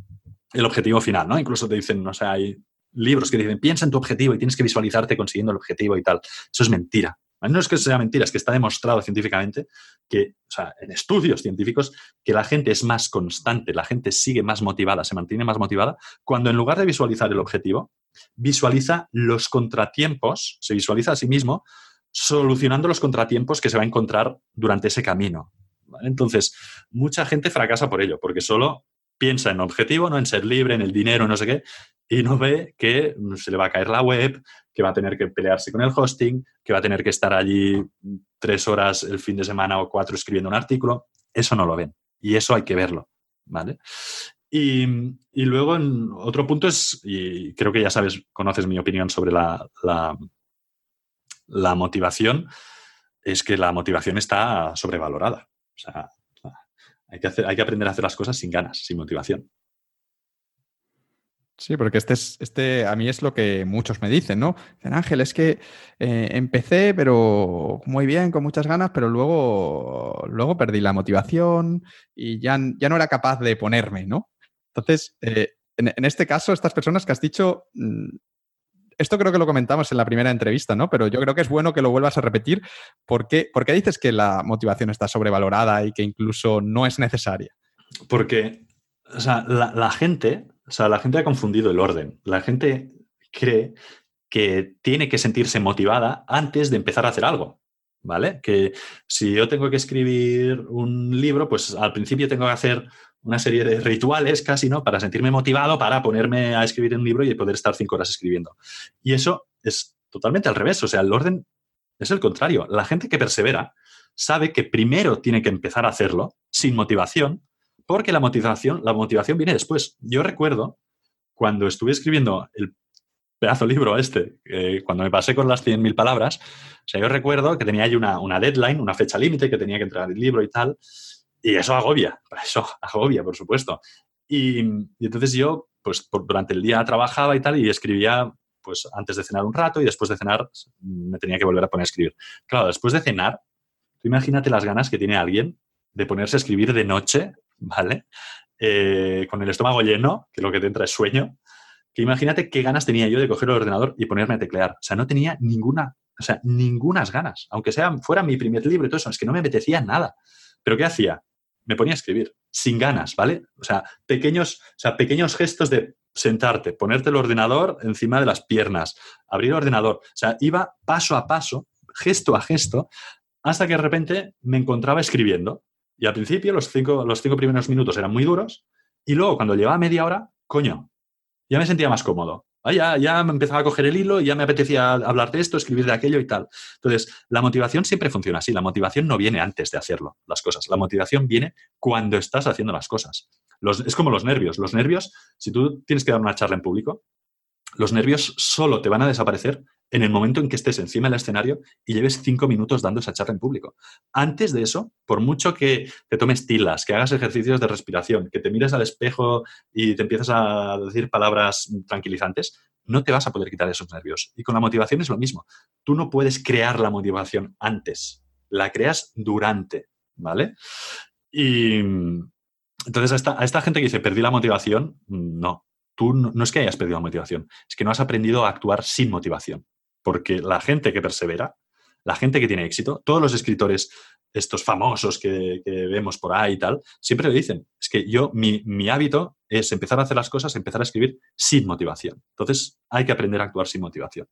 el objetivo final, ¿no? Incluso te dicen, no sé, hay libros que dicen, piensa en tu objetivo y tienes que visualizarte consiguiendo el objetivo y tal. Eso es mentira. No es que sea mentira, es que está demostrado científicamente que, o sea, en estudios científicos, que la gente es más constante, la gente sigue más motivada, se mantiene más motivada, cuando en lugar de visualizar el objetivo, visualiza los contratiempos, se visualiza a sí mismo solucionando los contratiempos que se va a encontrar durante ese camino. Entonces, mucha gente fracasa por ello, porque solo piensa en objetivo, no en ser libre, en el dinero, no sé qué, y no ve que se le va a caer la web, que va a tener que pelearse con el hosting, que va a tener que estar allí tres horas el fin de semana o cuatro escribiendo un artículo. Eso no lo ven. Y eso hay que verlo. ¿Vale? Y, luego, en otro punto es, y creo que ya sabes, conoces mi opinión sobre la la motivación es que la motivación está sobrevalorada. O sea, hay que, hay que aprender a hacer las cosas sin ganas, sin motivación. Sí, porque este, es, este a mí es lo que muchos me dicen, ¿no? Dicen, Ángel, es que eh, empecé, pero muy bien, con muchas ganas, pero luego, luego perdí la motivación y ya, ya no era capaz de ponerme, ¿no? Entonces, eh, en, en, este caso, estas personas que has dicho, mm, esto creo que lo comentamos en la primera entrevista, ¿no? Pero yo creo que es bueno que lo vuelvas a repetir. ¿Por qué, dices que la motivación está sobrevalorada y que incluso no es necesaria? Porque, o sea, la, gente, o sea, la gente ha confundido el orden. La gente cree que tiene que sentirse motivada antes de empezar a hacer algo. ¿Vale? Que si yo tengo que escribir un libro, pues al principio tengo que hacer una serie de rituales casi, ¿no? Para sentirme motivado, para ponerme a escribir un libro y poder estar cinco horas escribiendo. Y eso es totalmente al revés, o sea, el orden es el contrario. La gente que persevera sabe que primero tiene que empezar a hacerlo sin motivación, porque la motivación, la motivación viene después. Yo recuerdo cuando estuve escribiendo el pedazo libro este, eh, cuando me pasé con las 100.000 palabras, o sea, yo recuerdo que tenía ahí una, una deadline, una fecha límite, que tenía que entregar el libro y tal, y eso agobia, eso agobia, por supuesto. Y, entonces yo, pues durante el día trabajaba y tal y escribía pues antes de cenar un rato y después de cenar me tenía que volver a poner a escribir. Claro, después de cenar, tú imagínate las ganas que tiene alguien de ponerse a escribir de noche, ¿vale? Eh, con el estómago lleno, que lo que te entra es sueño, que imagínate qué ganas tenía yo de coger el ordenador y ponerme a teclear. O sea, no tenía ninguna, o sea, ningunas ganas, aunque sea fuera mi primer libro y todo eso, es que no me apetecía nada. Pero ¿qué hacía? Me ponía a escribir, sin ganas, ¿vale? O sea, pequeños, o sea, pequeños gestos de sentarte, ponerte el ordenador encima de las piernas, abrir el ordenador. O sea, iba paso a paso, gesto a gesto, hasta que de repente me encontraba escribiendo. Y al principio los cinco, los cinco primeros minutos eran muy duros y luego cuando llevaba media hora, coño, ya me sentía más cómodo. Ah, ya, ya me empezaba a coger el hilo ya me apetecía hablar de esto, escribir de aquello y tal. Entonces, la motivación siempre funciona así. La motivación no viene antes de hacerlo, las cosas. La motivación viene cuando estás haciendo las cosas. es como los nervios. Los nervios, si tú tienes que dar una charla en público, los nervios solo te van a desaparecer en el momento en que estés encima del escenario y lleves cinco minutos dando esa charla en público. Antes de eso, por mucho que te tomes tilas, que hagas ejercicios de respiración, que te mires al espejo y te empiezas a decir palabras tranquilizantes, no te vas a poder quitar esos nervios. Y con la motivación es lo mismo. Tú no puedes crear la motivación antes, la creas durante, ¿vale? Y entonces a esta, a esta gente que dice, perdí la motivación, no, tú no, es que hayas perdido motivación, es que no has aprendido a actuar sin motivación. Porque la gente que persevera, la gente que tiene éxito, todos los escritores, estos famosos que, vemos por ahí y tal, siempre le dicen, es que yo, mi, mi, hábito es empezar a hacer las cosas, empezar a escribir sin motivación. Entonces, hay que aprender a actuar sin motivación.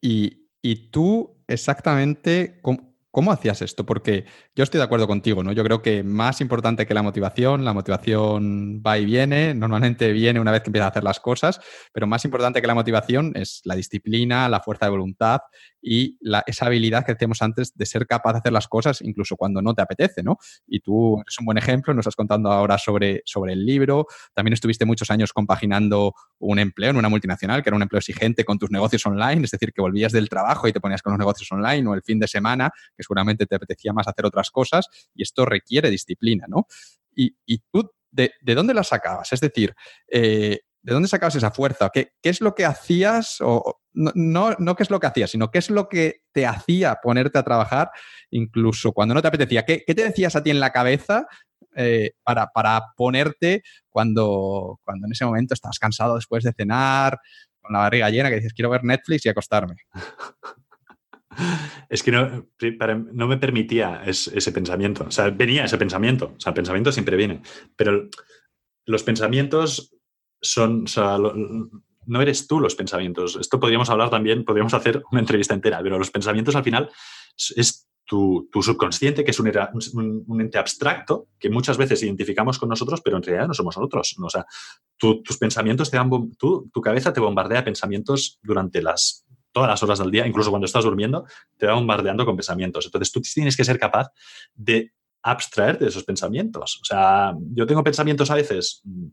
Y, y tú exactamente, ¿Cómo hacías esto? Porque yo estoy de acuerdo contigo, ¿no? Yo creo que más importante que la motivación, la motivación va y viene, normalmente viene una vez que empiezas a hacer las cosas, pero más importante que la motivación es la disciplina, la fuerza de voluntad y esa habilidad que decíamos antes de ser capaz de hacer las cosas incluso cuando no te apetece, ¿no? Y tú eres un buen ejemplo, nos estás contando ahora sobre, sobre el libro, también estuviste muchos años compaginando un empleo en una multinacional, que era un empleo exigente con tus negocios online, es decir, que volvías del trabajo y te ponías con los negocios online o el fin de semana que seguramente te apetecía más hacer otras cosas y esto requiere disciplina, ¿no? Y, tú, de, dónde la sacabas? Es decir, eh, ¿de dónde sacabas esa fuerza? ¿Qué, es lo que hacías? O, no, no, qué es lo que hacías, sino qué es lo que te hacía ponerte a trabajar incluso cuando no te apetecía. ¿Qué, te decías a ti en la cabeza eh, para, para, ponerte cuando, cuando en ese momento estabas cansado después de cenar, con la barriga llena, que dices, quiero ver Netflix y acostarme? Es que no, no me permitía ese pensamiento. O sea, venía ese pensamiento. O sea, el pensamiento siempre viene. Pero los pensamientos son. O sea, no eres tú los pensamientos. Esto podríamos hablar también, podríamos hacer una entrevista entera, pero los pensamientos al final es tu, subconsciente, que es un, ente abstracto que muchas veces identificamos con nosotros, pero en realidad no somos nosotros. O sea, tus pensamientos te dan. Tu, tu cabeza te bombardea pensamientos durante las todas las horas del día, incluso cuando estás durmiendo, te va bombardeando con pensamientos. Entonces tú tienes que ser capaz de abstraerte de esos pensamientos. O sea, yo tengo pensamientos a veces. Mm,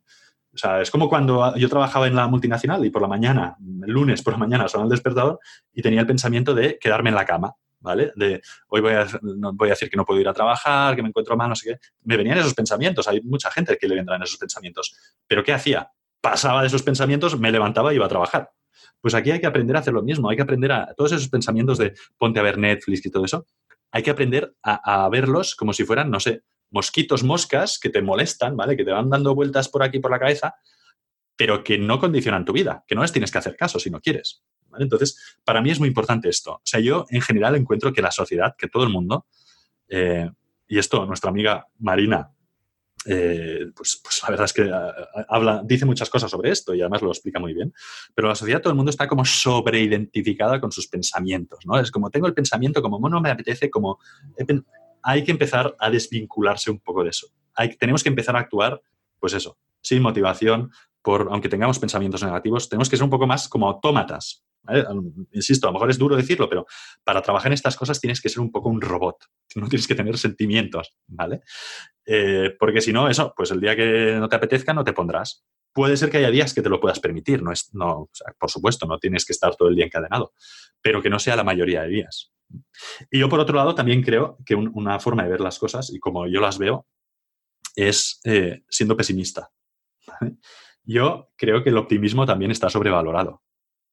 o sea, es como cuando yo trabajaba en la multinacional y por la mañana, el lunes por la mañana sonaba el despertador y tenía el pensamiento de quedarme en la cama, ¿vale? De hoy voy a, voy a decir que no puedo ir a trabajar, que me encuentro mal, no sé qué. Me venían esos pensamientos. Hay mucha gente que le vendrán esos pensamientos. Pero ¿qué hacía? Pasaba de esos pensamientos, me levantaba y iba a trabajar. Pues aquí hay que aprender a hacer lo mismo, hay que aprender a todos esos pensamientos de ponte a ver Netflix y todo eso, hay que aprender a, verlos como si fueran, no sé, mosquitos, moscas que te molestan, ¿vale? Que te van dando vueltas por aquí, por la cabeza, pero que no condicionan tu vida, que no les tienes que hacer caso si no quieres. Entonces, para mí es muy importante esto. O sea, yo en general encuentro que la sociedad, que todo el mundo, eh, y esto nuestra amiga Marina eh, pues, pues, la verdad es que eh, habla, dice muchas cosas sobre esto y además lo explica muy bien. Pero la sociedad, todo el mundo está como sobreidentificada con sus pensamientos, ¿no? Es como tengo el pensamiento, como no me apetece, como hay que empezar a desvincularse un poco de eso. Hay, tenemos que empezar a actuar, pues eso, sin motivación, por, aunque tengamos pensamientos negativos, tenemos que ser un poco más como autómatas. Insisto, a lo mejor es duro decirlo, pero para trabajar en estas cosas tienes que ser un poco un robot. No tienes que tener sentimientos, ¿vale? Eh, porque si no, eso, pues el día que no te apetezca no te pondrás. Puede ser que haya días que te lo puedas permitir, no es, no, por supuesto, no tienes que estar todo el día encadenado, pero que no sea la mayoría de días. Y yo, por otro lado, también creo que una forma de ver las cosas, y como yo las veo, es eh, siendo pesimista. yo creo que el optimismo también está sobrevalorado.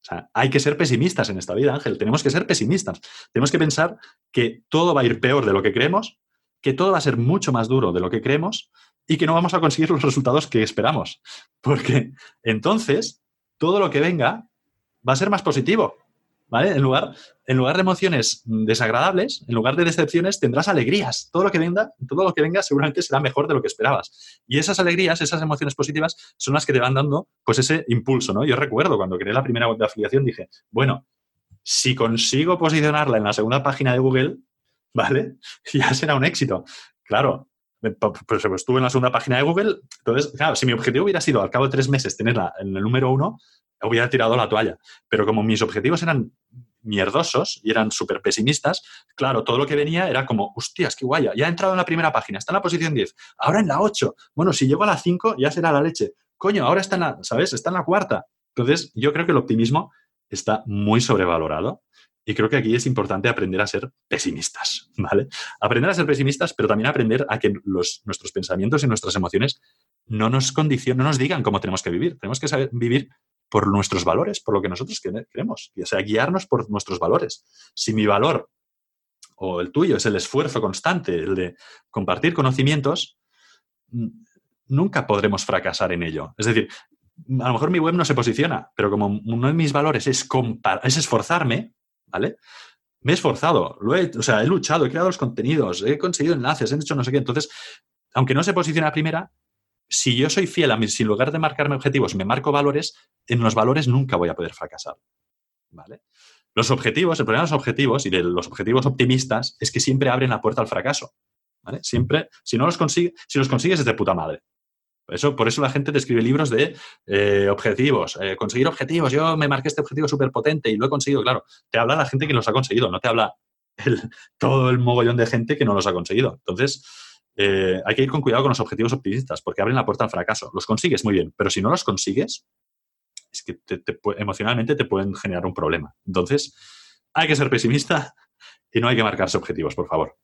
O sea, hay que ser pesimistas en esta vida, Ángel. Tenemos que ser pesimistas. Tenemos que pensar que todo va a ir peor de lo que creemos, que todo va a ser mucho más duro de lo que creemos y que no vamos a conseguir los resultados que esperamos. Porque entonces todo lo que venga va a ser más positivo. ¿Vale? En lugar, en lugar de emociones desagradables, en lugar de decepciones, tendrás alegrías. Todo lo que venga, todo lo que venga seguramente será mejor de lo que esperabas. Y esas alegrías, esas emociones positivas, son las que te van dando pues ese impulso, ¿no? Yo recuerdo cuando creé la primera web de afiliación, dije, bueno, si consigo posicionarla en la segunda página de Google, ¿vale? Ya será un éxito. Claro, pues, estuve en la segunda página de Google. Entonces, claro, si mi objetivo hubiera sido al cabo de tres meses tenerla en el número uno, hubiera tirado la toalla. Pero como mis objetivos eran mierdosos y eran súper pesimistas, claro, todo lo que venía era como, hostias, qué guaya, ya he entrado en la primera página, está en la posición 10, ahora en la 8, bueno, si llego a la 5 ya será la leche, coño, ahora está en la, ¿sabes? Está en la cuarta. Entonces, yo creo que el optimismo está muy sobrevalorado y creo que aquí es importante aprender a ser pesimistas, ¿vale? Aprender a ser pesimistas, pero también aprender a que los, nuestros pensamientos y nuestras emociones no nos condicionen, no nos digan cómo tenemos que vivir. Tenemos que saber vivir por nuestros valores, por lo que nosotros queremos. O sea, guiarnos por nuestros valores. Si mi valor o el tuyo es el esfuerzo constante, el de compartir conocimientos, nunca podremos fracasar en ello. Es decir, a lo mejor mi web no se posiciona, pero como uno de mis valores es, es esforzarme, ¿vale? Me he esforzado, lo he, o sea, he luchado, he creado los contenidos, he conseguido enlaces, he hecho no sé qué. Entonces, aunque no se posiciona a primera, si yo soy fiel a mí, si en lugar de marcarme objetivos me marco valores, en los valores nunca voy a poder fracasar. ¿Vale? Los objetivos, el problema de los objetivos y de los objetivos optimistas es que siempre abren la puerta al fracaso. ¿Vale? Siempre, si no los consigues, si los consigues es de puta madre. Eso, por eso la gente te escribe libros de eh, objetivos, eh, conseguir objetivos. Yo me marqué este objetivo súper potente y lo he conseguido. Claro, te habla la gente que los ha conseguido, no te habla todo el mogollón de gente que no los ha conseguido. Entonces, eh, hay que ir con cuidado con los objetivos optimistas porque abren la puerta al fracaso. Los consigues muy bien, pero si no los consigues, es que emocionalmente te pueden generar un problema. Entonces, hay que ser pesimista y no hay que marcarse objetivos, por favor.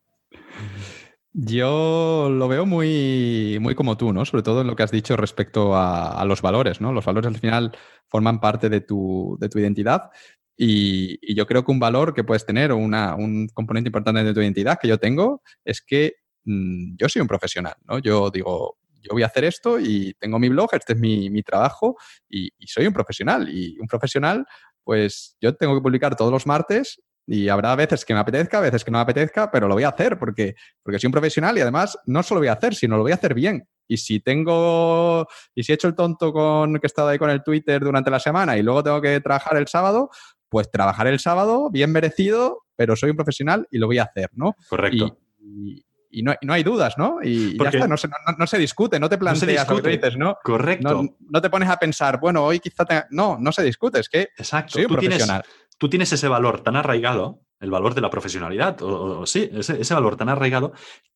Yo lo veo muy, muy como tú, ¿no? Sobre todo en lo que has dicho respecto a, los valores, ¿no? Los valores al final forman parte de tu, identidad y, yo creo que un valor que puedes tener o un componente importante de tu identidad que yo tengo es que mm, yo soy un profesional, ¿no? Yo digo, yo voy a hacer esto y tengo mi blog, este es mi, trabajo y, y, soy un profesional. Y un profesional, pues yo tengo que publicar todos los martes y habrá veces que me apetezca, veces que no me apetezca, pero lo voy a hacer porque, porque soy un profesional y además no solo voy a hacer, sino lo voy a hacer bien. Y si tengo, y si he hecho el tonto con que he estado ahí con el Twitter durante la semana y luego tengo que trabajar el sábado, pues trabajar el sábado, bien merecido, pero soy un profesional y lo voy a hacer, ¿no? Correcto. Y, no, hay dudas, ¿no? Y, ya está, no se, no, se, discute, no te planteas no lo que dices, ¿no? Correcto. No, te pones a pensar, bueno, hoy quizá te... No, no se discute, es que Exacto. soy un profesional tú tienes ese valor tan arraigado, el valor de la profesionalidad, o, sí, ese, valor tan arraigado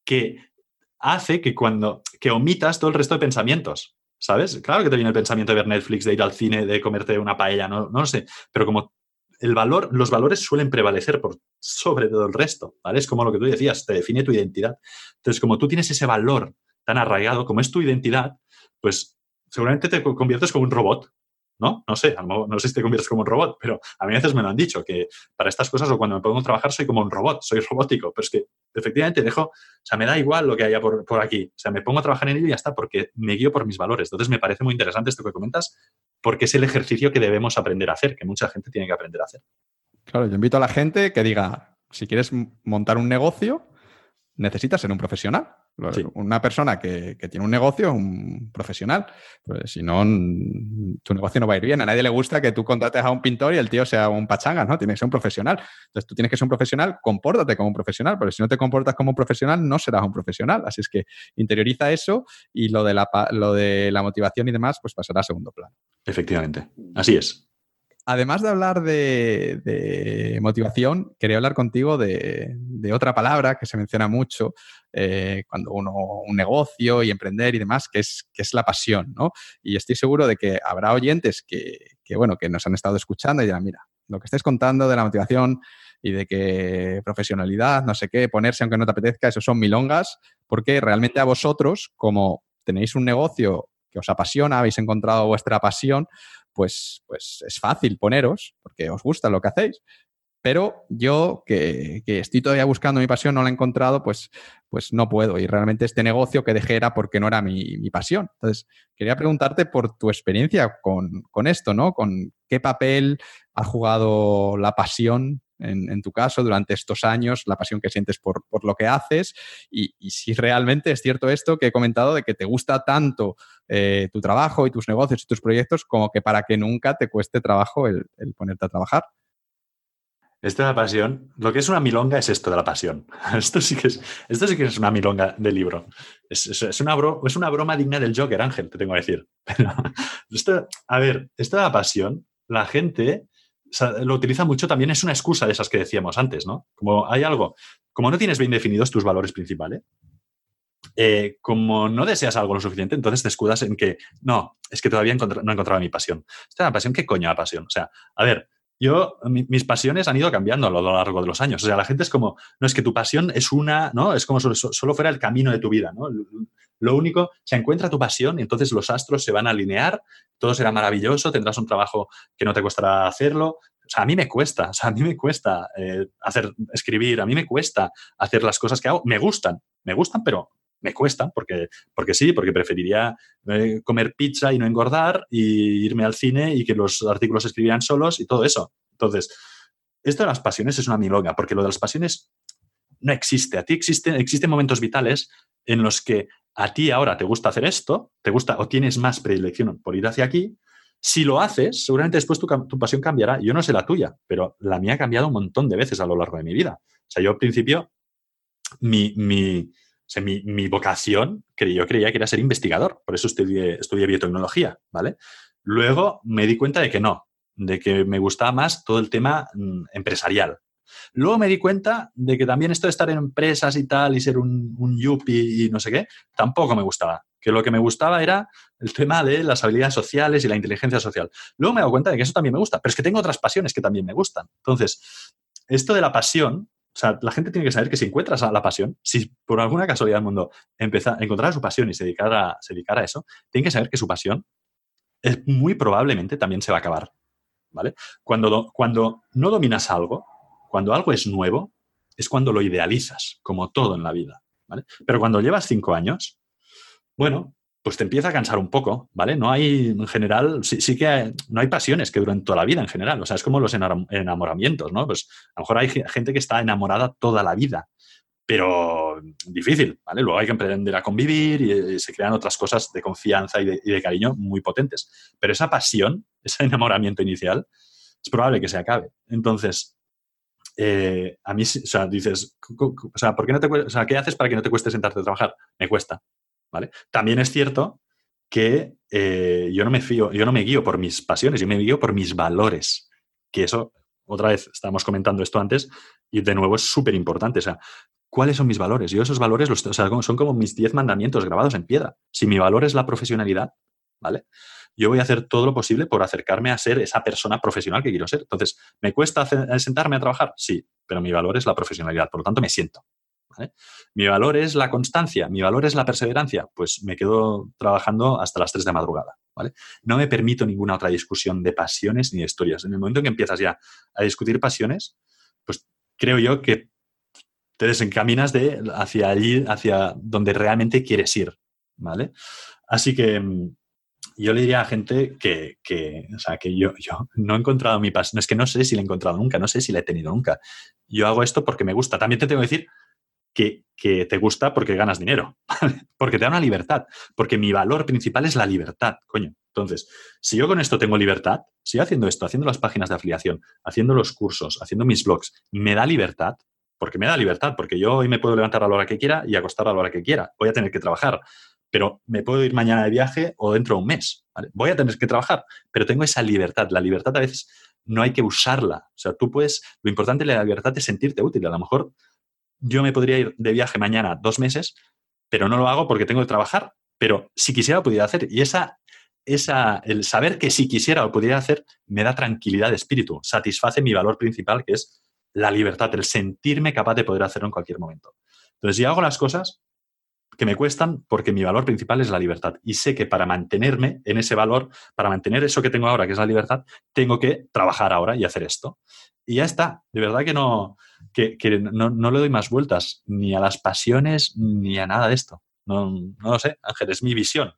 que hace que cuando que omitas todo el resto de pensamientos. ¿Sabes? Claro que te viene el pensamiento de ver Netflix, de ir al cine, de comerte una paella, no, no lo sé. Pero como el valor, los valores suelen prevalecer por sobre todo el resto, ¿vale? Es como lo que tú decías, te define tu identidad. Entonces, como tú tienes ese valor tan arraigado, como es tu identidad, pues seguramente te conviertes como un robot, ¿no? No sé, no sé si te conviertes como un robot, pero a mí a veces me lo han dicho, que para estas cosas o cuando me pongo a trabajar soy como un robot, soy robótico, pero es que efectivamente dejo, o sea, me da igual lo que haya por, aquí, o sea, me pongo a trabajar en ello y ya está, porque me guío por mis valores. Entonces me parece muy interesante esto que comentas, porque es el ejercicio que debemos aprender a hacer, que mucha gente tiene que aprender a hacer. Claro, yo invito a la gente que diga, si quieres montar un negocio, necesitas ser un profesional. Una persona que, tiene un negocio, un profesional, pues si no, tu negocio no va a ir bien. A nadie le gusta que tú contrates a un pintor y el tío sea un pachanga, ¿no? Tiene que ser un profesional. Entonces tú tienes que ser un profesional, compórtate como un profesional, pero si no te comportas como un profesional, no serás un profesional. Así es que interioriza eso y lo de la, lo de la motivación y demás, pues pasará a segundo plano. Efectivamente, así es además de hablar de, motivación, quería hablar contigo de, otra palabra que se menciona mucho eh, cuando uno un negocio y emprender y demás, que es, que es la pasión, ¿no? Y estoy seguro de que habrá oyentes que, bueno, que nos han estado escuchando y dirán, mira, lo que estés contando de la motivación y de que profesionalidad, no sé qué, ponerse aunque no te apetezca, eso son milongas, porque realmente a vosotros, como tenéis un negocio que os apasiona, habéis encontrado vuestra pasión, pues, pues es fácil poneros, porque os gusta lo que hacéis. Pero yo, que, estoy todavía buscando mi pasión, no la he encontrado, pues, pues no puedo. Y realmente este negocio que dejé era porque no era mi, pasión. Entonces, quería preguntarte por tu experiencia con, esto, ¿no? Con qué papel ha jugado la pasión en, tu caso durante estos años, la pasión que sientes por, lo que haces y, si realmente es cierto esto que he comentado de que te gusta tanto eh, tu trabajo y tus negocios y tus proyectos como que para que nunca te cueste trabajo el ponerte a trabajar. Esto de la pasión, lo que es una milonga es esto de la pasión. Esto sí que es, esto sí que es una milonga de libro. Es, una es una broma digna del Joker, Ángel, te tengo que decir. esto, a ver, esto de la pasión, la gente lo utiliza mucho también, es una excusa de esas que decíamos antes, ¿no? Como hay algo, como no tienes bien definidos tus valores principales, eh, como no deseas algo lo suficiente, entonces te escudas en que no, es que todavía no he encontrado mi pasión. Esta es la pasión, ¿qué coño la pasión? O sea, a ver, yo, mis pasiones han ido cambiando a lo largo de los años. O sea, la gente es como, no es que tu pasión es una, ¿no? Es como si solo fuera el camino de tu vida, ¿no? Lo único, se encuentra tu pasión y entonces los astros se van a alinear, todo será maravilloso, tendrás un trabajo que no te costará hacerlo. O sea, a mí me cuesta, o sea, a mí me cuesta eh, hacer, escribir, a mí me cuesta hacer las cosas que hago. Me gustan, me gustan, pero me cuesta, porque, porque sí, porque preferiría eh, comer pizza y no engordar y irme al cine y que los artículos se escribieran solos y todo eso. Entonces, esto de las pasiones es una milonga, porque lo de las pasiones no existe. A ti existen, existen momentos vitales en los que a ti ahora te gusta hacer esto, te gusta o tienes más predilección por ir hacia aquí. Si lo haces, seguramente después tu, tu pasión cambiará. Yo no sé la tuya, pero la mía ha cambiado un montón de veces a lo largo de mi vida. O sea, yo al principio, mi, mi, mi, vocación, yo creía que era ser investigador, por eso estudié, estudié biotecnología, ¿vale? Luego me di cuenta de que no, de que me gustaba más todo el tema mm, empresarial. Luego me di cuenta de que también esto de estar en empresas y tal y ser un, un yuppie y no sé qué, tampoco me gustaba. Que lo que me gustaba era el tema de las habilidades sociales y la inteligencia social. Luego me he dado cuenta de que eso también me gusta, pero es que tengo otras pasiones que también me gustan. Entonces, esto de la pasión o sea, la gente tiene que saber que si encuentras a la pasión, si por alguna casualidad del mundo empieza, encontrar su pasión y se dedicara, se dedicara a eso, tiene que saber que su pasión es muy probablemente también se va a acabar. ¿Vale? Cuando, cuando no dominas algo, cuando algo es nuevo, es cuando lo idealizas, como todo en la vida. ¿vale? Pero cuando llevas cinco años, bueno, pues te empieza a cansar un poco, ¿vale? No hay, en general, sí, que no hay pasiones que duren toda la vida en general, o sea, es como los enamoramientos, ¿no? Pues a lo mejor hay gente que está enamorada toda la vida, pero difícil, ¿vale? Luego hay que aprender a convivir y, se crean otras cosas de confianza y de, cariño muy potentes. Pero esa pasión, ese enamoramiento inicial, es probable que se acabe. Entonces, eh, a mí, o sea, dices, o sea, ¿por qué no te, o sea, ¿qué haces para que no te cueste sentarte a trabajar? Me cuesta. También es cierto que eh, yo no me fío, yo no me guío por mis pasiones, yo me guío por mis valores. Que eso, otra vez, estábamos comentando esto antes, y de nuevo es súper importante. O sea, ¿cuáles son mis valores? Yo esos valores los, son como mis diez mandamientos grabados en piedra. Si mi valor es la profesionalidad, ¿vale? Yo voy a hacer todo lo posible por acercarme a ser esa persona profesional que quiero ser. Entonces, ¿me cuesta sentarme a trabajar? Sí, pero mi valor es la profesionalidad, por lo tanto me siento. Mi valor es la constancia, mi valor es la perseverancia, pues me quedo trabajando hasta las 3 de madrugada. ¿vale? No me permito ninguna otra discusión de pasiones ni de historias. En el momento en que empiezas ya a discutir pasiones, pues creo yo que te desencaminas de hacia allí, hacia donde realmente quieres ir. ¿vale? Así que mm, yo le diría a gente que, o sea, que yo, yo no he encontrado mi pasión. Es que no sé si la he encontrado nunca, no sé si la he tenido nunca. Yo hago esto porque me gusta. También te tengo que decir que, te gusta porque ganas dinero, porque te da una libertad, porque mi valor principal es la libertad, coño. Entonces, si yo con esto tengo libertad, si haciendo esto, haciendo las páginas de afiliación, haciendo los cursos, haciendo mis blogs, me da libertad, porque me da libertad, porque yo hoy me puedo levantar a la hora que quiera y acostar a la hora que quiera, voy a tener que trabajar, pero me puedo ir mañana de viaje o dentro de un mes, voy a tener que trabajar, pero tengo esa libertad. La libertad a veces no hay que usarla, o sea, tú puedes, lo importante de la libertad es sentirte útil, a lo mejor yo me podría ir de viaje mañana dos meses, pero no lo hago porque tengo que trabajar. Pero si quisiera, lo pudiera hacer. Y esa, esa, el saber que si quisiera lo pudiera hacer me da tranquilidad de espíritu, satisface mi valor principal, que es la libertad, el sentirme capaz de poder hacerlo en cualquier momento. Entonces, si hago las cosas que me cuestan porque mi valor principal es la libertad. Y sé que para mantenerme en ese valor, para mantener eso que tengo ahora, que es la libertad, tengo que trabajar ahora y hacer esto. Y ya está. De verdad que no, que, no, no, le doy más vueltas ni a las pasiones ni a nada de esto. No, no lo sé, Ángel, es mi visión.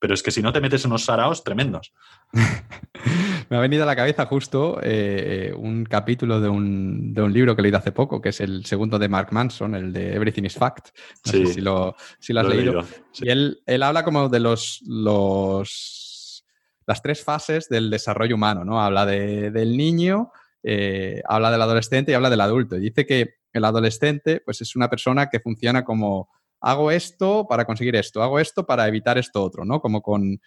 Pero es que si no te metes en unos saraos tremendos. Me ha venido a la cabeza justo eh, un capítulo de un, de un, libro que he leído hace poco, que es el segundo de Mark Manson, el de Everything is Fact. No sé si lo, si lo has leído. Y él, él habla como de los, los, las tres fases del desarrollo humano, ¿no? Habla de, del niño, eh, habla del adolescente y habla del adulto. Y dice que el adolescente pues, es una persona que funciona como hago esto para conseguir esto, hago esto para evitar esto otro, ¿no? Como con,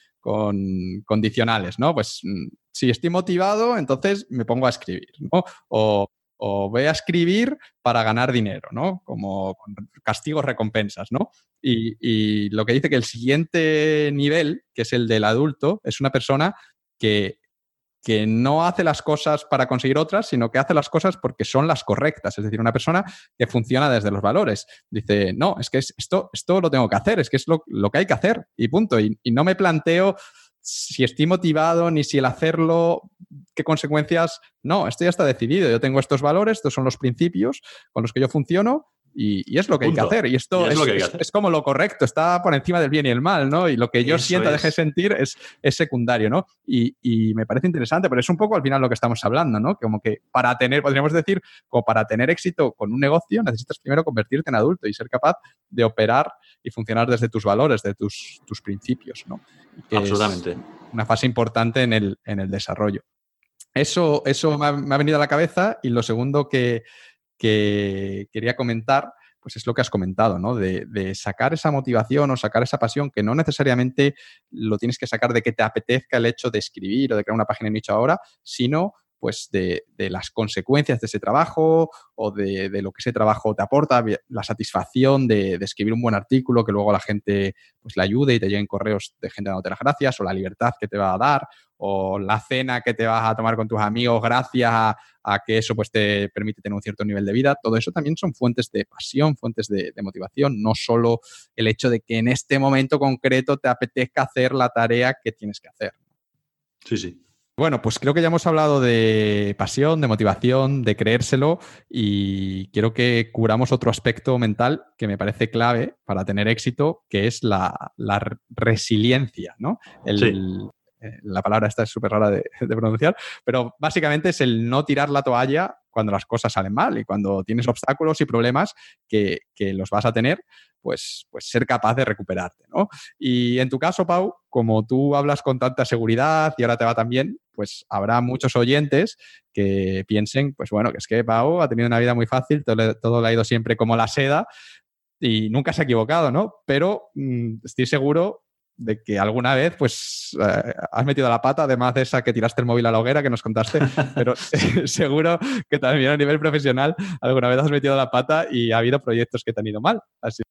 condicionales, ¿no? Pues mm, si estoy motivado, entonces me pongo a escribir, ¿no? O, voy a escribir para ganar dinero, ¿no? Como castigos, recompensas, ¿no? Y, y, lo que dice que el siguiente nivel, que es el del adulto, es una persona que que no hace las cosas para conseguir otras, sino que hace las cosas porque son las correctas. Es decir, una persona que funciona desde los valores. Dice, no, es que esto, esto lo tengo que hacer, es que es lo, que hay que hacer y punto. Y, y, no me planteo si estoy motivado ni si el hacerlo, qué consecuencias. No, esto ya está decidido. Yo tengo estos valores, estos son los principios con los que yo funciono y, es lo que hay que hacer. Y esto es, como lo correcto, está por encima del bien y el mal, ¿no? Y lo que yo sienta, deje sentir es, es secundario, ¿no? Y, me parece interesante, pero es un poco al final lo que estamos hablando, ¿no? Como que para tener, podríamos decir, como para tener éxito con un negocio, necesitas primero convertirte en adulto y ser capaz de operar y funcionar desde tus valores, de tus, tus principios, ¿no? Absolutamente. una fase importante en el, en el desarrollo. Eso, eso me ha venido a la cabeza y lo segundo que, que quería comentar, pues es lo que has comentado, ¿no? De, sacar esa motivación o sacar esa pasión que no necesariamente lo tienes que sacar de que te apetezca el hecho de escribir o de crear una página de nicho ahora, sino pues de, las consecuencias de ese trabajo o de, lo que ese trabajo te aporta, la satisfacción de, escribir un buen artículo que luego la gente pues le ayude y te lleguen correos de gente dándote las gracias o la libertad que te va a dar o la cena que te vas a tomar con tus amigos gracias a, que eso pues te permite tener un cierto nivel de vida, todo eso también son fuentes de pasión, fuentes de, motivación, no solo el hecho de que en este momento concreto te apetezca hacer la tarea que tienes que hacer. Sí, sí. Bueno, pues creo que ya hemos hablado de pasión, de motivación, de creérselo y quiero que curamos otro aspecto mental que me parece clave para tener éxito, que es la, resiliencia, ¿no? El, la palabra esta es súper rara de, pronunciar, pero básicamente es el no tirar la toalla cuando las cosas salen mal y cuando tienes obstáculos y problemas que, los vas a tener, pues, pues ser capaz de recuperarte, ¿no? Y en tu caso, Pau, como tú hablas con tanta seguridad y ahora te va tan bien, pues habrá muchos oyentes que piensen, pues bueno, que es que Pau ha tenido una vida muy fácil, todo le, ha ido siempre como la seda y nunca se ha equivocado, ¿no? Pero mm, estoy seguro de que alguna vez pues eh, has metido la pata, además de esa que tiraste el móvil a la hoguera que nos contaste, pero seguro que también a nivel profesional alguna vez has metido la pata y ha habido proyectos que te han ido mal. Así.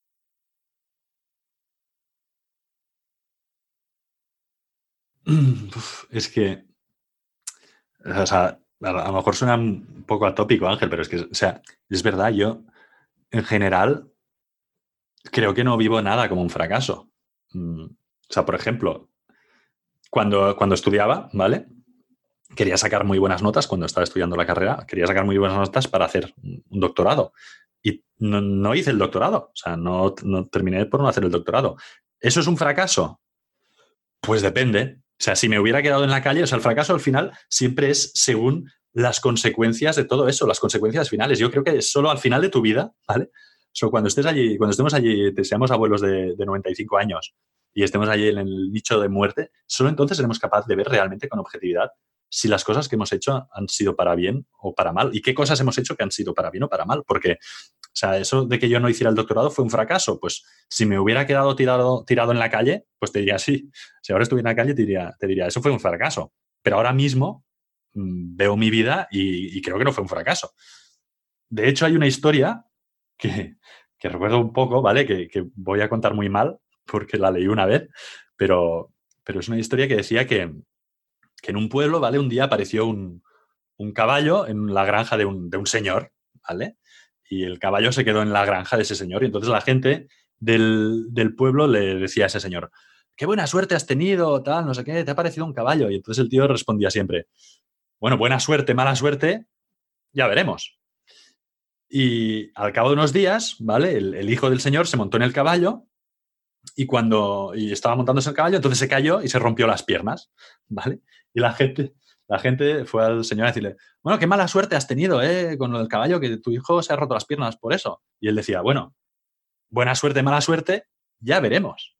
es que, o sea, a lo mejor suena un poco atópico, Ángel, pero es que, o sea, es verdad, yo en general creo que no vivo nada como un fracaso. O sea, por ejemplo, cuando, cuando estudiaba, ¿vale? Quería sacar muy buenas notas cuando estaba estudiando la carrera, quería sacar muy buenas notas para hacer un doctorado. Y no, hice el doctorado, o sea, no, no terminé por no hacer el doctorado. ¿Eso es un fracaso? Pues depende. O sea, si me hubiera quedado en la calle, o sea, el fracaso al final siempre es según las consecuencias de todo eso, las consecuencias finales. Yo creo que solo al final de tu vida, ¿vale? O cuando estés allí, cuando estemos allí, seamos abuelos de, de 95 años y estemos allí en el nicho de muerte, solo entonces seremos capaces de ver realmente con objetividad si las cosas que hemos hecho han sido para bien o para mal y qué cosas hemos hecho que han sido para bien o para mal. Porque, o sea, eso de que yo no hiciera el doctorado fue un fracaso. Pues si me hubiera quedado tirado, tirado en la calle, pues te diría sí. Si ahora estuviera en la calle, te diría, te diría eso fue un fracaso. Pero ahora mismo mm, veo mi vida y, creo que no fue un fracaso. De hecho, hay una historia que, recuerdo un poco, ¿vale? Que, que, voy a contar muy mal, porque la leí una vez, pero, pero es una historia que decía que, en un pueblo, ¿vale? Un día apareció un, caballo en la granja de un, señor, ¿vale? Y el caballo se quedó en la granja de ese señor y entonces la gente del, del pueblo le decía a ese señor, qué buena suerte has tenido, tal, no sé qué, te ha parecido un caballo. Y entonces el tío respondía siempre, bueno, buena suerte, mala suerte, ya veremos. Y al cabo de unos días, ¿vale? El, hijo del señor se montó en el caballo y cuando estaba montándose el caballo, entonces se cayó y se rompió las piernas, ¿vale? Y la gente, la gente fue al señor a decirle, bueno, qué mala suerte has tenido, ¿eh? Con el caballo, que tu hijo se ha roto las piernas por eso. Y él decía, bueno, buena suerte, mala suerte, ya veremos.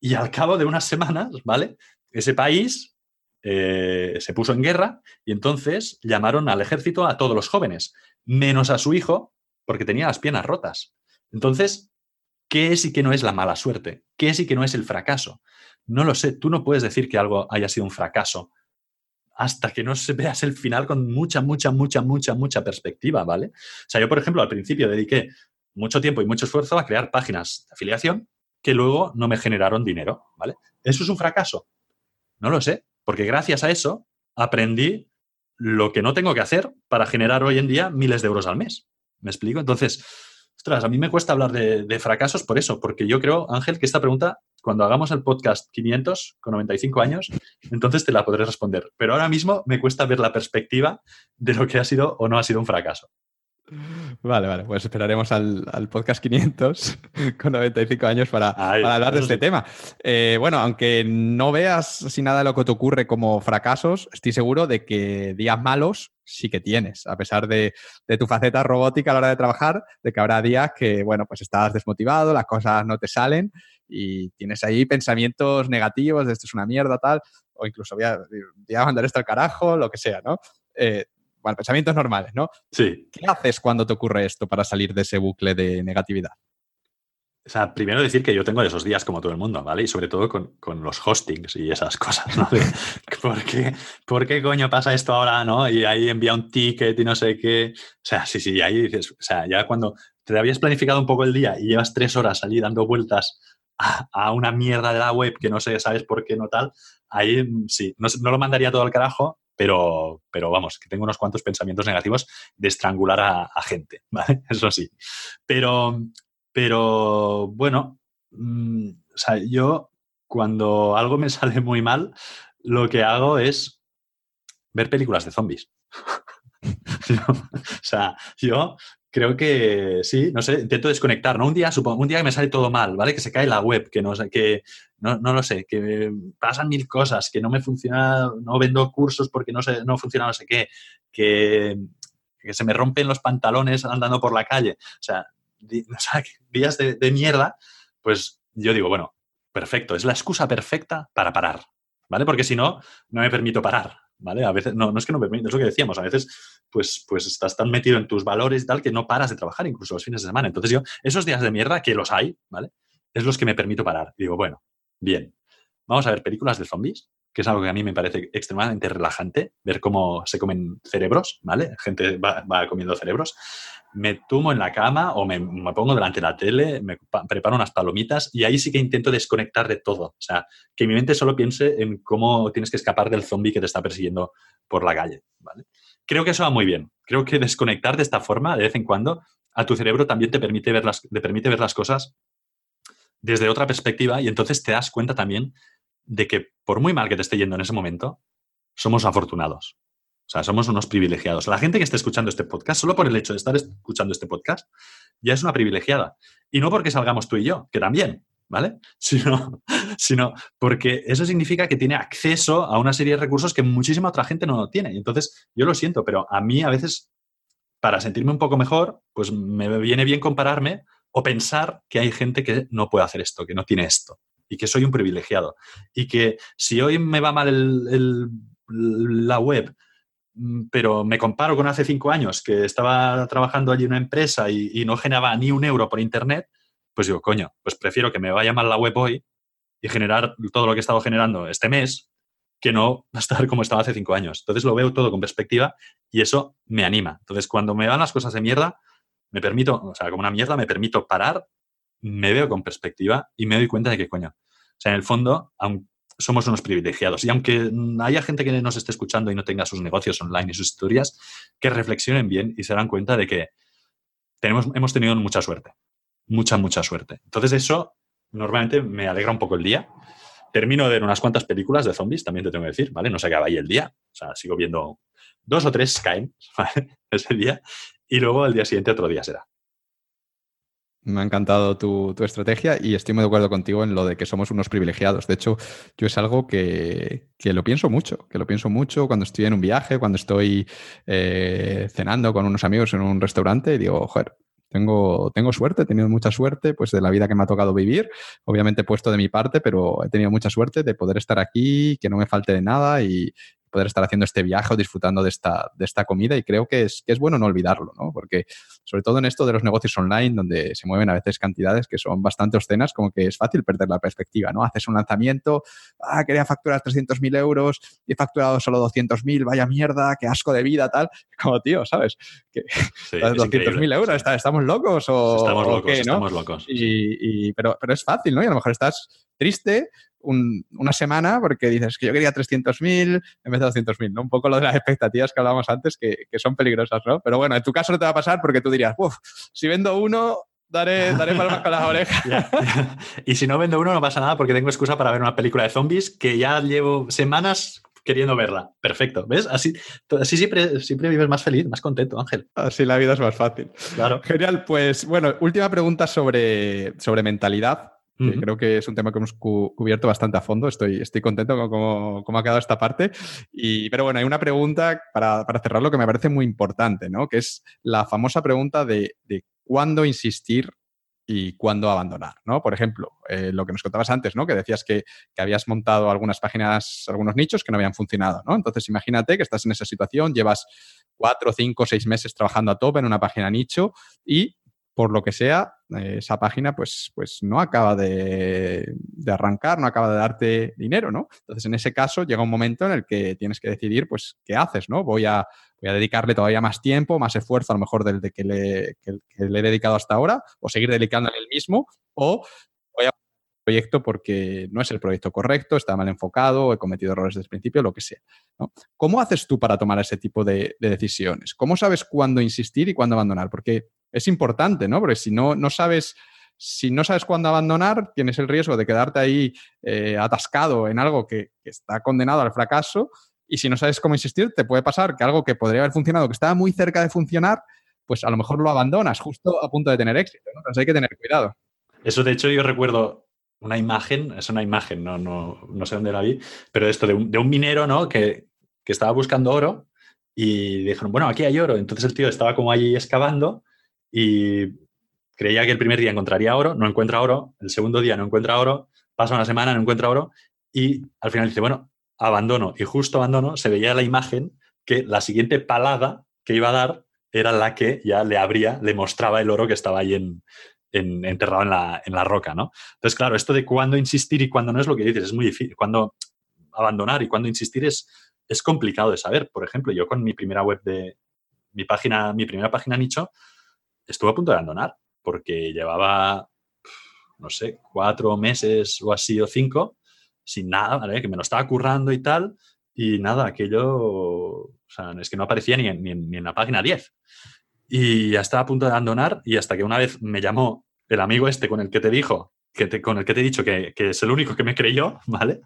Y al cabo de unas semanas, ¿vale? Ese país eh, se puso en guerra y entonces llamaron al ejército a todos los jóvenes, menos a su hijo, porque tenía las piernas rotas. Entonces, ¿qué es y qué no es la mala suerte? ¿Qué es y qué no es el fracaso? No lo sé, tú no puedes decir que algo haya sido un fracaso hasta que no se veas el final con mucha, mucha, mucha, mucha, mucha perspectiva, ¿vale? O sea, yo, por ejemplo, al principio dediqué mucho tiempo y mucho esfuerzo a crear páginas de afiliación que luego no me generaron dinero, ¿vale? ¿Eso es un fracaso? No lo sé, porque gracias a eso aprendí lo que no tengo que hacer para generar hoy en día miles de euros al mes. ¿Me explico? Entonces, ostras, a mí me cuesta hablar de, de fracasos por eso, porque yo creo, Ángel, que esta pregunta, cuando hagamos el podcast 500 con 95 años, entonces te la podré responder. Pero ahora mismo me cuesta ver la perspectiva de lo que ha sido o no ha sido un fracaso. Vale, vale, pues esperaremos al, podcast 500 con 95 años para, hablar de este tema. Eh, bueno, aunque no veas si nada de lo que te ocurre como fracasos, estoy seguro de que días malos sí que tienes, a pesar de, tu faceta robótica a la hora de trabajar, de que habrá días que, bueno, pues estás desmotivado, las cosas no te salen y tienes ahí pensamientos negativos de esto es una mierda, tal, o incluso voy a, voy a mandar esto al carajo, lo que sea, ¿no? Eh, bueno, pensamientos normales, ¿no? Sí. ¿Qué haces cuando te ocurre esto para salir de ese bucle de negatividad? O sea, primero decir que yo tengo esos días como todo el mundo, ¿vale? Y sobre todo con, los hostings y esas cosas, ¿no? ¿por, qué, ¿Por qué coño pasa esto ahora, no? Y ahí envía un ticket y no sé qué. O sea, sí, sí, ahí dices, o sea, ya cuando te habías planificado un poco el día y llevas tres horas allí dando vueltas a, una mierda de la web que no sé, sabes por qué no tal, ahí mm, sí, no, lo mandaría todo al carajo, pero, pero vamos, que tengo unos cuantos pensamientos negativos de estrangular a, gente, ¿vale? Eso sí. Pero, pero bueno, mm, o sea, yo cuando algo me sale muy mal, lo que hago es ver películas de zombies. o sea, yo creo que sí, no sé, intento desconectar, ¿no? Un día, supongo, un día que me sale todo mal, ¿vale? Que se cae la web, que no que no, no lo sé, que pasan mil cosas, que no me funciona, no vendo cursos porque no, sé, no funciona no sé qué, que, se me rompen los pantalones andando por la calle. O sea, días de, mierda, pues yo digo, bueno, perfecto, es la excusa perfecta para parar, ¿vale? Porque si no, no me permito parar, ¿vale? A veces, no, no es que no me permito, es lo que decíamos, a veces pues, pues estás tan metido en tus valores y tal que no paras de trabajar incluso los fines de semana. Entonces yo, esos días de mierda, que los hay, ¿vale? Es los que me permito parar. Digo, bueno, bien, vamos a ver películas de zombies, que es algo que a mí me parece extremadamente relajante, ver cómo se comen cerebros, ¿vale? Gente va, comiendo cerebros. Me tumo en la cama o me, pongo delante de la tele, me preparo unas palomitas y ahí sí que intento desconectar de todo. O sea, que mi mente solo piense en cómo tienes que escapar del zombie que te está persiguiendo por la calle, ¿vale? creo que eso va muy bien. Creo que desconectar de esta forma, de vez en cuando, a tu cerebro también te permite ver las, te permite ver las cosas desde otra perspectiva y entonces te das cuenta también de que por muy mal que te esté yendo en ese momento, somos afortunados. O sea, somos unos privilegiados. La gente que esté escuchando este podcast, solo por el hecho de estar escuchando este podcast, ya es una privilegiada. Y no porque salgamos tú y yo, que también, ¿vale? Sino, sino porque eso significa que tiene acceso a una serie de recursos que muchísima otra gente no tiene. Y entonces, yo lo siento, pero a mí a veces, para sentirme un poco mejor, pues me viene bien compararme o pensar que hay gente que no puede hacer esto, que no tiene esto, y que soy un privilegiado. Y que si hoy me va mal la web, mm, pero me comparo con hace cinco años que estaba trabajando allí en una empresa y, y no generaba ni un euro por internet, pues digo, coño, pues prefiero que me vaya mal la web hoy y generar todo lo que he estado generando este mes que no estar como estaba hace cinco años. Entonces lo veo todo con perspectiva y eso me anima. Entonces cuando me van las cosas de mierda, me permito, o sea, como una mierda, me permito parar, me veo con perspectiva y me doy cuenta de que, coño, o sea, en el fondo, somos unos privilegiados. Y aunque haya gente que nos esté escuchando y no tenga sus negocios online y sus historias, que reflexionen bien y se dan cuenta de que tenemos, hemos tenido mucha suerte mucha, mucha suerte. Entonces eso normalmente me alegra un poco el día. Termino de ver unas cuantas películas de zombies, también te tengo que decir, ¿vale? No se acaba ahí el día. O sea, sigo viendo dos o tres caen ¿vale? ese día y luego el día siguiente otro día será. Me ha encantado tu, estrategia y estoy muy de acuerdo contigo en lo de que somos unos privilegiados. De hecho, yo es algo que, lo pienso mucho, que lo pienso mucho cuando estoy en un viaje, cuando estoy eh, cenando con unos amigos en un restaurante y digo, joder, tengo, tengo suerte, he tenido mucha suerte pues, de la vida que me ha tocado vivir. Obviamente he puesto de mi parte, pero he tenido mucha suerte de poder estar aquí, que no me falte de nada y, poder estar haciendo este viaje o disfrutando de esta, de esta comida y creo que es, que es bueno no olvidarlo, ¿no? Porque sobre todo en esto de los negocios online, donde se mueven a veces cantidades que son bastante obscenas, como que es fácil perder la perspectiva, ¿no? Haces un lanzamiento, ah, quería facturar 300.000 euros y he facturado solo 200.000, vaya mierda, qué asco de vida, tal. Como, tío, ¿sabes? Que, sí, 200.000 euros, ¿estamos locos o Estamos locos, qué, estamos locos. Y, pero, pero es fácil, ¿no? Y a lo mejor estás triste, una semana porque dices que yo quería 300.000 en vez de 200.000, ¿no? Un poco lo de las expectativas que hablábamos antes que, son peligrosas, ¿no? Pero bueno, en tu caso no te va a pasar porque tú dirías, uff, si vendo uno, daré, daré palmas con las orejas. Y si no vendo uno, no pasa nada porque tengo excusa para ver una película de zombies que ya llevo semanas queriendo verla. Perfecto. ¿Ves? Así, así siempre, siempre vives más feliz, más contento, Ángel. Así la vida es más fácil. Claro. Genial. Pues bueno, última pregunta sobre, sobre mentalidad creo que es un tema que hemos cubierto bastante a fondo. Estoy, estoy contento con cómo, ha quedado esta parte. Y, pero bueno, hay una pregunta para, para, cerrarlo que me parece muy importante, ¿no? Que es la famosa pregunta de, de cuándo insistir y cuándo abandonar, ¿no? Por ejemplo, eh, lo que nos contabas antes, ¿no? Que decías que, que, habías montado algunas páginas, algunos nichos que no habían funcionado, ¿no? Entonces, imagínate que estás en esa situación, llevas cuatro, cinco, seis meses trabajando a tope en una página nicho y por lo que sea, eh, esa página pues, pues no acaba de, arrancar, no acaba de darte dinero, ¿no? Entonces, en ese caso, llega un momento en el que tienes que decidir, pues, ¿qué haces, no? Voy a, voy a dedicarle todavía más tiempo, más esfuerzo, a lo mejor del de que le, que le he dedicado hasta ahora, o seguir dedicándole el mismo, o proyecto porque no es el proyecto correcto, está mal enfocado, he cometido errores desde el principio, lo que sea. ¿Cómo haces tú para tomar ese tipo de, decisiones? ¿Cómo sabes cuándo insistir y cuándo abandonar? Porque es importante, ¿no? Porque si no, no sabes... Si no sabes cuándo abandonar, tienes el riesgo de quedarte ahí eh, atascado en algo que, está condenado al fracaso. Y si no sabes cómo insistir, te puede pasar que algo que podría haber funcionado, que estaba muy cerca de funcionar, pues a lo mejor lo abandonas justo a punto de tener éxito. Entonces hay que tener cuidado. Eso, de hecho, yo recuerdo una imagen, es una imagen, no, no, no sé dónde la vi, pero esto de un, de un minero, ¿no? Que, que, estaba buscando oro y dijeron, bueno, aquí hay oro. Entonces el tío estaba como allí excavando y creía que el primer día encontraría oro, no encuentra oro, el segundo día no encuentra oro, pasa una semana, no encuentra oro y al final dice, bueno, abandono. Y justo abandono, se veía la imagen que la siguiente palada que iba a dar era la que ya le abría, le mostraba el oro que estaba ahí en, enterrado en la, en la, roca, ¿no? Entonces, claro, esto de cuándo insistir y cuándo no es lo que dices, es muy difícil. Cuándo abandonar y cuándo insistir es, es complicado de saber. Por ejemplo, yo con mi primera web de mi página, mi primera página nicho, estuve a punto de abandonar porque llevaba, no sé, cuatro meses o así o cinco sin nada, ¿vale? Que me lo estaba currando y tal. Y nada, aquello, es que no aparecía ni en, ni en, ni en la página 10. Y ya estaba a punto de abandonar y hasta que una vez me llamó el amigo este con el que te dijo, que te, con el que te he dicho que, que, es el único que me creyó, ¿vale?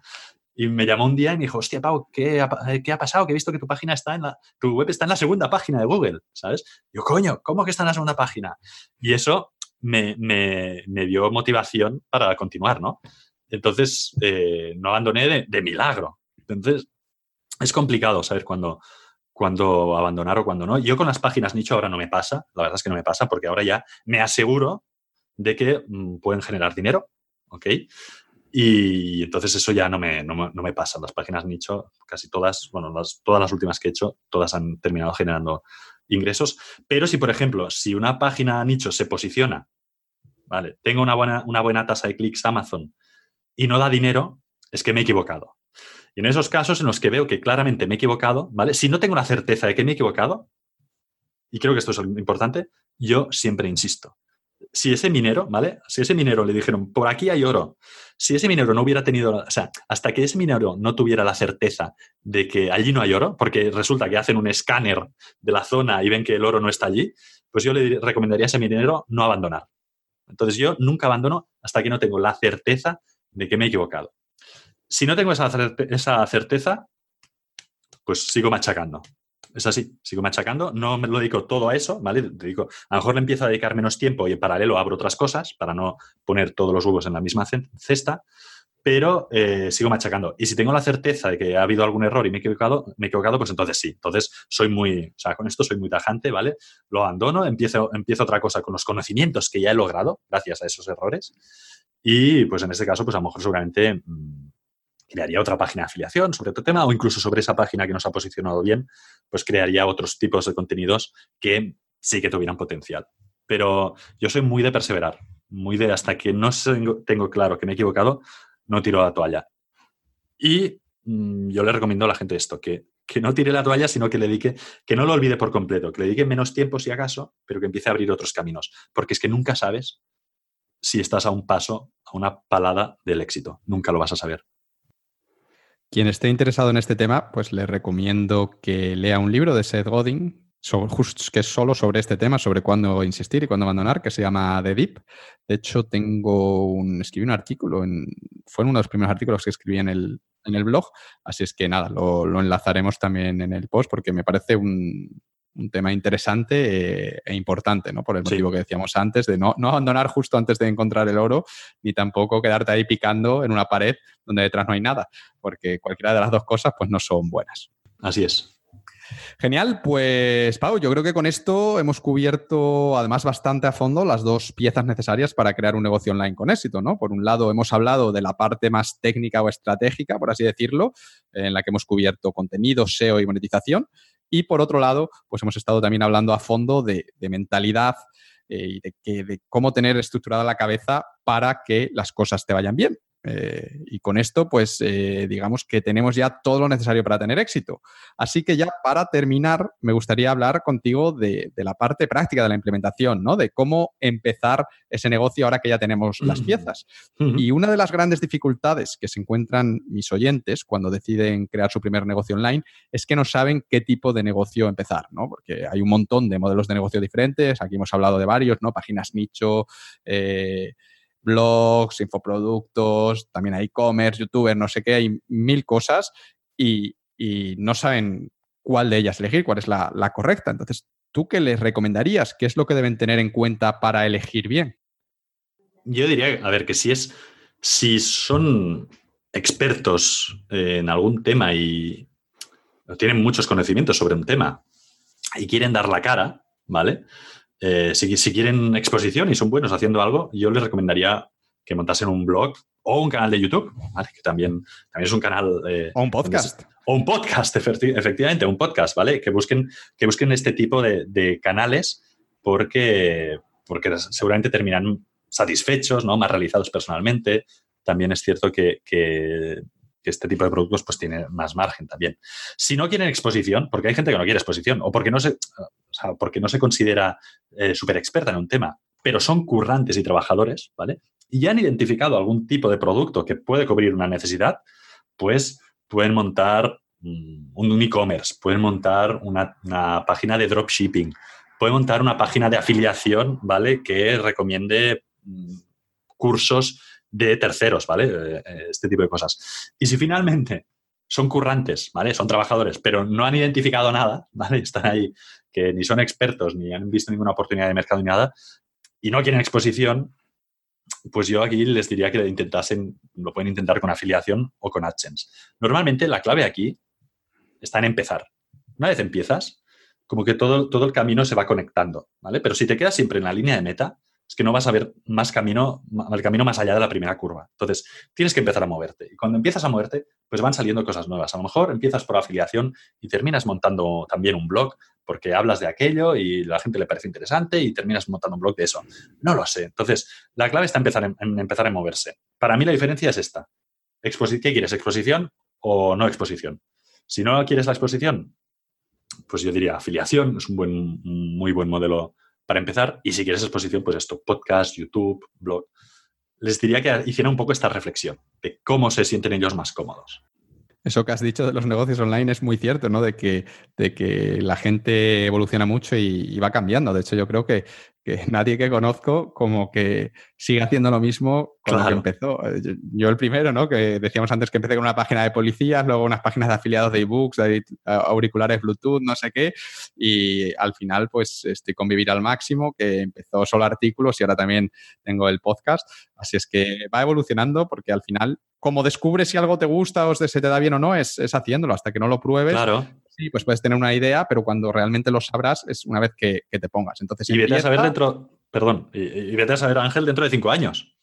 Y me llamó un día y me dijo, hostia, Pau, ¿qué ha, ¿qué ha pasado? Que he visto que tu página está en la, tu web está en la segunda página de Google, ¿sabes? yo, coño, ¿cómo que está en la segunda página? Y eso me, me, me dio motivación para continuar, ¿no? Entonces, eh, no abandoné de, milagro. Entonces, es complicado saber cuándo, cuando abandonar o cuando no. Yo con las páginas nicho ahora no me pasa, la verdad es que no me pasa porque ahora ya me aseguro de que mm, pueden generar dinero, ¿ok? Y entonces eso ya no me, no, pasa. Las páginas nicho, casi todas, bueno, todas las últimas que he hecho, todas han terminado generando ingresos. Pero si, por ejemplo, si una página nicho se posiciona, ¿vale? Tengo una buena, una buena tasa de clics Amazon y no da dinero, es que me he equivocado. Y en esos casos en los que veo que claramente me he equivocado, ¿vale? Si no tengo la certeza de que me he equivocado, y creo que esto es importante, yo siempre insisto. Si ese minero, ¿vale? Si ese minero le dijeron, por aquí hay oro, si ese minero no hubiera tenido, o sea, hasta que ese minero no tuviera la certeza de que allí no hay oro, porque resulta que hacen un escáner de la zona y ven que el oro no está allí, pues yo le recomendaría a ese minero no abandonar. Entonces yo nunca abandono hasta que no tengo la certeza de que me he equivocado. Si no tengo esa, esa certeza, pues sigo machacando. Es así, sigo machacando, no me lo dedico todo a eso, ¿vale? A lo mejor le empiezo a dedicar menos tiempo y en paralelo abro otras cosas para no poner todos los huevos en la misma cesta, pero eh, sigo machacando. Y si tengo la certeza de que ha habido algún error y me he equivocado, me he equivocado, pues entonces sí. Entonces soy muy, o sea, con esto soy muy tajante, ¿vale? Lo abandono, empiezo, empiezo otra cosa con los conocimientos que ya he logrado gracias a esos errores. Y pues en este caso, pues a lo mejor seguramente mm, crearía otra página de afiliación sobre otro tema o incluso sobre esa página que nos ha posicionado bien, pues crearía otros tipos de contenidos que sí que tuvieran potencial. Pero yo soy muy de perseverar, muy de hasta que no tengo claro que me he equivocado, no tiro la toalla. Y mm, yo le recomiendo a la gente esto, que, que no tire la toalla, sino que le dedique, que no lo olvide por completo, que le dedique menos tiempo si acaso, pero que empiece a abrir otros caminos. Porque es que nunca sabes si estás a un paso, a una palada del éxito. Nunca lo vas a saber. Quien esté interesado en este tema, pues le recomiendo que lea un libro de Seth Godin, que es solo sobre este tema, sobre cuándo insistir y cuándo abandonar, que se llama The Deep. De hecho, tengo un, escribí un artículo, en, fue uno de los primeros artículos que escribí en el, en el blog, así es que nada, lo enlazaremos también en el post porque me parece un, un tema interesante eh, e importante, ¿no? Por el motivo que decíamos antes, de no, no, abandonar justo antes de encontrar el oro, ni tampoco quedarte ahí picando en una pared donde detrás no hay nada, porque cualquiera de las dos cosas pues no son buenas. Así es. Genial, pues Pau, yo creo que con esto hemos cubierto además bastante a fondo las dos piezas necesarias para crear un negocio online con éxito, ¿no? Por un lado, hemos hablado de la parte más técnica o estratégica, por así decirlo, en la que hemos cubierto contenido, SEO y monetización. Y por otro lado, pues hemos estado también hablando a fondo de, mentalidad eh, y de, que, de cómo tener estructurada la cabeza para que las cosas te vayan bien. Eh, y con esto, pues eh, digamos que tenemos ya todo lo necesario para tener éxito. Así que ya para terminar, me gustaría hablar contigo de, la parte práctica de la implementación, ¿no? De cómo empezar ese negocio ahora que ya tenemos las piezas. Y una de las grandes dificultades que se encuentran mis oyentes cuando deciden crear su primer negocio online es que no saben qué tipo de negocio empezar, ¿no? Porque hay un montón de modelos de negocio diferentes. Aquí hemos hablado de varios, ¿no? Páginas nicho. Eh, blogs, infoproductos, también hay e-commerce, youtuber, no sé qué, hay mil cosas y, no saben cuál de ellas elegir, cuál es la, correcta. Entonces, ¿tú qué les recomendarías? ¿Qué es lo que deben tener en cuenta para elegir bien? Yo diría, a ver, que si es, si son expertos en algún tema y tienen muchos conocimientos sobre un tema y quieren dar la cara, ¿vale? Eh, si, quieren exposición y son buenos haciendo algo, yo les recomendaría que montasen un blog o un canal de YouTube, que también, también es un canal... Eh, o un podcast. O un podcast, efectivamente, un podcast, ¿vale? Que busquen, que busquen este tipo de, canales porque, porque seguramente terminan satisfechos, ¿no? Más realizados personalmente. También es cierto que, que este tipo de productos pues tiene más margen también. Si no quieren exposición, porque hay gente que no quiere exposición o porque no se, porque no se considera eh, súper experta en un tema, pero son currantes y trabajadores, ¿vale? Y han identificado algún tipo de producto que puede cubrir una necesidad, pues pueden montar mm, un e-commerce, pueden montar una, página de dropshipping, pueden montar una página de afiliación, ¿vale? Que recomiende mm, cursos de terceros, ¿vale? Eh, este tipo de cosas. Y si finalmente son currantes, ¿vale? Son trabajadores, pero no han identificado nada, ¿vale? Están ahí que ni son expertos, ni han visto ninguna oportunidad de mercado ni nada, y no quieren exposición, pues yo aquí les diría que intentasen, lo pueden intentar con afiliación o con AdSense. Normalmente la clave aquí está en empezar. Una vez empiezas, como que todo, todo el camino se va conectando, ¿vale? Pero si te quedas siempre en la línea de meta, es que no vas a ver más camino, el camino más allá de la primera curva. Entonces, tienes que empezar a moverte. Y cuando empiezas a moverte, pues van saliendo cosas nuevas. A lo mejor empiezas por afiliación y terminas montando también un blog porque hablas de aquello y la gente le parece interesante y terminas montando un blog de eso. No lo sé. Entonces, la clave está empezar, en, empezar a moverse. Para mí la diferencia es esta. ¿Qué quieres? ¿Exposición o no exposición? Si no quieres la exposición, pues yo diría afiliación, es un buen, muy buen modelo para empezar. Y si quieres exposición, pues esto, podcast, YouTube, blog. Les diría que hicieran un poco esta reflexión de cómo se sienten ellos más cómodos. Eso que has dicho de los negocios online es muy cierto, ¿no? De que, de que la gente evoluciona mucho y, va cambiando. De hecho, yo creo que, que nadie que conozco como que sigue haciendo lo mismo con lo que empezó. Yo, el primero, ¿no? Que decíamos antes que empecé con una página de policías, luego unas páginas de afiliados de ebooks, de auriculares Bluetooth, no sé qué, y al final pues estoy con Vivir al Máximo, que empezó solo artículos y ahora también tengo el podcast. Así es que va evolucionando porque al final, como descubres si algo te gusta o se te da bien o no, es, es haciéndolo. Hasta que no lo pruebes, claro sí, pues puedes tener una idea, pero cuando realmente lo sabrás es una vez que, te pongas. Entonces, y vete a saber dentro, perdón, y, vete a saber, Ángel, dentro de cinco años.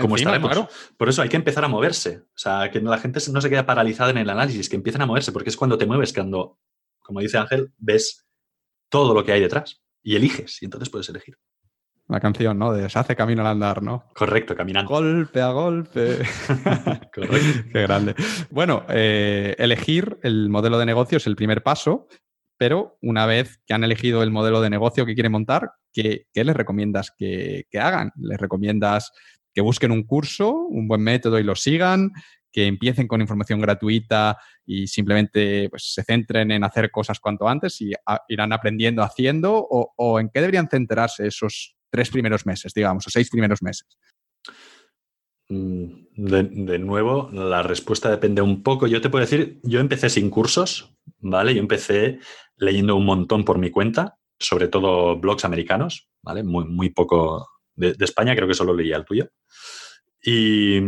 ¿Cómo estaremos? Por eso hay que empezar a moverse. O sea, que la gente no se quede paralizada en el análisis, que empiecen a moverse, porque es cuando te mueves, cuando, como dice Ángel, ves todo lo que hay detrás y eliges, y entonces puedes elegir. La canción, ¿no? De se hace camino al andar, ¿no? Correcto, caminando. Golpe a golpe. Correcto. Qué grande. Bueno, eh, elegir el modelo de negocio es el primer paso, pero una vez que han elegido el modelo de negocio que quieren montar, ¿qué, les recomiendas que, hagan? ¿Les recomiendas que busquen un curso, un buen método y lo sigan? que empiecen con información gratuita y simplemente pues, se centren en hacer cosas cuanto antes y irán aprendiendo haciendo o, o, en qué deberían centrarse esos tres primeros meses, digamos, o seis primeros meses? Mm, de, nuevo, la respuesta depende un poco. Yo te puedo decir, yo empecé sin cursos, ¿vale? Yo empecé leyendo un montón por mi cuenta, sobre todo blogs americanos, ¿vale? Muy, muy poco de, España, creo que solo leía el tuyo. Y,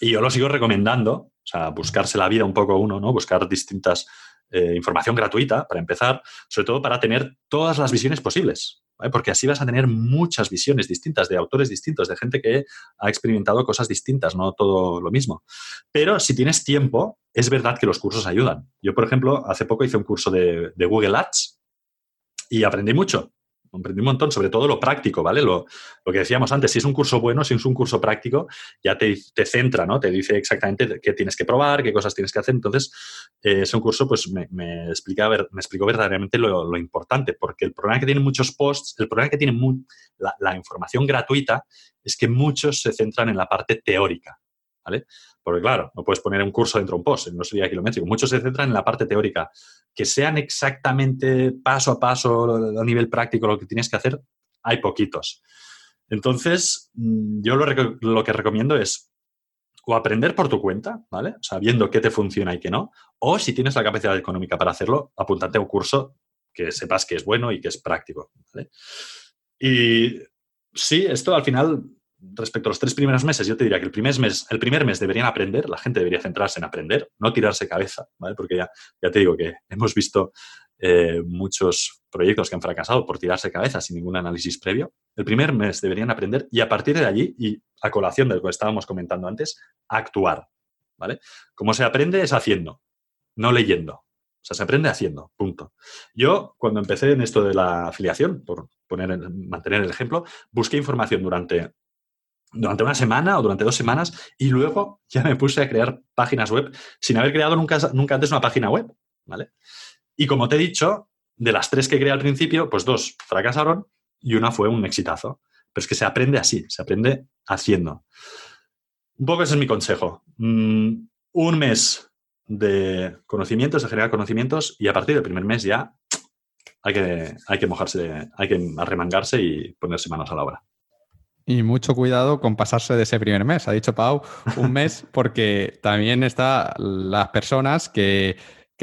y, yo lo sigo recomendando, o sea, buscarse la vida un poco uno, ¿no? Buscar distintas eh, información gratuita para empezar, sobre todo para tener todas las visiones posibles porque así vas a tener muchas visiones distintas de autores distintos, de gente que ha experimentado cosas distintas, no todo lo mismo. Pero si tienes tiempo, es verdad que los cursos ayudan. Yo, por ejemplo, hace poco hice un curso de, de Google Ads y aprendí mucho comprendí un montón, sobre todo lo práctico, ¿vale? Lo, que decíamos antes, si es un curso bueno, si es un curso práctico, ya te, centra, ¿no? Te dice exactamente qué tienes que probar, qué cosas tienes que hacer. Entonces, eh, es un curso, pues, me, me, explica, me explicó verdaderamente lo, importante, porque el problema que tienen muchos posts, el problema que tiene la información gratuita es que muchos se centran en la parte teórica, ¿vale? Porque claro, no puedes poner un curso dentro de un post, no sería kilométrico. Muchos se centran en la parte teórica. Que sean exactamente paso a paso, a nivel práctico, lo que tienes que hacer, hay poquitos. Entonces, mm, yo lo, que recomiendo es o aprender por tu cuenta, ¿vale? Sabiendo qué te funciona y qué no, o si tienes la capacidad económica para hacerlo, apuntarte a un curso que sepas que es bueno y que es práctico. Y sí, esto al final respecto a los tres primeros meses, yo te diría que el primer mes, el primer mes deberían aprender, la gente debería centrarse en aprender, no tirarse cabeza, ¿vale? Porque ya, ya te digo que hemos visto eh, muchos proyectos que han fracasado por tirarse cabeza sin ningún análisis previo. El primer mes deberían aprender y a partir de allí, y a colación de lo que estábamos comentando antes, actuar, ¿vale? Cómo se aprende es haciendo, no leyendo. O sea, se aprende haciendo, punto. Yo, cuando empecé en esto de la afiliación, por poner, mantener el ejemplo, busqué información durante durante una semana o durante dos semanas y luego ya me puse a crear páginas web sin haber creado nunca, nunca antes una página web, ¿vale? Y como te he dicho, de las tres que creé al principio, pues dos fracasaron y una fue un exitazo. Pero es que se aprende así, se aprende haciendo. Un poco ese es mi consejo. Mm, un mes de conocimientos, de generar conocimientos y a partir del primer mes ya hay que, hay que mojarse, hay que arremangarse y ponerse manos a la obra. Y mucho cuidado con pasarse de ese primer mes. Ha dicho Pau un mes porque también está las personas que,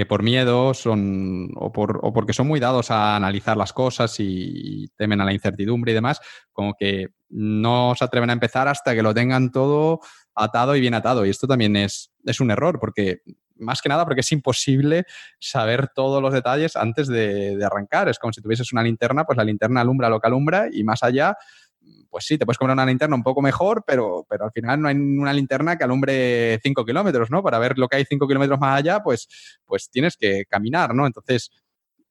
por miedo son o, por, o, porque son muy dados a analizar las cosas y, temen a la incertidumbre y demás, como que no se atreven a empezar hasta que lo tengan todo atado y bien atado. Y esto también es, es un error porque más que nada porque es imposible saber todos los detalles antes de, de, arrancar. Es como si tuvieses una linterna, pues la linterna alumbra lo que alumbra y más allá pues sí, te puedes comprar una linterna un poco mejor, pero, pero al final no hay una linterna que alumbre 5 kilómetros, ¿no? Para ver lo que hay 5 kilómetros más allá, pues, pues tienes que caminar, ¿no? Entonces,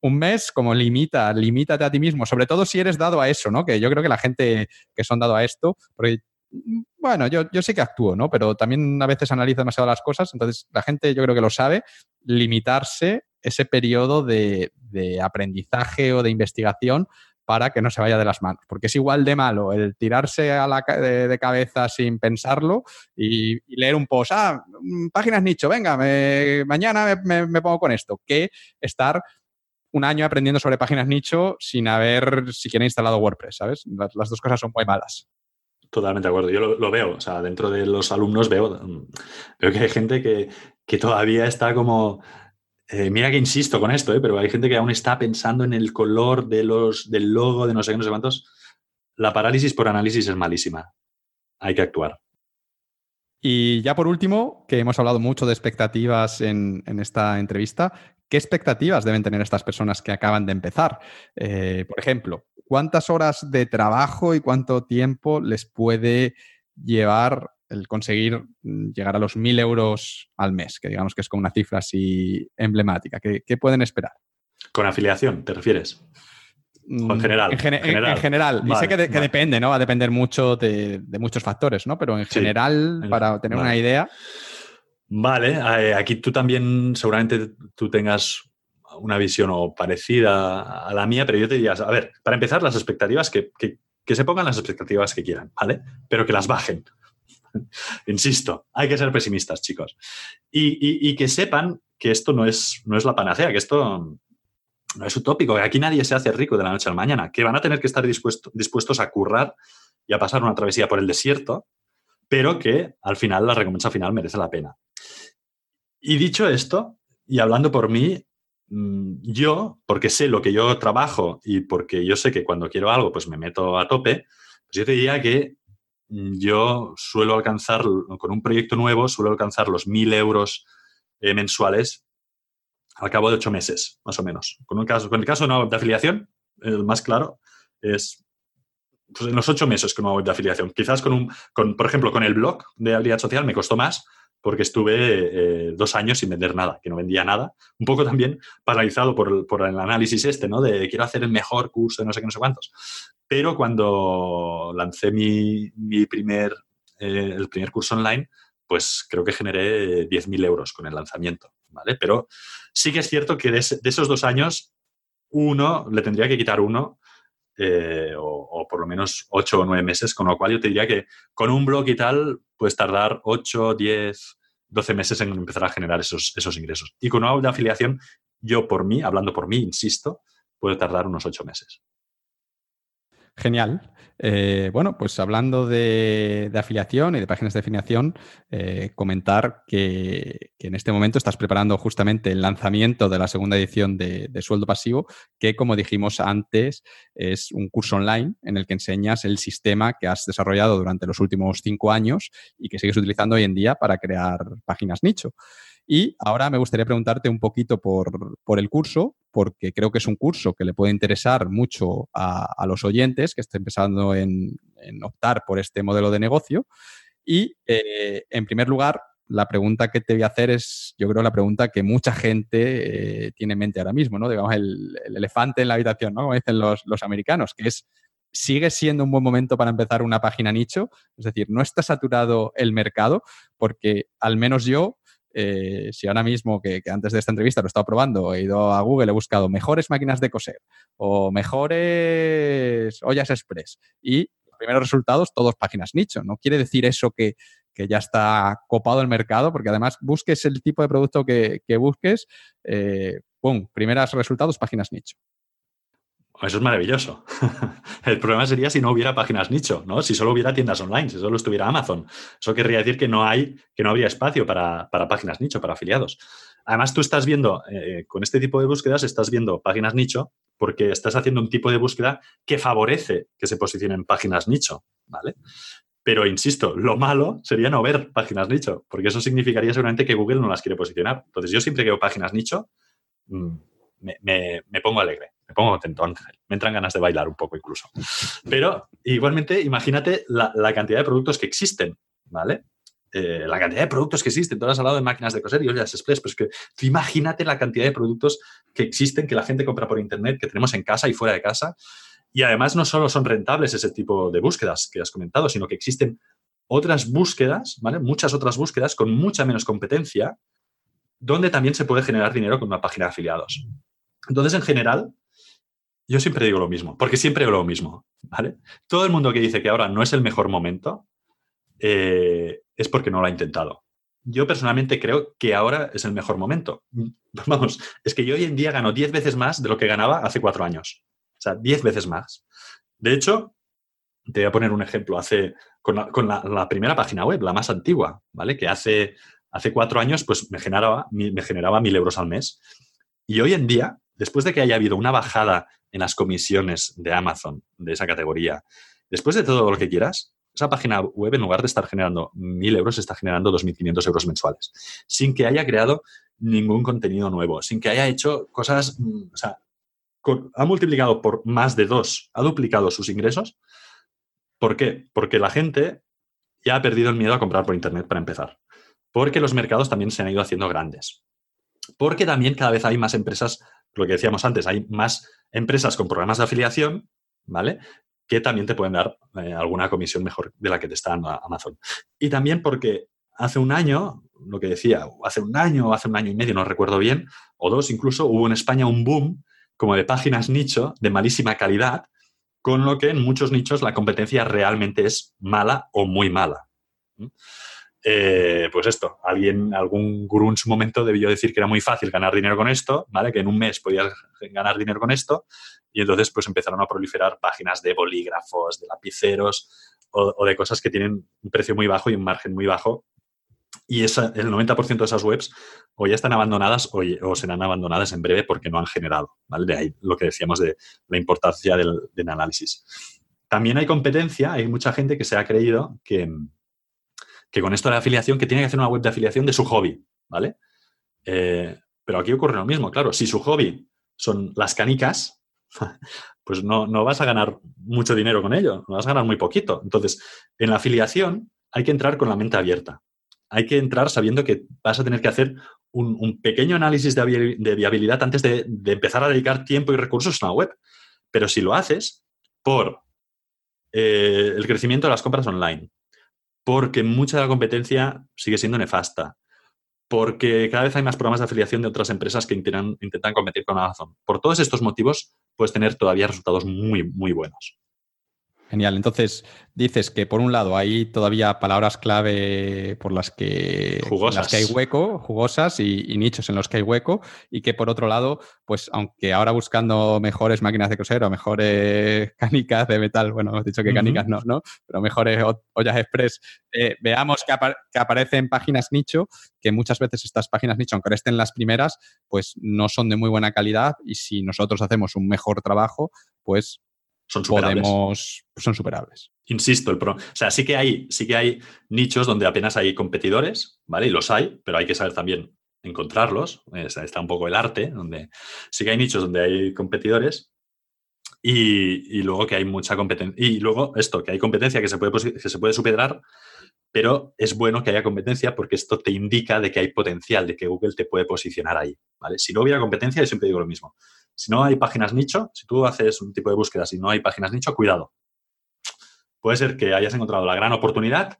un mes como limita, limítate a ti mismo, sobre todo si eres dado a eso, ¿no? Que yo creo que la gente que son dado a esto, porque bueno, yo, yo sí que actúo, ¿no? Pero también a veces analizo demasiado las cosas, entonces la gente yo creo que lo sabe, limitarse ese periodo de, de aprendizaje o de investigación para que no se vaya de las manos. Porque es igual de malo el tirarse a la, de, cabeza sin pensarlo y, leer un post, ah, mm, páginas nicho, venga, mañana me, pongo con esto, que estar un año aprendiendo sobre páginas nicho sin haber siquiera instalado WordPress, ¿sabes? Las, dos cosas son muy malas. Totalmente de acuerdo. Yo lo, veo. O sea, dentro de los alumnos veo, veo que hay gente que, que todavía está como eh, mira que insisto con esto, eh, pero hay gente que aún está pensando en el color del logo, de no sé qué, no sé cuántos. La parálisis por análisis es malísima. Hay que actuar. Y ya por último, que hemos hablado mucho de expectativas en, esta entrevista, ¿qué expectativas deben tener estas personas que acaban de empezar? Eh, por ejemplo, ¿cuántas horas de trabajo y cuánto tiempo les puede llevar el conseguir mm, llegar a los 1.000 euros al mes, que digamos que es como una cifra así emblemática. ¿Qué, pueden esperar? ¿Con afiliación te refieres? en mm, general? En, general. y sé que, depende, ¿no? Va a depender mucho de, muchos factores, ¿no? Pero en general, para tener una idea. Vale, eh, aquí tú también seguramente tú tengas una visión o parecida a la mía, pero yo te diría, a ver, para empezar, las expectativas, que, que se pongan las expectativas que quieran, ¿vale? Pero que las bajen. Insisto, hay que ser pesimistas, chicos. Y, que sepan que esto no es, no es la panacea, que esto no es utópico, que aquí nadie se hace rico de la noche a la mañana, que van a tener que estar dispuestos a currar y a pasar una travesía por el desierto, pero que al final la recompensa final merece la pena. Y dicho esto, y hablando por mí, mm, yo, porque sé lo que yo trabajo y porque yo sé que cuando quiero algo, pues me meto a tope, pues yo diría que yo suelo alcanzar, con un proyecto nuevo, suelo alcanzar los 1.000 euros eh, mensuales al cabo de ocho meses, más o menos. Con, un caso, con el caso de una web de afiliación, el más claro es pues, en los ocho meses con una web de afiliación. Quizás con un, con, por ejemplo, con el blog de habilidad social me costó más porque estuve eh, dos años sin vender nada, que no vendía nada. Un poco también paralizado por, el análisis este, ¿no? De quiero hacer el mejor curso de no sé qué, no sé cuántos. Pero cuando lancé mi, primer, eh, el primer curso online, pues creo que generé 10.000 euros con el lanzamiento, ¿vale? Pero sí que es cierto que de, esos dos años, uno, le tendría que quitar uno, eh, o, por lo menos 8 o 9 meses, con lo cual yo te diría que con un blog y tal puedes tardar 8, 10, 12 meses en empezar a generar esos, esos ingresos. Y con una de afiliación, yo por mí, hablando por mí, insisto, puedo tardar unos 8 meses. Genial. Eh, bueno, pues hablando de, afiliación y de páginas de afiliación, eh, comentar que, en este momento estás preparando justamente el lanzamiento de la segunda edición de, Sueldo Pasivo, que como dijimos antes es un curso online en el que enseñas el sistema que has desarrollado durante los últimos cinco años y que sigues utilizando hoy en día para crear páginas nicho. Y ahora me gustaría preguntarte un poquito por, el curso, porque creo que es un curso que le puede interesar mucho a, los oyentes que estén empezando en, optar por este modelo de negocio. Y eh, en primer lugar, la pregunta que te voy a hacer es, yo creo, la pregunta que mucha gente eh, tiene en mente ahora mismo, ¿no? Digamos, el, elefante en la habitación, ¿no? Como dicen los, los americanos, que es, ¿sigue siendo un buen momento para empezar una página nicho? Es decir, ¿no está saturado el mercado? Porque al menos yo eh, si ahora mismo, que, antes de esta entrevista lo he estado probando, he ido a Google, he buscado mejores máquinas de coser o mejores ollas express y los primeros resultados, todos páginas nicho. No quiere decir eso que, ya está copado el mercado, porque además busques el tipo de producto que, busques, eh, ¡pum! Primeros resultados, páginas nicho. Eso es maravilloso. El problema sería si no hubiera páginas nicho, ¿no? Si solo hubiera tiendas online, si solo estuviera Amazon. Eso querría decir que no hay, que no habría espacio para, páginas nicho, para afiliados. Además, tú estás viendo, eh, con este tipo de búsquedas, estás viendo páginas nicho porque estás haciendo un tipo de búsqueda que favorece que se posicionen páginas nicho, ¿vale? Pero insisto, lo malo sería no ver páginas nicho, porque eso significaría seguramente que Google no las quiere posicionar. Entonces, yo siempre que veo páginas nicho, mm, me pongo alegre me pongo contento, Ángel. Me entran ganas de bailar un poco incluso. Pero igualmente, imagínate la, cantidad de productos que existen, ¿vale? Eh, la cantidad de productos que existen. Tú has hablado de máquinas de coser y ollas express, pero es que tú imagínate la cantidad de productos que existen, que la gente compra por internet, que tenemos en casa y fuera de casa. Y además no solo son rentables ese tipo de búsquedas que has comentado, sino que existen otras búsquedas, ¿vale? Muchas otras búsquedas con mucha menos competencia, donde también se puede generar dinero con una página de afiliados. Entonces, en general, yo siempre digo lo mismo, porque siempre digo lo mismo, ¿vale? Todo el mundo que dice que ahora no es el mejor momento eh, es porque no lo ha intentado. yo personalmente creo que ahora es el mejor momento. Vamos, es que yo hoy en día gano 10 veces más de lo que ganaba hace cuatro años. O sea, 10 veces más. De hecho, te voy a poner un ejemplo. Hace, con, la, primera página web, la más antigua, ¿vale? Que hace, hace cuatro años, pues me generaba, me generaba mil euros al mes. Y hoy en día, después de que haya habido una bajada en las comisiones de Amazon de esa categoría, después de todo lo que quieras, esa página web, en lugar de estar generando mil euros, está generando 2.500 euros mensuales, sin que haya creado ningún contenido nuevo, sin que haya hecho cosas, mm, o sea, ha multiplicado por más de dos, ha duplicado sus ingresos. ¿Por qué? Porque la gente ya ha perdido el miedo a comprar por Internet para empezar. Porque los mercados también se han ido haciendo grandes. Porque también cada vez hay más empresas, lo que decíamos antes, hay más empresas con programas de afiliación, ¿vale? Que también te pueden dar eh, alguna comisión mejor de la que te está dando Amazon. Y también porque hace un año, lo que decía, hace un año o hace un año y medio, no recuerdo bien, o dos incluso, hubo en España un boom como de páginas nicho de malísima calidad, con lo que en muchos nichos la competencia realmente es mala o muy mala. Eh, pues esto, alguien, algún gurú en su momento debió decir que era muy fácil ganar dinero con esto, ¿vale? Que en un mes podías ganar dinero con esto, y entonces pues empezaron a proliferar páginas de bolígrafos, de lapiceros o de cosas que tienen un precio muy bajo y un margen muy bajo y el 90% de esas webs o ya están abandonadas o, serán abandonadas en breve porque no han generado. ¿vale? De ahí lo que decíamos de la importancia del, análisis. También hay competencia, hay mucha gente que se ha creído que, que, con esto de la afiliación, que tiene que hacer una web de afiliación de su hobby, ¿vale? Eh, pero aquí ocurre lo mismo, claro, si su hobby son las canicas, pues no, no, vas a ganar mucho dinero con ello, no vas a ganar muy poquito. Entonces, en la afiliación hay que entrar con la mente abierta hay que entrar sabiendo que vas a tener que hacer un, pequeño análisis de, viabilidad antes de, empezar a dedicar tiempo y recursos a una web. Pero si lo haces por eh, el crecimiento de las compras online, porque mucha de la competencia sigue siendo nefasta, porque cada vez hay más programas de afiliación de otras empresas que intentan, competir con Amazon. Por todos estos motivos, puedes tener todavía resultados muy, muy buenos. Genial. Entonces, dices que por un lado hay todavía palabras clave por las que, las que hay hueco, jugosas y, nichos en los que hay hueco, y que por otro lado, pues aunque ahora buscando mejores máquinas de coser o mejores canicas de metal, bueno, hemos dicho que canicas no, ¿no? Pero mejores ollas express, eh, veamos que, que aparecen páginas nicho, que muchas veces estas páginas nicho, aunque estén las primeras, pues no son de muy buena calidad y si nosotros hacemos un mejor trabajo, pues son superables. son superables. Insisto, el pro, o sea, sí que, hay, sí que hay nichos donde apenas hay competidores, ¿vale? Y los hay, pero hay que saber también encontrarlos. Está un poco el arte, donde sí que hay nichos donde hay competidores y, luego que hay mucha competencia. Y luego esto, que hay competencia que se, puede, que se puede superar, pero es bueno que haya competencia porque esto te indica de que hay potencial, de que Google te puede posicionar ahí, ¿vale? Si no hubiera competencia, yo siempre digo lo mismo. Si no hay páginas nicho, si tú haces un tipo de búsqueda, si no hay páginas nicho, cuidado. Puede ser que hayas encontrado la gran oportunidad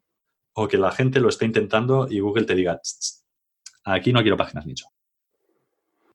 o que la gente lo esté intentando y Google te diga, aquí no quiero páginas nicho.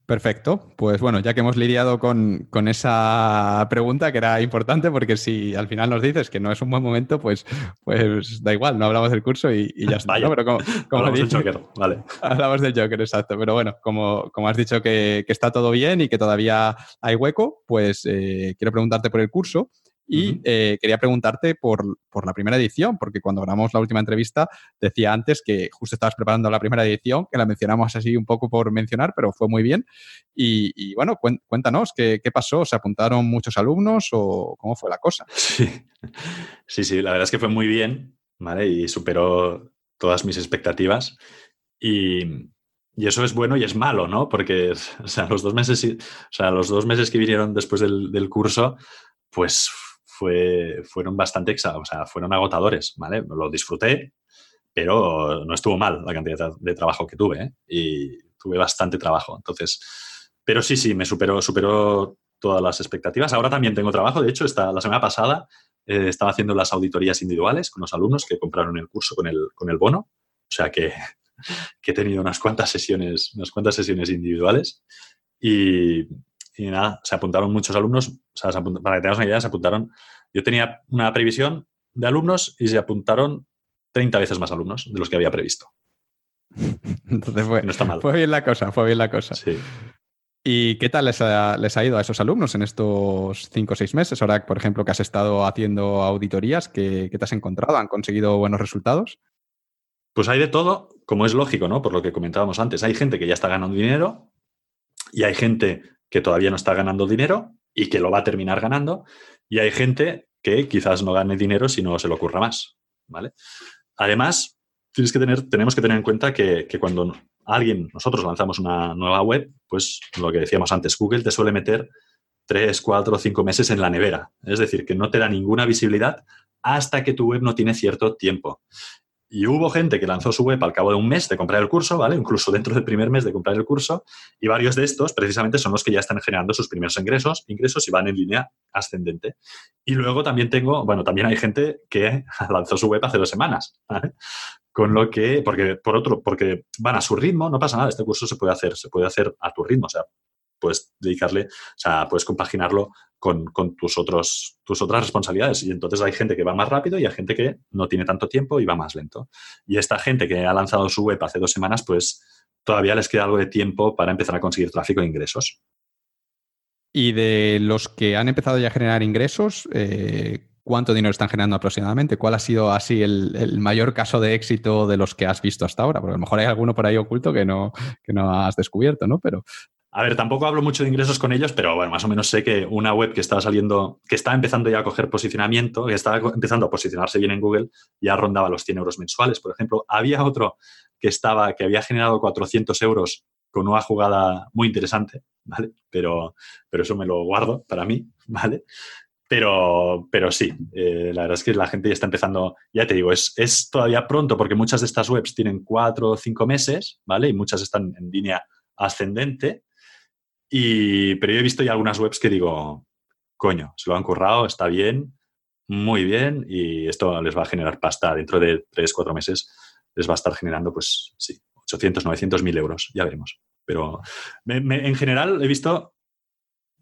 Perfecto. Pues bueno, ya que hemos lidiado con, esa pregunta que era importante, porque si al final nos dices que no es un buen momento, pues, pues da igual, no hablamos del curso y, ya está. Pero como, hablamos del Joker, vale. Hablamos del Joker, exacto. Pero bueno, como, como has dicho que, está todo bien y que todavía hay hueco, pues eh, quiero preguntarte por el curso. Y eh, quería preguntarte por, la primera edición, porque cuando grabamos la última entrevista decía antes que justo estabas preparando la primera edición, que la mencionamos así un poco por mencionar, pero fue muy bien. Y, bueno, cuéntanos, ¿qué, pasó? ¿Se apuntaron muchos alumnos o cómo fue la cosa? Sí, sí, la verdad es que fue muy bien, ¿vale? Y superó todas mis expectativas. Y, eso es bueno y es malo, ¿no? Porque, o sea, los dos meses, o sea, los dos meses que vinieron después del, del curso, pues fueron bastante, o sea, fueron agotadores, ¿vale? Lo disfruté, pero no estuvo mal la cantidad de trabajo que tuve, ¿eh? Y tuve bastante trabajo, entonces, pero sí, sí, me superó, superó todas las expectativas. Ahora también tengo trabajo, de hecho, esta, la semana pasada eh, estaba haciendo las auditorías individuales con los alumnos que compraron el curso con el, con el bono, o sea que, que he tenido unas cuantas sesiones, unas cuantas sesiones individuales y, y nada, se apuntaron muchos alumnos, o sea, para que tengas una idea, se apuntaron, yo tenía una previsión de alumnos y se apuntaron 30 veces más alumnos de los que había previsto. Entonces fue, no está mal. fue bien la cosa, fue bien la cosa. Sí. ¿Y qué tal les ha, ido a esos alumnos en estos cinco o seis meses? Ahora, por ejemplo, que has estado haciendo auditorías, ¿qué, te has encontrado? ¿Han conseguido buenos resultados? Pues hay de todo, como es lógico, ¿no? Por lo que comentábamos antes. Hay gente que ya está ganando dinero y hay gente que todavía no está ganando dinero y que lo va a terminar ganando. Y hay gente que quizás no gane dinero si no se le ocurra más, ¿vale? Además, tienes que tener, tenemos que tener en cuenta que, que cuando alguien, nosotros lanzamos una nueva web, pues lo que decíamos antes, Google te suele meter tres, cuatro cinco meses en la nevera. Es decir, que no te da ninguna visibilidad hasta que tu web no tiene cierto tiempo. Y hubo gente que lanzó su web al cabo de un mes de comprar el curso, ¿vale? Incluso dentro del primer mes de comprar el curso. Y varios de estos, precisamente, son los que ya están generando sus primeros ingresos, ingresos y van en línea ascendente. Y luego también tengo, bueno, también hay gente que lanzó su web hace dos semanas. Con lo que, porque, por otro, porque van a su ritmo, no pasa nada, este curso se puede hacer, se puede hacer a tu ritmo, o sea, puedes dedicarle, o sea, puedes compaginarlo con, tus, otros, tus otras responsabilidades. Y entonces hay gente que va más rápido y hay gente que no tiene tanto tiempo y va más lento. Y esta gente que ha lanzado su web hace dos semanas, pues todavía les queda algo de tiempo para empezar a conseguir tráfico e ingresos. Y de los que han empezado ya a generar ingresos, eh, ¿cuánto dinero están generando aproximadamente? ¿Cuál ha sido así el, el, mayor caso de éxito de los que has visto hasta ahora? Porque a lo mejor hay alguno por ahí oculto que no, que no has descubierto, ¿no? Pero a ver, tampoco hablo mucho de ingresos con ellos, pero bueno, más o menos sé que una web que estaba saliendo, que está empezando ya a coger posicionamiento, que estaba empezando a posicionarse bien en Google, ya rondaba los 100 euros mensuales, por ejemplo. Había otro que estaba, que había generado 400 euros con una jugada muy interesante, ¿vale? Pero, pero eso me lo guardo para mí, ¿vale? Pero, pero sí, eh, la verdad es que la gente ya está empezando, ya te digo, es, es todavía pronto porque muchas de estas webs tienen cuatro o cinco meses, ¿vale? Y muchas están en línea ascendente, y, pero yo he visto ya algunas webs que digo, coño, se lo han currado, está bien, muy bien, y esto les va a generar pasta dentro de tres, cuatro meses, les va a estar generando, pues sí, 800, 900 mil euros, ya veremos. Pero en general he visto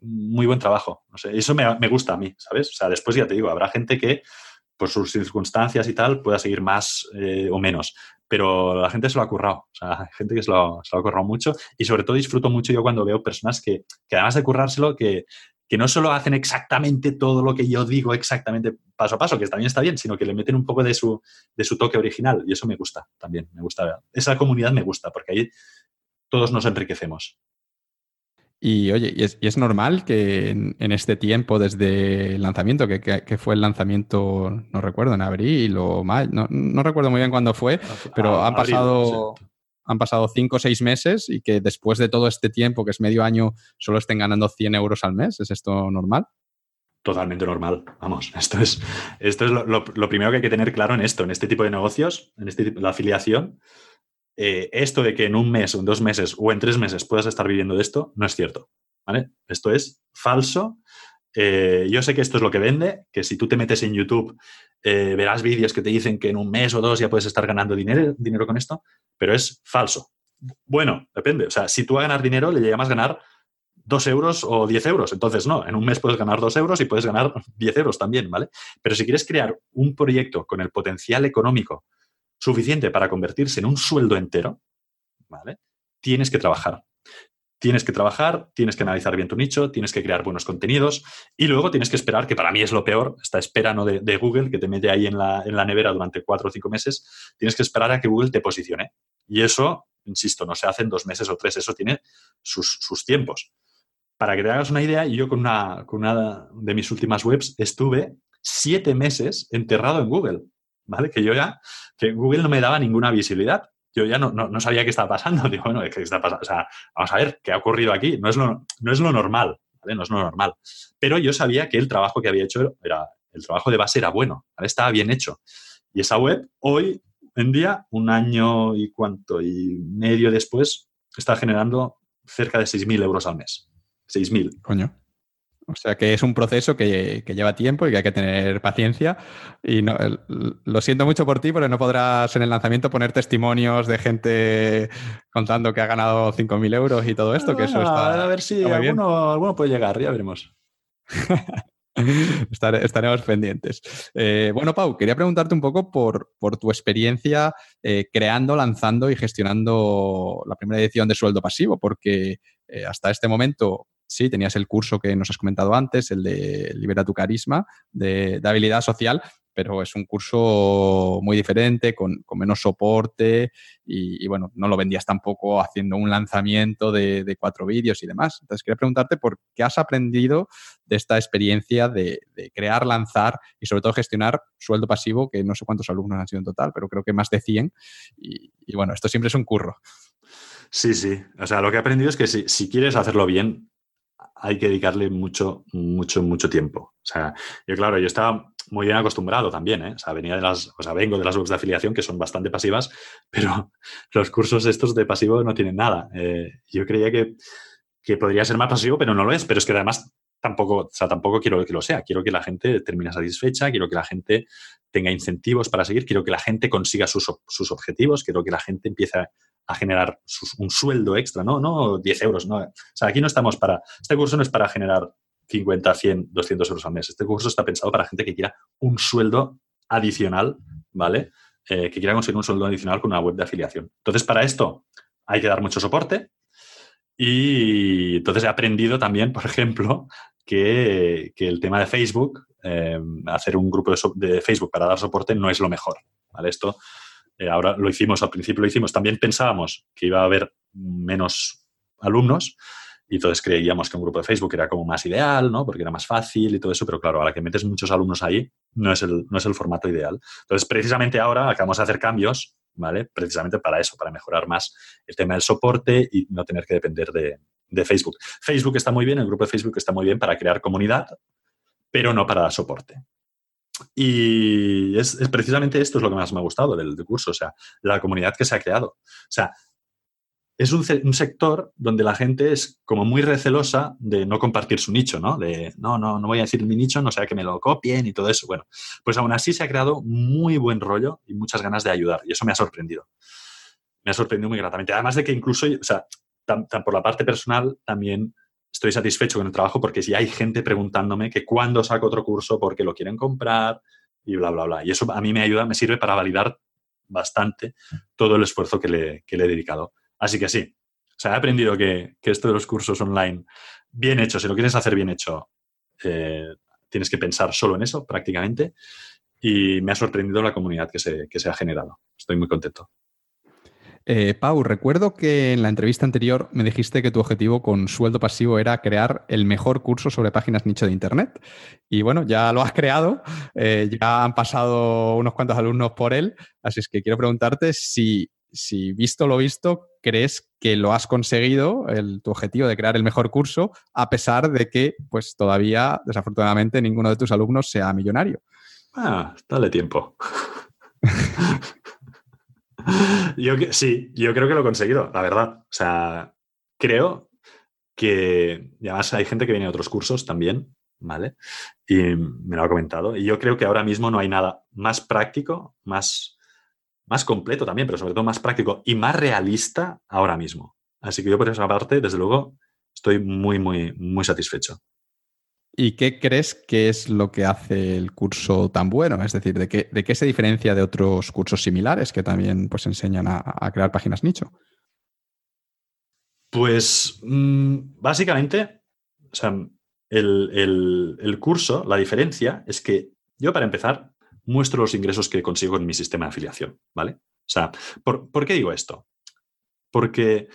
muy buen trabajo. No sé, eso me, gusta a mí, ¿sabes? O sea, después ya te digo, habrá gente que por sus circunstancias y tal pueda seguir más eh, o menos pero la gente se lo ha currado. O sea, gente que se lo, se lo, ha currado mucho y sobre todo disfruto mucho yo cuando veo personas que, que además de currárselo, que, que, no solo hacen exactamente todo lo que yo digo exactamente paso a paso, que también está bien, sino que le meten un poco de su, de su toque original y eso me gusta también, me gusta. Esa comunidad me gusta porque ahí todos nos enriquecemos. Y oye, ¿y es, normal que en, este tiempo, desde el lanzamiento, que, fue el lanzamiento, no recuerdo, en abril o mayo, no, recuerdo muy bien cuándo fue, pero han pasado, han pasado cinco o seis meses y que después de todo este tiempo, que es medio año, solo estén ganando 100 euros al mes? ¿Es esto normal? Totalmente normal. Vamos, esto es, esto es lo, primero que hay que tener claro en esto, en este tipo de negocios, en este tipo, la afiliación eh, esto de que en un mes o en dos meses o en tres meses puedas estar viviendo de esto, no es cierto. ¿vale? Esto es falso. Eh, yo sé que esto es lo que vende, que si tú te metes en YouTube eh, verás vídeos que te dicen que en un mes o dos ya puedes estar ganando dinero, dinero con esto, pero es falso. Bueno, depende. O sea, si tú a ganar dinero, le llamas ganar dos euros o diez euros. Entonces, no, en un mes puedes ganar dos euros y puedes ganar diez euros también, ¿vale? Pero si quieres crear un proyecto con el potencial económico suficiente para convertirse en un sueldo entero, ¿vale? Tienes que trabajar. Tienes que trabajar, tienes que analizar bien tu nicho, tienes que crear buenos contenidos y luego tienes que esperar, que para mí es lo peor, esta espera ¿no? de, Google que te mete ahí en la, en la nevera durante cuatro o cinco meses, tienes que esperar a que Google te posicione. Y eso, insisto, no se hace en dos meses o tres, eso tiene sus, sus tiempos. Para que te hagas una idea, yo con una, con una de mis últimas webs estuve siete meses enterrado en Google. ¿Vale? Que yo ya, que Google no me daba ninguna visibilidad. Yo ya no, no, sabía qué estaba pasando. Digo, bueno, ¿qué está pasando? O sea, vamos a ver qué ha ocurrido aquí. No es lo, no es lo normal, ¿vale? No es lo normal. Pero yo sabía que el trabajo que había hecho era, el trabajo de base era bueno, ¿vale? Estaba bien hecho. Y esa web, hoy en día, un año y cuánto y medio después, está generando cerca de 6.000 euros al mes. 6.000. Coño. O sea que es un proceso que, lleva tiempo y que hay que tener paciencia. Y no, lo siento mucho por ti, pero no podrás en el lanzamiento poner testimonios de gente contando que ha ganado 5.000 euros y todo esto, que eso está. A ver si alguno, alguno, puede llegar, ya veremos. estaremos pendientes. Eh, bueno, Pau, quería preguntarte un poco por, tu experiencia eh, creando, lanzando y gestionando la primera edición de Sueldo Pasivo, porque eh, hasta este momento sí, tenías el curso que nos has comentado antes, el de Libera tu Carisma, de, habilidad social, pero es un curso muy diferente, con, menos soporte y, bueno, no lo vendías tampoco haciendo un lanzamiento de, cuatro vídeos y demás. Entonces, quería preguntarte por qué has aprendido de esta experiencia de, crear, lanzar y sobre todo gestionar sueldo pasivo, que no sé cuántos alumnos han sido en total, pero creo que más de 100. Y, bueno, esto siempre es un curro. Sí, sí. O sea, lo que he aprendido es que si quieres hacerlo bien, hay que dedicarle mucho, mucho, mucho tiempo. O sea, yo claro, yo estaba muy bien acostumbrado también, ¿eh? O sea, venía de las, o sea, vengo de las webs de afiliación que son bastante pasivas, pero los cursos estos de pasivo no tienen nada. Eh, yo creía que, que, podría ser más pasivo, pero no lo es. Pero es que además tampoco, o sea, tampoco quiero que lo sea. Quiero que la gente termine satisfecha, quiero que la gente tenga incentivos para seguir, quiero que la gente consiga sus, sus objetivos, quiero que la gente empiece a, generar un sueldo extra, ¿no? No 10 euros, ¿no? O sea, aquí no estamos para, este curso no es para generar 50, 100, 200 euros al mes. Este curso está pensado para gente que quiera un sueldo adicional, ¿vale? Eh, que quiera conseguir un sueldo adicional con una web de afiliación. Entonces, para esto hay que dar mucho soporte. Y entonces he aprendido también, por ejemplo, que, el tema de Facebook, eh, hacer un grupo de, Facebook para dar soporte no es lo mejor. ¿vale? Esto eh, ahora lo hicimos, al principio lo hicimos, también pensábamos que iba a haber menos alumnos y entonces creíamos que un grupo de Facebook era como más ideal, ¿no? Porque era más fácil y todo eso, pero claro, ahora que metes muchos alumnos ahí, no es el, no es el formato ideal. Entonces, precisamente ahora acabamos de hacer cambios, Precisamente para eso, para mejorar más el tema del soporte y no tener que depender de, Facebook. Facebook está muy bien, el grupo de Facebook está muy bien para crear comunidad, pero no para dar soporte. Y es, precisamente esto es lo que más me ha gustado del, curso, o sea, la comunidad que se ha creado. O sea, es un, sector donde la gente es como muy recelosa de no compartir su nicho, ¿no? De, no, no, no voy a decir mi nicho, no sea que me lo copien y todo eso. Bueno, pues aún así se ha creado muy buen rollo y muchas ganas de ayudar y eso me ha sorprendido. Me ha sorprendido muy gratamente. Además de que incluso, o sea, por la parte personal también estoy satisfecho con el trabajo porque si hay gente preguntándome que cuándo saco otro curso porque lo quieren comprar y bla, bla, bla. Y eso a mí me ayuda, me sirve para validar bastante todo el esfuerzo que le, que le he dedicado. Así que sí, o sea, he aprendido que, que, esto de los cursos online, bien hecho, si lo quieres hacer bien hecho, eh, tienes que pensar solo en eso prácticamente. Y me ha sorprendido la comunidad que se, que se ha generado. Estoy muy contento. Eh, Pau, recuerdo que en la entrevista anterior me dijiste que tu objetivo con sueldo pasivo era crear el mejor curso sobre páginas nicho de Internet. Y bueno, ya lo has creado, eh, ya han pasado unos cuantos alumnos por él, así es que quiero preguntarte si, si visto lo visto, crees que lo has conseguido, tu objetivo de crear el mejor curso, a pesar de que pues todavía, desafortunadamente, ninguno de tus alumnos sea millonario. Ah, dale tiempo. yo, sí, yo creo que lo he conseguido, la verdad. O sea, creo que, y además hay gente que viene de otros cursos también, ¿vale? Y me lo ha comentado. Y yo creo que ahora mismo no hay nada más práctico, más, más completo también, pero sobre todo más práctico y más realista ahora mismo. Así que yo por esa parte, desde luego, estoy muy, muy, muy satisfecho. ¿Y qué crees que es lo que hace el curso tan bueno? Es decir, ¿de qué, de qué se diferencia de otros cursos similares que también pues, enseñan a, crear páginas nicho? Pues mm, básicamente, o sea, el, curso, la diferencia es que yo, para empezar, muestro los ingresos que consigo en mi sistema de afiliación, ¿vale? O sea, ¿por, ¿por qué digo esto? Porque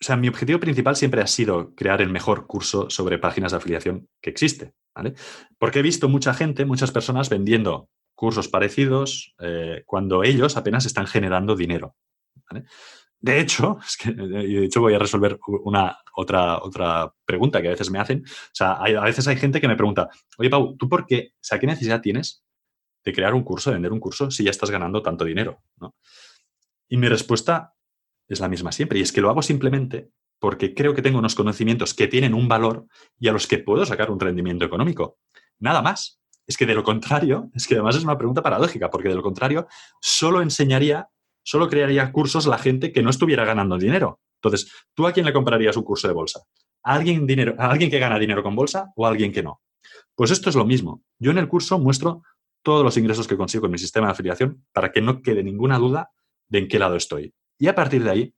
o sea, mi objetivo principal siempre ha sido crear el mejor curso sobre páginas de afiliación que existe, ¿vale? Porque he visto mucha gente, muchas personas vendiendo cursos parecidos eh, cuando ellos apenas están generando dinero. De hecho, de hecho voy a resolver una otra, otra pregunta que a veces me hacen. O sea, a veces hay gente que me pregunta, oye, Pau, ¿tú por qué? O sea, ¿qué necesidad tienes de crear un curso, de vender un curso, si ya estás ganando tanto dinero? Y mi respuesta es la misma siempre. Y es que lo hago simplemente porque creo que tengo unos conocimientos que tienen un valor y a los que puedo sacar un rendimiento económico. Nada más. Es que de lo contrario, es que además es una pregunta paradójica, porque de lo contrario, solo enseñaría, solo crearía cursos la gente que no estuviera ganando dinero. Entonces, ¿tú a quién le comprarías un curso de bolsa? ¿A alguien, dinero, ¿A alguien que gana dinero con bolsa o a alguien que no? Pues esto es lo mismo. Yo en el curso muestro todos los ingresos que consigo en mi sistema de afiliación para que no quede ninguna duda de en qué lado estoy. Y a partir de ahí,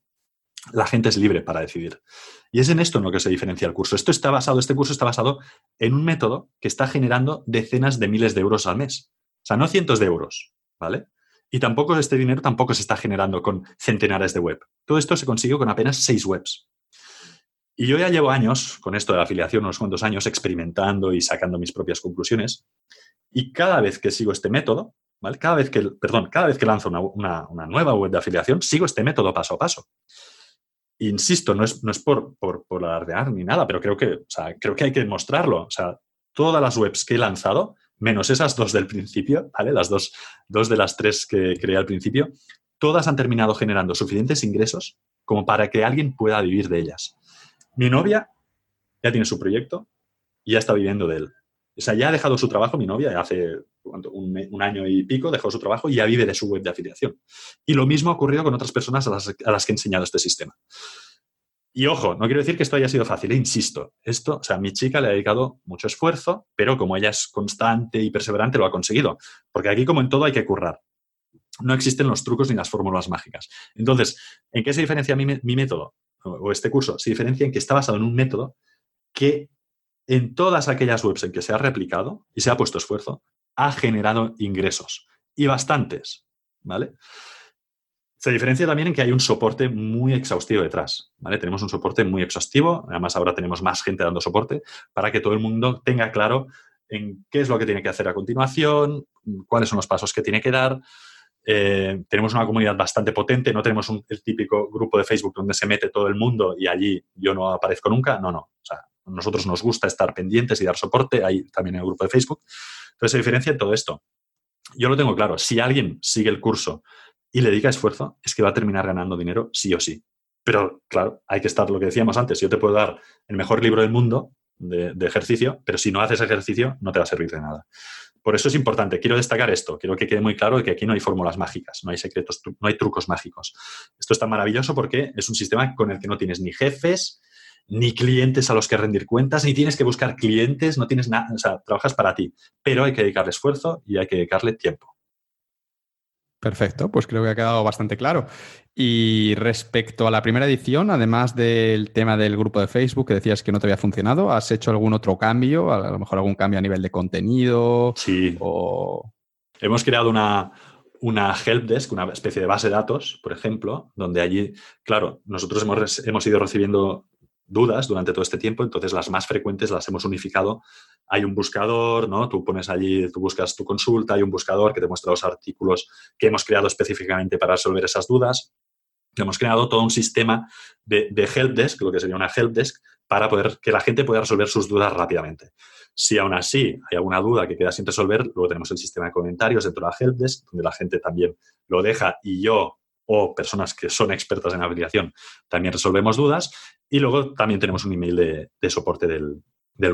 la gente es libre para decidir. Y es en esto en lo que se diferencia el curso. Esto está basado, este curso está basado en un método que está generando decenas de miles de euros al mes. O sea, no cientos de euros, ¿vale? Y tampoco este dinero tampoco se está generando con centenares de web. Todo esto se consigue con apenas seis webs. Y yo ya llevo años con esto de la afiliación, unos cuantos años experimentando y sacando mis propias conclusiones. Y cada vez que sigo este método. Cada vez que, perdón, cada vez que lanzo una, nueva web de afiliación, sigo este método paso a paso insisto, no es, por, alardear ni nada, pero creo que, creo que hay que mostrarlo. O sea, todas las webs que he lanzado, menos esas dos del principio. Las dos, dos de las tres que creé al principio, todas han terminado generando suficientes ingresos como para que alguien pueda vivir de ellas. Mi novia ya tiene su proyecto y ya está viviendo de él. O sea, ya ha dejado su trabajo, mi novia, hace un, año y pico, dejó su trabajo y ya vive de su web de afiliación. Y lo mismo ha ocurrido con otras personas a las, que he enseñado este sistema. Y ojo, no quiero decir que esto haya sido fácil, eh, insisto, esto, o sea, mi chica le ha dedicado mucho esfuerzo, pero como ella es constante y perseverante, lo ha conseguido. Porque aquí, como en todo, hay que currar. No existen los trucos ni las fórmulas mágicas. Entonces, ¿en qué se diferencia mi método o este curso? Se diferencia en que está basado en un método que en todas aquellas webs en que se ha replicado y se ha puesto esfuerzo, ha generado ingresos. Y bastantes, ¿vale? Se diferencia también en que hay un soporte muy exhaustivo detrás, ¿vale? Tenemos un soporte muy exhaustivo, además ahora tenemos más gente dando soporte para que todo el mundo tenga claro en qué es lo que tiene que hacer a continuación, cuáles son los pasos que tiene que dar. Eh, tenemos una comunidad bastante potente, no tenemos el típico grupo de Facebook donde se mete todo el mundo y allí yo no aparezco nunca, no, no. O sea, nosotros nos gusta estar pendientes y dar soporte, ahí también en el grupo de Facebook. Entonces, se diferencia en todo esto. Yo lo tengo claro, si alguien sigue el curso y le dedica esfuerzo, es que va a terminar ganando dinero sí o sí. Pero, claro, hay que estar lo que decíamos antes. Yo te puedo dar el mejor libro del mundo de ejercicio, pero si no haces ejercicio, no te va a servir de nada. Por eso es importante, quiero destacar esto, quiero que quede muy claro que aquí no hay fórmulas mágicas, no hay secretos, no hay trucos mágicos. Esto está maravilloso porque es un sistema con el que no tienes ni jefes, ni clientes a los que rendir cuentas, ni tienes que buscar clientes, no tienes nada, o sea, trabajas para ti, pero hay que dedicarle esfuerzo y hay que dedicarle tiempo. Perfecto, pues creo que ha quedado bastante claro. Y respecto a la primera edición, además del tema del grupo de Facebook que decías que no te había funcionado, ¿has hecho algún otro cambio? A lo mejor algún cambio a nivel de contenido. Sí. O... Hemos creado una, una helpdesk, una especie de base de datos, por ejemplo, donde allí, claro, nosotros hemos, hemos ido recibiendo dudas durante todo este tiempo, entonces las más frecuentes las hemos unificado. Hay un buscador, ¿no? Tú pones allí, tú buscas tu consulta, hay un buscador que te muestra los artículos que hemos creado específicamente para resolver esas dudas. Hemos creado todo un sistema de, de helpdesk, lo que sería una helpdesk, para poder que la gente pueda resolver sus dudas rápidamente. Si aún así hay alguna duda que queda sin resolver, luego tenemos el sistema de comentarios dentro de la helpdesk, donde la gente también lo deja y yo o personas que son expertas en aplicación también resolvemos dudas. Y luego también tenemos un email de, soporte del,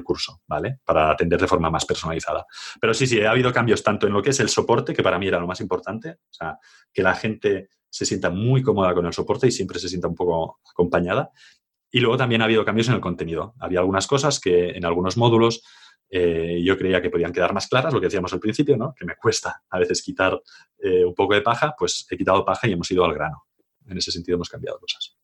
curso, ¿vale? Para atender de forma más personalizada. Pero sí, sí, ha habido cambios tanto en lo que es el soporte, que para mí era lo más importante, o sea, que la gente se sienta muy cómoda con el soporte y siempre se sienta un poco acompañada. Y luego también ha habido cambios en el contenido. Había algunas cosas que en algunos módulos eh, yo creía que podían quedar más claras, lo que decíamos al principio, ¿no? que me cuesta a veces quitar eh, un poco de paja, pues he quitado paja y hemos ido al grano. En ese sentido hemos cambiado cosas.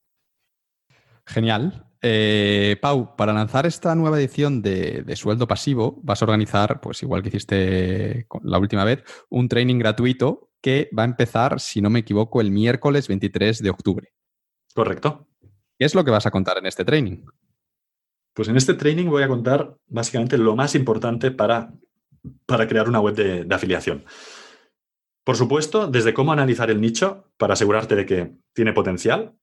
Genial. Eh, Pau, para lanzar esta nueva edición de, sueldo pasivo, vas a organizar, pues igual que hiciste la última vez, un training gratuito que va a empezar, si no me equivoco, el miércoles 23 de octubre. Correcto. ¿Qué es lo que vas a contar en este training? Pues en este training voy a contar básicamente lo más importante para, para crear una web de, afiliación. Por supuesto, desde cómo analizar el nicho para asegurarte de que tiene potencial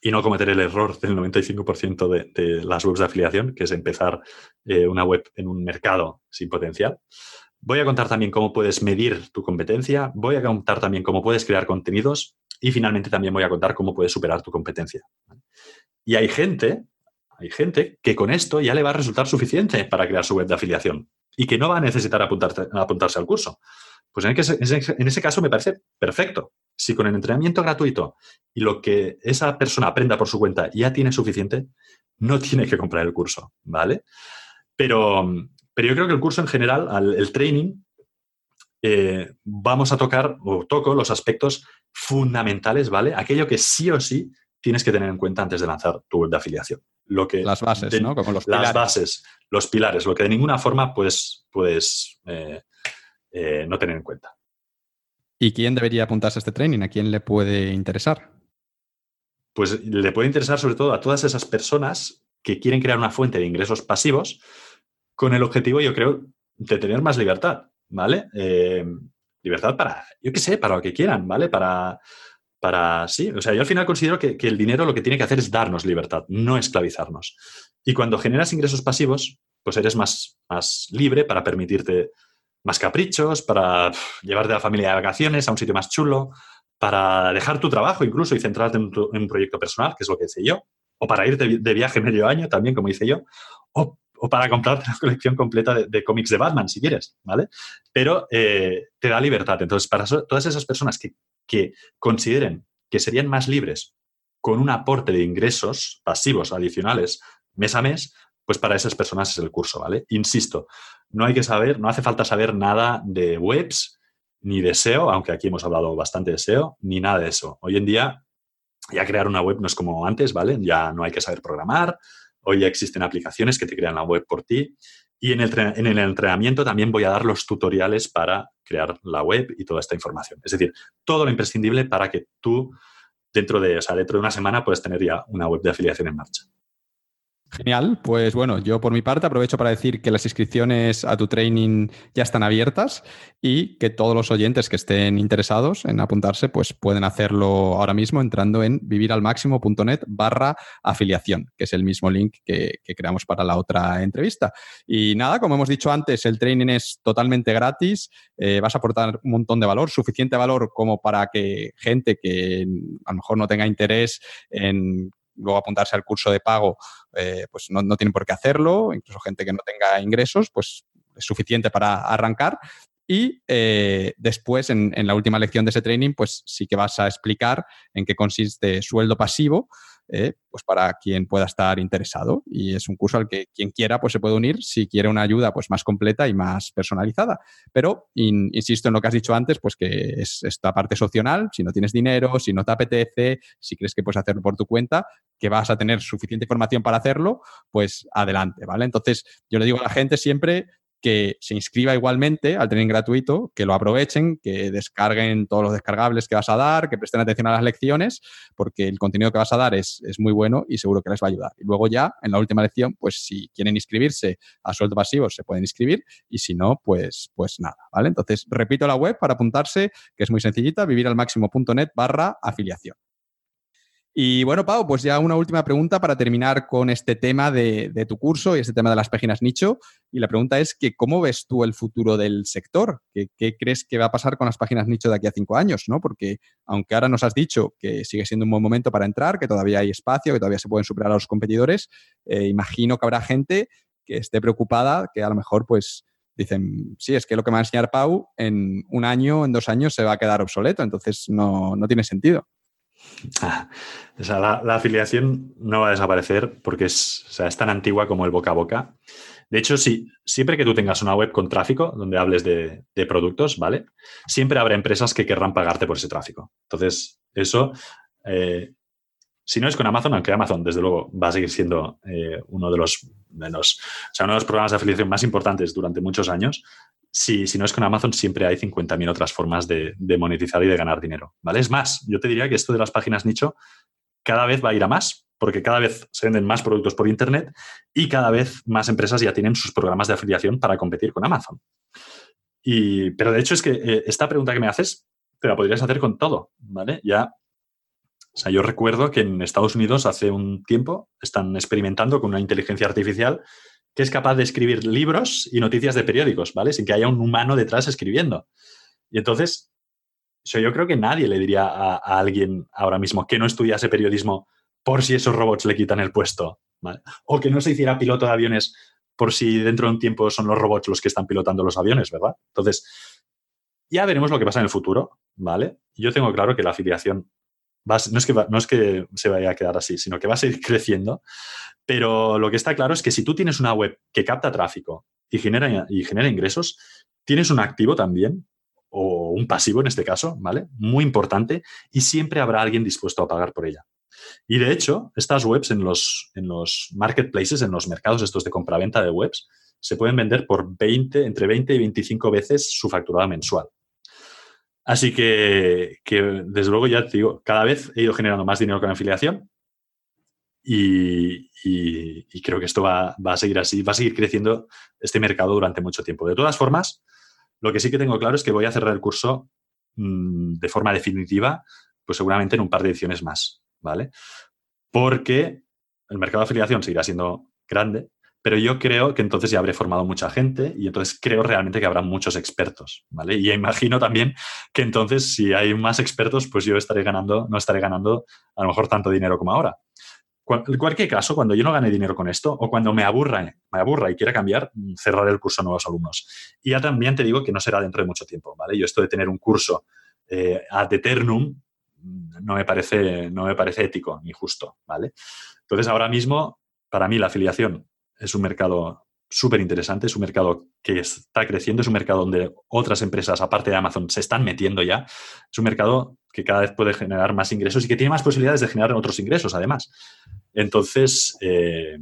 y no cometer el error del 95% de, las webs de afiliación, que es empezar eh, una web en un mercado sin potencial. Voy a contar también cómo puedes medir tu competencia, voy a contar también cómo puedes crear contenidos y finalmente también voy a contar cómo puedes superar tu competencia. Y hay gente hay gente que con esto ya le va a resultar suficiente para crear su web de afiliación y que no va a necesitar apuntarse al curso. Pues en ese, caso me parece perfecto. Si con el entrenamiento gratuito y lo que esa persona aprenda por su cuenta ya tiene suficiente, no tiene que comprar el curso, ¿vale? Pero, Pero yo creo que el curso en general, el training, eh, vamos a tocar o toco los aspectos fundamentales, ¿vale? Aquello que sí o sí tienes que tener en cuenta antes de lanzar tu web de afiliación. Lo que las bases, ¿no? Como los las bases, los pilares, lo que de ninguna forma puedes, puedes eh, eh, no tener en cuenta. ¿Y quién debería apuntarse a este training? ¿A quién le puede interesar? Pues le puede interesar sobre todo a todas esas personas que quieren crear una fuente de ingresos pasivos con el objetivo, yo creo, de tener más libertad, ¿vale? Eh, libertad para, yo qué sé, para lo que quieran, ¿vale? Para, para, sí, o sea, yo al final considero que, el dinero lo que tiene que hacer es darnos libertad, no esclavizarnos. Y cuando generas ingresos pasivos, pues eres más, más libre para permitirte más caprichos, para llevarte a la familia de vacaciones a un sitio más chulo, para dejar tu trabajo incluso y centrarte en, un proyecto personal, que es lo que hice yo, o para irte de viaje medio año también, como hice yo, o, para comprarte una colección completa de, cómics de Batman, si quieres, ¿vale? Pero eh, te da libertad. Entonces, para todas esas personas que, que consideren que serían más libres con un aporte de ingresos pasivos adicionales mes a mes, pues para esas personas es el curso, ¿vale? Insisto, no hay que saber, no hace falta saber nada de webs ni de SEO, aunque aquí hemos hablado bastante de SEO, ni nada de eso. Hoy en día ya crear una web no es como antes, ¿vale? Ya no hay que saber programar, hoy ya existen aplicaciones que te crean la web por ti y en el, en el entrenamiento también voy a dar los tutoriales para crear la web y toda esta información. Es decir, todo lo imprescindible para que tú dentro de, dentro de una semana puedas tener ya una web de afiliación en marcha. Genial, pues bueno, yo por mi parte aprovecho para decir que las inscripciones a tu training ya están abiertas y que todos los oyentes que estén interesados en apuntarse, pues pueden hacerlo ahora mismo entrando en viviralmáximo.net barra afiliación, que es el mismo link que, creamos para la otra entrevista. Y nada, como hemos dicho antes, el training es totalmente gratis, eh, vas a aportar un montón de valor, suficiente valor como para que gente que a lo mejor no tenga interés en luego apuntarse al curso de pago, eh, pues no, no tienen por qué hacerlo, incluso gente que no tenga ingresos, pues es suficiente para arrancar. Y eh, después, en, en, la última lección de ese training, pues sí que vas a explicar en qué consiste sueldo pasivo, eh, pues para quien pueda estar interesado. Y es un curso al que quien quiera pues se puede unir si quiere una ayuda pues más completa y más personalizada. Pero insisto en lo que has dicho antes, pues que es esta parte opcional, si no tienes dinero, si no te apetece, si crees que puedes hacerlo por tu cuenta, que vas a tener suficiente información para hacerlo, pues adelante, ¿vale? Entonces, yo le digo a la gente siempre, que se inscriba igualmente al training gratuito, que lo aprovechen, que descarguen todos los descargables que vas a dar, que presten atención a las lecciones, porque el contenido que vas a dar es, muy bueno y seguro que les va a ayudar. Y luego ya, en la última lección, pues si quieren inscribirse a sueldo pasivo, se pueden inscribir y si no, pues, pues nada, ¿vale? Entonces, repito la web para apuntarse, que es muy sencillita, viviralmáximo.net barra afiliación. Y bueno, Pau, pues ya una última pregunta para terminar con este tema de, tu curso y este tema de las páginas nicho. Y la pregunta es que ¿cómo ves tú el futuro del sector? ¿Qué, crees que va a pasar con las páginas nicho de aquí a cinco años? ¿no? Porque aunque ahora nos has dicho que sigue siendo un buen momento para entrar, que todavía hay espacio, que todavía se pueden superar a los competidores, eh, imagino que habrá gente que esté preocupada, que a lo mejor pues dicen, sí, es que lo que me va a enseñar Pau en un año, en dos años se va a quedar obsoleto, entonces no, no tiene sentido. Ah, la, afiliación no va a desaparecer porque es, es, tan antigua como el boca a boca. De hecho, sí, siempre que tú tengas una web con tráfico donde hables de, productos, ¿vale? Siempre habrá empresas que querrán pagarte por ese tráfico. Entonces, eso, eh, si no es con Amazon, aunque Amazon, desde luego, va a seguir siendo eh, uno de los menos, o sea, uno de los programas de afiliación más importantes durante muchos años, si, si no es con Amazon, siempre hay 50.000 otras formas de, monetizar y de ganar dinero. ¿vale? Es más, yo te diría que esto de las páginas nicho cada vez va a ir a más, porque cada vez se venden más productos por Internet y cada vez más empresas ya tienen sus programas de afiliación para competir con Amazon. Y, pero de hecho es que eh, esta pregunta que me haces te la podrías hacer con todo, ¿vale? Ya, o sea, yo recuerdo que en Estados Unidos hace un tiempo están experimentando con una inteligencia artificial que es capaz de escribir libros y noticias de periódicos, ¿vale? Sin que haya un humano detrás escribiendo. Y entonces, yo creo que nadie le diría a, alguien ahora mismo que no estudiase periodismo por si esos robots le quitan el puesto, ¿vale? O que no se hiciera piloto de aviones por si dentro de un tiempo son los robots los que están pilotando los aviones, ¿verdad? Entonces, ya veremos lo que pasa en el futuro, ¿vale? Yo tengo claro que la afiliación no, es que no es que se vaya a quedar así, sino que va a seguir creciendo. Pero lo que está claro es que si tú tienes una web que capta tráfico y genera, y genera ingresos, tienes un activo también, o un pasivo en este caso, ¿vale? Muy importante, y siempre habrá alguien dispuesto a pagar por ella. Y de hecho, estas webs en los, en los marketplaces, en los mercados estos de compraventa de webs, se pueden vender por 20, entre 20 y 25 veces su facturada mensual. Así que, desde luego, ya te digo, cada vez he ido generando más dinero con afiliación y, creo que esto va, a seguir así, va a seguir creciendo este mercado durante mucho tiempo. De todas formas, lo que sí que tengo claro es que voy a cerrar el curso mm, de forma definitiva, pues seguramente en un par de ediciones más, ¿vale? Porque el mercado de afiliación seguirá siendo grande, pero yo creo que entonces ya habré formado mucha gente y entonces creo realmente que habrá muchos expertos, ¿vale? Y imagino también que entonces si hay más expertos, pues yo estaré ganando, no estaré ganando a lo mejor tanto dinero como ahora. En cualquier caso, cuando yo no gane dinero con esto o cuando me aburra, me aburra y quiera cambiar, cerraré el curso a nuevos alumnos. Y ya también te digo que no será dentro de mucho tiempo, ¿vale? Yo esto de tener un curso eh, ad eternum no me, parece, no me parece ético ni justo, ¿vale? Entonces, ahora mismo, para mí la afiliación es un mercado súper interesante, es un mercado que está creciendo, es un mercado donde otras empresas, aparte de Amazon, se están metiendo ya. Es un mercado que cada vez puede generar más ingresos y que tiene más posibilidades de generar otros ingresos, además. Entonces, eh,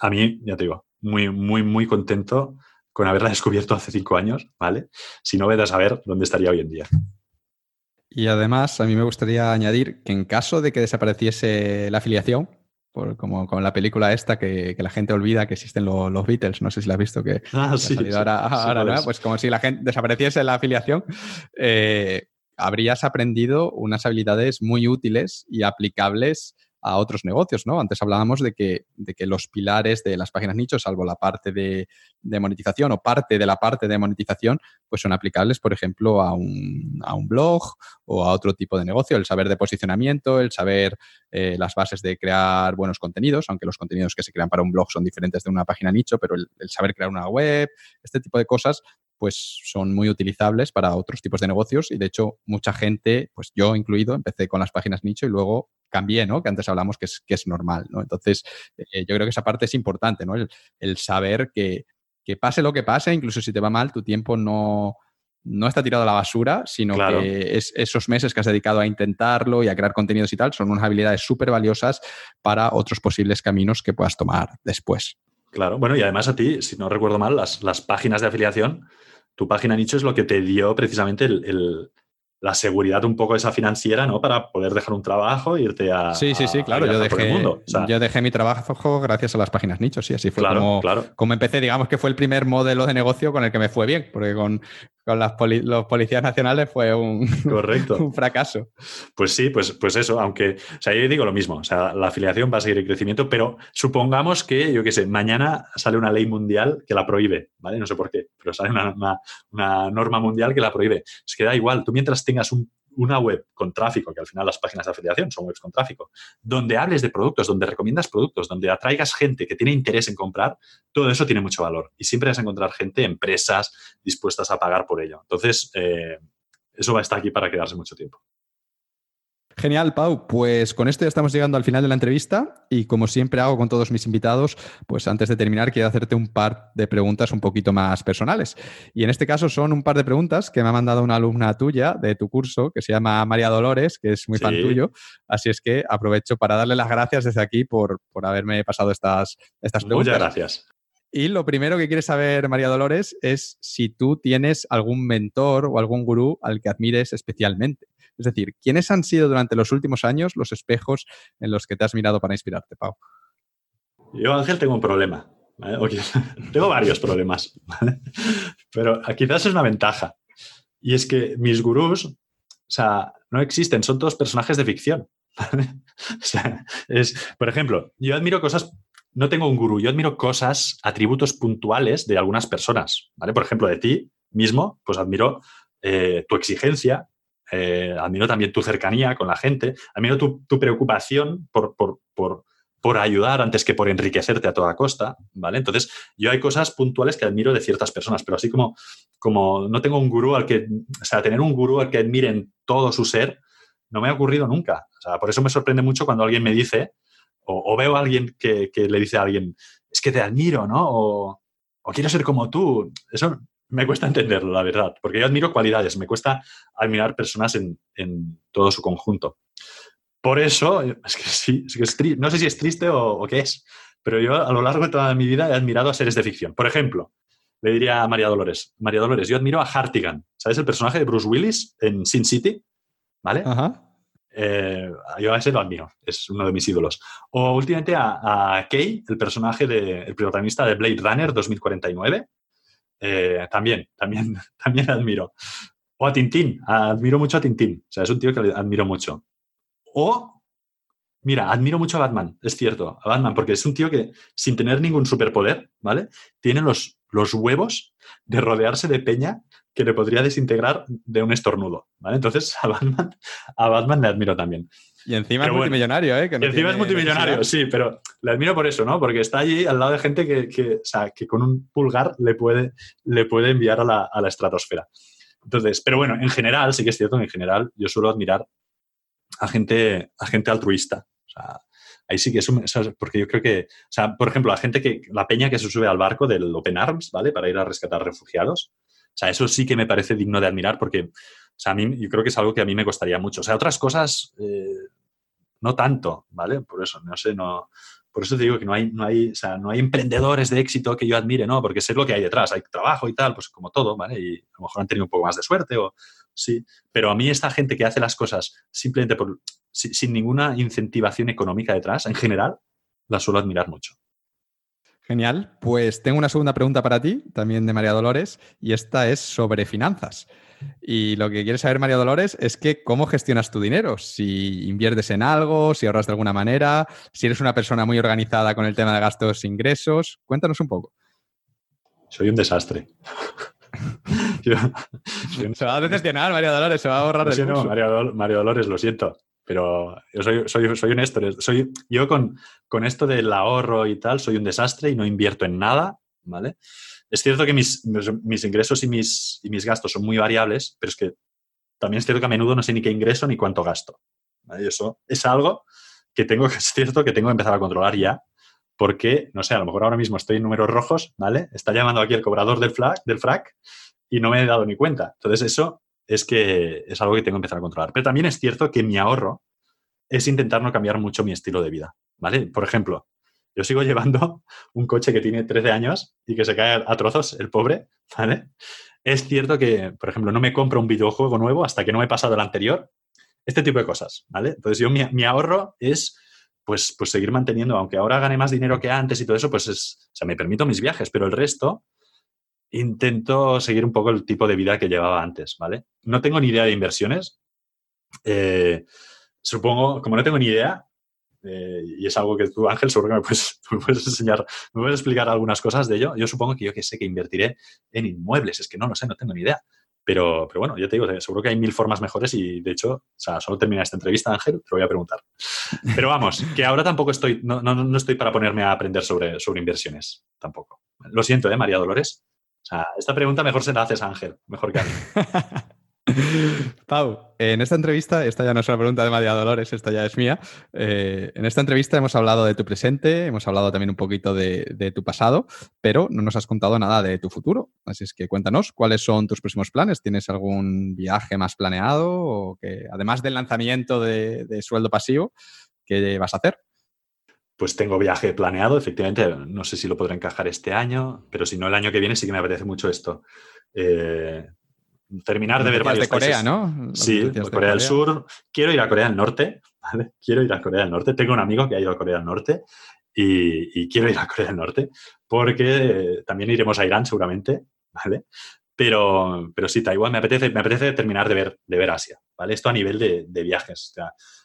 a mí, ya te digo, muy, muy, muy contento con haberla descubierto hace cinco años, ¿vale? Si no, a saber dónde estaría hoy en día. Y además, a mí me gustaría añadir que en caso de que desapareciese la afiliación, como con la película esta que, la gente olvida que existen los Beatles, no sé si la has visto, que, ah, sí, ahora, pues como si la gente desapareciese la afiliación, eh, habrías aprendido unas habilidades muy útiles y aplicables a otros negocios, ¿no? Antes hablábamos de que, de que los pilares de las páginas nicho, salvo la parte de, monetización o parte de la parte de monetización, pues son aplicables, por ejemplo, a un, blog o a otro tipo de negocio. El saber de posicionamiento, el saber eh, las bases de crear buenos contenidos, aunque los contenidos que se crean para un blog son diferentes de una página nicho, pero el saber crear una web, este tipo de cosas pues son muy utilizables para otros tipos de negocios y de hecho mucha gente, pues yo incluido, empecé con las páginas nicho y luego cambié, ¿no? Que antes hablamos que es, que es normal, ¿no? Entonces, eh, yo creo que esa parte es importante, ¿no? El, saber que, pase lo que pase, incluso si te va mal, tu tiempo no, no está tirado a la basura, sino que es, esos meses que has dedicado a intentarlo y a crear contenidos y tal son unas habilidades súper valiosas para otros posibles caminos que puedas tomar después. Claro, bueno, y además a ti, si no recuerdo mal, las, las páginas de afiliación tu página nicho es lo que te dio precisamente la seguridad un poco esa financiera, ¿no? Para poder dejar un trabajo e irte a. Sí, sí, sí, claro. yo, dejé, yo dejé mi trabajo gracias a las páginas nichos, sí, así fue como, como empecé. Digamos que fue el primer modelo de negocio con el que me fue bien, porque con, con las los policías nacionales fue un, Correcto. un fracaso. Pues sí, pues, pues eso, aunque, o sea, yo digo lo mismo, o sea, la afiliación va a seguir en crecimiento, pero supongamos que, yo qué sé, mañana sale una ley mundial que la prohíbe, ¿vale? No sé por qué, pero sale una, una norma mundial que la prohíbe. Es que da igual, tú mientras tengas un una web con tráfico, que al final las páginas de afiliación son webs con tráfico, donde hables de productos, donde recomiendas productos, donde atraigas gente que tiene interés en comprar, todo eso tiene mucho valor. Y siempre vas a encontrar gente, empresas dispuestas a pagar por ello. Entonces, eh, eso va a estar aquí para quedarse mucho tiempo. Genial, Pau. Pues con esto ya estamos llegando al final de la entrevista y como siempre hago con todos mis invitados, pues antes de terminar quiero hacerte un par de preguntas un poquito más personales. Y en este caso son un par de preguntas que me ha mandado una alumna tuya de tu curso que se llama María Dolores, que es muy fan tuyo. Así es que aprovecho para darle las gracias desde aquí por, por haberme pasado estas, estas preguntas. Muchas gracias. Y lo primero que quiere saber María Dolores es si tú tienes algún mentor o algún gurú al que admires especialmente. Es decir, ¿quiénes han sido durante los últimos años los espejos en los que te has mirado para inspirarte, Pau? Yo, Ángel, tengo un problema. tengo varios problemas, pero quizás es una ventaja. Y es que mis gurús, o sea, no existen, son todos personajes de ficción. o sea, es, por ejemplo, yo admiro cosas, no tengo un gurú, yo admiro cosas, atributos puntuales de algunas personas, ¿vale? Por ejemplo, de ti mismo, pues admiro eh, tu exigencia, eh, admiro también tu cercanía con la gente, admiro tu, preocupación por, por, ayudar antes que por enriquecerte a toda costa, ¿vale? Entonces, yo hay cosas puntuales que admiro de ciertas personas, pero así como, como no tengo un gurú al que, o sea, tener un gurú al que admiren todo su ser, no me ha ocurrido nunca. O sea, por eso me sorprende mucho cuando alguien me dice, o, veo a alguien que, le dice a alguien, es que te admiro, ¿no? O, quiero ser como tú. Eso me cuesta entenderlo, la verdad, porque yo admiro cualidades, me cuesta admirar personas en, todo su conjunto. Por eso, es que sí, es que no sé si es triste o, o qué es, pero yo a lo largo de toda mi vida he admirado a seres de ficción. Por ejemplo, le diría a María Dolores, María Dolores, yo admiro a Hartigan, ¿sabes? El personaje de Bruce Willis en Sin City, ¿vale? Ajá. Eh, yo a ese lo admiro, es uno de mis ídolos. O últimamente a, Kay, el personaje, de, el protagonista de Blade Runner 2049, eh, también, también, también admiro. O a Tintín, admiro mucho a Tintín, o sea, es un tío que admiro mucho. O, mira, admiro mucho a Batman, es cierto, a Batman, porque es un tío que sin tener ningún superpoder, ¿vale? Tiene los, los huevos de rodearse de peña que le podría desintegrar de un estornudo, ¿vale? Entonces a Batman, a Batman le admiro también. Y encima es multimillonario, ¿eh? y encima es multimillonario, sí, pero le admiro por eso, ¿no? Porque está allí al lado de gente que, que, o sea, que con un pulgar le puede, le puede enviar a la, a la, estratosfera. Entonces, pero bueno, en general, sí que es cierto que en general yo suelo admirar a gente, a gente altruista. O sea, ahí sí que es un, porque yo creo que, o sea, por ejemplo, la gente que, la peña que se sube al barco del Open Arms, ¿vale? Para ir a rescatar refugiados, o sea, eso sí que me parece digno de admirar porque, sea, a mí yo creo que es algo que a mí me costaría mucho. O sea, otras cosas, eh, no tanto, ¿vale? Por eso, no sé, no... Por eso te digo que no hay, no, hay, o sea, no hay emprendedores de éxito que yo admire, ¿no? Porque sé lo que hay detrás. Hay trabajo y tal, pues como todo, ¿vale? Y a lo mejor han tenido un poco más de suerte o sí. Pero a mí esta gente que hace las cosas simplemente por, sin ninguna incentivación económica detrás, en general, la suelo admirar mucho. Genial. Pues tengo una segunda pregunta para ti, también de María Dolores, y esta es sobre finanzas. Y lo que quiere saber María Dolores es que cómo gestionas tu dinero, si inviertes en algo, si ahorras de alguna manera, si eres una persona muy organizada con el tema de gastos e ingresos. Cuéntanos un poco. Soy un desastre. Se va a decepcionar, María Dolores, se va a ahorrar no, María, Dolores, lo siento. Pero yo soy, soy, soy honesto. Soy, yo con, con esto del ahorro y tal, soy un desastre y no invierto en nada, ¿vale? Es cierto que mis, mis ingresos y mis, y mis gastos son muy variables, pero es que también es cierto que a menudo no sé ni qué ingreso ni cuánto gasto. ¿vale? eso es algo que tengo es cierto que tengo que empezar a controlar ya, porque, no sé, a lo mejor ahora mismo estoy en números rojos, ¿vale? Está llamando aquí el cobrador del, FLAC, del FRAC y no me he dado ni cuenta. Entonces, eso es que es algo que tengo que empezar a controlar. Pero también es cierto que mi ahorro es intentar no cambiar mucho mi estilo de vida, ¿vale? Por ejemplo, yo sigo llevando un coche que tiene 13 años y que se cae a trozos, el pobre, ¿vale? Es cierto que, por ejemplo, no me compro un videojuego nuevo hasta que no me he pasado el anterior. Este tipo de cosas, ¿vale? Entonces yo mi, ahorro es pues, pues seguir manteniendo, aunque ahora gane más dinero que antes y todo eso, pues es, o sea, me permito mis viajes, pero el resto intento seguir un poco el tipo de vida que llevaba antes, ¿vale? No tengo ni idea de inversiones. Eh, supongo, como no tengo ni idea, eh, y es algo que tú, Ángel, seguro que me puedes, puedes, enseñar, me puedes explicar algunas cosas de ello. Yo supongo que yo que sé que invertiré en inmuebles, es que no lo sé, no tengo ni idea. Pero, pero bueno, yo te digo, seguro que hay mil formas mejores y de hecho, o sea, solo termina esta entrevista, Ángel, te lo voy a preguntar. Pero vamos, que ahora tampoco estoy, no, no, no estoy para ponerme a aprender sobre, sobre inversiones, tampoco. Lo siento, ¿eh, María Dolores? O sea, esta pregunta mejor se la haces Ángel, mejor que a mí. Pau, en esta entrevista, esta ya no es una pregunta de María Dolores, esta ya es mía. Eh, en esta entrevista hemos hablado de tu presente, hemos hablado también un poquito de, tu pasado, pero no nos has contado nada de tu futuro. Así es que cuéntanos cuáles son tus próximos planes. ¿Tienes algún viaje más planeado o que, además del lanzamiento de, de sueldo pasivo, qué vas a hacer? Pues tengo viaje planeado, efectivamente, no sé si lo podré encajar este año, pero si no el año que viene sí que me apetece mucho esto. Eh, terminar de ver varios de Corea, ¿no? sí, Corea, del Sur. Quiero ir a Corea del Norte, ¿vale? Quiero ir a Corea del Norte. Tengo un amigo que ha ido a Corea del Norte y, quiero ir a Corea del Norte porque también iremos a Irán seguramente, ¿vale? Pero, pero sí, Taiwán me apetece, me apetece terminar de ver, de ver Asia, ¿vale? Esto a nivel de, viajes.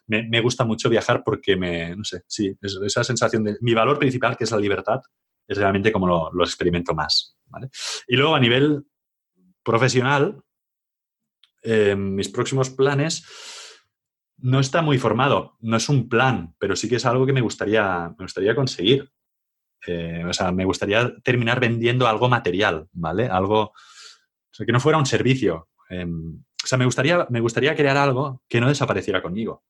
Me, gusta mucho viajar porque me, no sé, sí, esa sensación de... Mi valor principal, que es la libertad, es realmente como lo, lo experimento más, ¿vale? Y luego a nivel profesional, eh, mis próximos planes no está muy formado, no es un plan, pero sí que es algo que me gustaría, me gustaría conseguir. Eh, o sea, me gustaría terminar vendiendo algo material, ¿vale? Algo, o sea, que no fuera un servicio. Em, o sea, me gustaría, me gustaría crear algo que no desapareciera conmigo.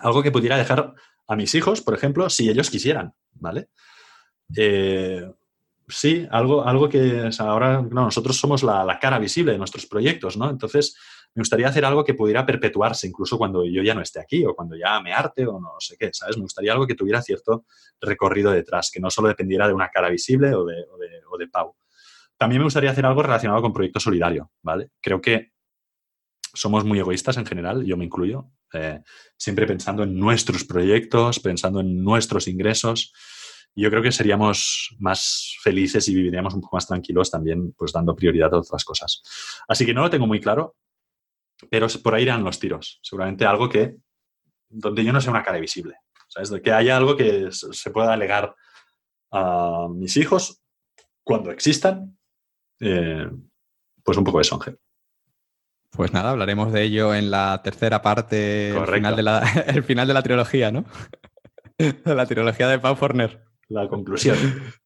Algo que pudiera dejar a mis hijos, por ejemplo, si ellos quisieran, ¿vale? Eh, sí, algo, algo que ahora nosotros somos la, cara visible de nuestros proyectos, ¿no? Entonces, me gustaría hacer algo que pudiera perpetuarse incluso cuando yo ya no esté aquí o cuando ya me arte o no sé qué, ¿sabes? Me gustaría algo que tuviera cierto recorrido detrás, que no solo dependiera de una cara visible o de, o de Pau. También me gustaría hacer algo relacionado con proyecto solidario, ¿vale? Creo que somos muy egoístas en general, yo me incluyo, eh, siempre pensando en nuestros proyectos, pensando en nuestros ingresos. yo creo que seríamos más felices y viviríamos un poco más tranquilos también, pues dando prioridad a otras cosas. Así que no lo tengo muy claro, pero por ahí irán los tiros. Seguramente algo que, donde yo no sea una cara visible, ¿sabes? De que haya algo que se pueda alegar a mis hijos cuando existan, eh, pues un poco eso, Ángel. Pues nada, hablaremos de ello en la tercera parte, el final, de la, el final de la trilogía, ¿no? la trilogía de Pau Forner. La conclusión.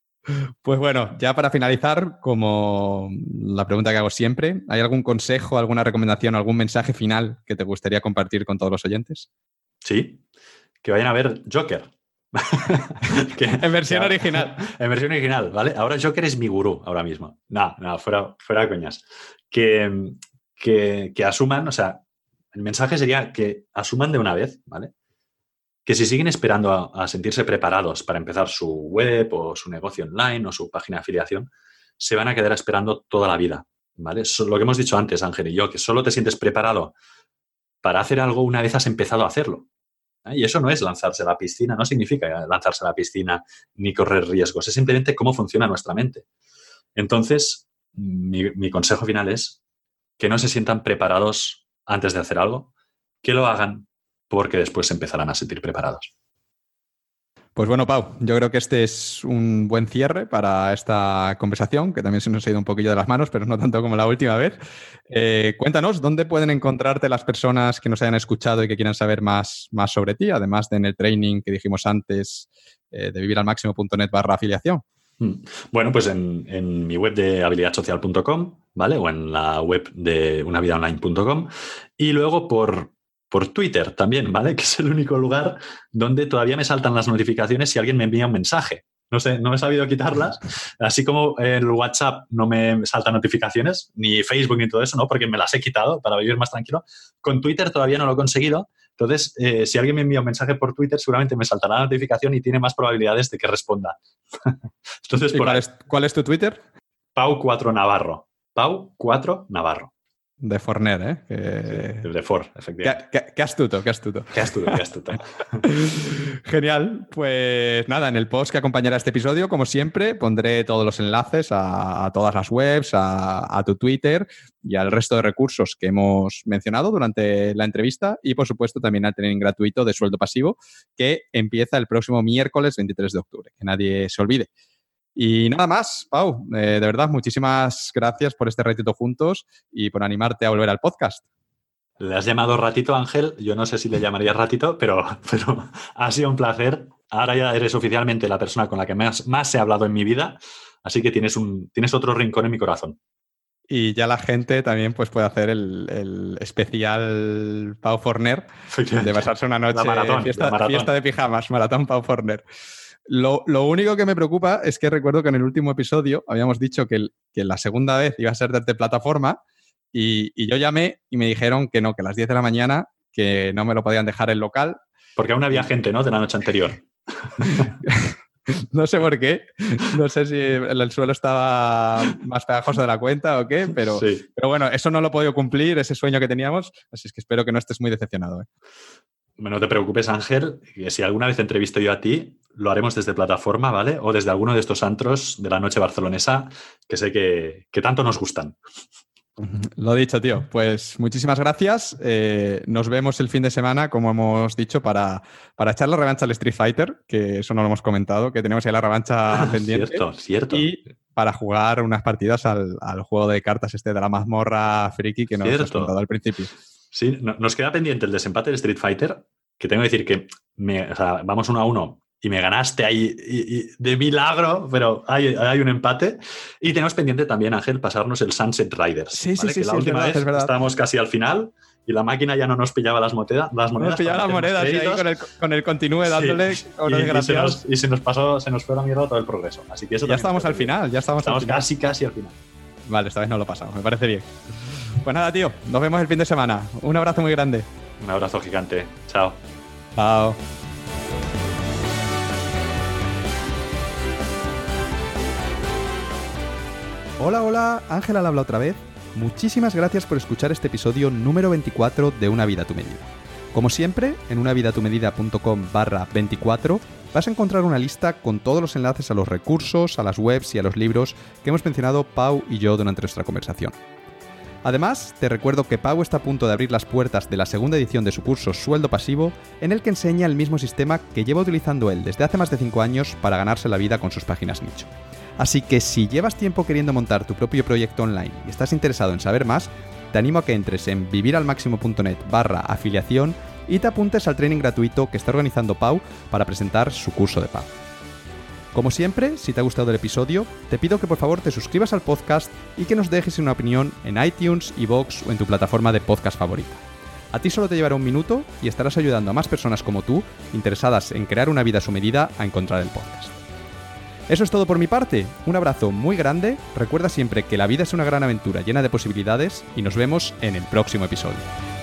Pues bueno, ya para finalizar, como la pregunta que hago siempre, ¿hay algún consejo, alguna recomendación, algún mensaje final que te gustaría compartir con todos los oyentes? Sí, que vayan a ver Joker. en versión original. En versión original, ¿vale? Ahora Joker es mi gurú ahora mismo. Nada, nada, fuera, fuera de coñas. Que, que, asuman, o sea, el mensaje sería que asuman de una vez, ¿vale? Que si siguen esperando a, sentirse preparados para empezar su web o su negocio online o su página de afiliación, se van a quedar esperando toda la vida, ¿vale? lo que hemos dicho antes, Ángel y yo, que solo te sientes preparado para hacer algo una vez has empezado a hacerlo. ¿eh? Y eso no es lanzarse a la piscina, no significa lanzarse a la piscina ni correr riesgos, es simplemente cómo funciona nuestra mente. Entonces, mi consejo final es que no se sientan preparados antes de hacer algo, que lo hagan porque después se empezarán a sentir preparados. Pues bueno, Pau, yo creo que este es un buen cierre para esta conversación, que también se nos ha ido un poquillo de las manos, pero no tanto como la última vez. Eh, cuéntanos, ¿dónde pueden encontrarte las personas que nos hayan escuchado y que quieran saber más, más sobre ti, además de en el training que dijimos antes eh, de viviralmáximo.net barra afiliación? Mm. Bueno, pues en, mi web de habilidadsocial.com, ¿vale? O en la web de unavidaonline.com. Y luego por, por Twitter también, ¿vale? Que es el único lugar donde todavía me saltan las notificaciones si alguien me envía un mensaje. No sé, no he sabido quitarlas. Así como el WhatsApp no me salta notificaciones, ni Facebook ni todo eso, ¿no? Porque me las he quitado para vivir más tranquilo. Con Twitter todavía no lo he conseguido. Entonces, eh, si alguien me envía un mensaje por Twitter, seguramente me saltará la notificación y tiene más probabilidades de que responda. Entonces, cuál, es, cuál es tu Twitter? Pau4 Navarro. Pau4 Navarro. De Forner, ¿eh? de For, efectivamente. Qué, astuto, qué astuto. Qué astuto, qué astuto. Genial. Pues nada, en el post que acompañará este episodio, como siempre, pondré todos los enlaces a, todas las webs, a, tu Twitter y al resto de recursos que hemos mencionado durante la entrevista y, por supuesto, también al training gratuito de sueldo pasivo que empieza el próximo miércoles 23 de octubre. Que nadie se olvide. Y nada más, Pau, eh, de verdad, muchísimas gracias por este ratito juntos y por animarte a volver al podcast. Le has llamado ratito, Ángel. Yo no sé si le llamaría ratito, pero, pero ha sido un placer. Ahora ya eres oficialmente la persona con la que más, más he hablado en mi vida, así que tienes, un, tienes otro rincón en mi corazón. Y ya la gente también pues, puede hacer el, especial Pau Forner de pasarse una noche maratón, fiesta, fiesta, de pijamas, maratón Pau Forner. Lo, único que me preocupa es que recuerdo que en el último episodio habíamos dicho que, la segunda vez iba a ser desde plataforma y, yo llamé y me dijeron que no, que a las 10 de la mañana, que no me lo podían dejar en local. Porque aún había gente, ¿no? De la noche anterior. no sé por qué. No sé si el, suelo estaba más pegajoso de la cuenta o qué, pero, pero bueno, eso no lo he podido cumplir, ese sueño que teníamos. Así es que espero que no estés muy decepcionado. ¿eh? No te preocupes, Ángel, que si alguna vez entrevisto yo a ti, lo haremos desde plataforma, ¿vale? O desde alguno de estos antros de la noche barcelonesa que sé que, tanto nos gustan. Lo dicho, tío. Pues muchísimas gracias. Eh, nos vemos el fin de semana, como hemos dicho, para, para, echar la revancha al Street Fighter, que eso no lo hemos comentado, que tenemos ahí la revancha pendiente. Cierto, cierto. Y para jugar unas partidas al, juego de cartas este de la mazmorra friki que nos has contado al principio. Sí, nos queda pendiente el desempate del Street Fighter, que tengo que decir que vamos uno a uno y me ganaste ahí de milagro, pero hay, un empate. Y tenemos pendiente también, Ángel, pasarnos el Sunset Riders. Sí, sí, sí. la última vez estábamos casi al final y la máquina ya no nos pillaba las, monedas. Las monedas nos pillaba las monedas ahí con el, con el continúe dándole sí. y, se nos, y, se nos, pasó, se nos fue la mierda todo el progreso. Así que eso ya estamos al final, ya estamos, estamos casi, casi al final. Vale, esta vez no lo pasamos, me parece bien. Pues nada, tío, nos vemos el fin de semana. Un abrazo muy grande. Un abrazo gigante. Chao. Chao. Hola, hola, Ángela habla otra vez. Muchísimas gracias por escuchar este episodio número 24 de Una vida a tu medida. Como siempre, en unavidatumedida.com barra 24 vas a encontrar una lista con todos los enlaces a los recursos, a las webs y a los libros que hemos mencionado Pau y yo durante nuestra conversación. Además, te recuerdo que Pau está a punto de abrir las puertas de la segunda edición de su curso Sueldo Pasivo, en el que enseña el mismo sistema que lleva utilizando él desde hace más de 5 años para ganarse la vida con sus páginas nicho. Así que si llevas tiempo queriendo montar tu propio proyecto online y estás interesado en saber más, te animo a que entres en viviralmaximo.net barra afiliación y te apuntes al training gratuito que está organizando Pau para presentar su curso de pago. Como siempre, si te ha gustado el episodio, te pido que por favor te suscribas al podcast y que nos dejes una opinión en iTunes, iVoox o en tu plataforma de podcast favorita. A ti solo te llevará un minuto y estarás ayudando a más personas como tú, interesadas en crear una vida a su medida, a encontrar el podcast. Eso es todo por mi parte. Un abrazo muy grande. Recuerda siempre que la vida es una gran aventura llena de posibilidades y nos vemos en el próximo episodio.